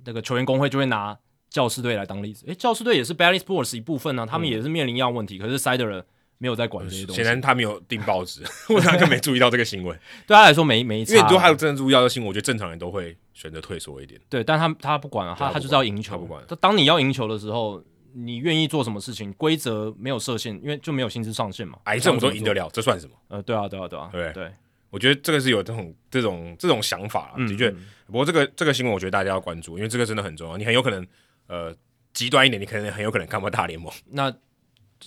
[SPEAKER 2] 那个球员工会就会拿教士队来当例子。诶，教士队也是 Bally Sports 一部分呢、啊，他们也是面临一样问题。嗯、可是 Sider 没有在管这些东西。显然
[SPEAKER 1] 他没有订报纸，[laughs] 我刚刚没注意到这个新闻。[laughs]
[SPEAKER 2] 对他来说没没差，
[SPEAKER 1] 因为如果他有真的注意到这个新闻，我觉得正常人都会选择退缩一点。
[SPEAKER 2] 对，但他他不管啊，他他就是要赢球。他不管。当你要赢球的时候，你愿意做什么事情？规则没有设限，因为就没有薪资上限嘛。
[SPEAKER 1] 癌症我都赢得了，这算什么？
[SPEAKER 2] 呃，对啊，对啊，对啊，
[SPEAKER 1] 对
[SPEAKER 2] 对。
[SPEAKER 1] 我觉得这个是有这种这种这种想法，的确。不过这个这个新闻，我觉得大家要关注，因为这个真的很重要。你很有可能呃极端一点，你可能很有可能看不到大联盟。
[SPEAKER 2] 那。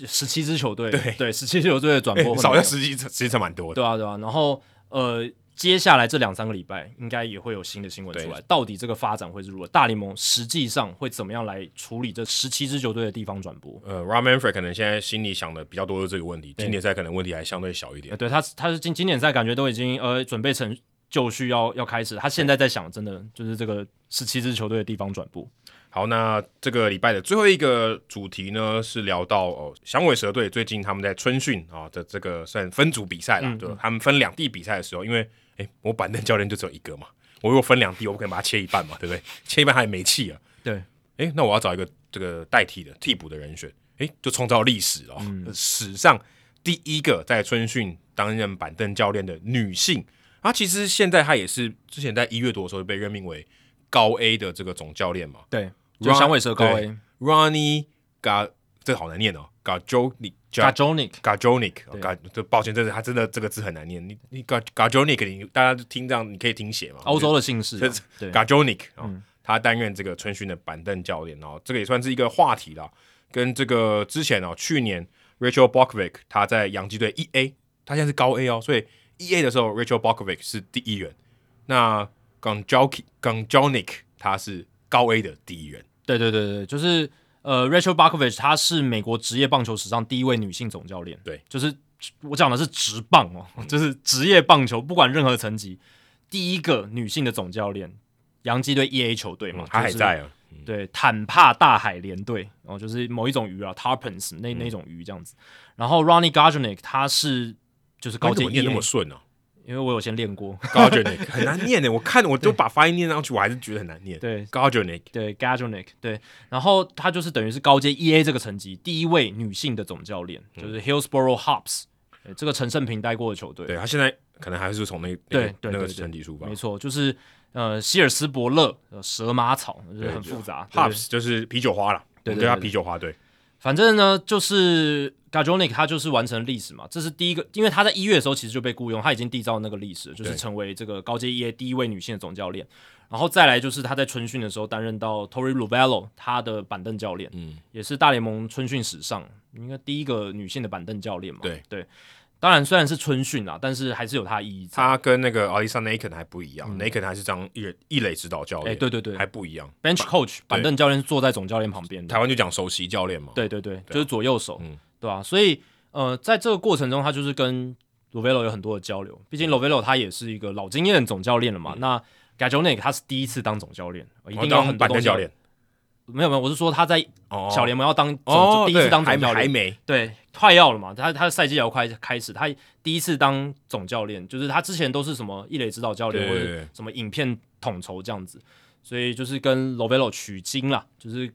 [SPEAKER 2] 十七支球队，对对，十七支球队的转播 [laughs]
[SPEAKER 1] 少，要十几，实际上蛮多的。
[SPEAKER 2] 对啊，对啊。然后呃，接下来这两三个礼拜，应该也会有新的新闻出来。到底这个发展会是如何？大联盟实际上会怎么样来处理这十七支球队的地方转播？
[SPEAKER 1] 呃，Rob Manfred 可能现在心里想的比较多的这个问题。经典赛可能问题还相对小一点。
[SPEAKER 2] 对他，他是经经典赛感觉都已经呃准备成就绪要要开始。他现在在想，真的就是这个十七支球队的地方转播。
[SPEAKER 1] 好，那这个礼拜的最后一个主题呢，是聊到哦，响尾蛇队最近他们在春训啊的这个算分组比赛了，嗯、对，他们分两地比赛的时候，因为诶，我板凳教练就只有一个嘛，我如果分两地，我不可能把它切一半嘛，对不对？切一半他也没气啊。
[SPEAKER 2] 对，
[SPEAKER 1] 诶，那我要找一个这个代替的替补的人选，诶，就创造历史了，嗯、史上第一个在春训担任板凳教练的女性啊，其实现在她也是之前在一月多的时候被任命为高 A 的这个总教练嘛，
[SPEAKER 2] 对。就响尾蛇高 A
[SPEAKER 1] Ronnie Ga 这个好难念哦，Gajonik，Gajonik，Gajonik，这抱歉，这是他真的这个字很难念。你你 Gajonic，你大家听这样，你可以听写嘛？
[SPEAKER 2] 欧洲的姓氏，
[SPEAKER 1] 对 Gajonic 啊，他担任这个春训的板凳教练哦，这个也算是一个话题了。跟这个之前哦，去年 Rachel Bokovich 他在洋基队一 A，他现在是高 A 哦，所以一 A 的时候 Rachel Bokovich 是第一人。那 Gonjalk Gonjalnik 他是高 A 的第一人。
[SPEAKER 2] 对对对对，就是呃，Rachel Barkovich 她是美国职业棒球史上第一位女性总教练。
[SPEAKER 1] 对，
[SPEAKER 2] 就是我讲的是职棒哦，嗯、[laughs] 就是职业棒球，不管任何层级，第一个女性的总教练，洋基队 EA 球队嘛，
[SPEAKER 1] 她、嗯就是、还在啊。
[SPEAKER 2] 对，坦帕大海联队，然、哦、后就是某一种鱼啊，Tarpons 那那种鱼这样子。嗯、然后 Ronnie Gajarnik 他是就是高阶 EA
[SPEAKER 1] 那么顺啊。
[SPEAKER 2] 因为我有先练过 [laughs]
[SPEAKER 1] Gajarnik 很难念的，我看我都把发音念上去，我还是觉得很难念。
[SPEAKER 2] 对
[SPEAKER 1] g
[SPEAKER 2] a j o n i c 对 Gajarnik 对，然后他就是等于是高阶 EA 这个层级第一位女性的总教练，就是 Hillsboro Hops，、嗯、这个陈胜平带过的球队。
[SPEAKER 1] 对他现在可能还是从那对那个层级出发，
[SPEAKER 2] 没错，就是呃希尔斯伯勒蛇马草，就是很复杂。
[SPEAKER 1] Hops 就是啤酒花了，对对，他啤酒花队。
[SPEAKER 2] 反正呢，就是 Gajonik 他就是完成历史嘛，这是第一个，因为他在一月的时候其实就被雇佣，他已经缔造那个历史，就是成为这个高阶 EA 第一位女性的总教练。然后再来就是他在春训的时候担任到 Torey Lovullo 他的板凳教练，嗯，也是大联盟春训史上应该第一个女性的板凳教练嘛，对对。当然，虽然是春训啦，但是还是有它意义。
[SPEAKER 1] 他跟那个 Alyssa Naken 还不一样，Naken 还是当一一垒指导教练。哎，
[SPEAKER 2] 对对对，
[SPEAKER 1] 还不一样。
[SPEAKER 2] Bench Coach 板凳教练是坐在总教练旁边的。
[SPEAKER 1] 台湾就讲首席教练嘛。
[SPEAKER 2] 对对对，就是左右手，对啊？所以呃，在这个过程中，他就是跟 Lovullo 有很多的交流。毕竟 Lovullo 他也是一个老经验的总教练了嘛。那 Gajonik 他是第一次当总教练，一定要很多东西。没有没有，我是说他在小联盟要当第一次当总教练，
[SPEAKER 1] 还没
[SPEAKER 2] 对，快要了嘛。他他的赛季要快开始，他第一次当总教练，就是他之前都是什么一垒指导教练或者什么影片统筹这样子，所以就是跟 Lovullo 取经啦，就是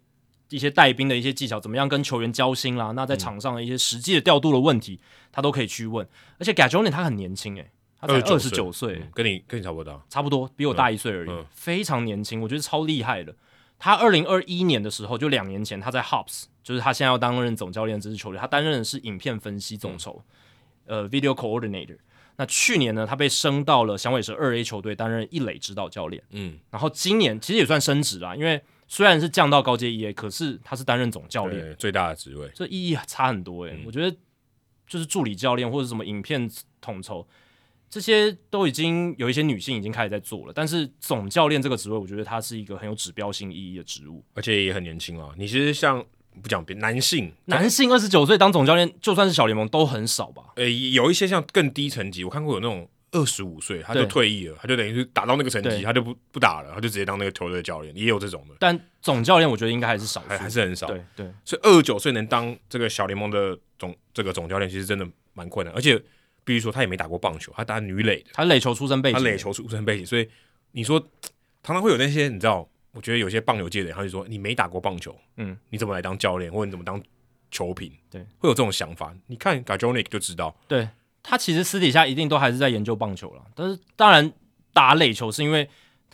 [SPEAKER 2] 一些带兵的一些技巧，怎么样跟球员交心啦。那在场上的一些实际的调度的问题，他都可以去问。而且 Gajonik 他很年轻诶，他才二十九岁，
[SPEAKER 1] 跟你跟你差不多大，
[SPEAKER 2] 差不多比我大一岁而已，嗯嗯、非常年轻，我觉得超厉害的。他二零二一年的时候，就两年前，他在 Hops，就是他现在要担任总教练这支球队，他担任的是影片分析总筹，嗯、呃，Video Coordinator。那去年呢，他被升到了响尾蛇二 A 球队担任一垒指导教练，嗯，然后今年其实也算升职啦，因为虽然是降到高阶一 A，可是他是担任总教练，
[SPEAKER 1] 最大的职位，
[SPEAKER 2] 这意义差很多诶、欸。嗯、我觉得就是助理教练或者什么影片统筹。这些都已经有一些女性已经开始在做了，但是总教练这个职位，我觉得它是一个很有指标性意义的职务，
[SPEAKER 1] 而且也很年轻啊。你其实像不讲别男性，
[SPEAKER 2] 男性二十九岁当总教练，就算是小联盟都很少吧？
[SPEAKER 1] 呃，有一些像更低层级，我看过有那种二十五岁他就退役了，他就等于是打到那个成绩，他就不不打了，他就直接当那个球队的教练，也有这种的。
[SPEAKER 2] 但总教练我觉得应该还是少，
[SPEAKER 1] 还还是很少。
[SPEAKER 2] 对对，
[SPEAKER 1] 所以二十九岁能当这个小联盟的总这个总教练，其实真的蛮困难，而且。必须说，他也没打过棒球，他打女垒的，
[SPEAKER 2] 他垒球出身背景，
[SPEAKER 1] 他垒球出身背景，所以你说常常会有那些你知道，我觉得有些棒球界的人，他就说你没打过棒球，嗯，你怎么来当教练，或者你怎么当球评？对，会有这种想法。你看 g a j o n i c 就知道，
[SPEAKER 2] 对他其实私底下一定都还是在研究棒球了，但是当然打垒球是因为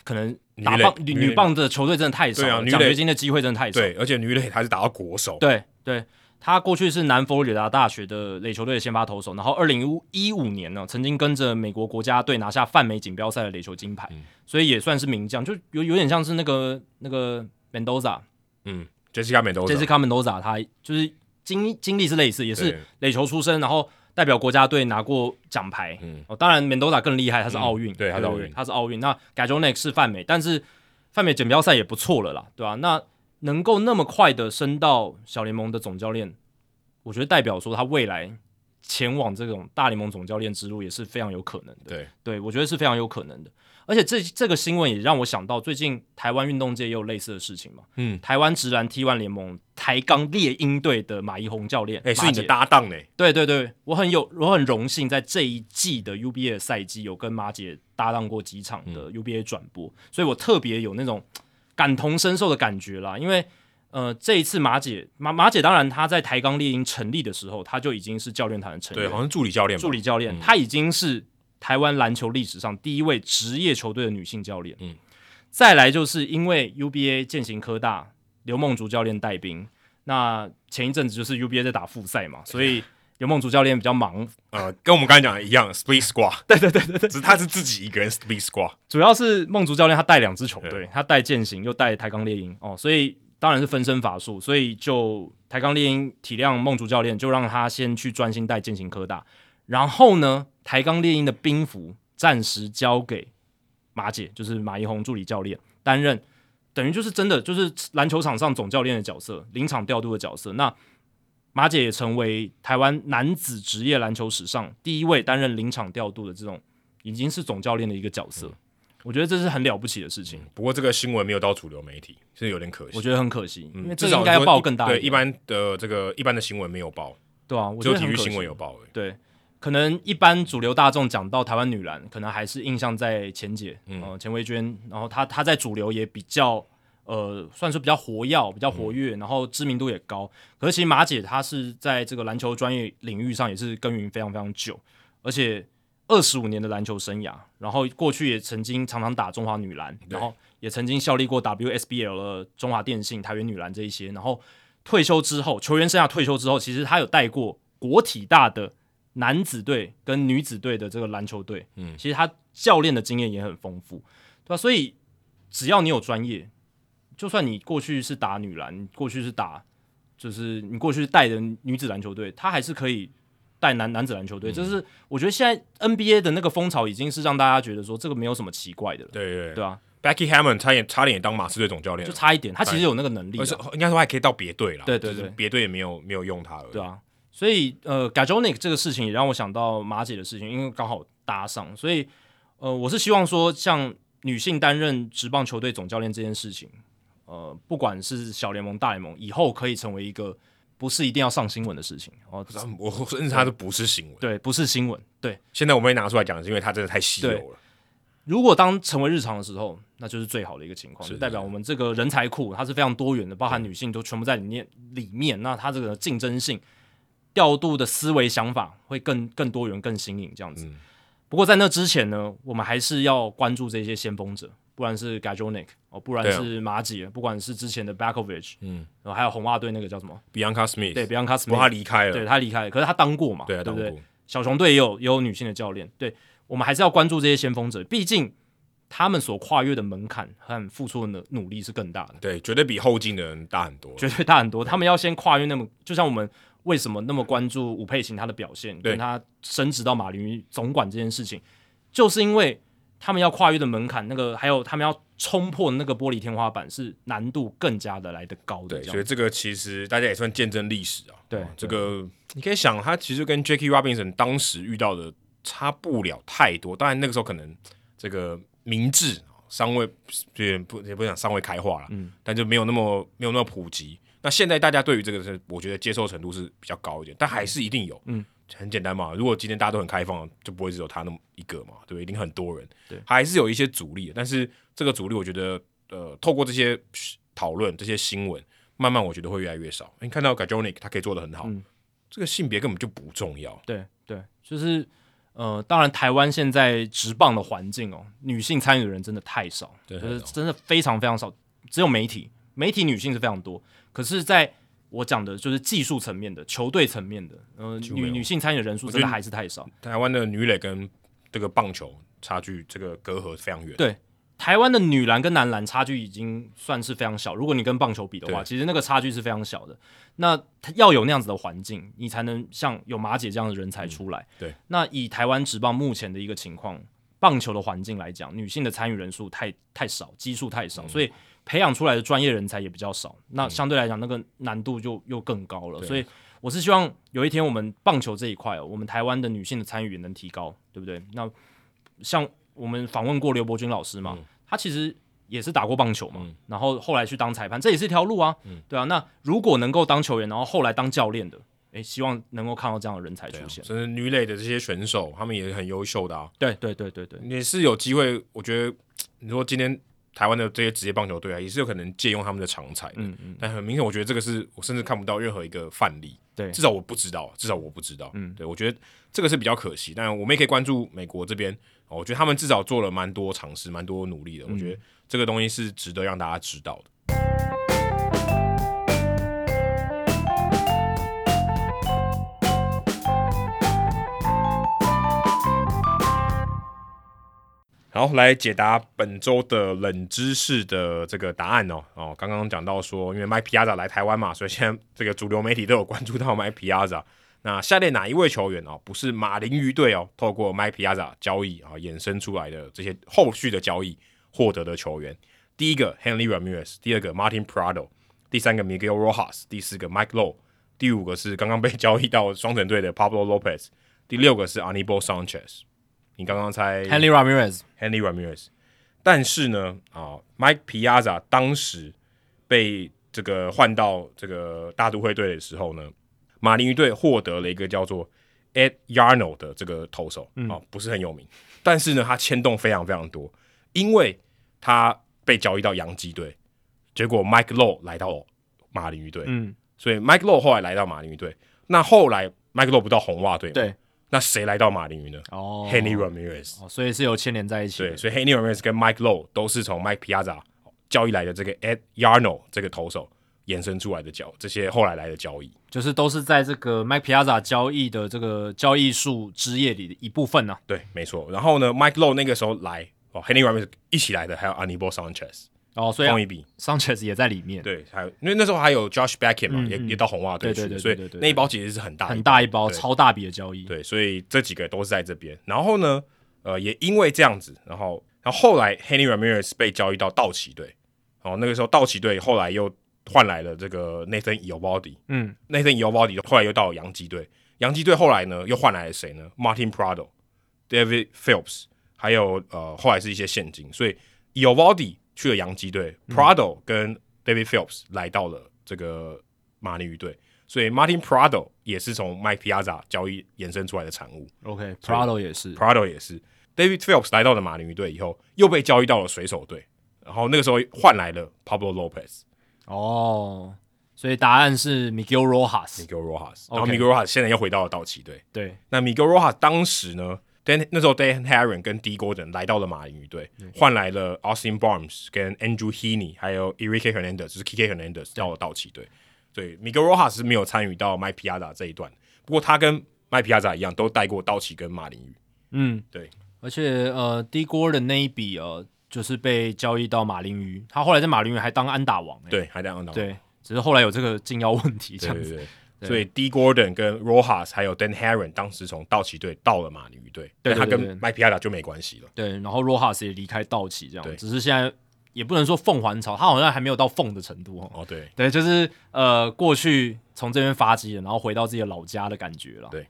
[SPEAKER 2] 可能打棒女女棒的球队真的太少，奖学金的机会真的太少，
[SPEAKER 1] 对，而且女垒还是打到国手，
[SPEAKER 2] 对对。他过去是南佛罗里达大学的垒球队的先发投手，然后二零一五年呢，曾经跟着美国国家队拿下泛美锦标赛的垒球金牌，嗯、所以也算是名将，就有有点像是那个那个 Mendoza，
[SPEAKER 1] 嗯，Jessica Mendoza，Jessica
[SPEAKER 2] Mendoza，他就是经经历是类似，也是垒球出身，然后代表国家队拿过奖牌，嗯，哦，当然 Mendoza 更厉害，他是奥运，
[SPEAKER 1] 嗯、对，他是奥运，
[SPEAKER 2] 他是奥运，那 g a j o n e k 是泛美，但是泛美锦标赛也不错了啦，对吧、啊？那能够那么快的升到小联盟的总教练，我觉得代表说他未来前往这种大联盟总教练之路也是非常有可能的。
[SPEAKER 1] 对，
[SPEAKER 2] 对我觉得是非常有可能的。而且这这个新闻也让我想到，最近台湾运动界也有类似的事情嘛。嗯，台湾直男 T1 联盟台钢猎鹰队的马一鸿教练，
[SPEAKER 1] 哎、欸，是你的搭档呢？
[SPEAKER 2] 对对对，我很有我很荣幸在这一季的 UBA 的赛季有跟马姐搭档过几场的 UBA 转播，嗯、所以我特别有那种。感同身受的感觉啦，因为呃，这一次马姐马马姐当然她在台钢猎鹰成立的时候，她就已经是教练团的成员，
[SPEAKER 1] 对，好像助理教练，
[SPEAKER 2] 助理教练，她、嗯、已经是台湾篮球历史上第一位职业球队的女性教练。嗯，再来就是因为 UBA 践行科大刘梦竹教练带兵，那前一阵子就是 UBA 在打复赛嘛，所以。刘梦竹教练比较忙，
[SPEAKER 1] 呃，跟我们刚才讲的一样，Split Squad，[laughs]
[SPEAKER 2] 对对对对对，
[SPEAKER 1] 只是他是自己一个人 Split Squad，
[SPEAKER 2] 主要是梦竹教练他带两支球队，对。他带健行又带台钢猎鹰。哦，所以当然是分身乏术，所以就台钢猎鹰体谅梦竹教练，就让他先去专心带健行科大，然后呢，台钢猎鹰的兵符暂时交给马姐，就是马一红助理教练担任，等于就是真的就是篮球场上总教练的角色，临场调度的角色。那马姐也成为台湾男子职业篮球史上第一位担任临场调度的这种已经是总教练的一个角色。嗯我觉得这是很了不起的事情，
[SPEAKER 1] 不过这个新闻没有到主流媒体，是有点可惜。
[SPEAKER 2] 我觉得很可惜，
[SPEAKER 1] 嗯、
[SPEAKER 2] 因为这应该要报更大。
[SPEAKER 1] 对，一般的这个一般的新闻没有报，
[SPEAKER 2] 对啊，我觉得
[SPEAKER 1] 体育新闻有报。
[SPEAKER 2] 对，可能一般主流大众讲到台湾女篮，可能还是印象在钱姐，嗯，呃、钱薇娟，然后她她在主流也比较呃，算是比较活跃，比较活跃，然后知名度也高。可是其实马姐她是在这个篮球专业领域上也是耕耘非常非常久，而且。二十五年的篮球生涯，然后过去也曾经常常打中华女篮，然后也曾经效力过 WSBL 的中华电信、台湾女篮这一些。然后退休之后，球员生涯退休之后，其实她有带过国体大的男子队跟女子队的这个篮球队。嗯，其实他教练的经验也很丰富，对吧？所以只要你有专业，就算你过去是打女篮，过去是打就是你过去带的女子篮球队，他还是可以。带男男子篮球队，就、嗯、是我觉得现在 NBA 的那个风潮已经是让大家觉得说这个没有什么奇怪的了。
[SPEAKER 1] 对对
[SPEAKER 2] 对啊
[SPEAKER 1] ，Becky Hammon 差点差点也当马刺队总教练，
[SPEAKER 2] 就差一点，他其实有那个能力，
[SPEAKER 1] 而且应该说还可以到别队了。
[SPEAKER 2] 对对对，
[SPEAKER 1] 别队也没有没有用他了。
[SPEAKER 2] 对啊，所以呃，Gajonic 这个事情也让我想到马姐的事情，因为刚好搭上，所以呃，我是希望说像女性担任职棒球队总教练这件事情，呃，不管是小联盟大联盟，以后可以成为一个。不是一定要上新闻的事情哦，
[SPEAKER 1] 我甚至它都不是新闻，[laughs]
[SPEAKER 2] 对，不是新闻，对。
[SPEAKER 1] 现在我们拿出来讲，是因为它真的太稀有了。
[SPEAKER 2] 如果当成为日常的时候，那就是最好的一个情况，就代表我们这个人才库它是非常多元的，包含女性都全部在里面里面。那它这个竞争性、调度的思维想法会更更多元、更新颖这样子。嗯。不过在那之前呢，我们还是要关注这些先锋者。不然是 Gajonic 哦，不然是马吉，不管是之前的 Backovich，嗯，然后还有红袜队那个叫什么
[SPEAKER 1] Bianca Smith，
[SPEAKER 2] 对 Bianca Smith，
[SPEAKER 1] 他离开了，
[SPEAKER 2] 对他离开了，可是他当过嘛，
[SPEAKER 1] 对啊，
[SPEAKER 2] 对不对？小熊队也有也有女性的教练，对，我们还是要关注这些先锋者，毕竟他们所跨越的门槛和付出的努力是更大的，
[SPEAKER 1] 对，绝对比后进的人大很多，
[SPEAKER 2] 绝对大很多。他们要先跨越那么，就像我们为什么那么关注吴佩琴她的表现，跟她升职到马林鱼总管这件事情，就是因为。他们要跨越的门槛，那个还有他们要冲破那个玻璃天花板，是难度更加的来得高的。
[SPEAKER 1] 对，所以这个其实大家也算见证历史啊。
[SPEAKER 2] 对，
[SPEAKER 1] 哦、这个你可以想，他其实跟 Jackie Robinson 当时遇到的差不了太多。当然那个时候可能这个明智尚未也不也不想尚未开化了，嗯，但就没有那么没有那么普及。那现在大家对于这个是，我觉得接受程度是比较高一点，但还是一定有，嗯。很简单嘛，如果今天大家都很开放，就不会只有他那么一个嘛，对不对？一定很多人，对，还是有一些阻力。但是这个阻力，我觉得，呃，透过这些讨论、这些新闻，慢慢我觉得会越来越少。你看到 Gajonic 他可以做得很好，嗯，这个性别根本就不重要。
[SPEAKER 2] 对对，就是呃，当然台湾现在直棒的环境哦，女性参与的人真的太少，对，就是真的非常非常少，只有媒体，媒体女性是非常多，可是，在我讲的就是技术层面的、球队层面的，嗯、呃，女女性参与的人数真的还是太少。
[SPEAKER 1] 台湾的女垒跟这个棒球差距，这个隔阂非常远。
[SPEAKER 2] 对，台湾的女篮跟男篮差距已经算是非常小。如果你跟棒球比的话，其实那个差距是非常小的。那要有那样子的环境，你才能像有马姐这样的人才出来。嗯、
[SPEAKER 1] 对，
[SPEAKER 2] 那以台湾职棒目前的一个情况，棒球的环境来讲，女性的参与人数太太少，基数太少，嗯、所以。培养出来的专业人才也比较少，那相对来讲，那个难度就又更高了。嗯、所以我是希望有一天我们棒球这一块哦，我们台湾的女性的参与也能提高，对不对？那像我们访问过刘伯钧老师嘛，嗯、他其实也是打过棒球嘛，嗯、然后后来去当裁判，这也是一条路啊，嗯、对啊。那如果能够当球员，然后后来当教练的，诶，希望能够看到这样的人才出现。
[SPEAKER 1] 甚至、啊、女垒的这些选手，他们也很优秀的啊。
[SPEAKER 2] 对对对对对，
[SPEAKER 1] 也是有机会。我觉得你说今天。台湾的这些职业棒球队啊，也是有可能借用他们的长才，嗯嗯，但很明显，我觉得这个是我甚至看不到任何一个范例，对，至少我不知道，至少我不知道，嗯，对，我觉得这个是比较可惜，但我们也可以关注美国这边，我觉得他们至少做了蛮多尝试，蛮多努力的，我觉得这个东西是值得让大家知道的。好，来解答本周的冷知识的这个答案哦。哦，刚刚讲到说，因为 Mike Piazza 来台湾嘛，所以现在这个主流媒体都有关注到 Mike Piazza。那下列哪一位球员哦，不是马林鱼队哦，透过 Mike Piazza 交易啊衍生出来的这些后续的交易获得的球员？第一个 Hanley Ramirez，第二个 Martin Prado，第三个 Miguel Rojas，第四个 Mike Low，第五个是刚刚被 [laughs] 交易到双城队的 Pablo Lopez，第六个是 Anibal Sanchez。你刚刚猜
[SPEAKER 2] Henry Ramirez，Henry
[SPEAKER 1] Ramirez。但是呢，啊，Mike Piazza 当时被这个换到这个大都会队的时候呢，马林鱼队获得了一个叫做 Ed Yarno 的这个投手，啊、嗯，不是很有名，但是呢，他牵动非常非常多，因为他被交易到洋基队，结果 Mike Lowe 来到马林鱼队，嗯，所以 Mike Lowe 后来来到马林鱼队，那后来 Mike Lowe 不到红袜队，
[SPEAKER 2] 对。
[SPEAKER 1] 那谁来到马林鱼呢？哦、oh,，Hanley Ramirez，、
[SPEAKER 2] oh, 所以是有牵连在一起。
[SPEAKER 1] 对，所以 Hanley Ramirez 跟 Mike Lowe 都是从 Mike Piazza 交易来的这个 Ed Yarno 这个投手衍生出来的交，这些后来来的交易，
[SPEAKER 2] 就是都是在这个 Mike Piazza 交易的这个交易数枝叶里的一部分呢、啊。
[SPEAKER 1] 对，没错。然后呢，Mike Lowe 那个时候来，哦，Hanley Ramirez 一起来的，还有 Anibal Sanchez。
[SPEAKER 2] 哦，所以同一笔，Sanchez 也在里面。
[SPEAKER 1] 对，还有因为那时候还有 Josh Beckett 嘛，嗯、也也到红袜队去，所以那一包其实是很大
[SPEAKER 2] 很大一包，超大笔的交易。
[SPEAKER 1] 对，所以这几个都是在这边。然后呢，呃，也因为这样子，然后然后后来 Hanley Ramirez 被交易到道奇队。哦，那个时候道奇队后来又换来了这个 Nathan Eovaldi。嗯，Nathan Eovaldi 后来又到了洋基队。洋基队后来呢又换来了谁呢？Martin Prado、David Phelps，还有呃后来是一些现金。所以 Eovaldi 去了洋基队，Prado 跟 David Phelps 来到了这个马林鱼队，所以 Martin Prado 也是从 Mike Piazza 交易衍生出来的产物。
[SPEAKER 2] OK，Prado 也是
[SPEAKER 1] ，Prado 也是，David Phelps 来到了马林鱼队以后，又被交易到了水手队，然后那个时候换来了 Pablo Lopez。
[SPEAKER 2] 哦，所以答案是 Miguel Rojas，Miguel
[SPEAKER 1] Rojas，然后 Miguel Rojas 现在又回到了道奇队。
[SPEAKER 2] 对，
[SPEAKER 1] 那 Miguel Rojas 当时呢？Dan, 那时候，Dan Haren 跟 Dee Gordon 来到了马林鱼队，换来了 Austin Barnes 跟 Andrew Heaney，还有 Enrique Hernandez，就是 Kike Hernandez 到了道奇队。所以 Miguel Rojas 是没有参与到 Mike Piazza 这一段，不过他跟 Mike Piazza 一样，都带过道奇跟马林鱼。
[SPEAKER 2] 嗯，
[SPEAKER 1] 对。
[SPEAKER 2] 而且呃，Dee Gordon 那一笔呃，就是被交易到马林鱼，他后来在马林鱼还当安打王，
[SPEAKER 1] 对，还当安打王。
[SPEAKER 2] 对，只是后来有这个禁药问题，这样子。对对对
[SPEAKER 1] 所以 Dee Gordon 跟 Rojas 还有 Dan Haren 当时从道奇队到了马林鱼队，对他跟 Mike Piazza 就没关系了。
[SPEAKER 2] 对，然后 Rojas 也离开道奇，这样。对，只是现在也不能说凤还巢，他好像还没有到凤的程度哦。
[SPEAKER 1] 哦，对，
[SPEAKER 2] 对，就是呃，过去从这边发迹了，然后回到自己的老家的感觉了。
[SPEAKER 1] 对，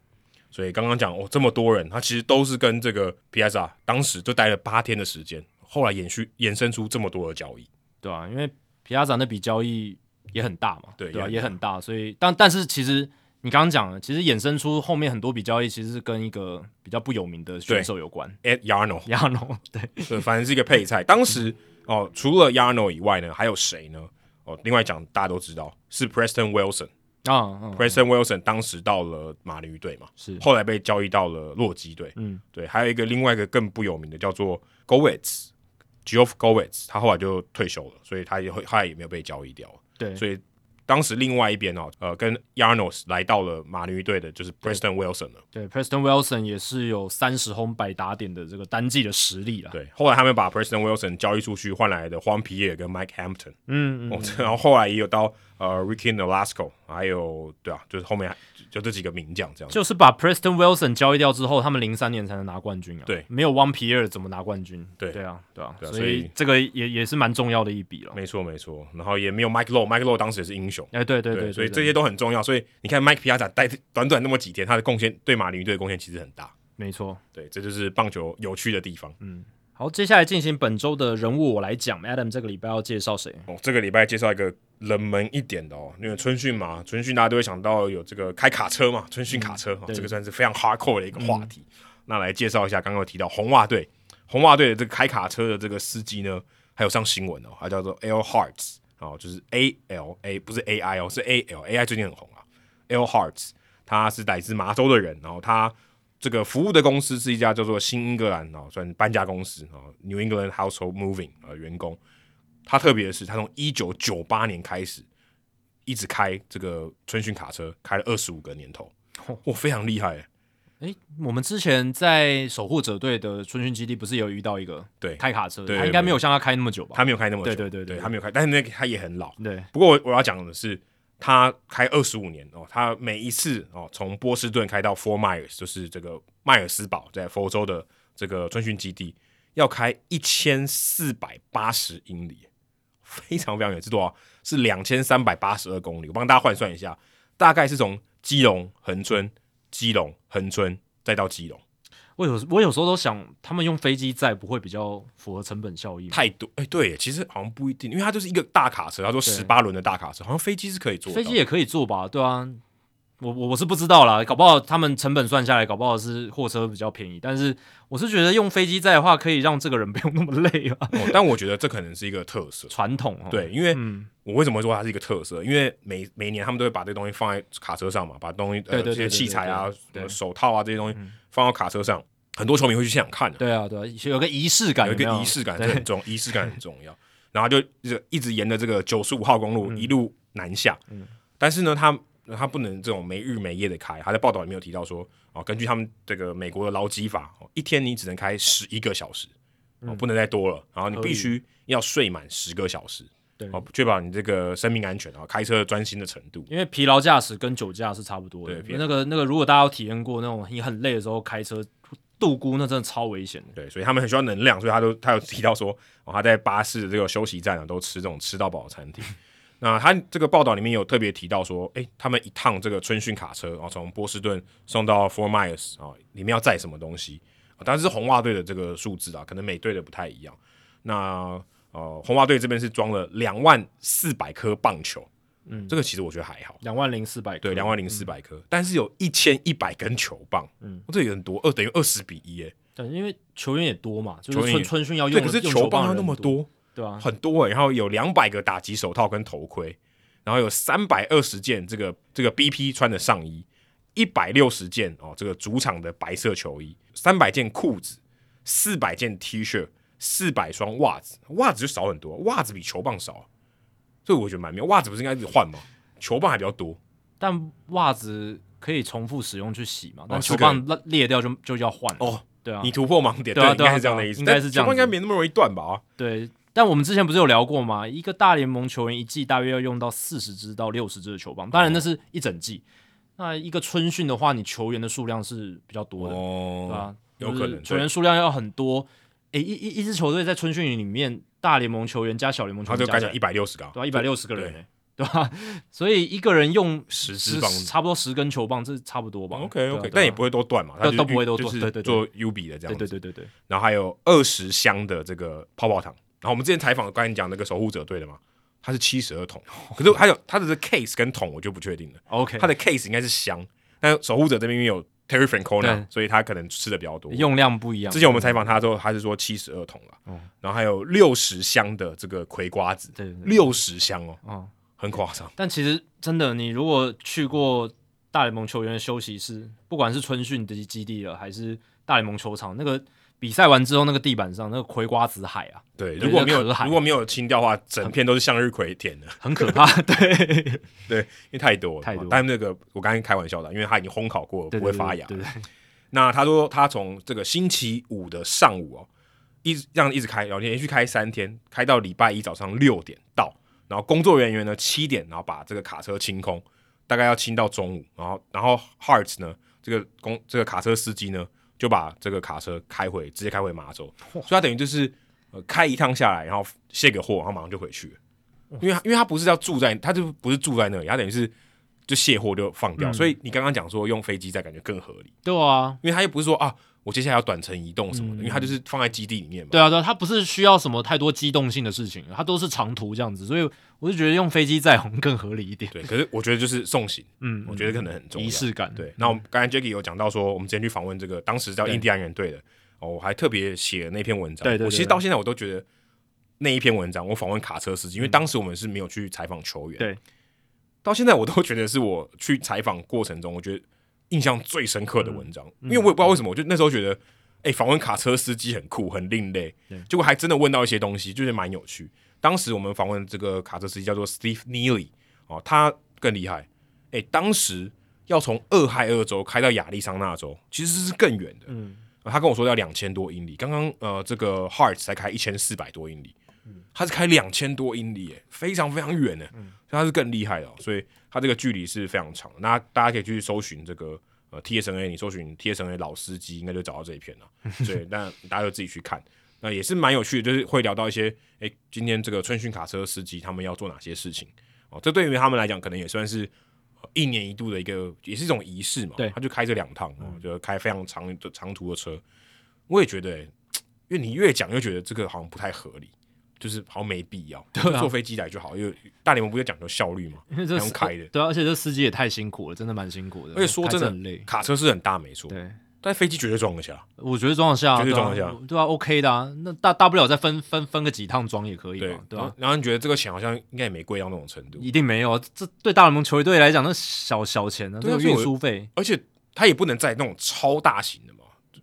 [SPEAKER 1] 所以刚刚讲哦，这么多人，他其实都是跟这个 Piazza 当时就待了八天的时间，后来延续衍生出这么多的交易，
[SPEAKER 2] 对啊，因为 Piazza 那笔交易也很大嘛，对，也很大，所以但但是其实。你刚刚讲了，其实衍生出后面很多笔交易，其实是跟一个比较不有名的选手有关。
[SPEAKER 1] Ed
[SPEAKER 2] Yarno，Yarno，
[SPEAKER 1] 对，对，反正是一个配菜。当时哦，除了 Yarno 以外呢，还有谁呢？哦，另外讲大家都知道是 Preston Wilson
[SPEAKER 2] 啊、嗯、
[SPEAKER 1] ，Preston Wilson 当时到了马林鱼队嘛，
[SPEAKER 2] 是
[SPEAKER 1] 后来被交易到了洛基队。嗯，对，还有一个另外一个更不有名的叫做 Govitz，Geoff Govitz，他后来就退休了，所以他也会后来也没有被交易掉。
[SPEAKER 2] 对，
[SPEAKER 1] 所以。当时另外一边哦，呃，跟 Yarnos 来到了马林鱼队的，就是 Preston Wilson 了。
[SPEAKER 2] 对，Preston Wilson 也是有三十轰百打点的这个单季的实力了。
[SPEAKER 1] 对，后来他们把 Preston Wilson 交易出去，换来的 Juan Pierre 跟 Mike Hampton。
[SPEAKER 2] 嗯嗯、哦。
[SPEAKER 1] 然后后来也有到呃 Ricky Nolasco，还有对啊，就是后面就，这几个名将这样。
[SPEAKER 2] 就是把 Preston Wilson 交易掉之后，他们零三年才能拿冠军啊。
[SPEAKER 1] 对，
[SPEAKER 2] 没有 One Pierre 怎么拿冠军？
[SPEAKER 1] 对
[SPEAKER 2] 对啊，对啊。所以这个也也是蛮重要的一笔了。
[SPEAKER 1] 没错没错。然后也没有 Mike Lowe，Mike Lowe 当时也是英雄。
[SPEAKER 2] 哎，对对对，对，
[SPEAKER 1] 所以这些都很重要。所以你看，Mike Piazza 待短短那么几天，他的贡献对马林鱼队的贡献其实很大。
[SPEAKER 2] 没错，
[SPEAKER 1] 对，这就是棒球有趣的地方。
[SPEAKER 2] 嗯，好，接下来进行本周的人物，我来讲。Adam 这个礼拜要介绍谁？
[SPEAKER 1] 哦，这个礼拜介绍一个冷门一点的哦，因为春训嘛，春训大家都会想到有这个开卡车嘛，春训卡车、嗯哦，这个算是非常 hardcore 的一个话题。嗯、那来介绍一下，刚刚有提到红袜队，红袜队的这个开卡车的这个司机呢，还有上新闻哦，他叫做 Al Hearts。哦，就是 A L A 不是 A I 哦，是 A L A I 最近很红啊。Al Hearts，他是来自麻州的人，然后他这个服务的公司是一家叫做新英格兰哦，算搬家公司哦，New England Household Moving 啊、呃，员工。他特别的是，他从一九九八年开始一直开这个春训卡车，开了二十五个年头，哇、哦，非常厉害。
[SPEAKER 2] 哎，我们之前在守护者队的春训基地，不是有遇到一个对开卡车的，他应该没有像他开那么久吧？
[SPEAKER 1] 他没有开那么久，
[SPEAKER 2] 对对
[SPEAKER 1] 对他没有开，但是那个他也很老。
[SPEAKER 2] 对，
[SPEAKER 1] 不过我我要讲的是，他开二十五年哦，他每一次哦，从波士顿开到 Fort Myers，就是这个迈尔斯堡，在佛州的这个春训基地，要开一千四百八十英里，非常非常远，是多少？是两千三百八十二公里。我帮大家换算一下，大概是从基隆恒村、基隆恒村再到基隆。
[SPEAKER 2] 我有我有时候都想，他们用飞机载不会比较符合成本效益？
[SPEAKER 1] 太多哎、欸，对，其实好像不一定，因为它就是一个大卡车，他说十八轮的大卡车，好像飞机是可以坐，
[SPEAKER 2] 飞机也可以坐吧？对啊，我我我是不知道啦，搞不好他们成本算下来，搞不好是货车比较便宜，但是我是觉得用飞机载的话，可以让这个人不用那么累啊。
[SPEAKER 1] 哦、但我觉得这可能是一个特色，
[SPEAKER 2] 传统、哦。
[SPEAKER 1] 对，因为我为什么说它是一个特色？因为每每年他们都会把这东西放在卡车上嘛，把东西呃这些器材啊、手套啊这些东西放到卡车上。很多球迷会去现场看的，
[SPEAKER 2] 对啊，对啊，有个仪式感，
[SPEAKER 1] 有一个仪式感很重，仪式感很重要。然后就一直沿着这个九十五号公路一路南下，嗯，但是呢，他他不能这种没日没夜的开。他在报道里面有提到说，哦，根据他们这个美国的劳基法，一天你只能开十一个小时，哦，不能再多了。然后你必须要睡满十个小时，对，哦，确保你这个生命安全啊，开车专心的程度。
[SPEAKER 2] 因为疲劳驾驶跟酒驾是差不多的。对，那个那个，如果大家有体验过那种你很累的时候开车。度孤那真的超危险的，
[SPEAKER 1] 对，所以他们很需要能量，所以他都他有提到说，哦，他在巴士的这个休息站啊，都吃这种吃到饱的餐厅。[laughs] 那他这个报道里面有特别提到说，诶、欸，他们一趟这个春训卡车，然后从波士顿送到 Fort Myers 啊，里面要载什么东西？当然是红袜队的这个数字啊，可能每队的不太一样。那呃，红袜队这边是装了两万四百颗棒球。嗯，这个其实我觉得还好，
[SPEAKER 2] 两万零四百
[SPEAKER 1] 对，两万零四百颗，但是有一千一百根球棒，嗯，这也很多，二等于二十比一，哎，
[SPEAKER 2] 对，因为球员也多嘛，就是春春训要用，
[SPEAKER 1] 可是球棒要那么多，
[SPEAKER 2] 对啊，
[SPEAKER 1] 很多哎，然后有两百个打击手套跟头盔，然后有三百二十件这个这个 BP 穿的上衣，一百六十件哦这个主场的白色球衣，三百件裤子，四百件 T 恤，四百双袜子，袜子就少很多，袜子比球棒少。这个我觉得蛮妙，袜子不是应该一直换吗？球棒还比较多，
[SPEAKER 2] 但袜子可以重复使用去洗嘛？那球棒裂掉就就要换哦。对啊，
[SPEAKER 1] 你突破盲点，对啊，应该是这样的意思。应该是这样，球棒应该没那么容易断吧？
[SPEAKER 2] 对，但我们之前不是有聊过吗？一个大联盟球员一季大约要用到四十支到六十支的球棒，当然那是一整季。那一个春训的话，你球员的数量是比较多的，对吧？
[SPEAKER 1] 有可能
[SPEAKER 2] 球员数量要很多。诶，一一一支球队在春训营里面。大联盟球员加小联盟球员，他就
[SPEAKER 1] 该讲一百六十个，
[SPEAKER 2] 对吧？一百六十个人，对吧？[laughs] 所以一个人用
[SPEAKER 1] 十支棒，
[SPEAKER 2] 差不多十根球棒，这差不多吧
[SPEAKER 1] ？OK OK，但也不会都断嘛，他
[SPEAKER 2] 都不会都断，
[SPEAKER 1] 对对，做 U 比的这样子，
[SPEAKER 2] 对对对对。
[SPEAKER 1] 然后还有二十箱的这个泡泡糖，然后我们之前采访刚才讲那个守护者队的嘛，他是七十二桶，可是还有他的这 case 跟桶我就不确定了。OK，他的 case 应该是箱，但守护者这边因为有。Terry Francona，所以他可能吃的比较多，
[SPEAKER 2] 用量不一样。
[SPEAKER 1] 之前我们采访他之后，他是说七十二桶了，嗯，然后还有六十箱的这个葵瓜子，对，六十箱哦，嗯，很夸张。
[SPEAKER 2] 但其实真的，你如果去过大联盟球员的休息室，不管是春训的基地了，还是大联盟球场，那个。比赛完之后，那个地板上那个葵瓜子海啊，
[SPEAKER 1] 对，如果没有如果没有清掉的话，整片都是向日葵田的，
[SPEAKER 2] 很可怕。[laughs] 对
[SPEAKER 1] 对，因为太多太多。但那个我刚刚开玩笑的，因为它已经烘烤过了，不会发芽。对对。那他说他从这个星期五的上午哦，一直这样一直开，然后连续开三天，开到礼拜一早上六点到，然后工作人员呢七点，然后把这个卡车清空，大概要清到中午，然后然后 Hearts 呢，这个公这个卡车司机呢。就把这个卡车开回，直接开回马州，所以他等于就是呃开一趟下来，然后卸个货，然后马上就回去了。因为因为他不是要住在，他就不是住在那里，他等于是就卸货就放掉。嗯、所以你刚刚讲说用飞机载感觉更合理，
[SPEAKER 2] 对啊，
[SPEAKER 1] 因为他又不是说啊。我接下来要短程移动什么的，嗯、因为它就是放在基地里面嘛。
[SPEAKER 2] 对啊，对啊，它不是需要什么太多机动性的事情，它都是长途这样子，所以我就觉得用飞机载更合理一点。
[SPEAKER 1] 对，可是我觉得就是送行，嗯，我觉得可能很重要，
[SPEAKER 2] 仪式感。
[SPEAKER 1] 对，那我们刚才 Jacky 有讲到说，我们之前去访问这个当时叫印第安人队的，哦，我还特别写了那篇文章。对，对对。我其实到现在我都觉得那一篇文章，我访问卡车司机，因为当时我们是没有去采访球员，对，到现在我都觉得是我去采访过程中，我觉得印象最深刻的文章，嗯、因为我也不知道为什么，我就那时候觉得。哎，访问卡车司机很酷，很另类，结果还真的问到一些东西，就是蛮有趣。当时我们访问这个卡车司机叫做 Steve Neely 哦，他更厉害。哎，当时要从俄亥俄州开到亚利桑那州，其实是更远的。嗯，他跟我说要两千多英里，刚刚呃这个 Hearts 才开一千四百多英里，他是开两千多英里，哎，非常非常远呢，嗯，他是更厉害的，所以他这个距离是非常长。那大家可以去搜寻这个呃 TSNA，你搜寻 TSNA 老司机，应该就找到这一篇了。所以 [laughs] 那大家就自己去看，那也是蛮有趣的，就是会聊到一些，哎、欸，今天这个春训卡车司机他们要做哪些事情哦，这对于他们来讲，可能也算是一年一度的一个，也是一种仪式嘛。
[SPEAKER 2] 对，
[SPEAKER 1] 他就开这两趟，哦，就开非常长的长途的车。我也觉得、欸，[tsk] 因为你越讲越觉得这个好像不太合理。就是好像没必要，对啊，坐飞机来就好，因为大联盟不就讲究效率嘛，[laughs] 因为这样开的，
[SPEAKER 2] 对啊，而且这司机也太辛苦了，真的蛮辛苦的。
[SPEAKER 1] 而且说真的，
[SPEAKER 2] 很累，
[SPEAKER 1] 卡车是很大没错，
[SPEAKER 2] 对，
[SPEAKER 1] 但飞机绝对装得下，
[SPEAKER 2] 我觉得装得下，
[SPEAKER 1] 绝对装得下，
[SPEAKER 2] 对啊，OK 的啊，那大大不了再分分分个几趟装也可以嘛，对吧？
[SPEAKER 1] 然后你觉得这个钱好像应该也没贵到那种程度，
[SPEAKER 2] 一定没有，这对大联盟球队来讲那小小钱呢，这个运输费，
[SPEAKER 1] 而且他也不能载那种超大型的嘛，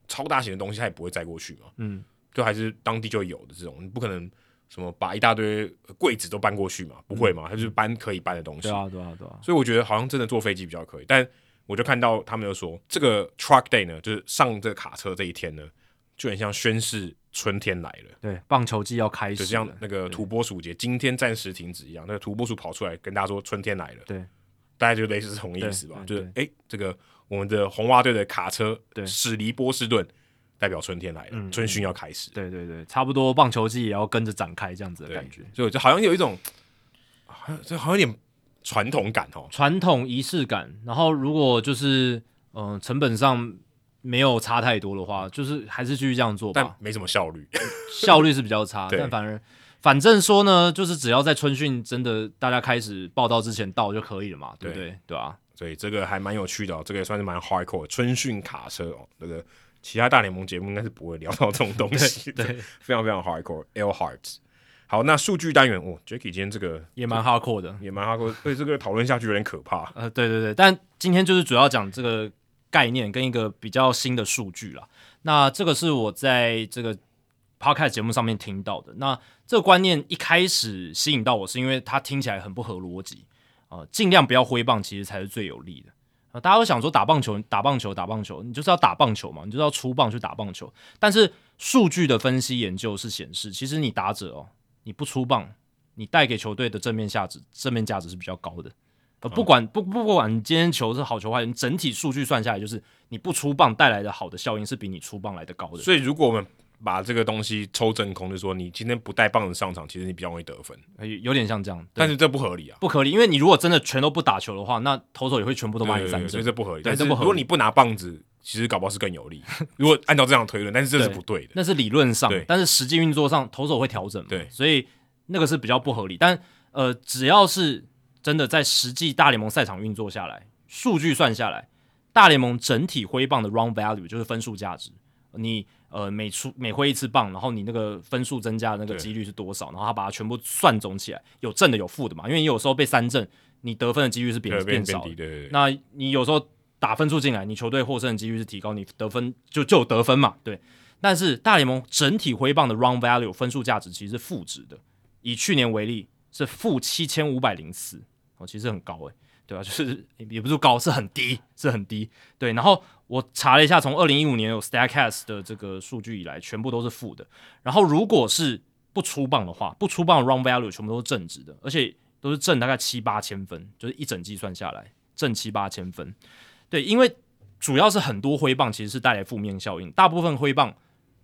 [SPEAKER 1] 超大型的东西他也不会载过去嘛，嗯，就还是当地就有的这种，你不可能。什么把一大堆柜子都搬过去嘛？不会嘛？他就是搬可以搬的东西。
[SPEAKER 2] 对啊，对啊，对啊。
[SPEAKER 1] 所以我觉得好像真的坐飞机比较可以。但我就看到他们就说，这个 Truck Day 呢，就是上这个卡车这一天呢，就很像宣誓春天来了。
[SPEAKER 2] 对，棒球季要开始，
[SPEAKER 1] 就像那个土拨鼠节今天暂时停止一样。那个土拨鼠跑出来跟大家说春天来了。
[SPEAKER 2] 对，
[SPEAKER 1] 大家就类似是同意思吧？就是哎，这个我们的红袜队的卡车对驶离波士顿。代表春天来了，嗯、春训要开始。
[SPEAKER 2] 对对对，差不多棒球季也要跟着展开，这样子的感觉，
[SPEAKER 1] 就就好像有一种，好像这好像有点传统感哦，
[SPEAKER 2] 传统仪式感。然后如果就是嗯、呃，成本上没有差太多的话，就是还是继续这样做吧，
[SPEAKER 1] 但没什么效率，[laughs]
[SPEAKER 2] 效率是比较差。但反而反正说呢，就是只要在春训真的大家开始报到之前到就可以了嘛，对不对？对，对啊，
[SPEAKER 1] 所以这个还蛮有趣的哦，这个也算是蛮 hardcore 的春训卡车哦，那个。其他大联盟节目应该是不会聊到这种东西，对，非常非常 hardcore。L Hearts，好，那数据单元哦，Jacky 今天这个
[SPEAKER 2] 也蛮 hardcore 的，
[SPEAKER 1] 也蛮 hardcore，所以这个讨论下去有点可怕。
[SPEAKER 2] 呃，对对对，但今天就是主要讲这个概念跟一个比较新的数据啦。那这个是我在这个 podcast 节目上面听到的。那这个观念一开始吸引到我是因为它听起来很不合逻辑啊，呃，尽量不要挥棒，其实才是最有利的。大家都想说打棒球，打棒球，打棒球，你就是要打棒球嘛，你就是要出棒去打棒球。但是数据的分析研究是显示，其实你打者哦，你不出棒，你带给球队的正面价值，正面价值是比较高的。呃，不管不不管你今天球是好球坏球，整体数据算下来，就是你不出棒带来的好的效应是比你出棒来的高的。
[SPEAKER 1] 所以如果我们把这个东西抽真空，就是说你今天不带棒子上场，其实你比较容易得分，
[SPEAKER 2] 有点像这样。
[SPEAKER 1] 但是这不合理啊，
[SPEAKER 2] 不合理，因为你如果真的全都不打球的话，那投手也会全部都把你三振，
[SPEAKER 1] 所以这不合理。但是如果你不拿棒子，其实搞不好是更有利。如果按照这样推论，但是这是不对的。
[SPEAKER 2] 那是理论上，但是实际运作上，投手会调整嘛。
[SPEAKER 1] 对，
[SPEAKER 2] 所以那个是比较不合理。但呃，只要是真的在实际大联盟赛场运作下来，数据算下来，大联盟整体挥棒的 run value 就是分数价值，你。呃，每出每挥一次棒，然后你那个分数增加的那个几率是多少？然后他把它全部算总起来，有正的有负的嘛？因为你有时候被三振，你得分的几率是变变少的。对对对，那你有时候打分数进来，你球队获胜的几率是提高，你得分就就有得分嘛？对。但是大联盟整体挥棒的 run value 分数价值其实是负值的，以去年为例是负七千五百零四哦，其实很高诶、欸。对吧、啊？就是也不是高，是很低，是很低。对，然后我查了一下，从二零一五年有 Statcast 的这个数据以来，全部都是负的。然后如果是不出棒的话，不出棒的 Run Value 全部都是正值的，而且都是正大概七八千分，就是一整季算下来正七八千分。对，因为主要是很多挥棒其实是带来负面效应，大部分挥棒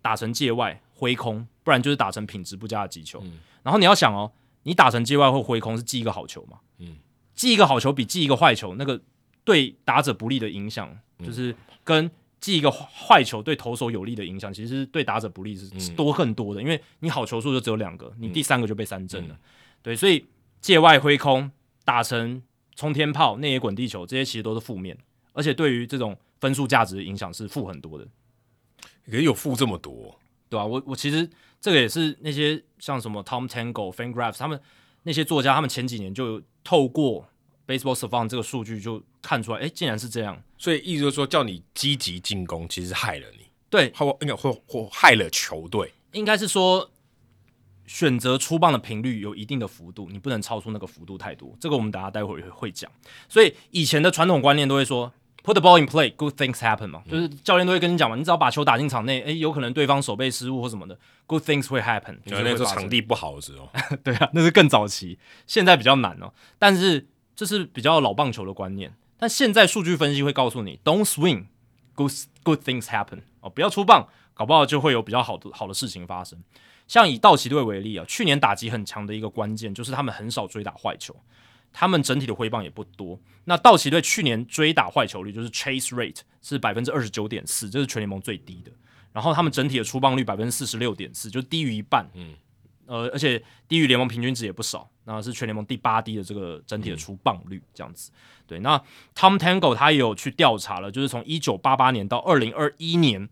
[SPEAKER 2] 打成界外挥空，不然就是打成品质不佳的击球。嗯、然后你要想哦，你打成界外或挥空是记一个好球嘛？嗯。记一个好球比记一个坏球，那个对打者不利的影响，嗯、就是跟记一个坏球对投手有利的影响，其实对打者不利是多很多的。嗯、因为你好球数就只有两个，你第三个就被三振了。嗯、对，所以界外挥空、打成冲天炮、内野滚地球，这些其实都是负面，而且对于这种分数价值的影响是负很多的。
[SPEAKER 1] 可是有负这么多，
[SPEAKER 2] 对吧、啊？我我其实这个也是那些像什么 Tom Tango、Fangraphs 他们。那些作家，他们前几年就透过 Baseball Savant 这个数据就看出来，哎，竟然是这样。
[SPEAKER 1] 所以意思就是说，叫你积极进攻，其实害了你。
[SPEAKER 2] 对，
[SPEAKER 1] 或应该或或害了球队。
[SPEAKER 2] 应该是说，选择出棒的频率有一定的幅度，你不能超出那个幅度太多。这个我们等下待会儿会讲。所以以前的传统观念都会说，put the ball in play，good things happen 嘛，就是教练都会跟你讲嘛，你只要把球打进场内，诶，有可能对方守备失误或什么的，good things 会 happen。
[SPEAKER 1] 就那时候场地不好的时候，[laughs]
[SPEAKER 2] 对啊，那是更早期，现在比较难哦。但是这是比较老棒球的观念，但现在数据分析会告诉你，don't swing，good good things happen 哦，不要出棒，搞不好就会有比较好的好的事情发生。像以道奇队为例啊，去年打击很强的一个关键就是他们很少追打坏球。他们整体的挥棒也不多。那道奇队去年追打坏球率就是 chase rate 是百分之二十九点四，这是全联盟最低的。然后他们整体的出棒率百分之四十六点四，就低于一半。嗯，呃，而且低于联盟平均值也不少。那是全联盟第八低的这个整体的出棒率，这样子。对，那 Tom Tango 他也有去调查了，就是从一九八八年到二零二一年，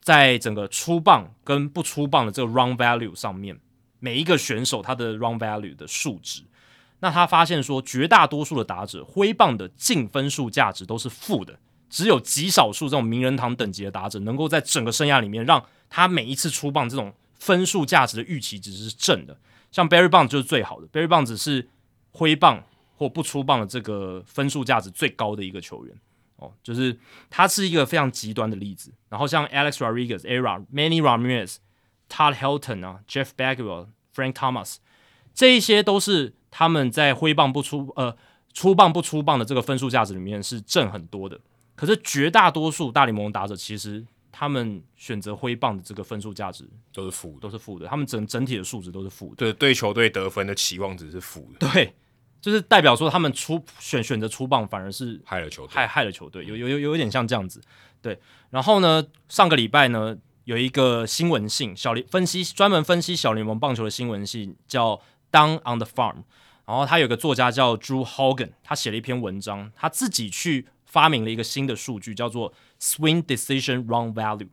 [SPEAKER 2] 在整个出棒跟不出棒的这个 run value 上面，每一个选手他的 run value 的数值。那他发现说，绝大多数的打者挥棒的净分数价值都是负的，只有极少数这种名人堂等级的打者，能够在整个生涯里面让他每一次出棒这种分数价值的预期值是正的。像 Barry Bonds 就是最好的，Barry Bonds 是挥棒或不出棒的这个分数价值最高的一个球员哦，就是他是一个非常极端的例子。然后像 Alex Rodriguez、Era、Manny Ramirez、Todd Helton 啊、Jeff Bagwell、Frank Thomas，这一些都是。他们在挥棒不出，呃，出棒不出棒的这个分数价值里面是正很多的，可是绝大多数大联盟打者其实他们选择挥棒的这个分数价值
[SPEAKER 1] 都是负，
[SPEAKER 2] 都是负的，他们整整体的数值都是负的，
[SPEAKER 1] 对，对球队得分的期望值是负的，
[SPEAKER 2] 对，就是代表说他们出选选择出棒反而是
[SPEAKER 1] 害了球队，
[SPEAKER 2] 害害了球队，有有有有一点像这样子，对，然后呢，上个礼拜呢有一个新闻性小联分析专门分析小联盟棒球的新闻性叫 Down on the Farm。然后他有个作家叫 Drew Hogan，他写了一篇文章，他自己去发明了一个新的数据，叫做 Swing Decision Run Value。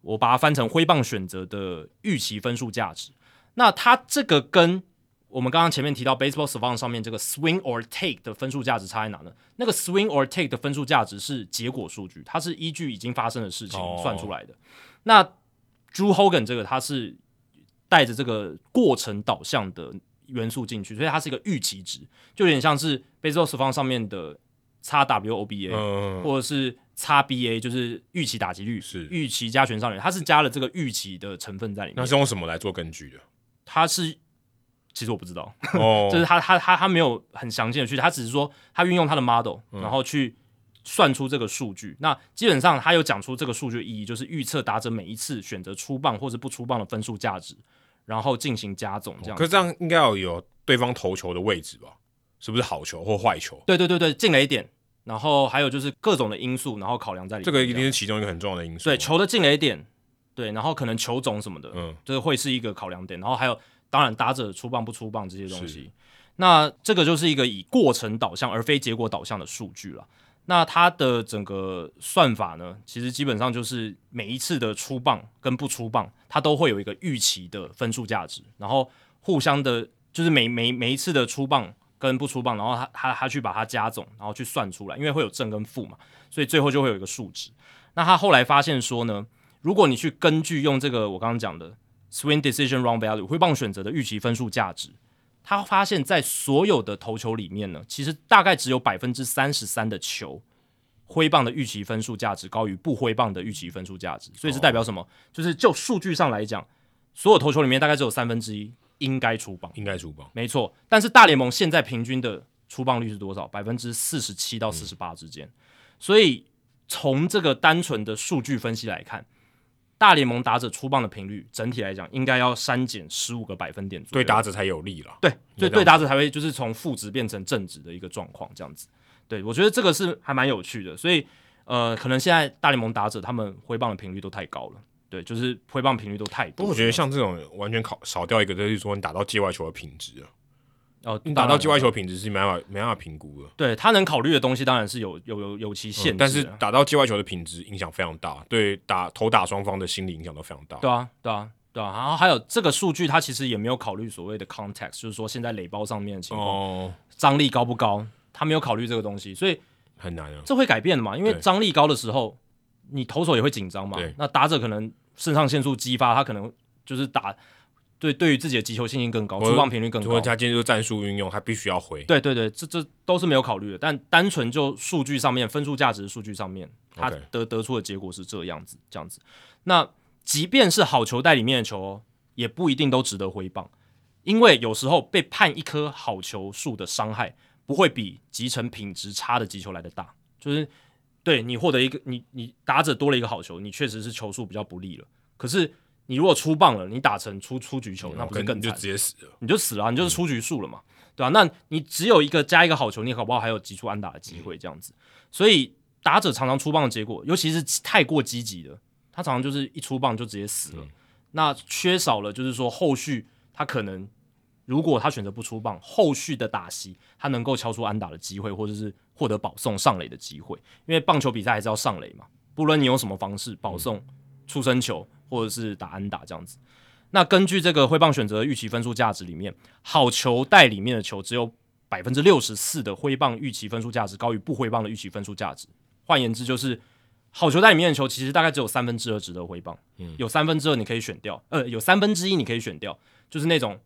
[SPEAKER 2] 我把它翻成挥棒选择的预期分数价值。那它这个跟我们刚刚前面提到 Baseball Savant 上面这个 Swing or Take 的分数价值差在哪呢？那个 Swing or Take 的分数价值是结果数据，它是依据已经发生的事情算出来的。Oh. 那 Drew Hogan 这个它是带着这个过程导向的。元素进去，所以它是一个预期值，就有点像是 Baseball Savant 上面的 xWOBA，、嗯、或者是 xBA，就是预期打击率，
[SPEAKER 1] 是
[SPEAKER 2] 预期加权上面，它是加了这个预期的成分在里面。
[SPEAKER 1] 那是用什么来做根据的？
[SPEAKER 2] 它是其实我不知道，
[SPEAKER 1] 哦、[laughs]
[SPEAKER 2] 就是他他他他没有很详尽的去，他只是说他运用他的 model，然后去算出这个数据。嗯、那基本上他有讲出这个数据的意义，就是预测打者每一次选择出棒或者不出棒的分数价值。然后进行加总，这样、哦。
[SPEAKER 1] 可是这样应该要有对方投球的位置吧？是不是好球或坏球？
[SPEAKER 2] 对对对对，进垒点，然后还有就是各种的因素，然后考量在里面。
[SPEAKER 1] 这个一定是其中一个很重要的因素。
[SPEAKER 2] 对，球的进雷点，对，然后可能球种什么的，嗯，这个会是一个考量点。然后还有，当然打者出棒不出棒这些东西。那这个就是一个以过程导向而非结果导向的数据了。那它的整个算法呢，其实基本上就是每一次的出棒跟不出棒，它都会有一个预期的分数价值，然后互相的，就是每每每一次的出棒跟不出棒，然后他他他去把它加总，然后去算出来，因为会有正跟负嘛，所以最后就会有一个数值。那他后来发现说呢，如果你去根据用这个我刚刚讲的 Swing Decision Run Value 挥棒选择的预期分数价值。他发现，在所有的投球里面呢，其实大概只有百分之三十三的球挥棒的预期分数价值高于不挥棒的预期分数价值，所以是代表什么？哦、就是就数据上来讲，所有投球里面大概只有三分之一应该出棒，
[SPEAKER 1] 应该出棒，
[SPEAKER 2] 没错。但是大联盟现在平均的出棒率是多少？百分之四十七到四十八之间。嗯、所以从这个单纯的数据分析来看。大联盟打者出棒的频率，整体来讲应该要删减十五个百分点左右，
[SPEAKER 1] 对打者才有利了。
[SPEAKER 2] 对，所以对打者才会就是从负值变成正值的一个状况，这样子。对，我觉得这个是还蛮有趣的。所以，呃，可能现在大联盟打者他们挥棒的频率都太高了，对，就是挥棒频率都太多。
[SPEAKER 1] 不过我觉得像这种完全考少掉一个，就是说你打到界外球的品质啊。
[SPEAKER 2] 哦，
[SPEAKER 1] 你打到界外球品质是没办法没办法评估的。
[SPEAKER 2] 对，他能考虑的东西当然是有有有有其限制，
[SPEAKER 1] 嗯，但是打到界外球的品质影响非常大，对打投打双方的心理影响都非常大。
[SPEAKER 2] 对啊，对啊，对啊。然后还有这个数据，它其实也没有考虑所谓的 context，就是说现在垒包上面的情况，哦，张力高不高，他没有考虑这个东西，所以
[SPEAKER 1] 很难啊。
[SPEAKER 2] 这会改变的嘛？因为张力高的时候，你投手也会紧张嘛。那打者可能肾上腺素激发，他可能就是打。对对于自己的击球信心更高，出棒频率更高。
[SPEAKER 1] 他今天就是战术运用，他必须要回。
[SPEAKER 2] 对对对，这这都是没有考虑的。但单纯就数据上面，分数价值数据上面，他得得出的结果是这样子，这样子。那即便是好球袋里面的球，也不一定都值得挥棒，因为有时候被判一颗好球数的伤害，不会比集成品质差的击球来的大。就是对你获得一个，你你打者多了一个好球，你确实是球数比较不利了。可是你如果出棒了，你打成出出局球，那不是更惨？
[SPEAKER 1] 你就直接死了，
[SPEAKER 2] 你就死了，你就是出局数了嘛，嗯、对吧、啊？那你只有一个加一个好球，你好不好还有击出安打的机会这样子？嗯、所以打者常常出棒的结果，尤其是太过积极的，他常常就是一出棒就直接死了。嗯、那缺少了就是说后续他可能如果他选择不出棒，后续的打席他能够敲出安打的机会，或者是获得保送上垒的机会，因为棒球比赛还是要上垒嘛，不论你用什么方式保送、出生球。或者是打安打这样子，那根据这个挥棒选择的预期分数价值里面，好球带里面的球只有百分之六十四的挥棒预期分数价值高于不挥棒的预期分数价值。换言之，就是好球带里面的球其实大概只有三分之二值得挥棒，嗯，有三分之二你可以选掉，呃，有三分之一你可以选掉，就是那种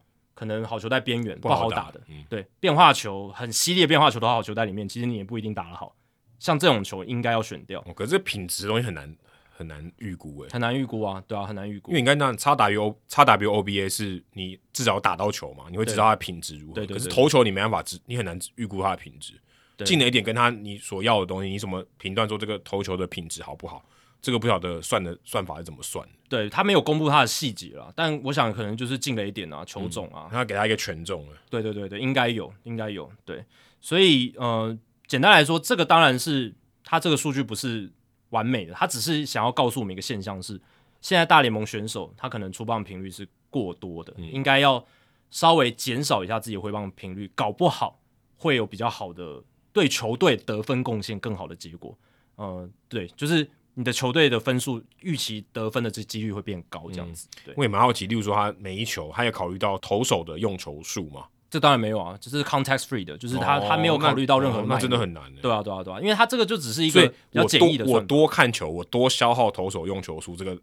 [SPEAKER 2] 可能好球在边缘不好打的，嗯、对，变化球很犀利的变化球的好球在里面，其实你也不一定打得好，像这种球应该要选掉。
[SPEAKER 1] 哦、可是这品质东西很难。很难预估诶，
[SPEAKER 2] 很难预估啊，对啊，很难预估。
[SPEAKER 1] 因为你刚刚叉 W O 叉 W O B A 是你至少打到球嘛，你会知道它的品质如何。可是投球你没办法知，你很难预估它的品质。进了一点跟他你所要的东西，你怎么评断说这个投球的品质好不好？这个不晓得算的算法是怎么算
[SPEAKER 2] 的。对，他没有公布他的细节了，但我想可能就是进了一点啊，球种啊，
[SPEAKER 1] 他给他一个权重了。
[SPEAKER 2] 对对对对，应该有，应该有。对，所以呃，简单来说，这个当然是他这个数据不是。完美的，他只是想要告诉我们一个现象是，现在大联盟选手他可能出棒频率是过多的，嗯、应该要稍微减少一下自己挥棒频率，搞不好会有比较好的对球队得分贡献更好的结果。呃，对，就是你的球队的分数预期得分的这几率会变高，这样子。嗯、对，
[SPEAKER 1] 我也蛮好奇，例如说他每一球，他有考虑到投手的用球数吗？
[SPEAKER 2] 这当然没有啊，这是 context free 的，就是他、哦、他没有考虑到任何、哦，
[SPEAKER 1] 那真的很难。
[SPEAKER 2] 对啊，对啊，对啊，因为他这个就只是一个比较简易的
[SPEAKER 1] 我，我多看球，我多消耗投手用球数，这个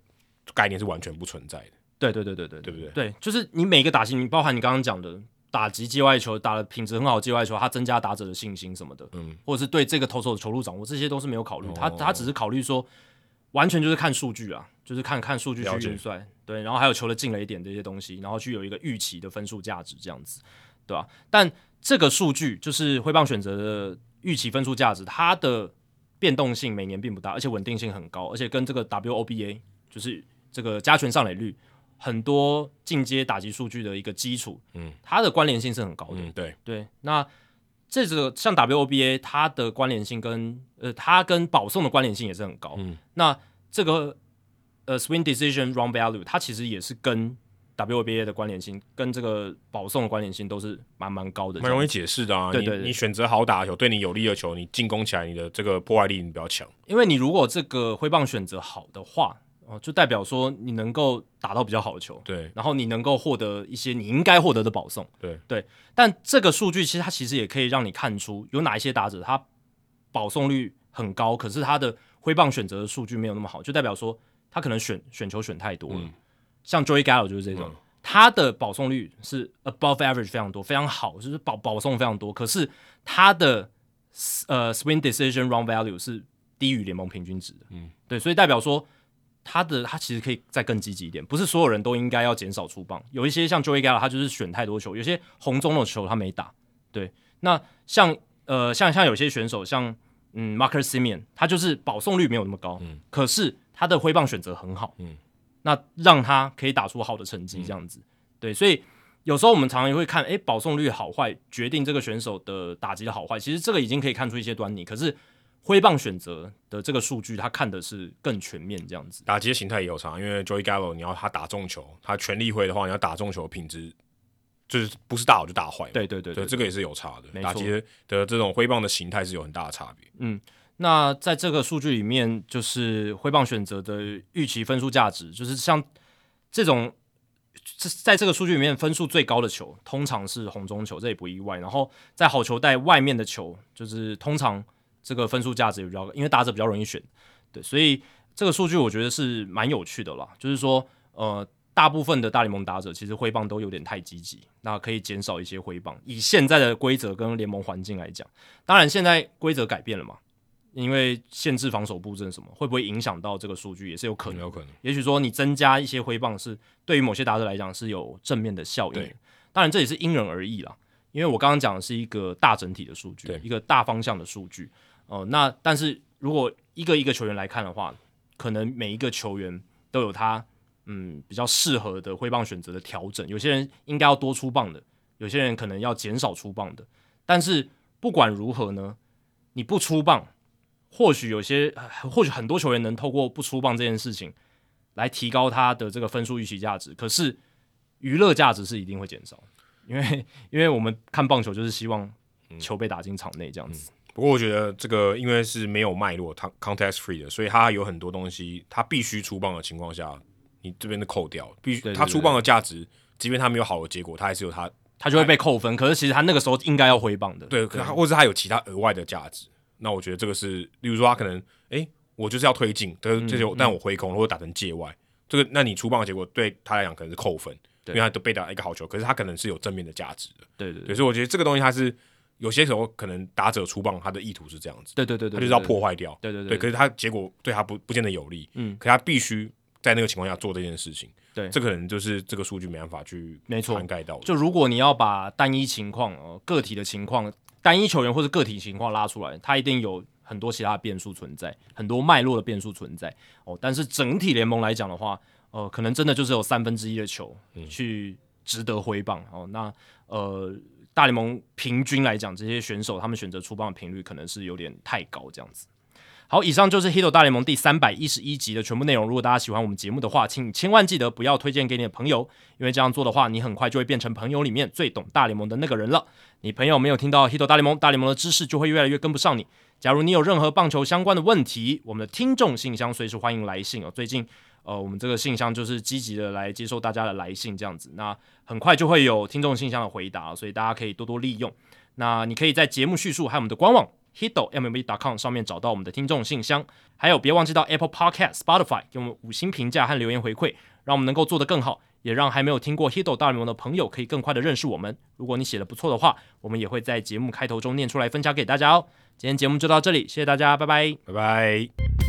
[SPEAKER 1] 概念是完全不存在的。
[SPEAKER 2] 对对对对对，
[SPEAKER 1] 对不对？
[SPEAKER 2] 对，就是你每个打击，你包含你刚刚讲的打击界外球，打的品质很好，界外球，他增加打者的信心什么的，嗯，或者是对这个投手的球路掌握，这些都是没有考虑。他他只是考虑说，完全就是看数据啊，就是看看数据去运算，对，然后还有球的进了一点这些东西，然后去有一个预期的分数价值这样子。对吧？但这个数据就是挥棒选择的预期分数价值，它的变动性每年并不大，而且稳定性很高，而且跟这个 WOBA 就是这个加权上垒率很多进阶打击数据的一个基础，嗯，它的关联性是很高的。
[SPEAKER 1] 嗯，对
[SPEAKER 2] 对。那这个像 WOBA 它的关联性跟呃它跟保送的关联性也是很高。嗯，那这个呃 Swing Decision Run Value 它其实也是跟 WBA 的关联性跟这个保送的关联性都是蛮蛮高的，
[SPEAKER 1] 蛮容易解释的啊。对对，对，你，你选择好打的球，对你有利的球，你进攻起来，你的这个破坏力你比较强。
[SPEAKER 2] 因为你如果这个挥棒选择好的话，哦，就代表说你能够打到比较好的球，
[SPEAKER 1] 对，
[SPEAKER 2] 然后你能够获得一些你应该获得的保送，
[SPEAKER 1] 对
[SPEAKER 2] 对。但这个数据其实它其实也可以让你看出有哪一些打者他保送率很高，可是他的挥棒选择的数据没有那么好，就代表说他可能选选球选太多了。嗯像 Joey Gallo 就是这种，嗯、他的保送率是 above average 非常多，非常好，就是保保送非常多。可是他的呃 swing decision run value 是低于联盟平均值的。嗯，对，所以代表说他的他其实可以再更积极一点，不是所有人都应该要减少出棒。有一些像 Joey Gallo，他就是选太多球，有些红中的球他没打。对，那像呃像像有些选手像嗯 Marcus Semien，他就是保送率没有那么高，嗯，可是他的挥棒选择很好，嗯。那让他可以打出好的成绩，这样子，嗯、对，所以有时候我们常常也会看，诶，保送率好坏决定这个选手的打击的好坏。其实这个已经可以看出一些端倪。可是挥棒选择的这个数据，他看的是更全面，这样子。
[SPEAKER 1] 打击的形态也有差，因为 Joey Gallo，你要他打中球，他全力挥的话，你要打中球品质就是不是大好就大
[SPEAKER 2] 坏。对对对，
[SPEAKER 1] 这个也是有差的。打击的这种挥棒的形态是有很大的差别。
[SPEAKER 2] 嗯。那在这个数据里面，就是挥棒选择的预期分数价值，就是像这种，在这个数据里面分数最高的球，通常是红中球，这也不意外。然后在好球带外面的球，就是通常这个分数价值也比较高，因为打者比较容易选。对，所以这个数据我觉得是蛮有趣的啦。就是说，呃，大部分的大联盟打者其实挥棒都有点太积极，那可以减少一些挥棒。以现在的规则跟联盟环境来讲，当然现在规则改变了嘛，因为限制防守布阵什么，会不会影响到这个数据也是有可能。
[SPEAKER 1] 有可能，
[SPEAKER 2] 也许说你增加一些挥棒是对于某些打者来讲是有正面的效应。当然这也是因人而异啦，因为我刚刚讲的是一个大整体的数据，一个大方向的数据。哦、呃，那但是如果一个一个球员来看的话，可能每一个球员都有他嗯比较适合的挥棒选择的调整。有些人应该要多出棒的，有些人可能要减少出棒的。但是不管如何呢，你不出棒，或许有些或许很多球员能透过不出棒这件事情来提高他的这个分数预期价值。可是娱乐价值是一定会减少，因为因为我们看棒球就是希望球被打进场内这样子。
[SPEAKER 1] 嗯嗯不过我觉得这个因为是没有脉络，它 context free 的，所以它有很多东西，它必须出棒的情况下，你这边的扣掉，必须它出棒的价值，即便它没有好的结果，它还是有它，
[SPEAKER 2] 它就会被扣分。可是其实它那个时候应该要挥棒的，
[SPEAKER 1] 对，可或者它有其他额外的价值。那我觉得这个是，例如说他可能，哎，我就是要推进，但是这就但我挥空或者打成界外，这个那你出棒的结果对他来讲可能是扣分，因为他都被打一个好球，可是他可能是有正面的价值的。
[SPEAKER 2] 对对对，
[SPEAKER 1] 所以我觉得这个东西它是。有些时候可能打者出棒，他的意图是这样子，
[SPEAKER 2] 对对对，
[SPEAKER 1] 他就是要破坏掉，
[SPEAKER 2] 对对对，
[SPEAKER 1] 对，可是他结果对他不不见得有利，嗯，可他必须在那个情况下做这件事情，
[SPEAKER 2] 对，
[SPEAKER 1] 这可能就是这个数据没办法去没错涵盖到。
[SPEAKER 2] 就如果你要把单一情况哦，个体的情况，单一球员或者个体情况拉出来，他一定有很多其他的变数存在，很多脉络的变数存在哦。但是整体联盟来讲的话，呃，可能真的就是有三分之一的球去值得挥棒哦。那呃。大联盟平均来讲，这些选手他们选择出棒的频率可能是有点太高，这样子。好，以上就是《Hit 大联盟》第三百一十一集的全部内容。如果大家喜欢我们节目的话，请千万记得不要推荐给你的朋友，因为这样做的话，你很快就会变成朋友里面最懂大联盟的那个人了。你朋友没有听到《Hit 大联盟》，大联盟的知识就会越来越跟不上你。假如你有任何棒球相关的问题，我们的听众信箱随时欢迎来信哦。最近。呃，我们这个信箱就是积极的来接受大家的来信，这样子，那很快就会有听众信箱的回答，所以大家可以多多利用。那你可以在节目叙述还有我们的官网 hitomlb.com 上面找到我们的听众信箱，还有别忘记到 Apple Podcast、Spotify 给我们五星评价和留言回馈，让我们能够做得更好，也让还没有听过 Hito 大联盟的朋友可以更快的认识我们。如果你写的不错的话，我们也会在节目开头中念出来分享给大家哦。今天节目就到这里，谢谢大家，拜拜，
[SPEAKER 1] 拜拜。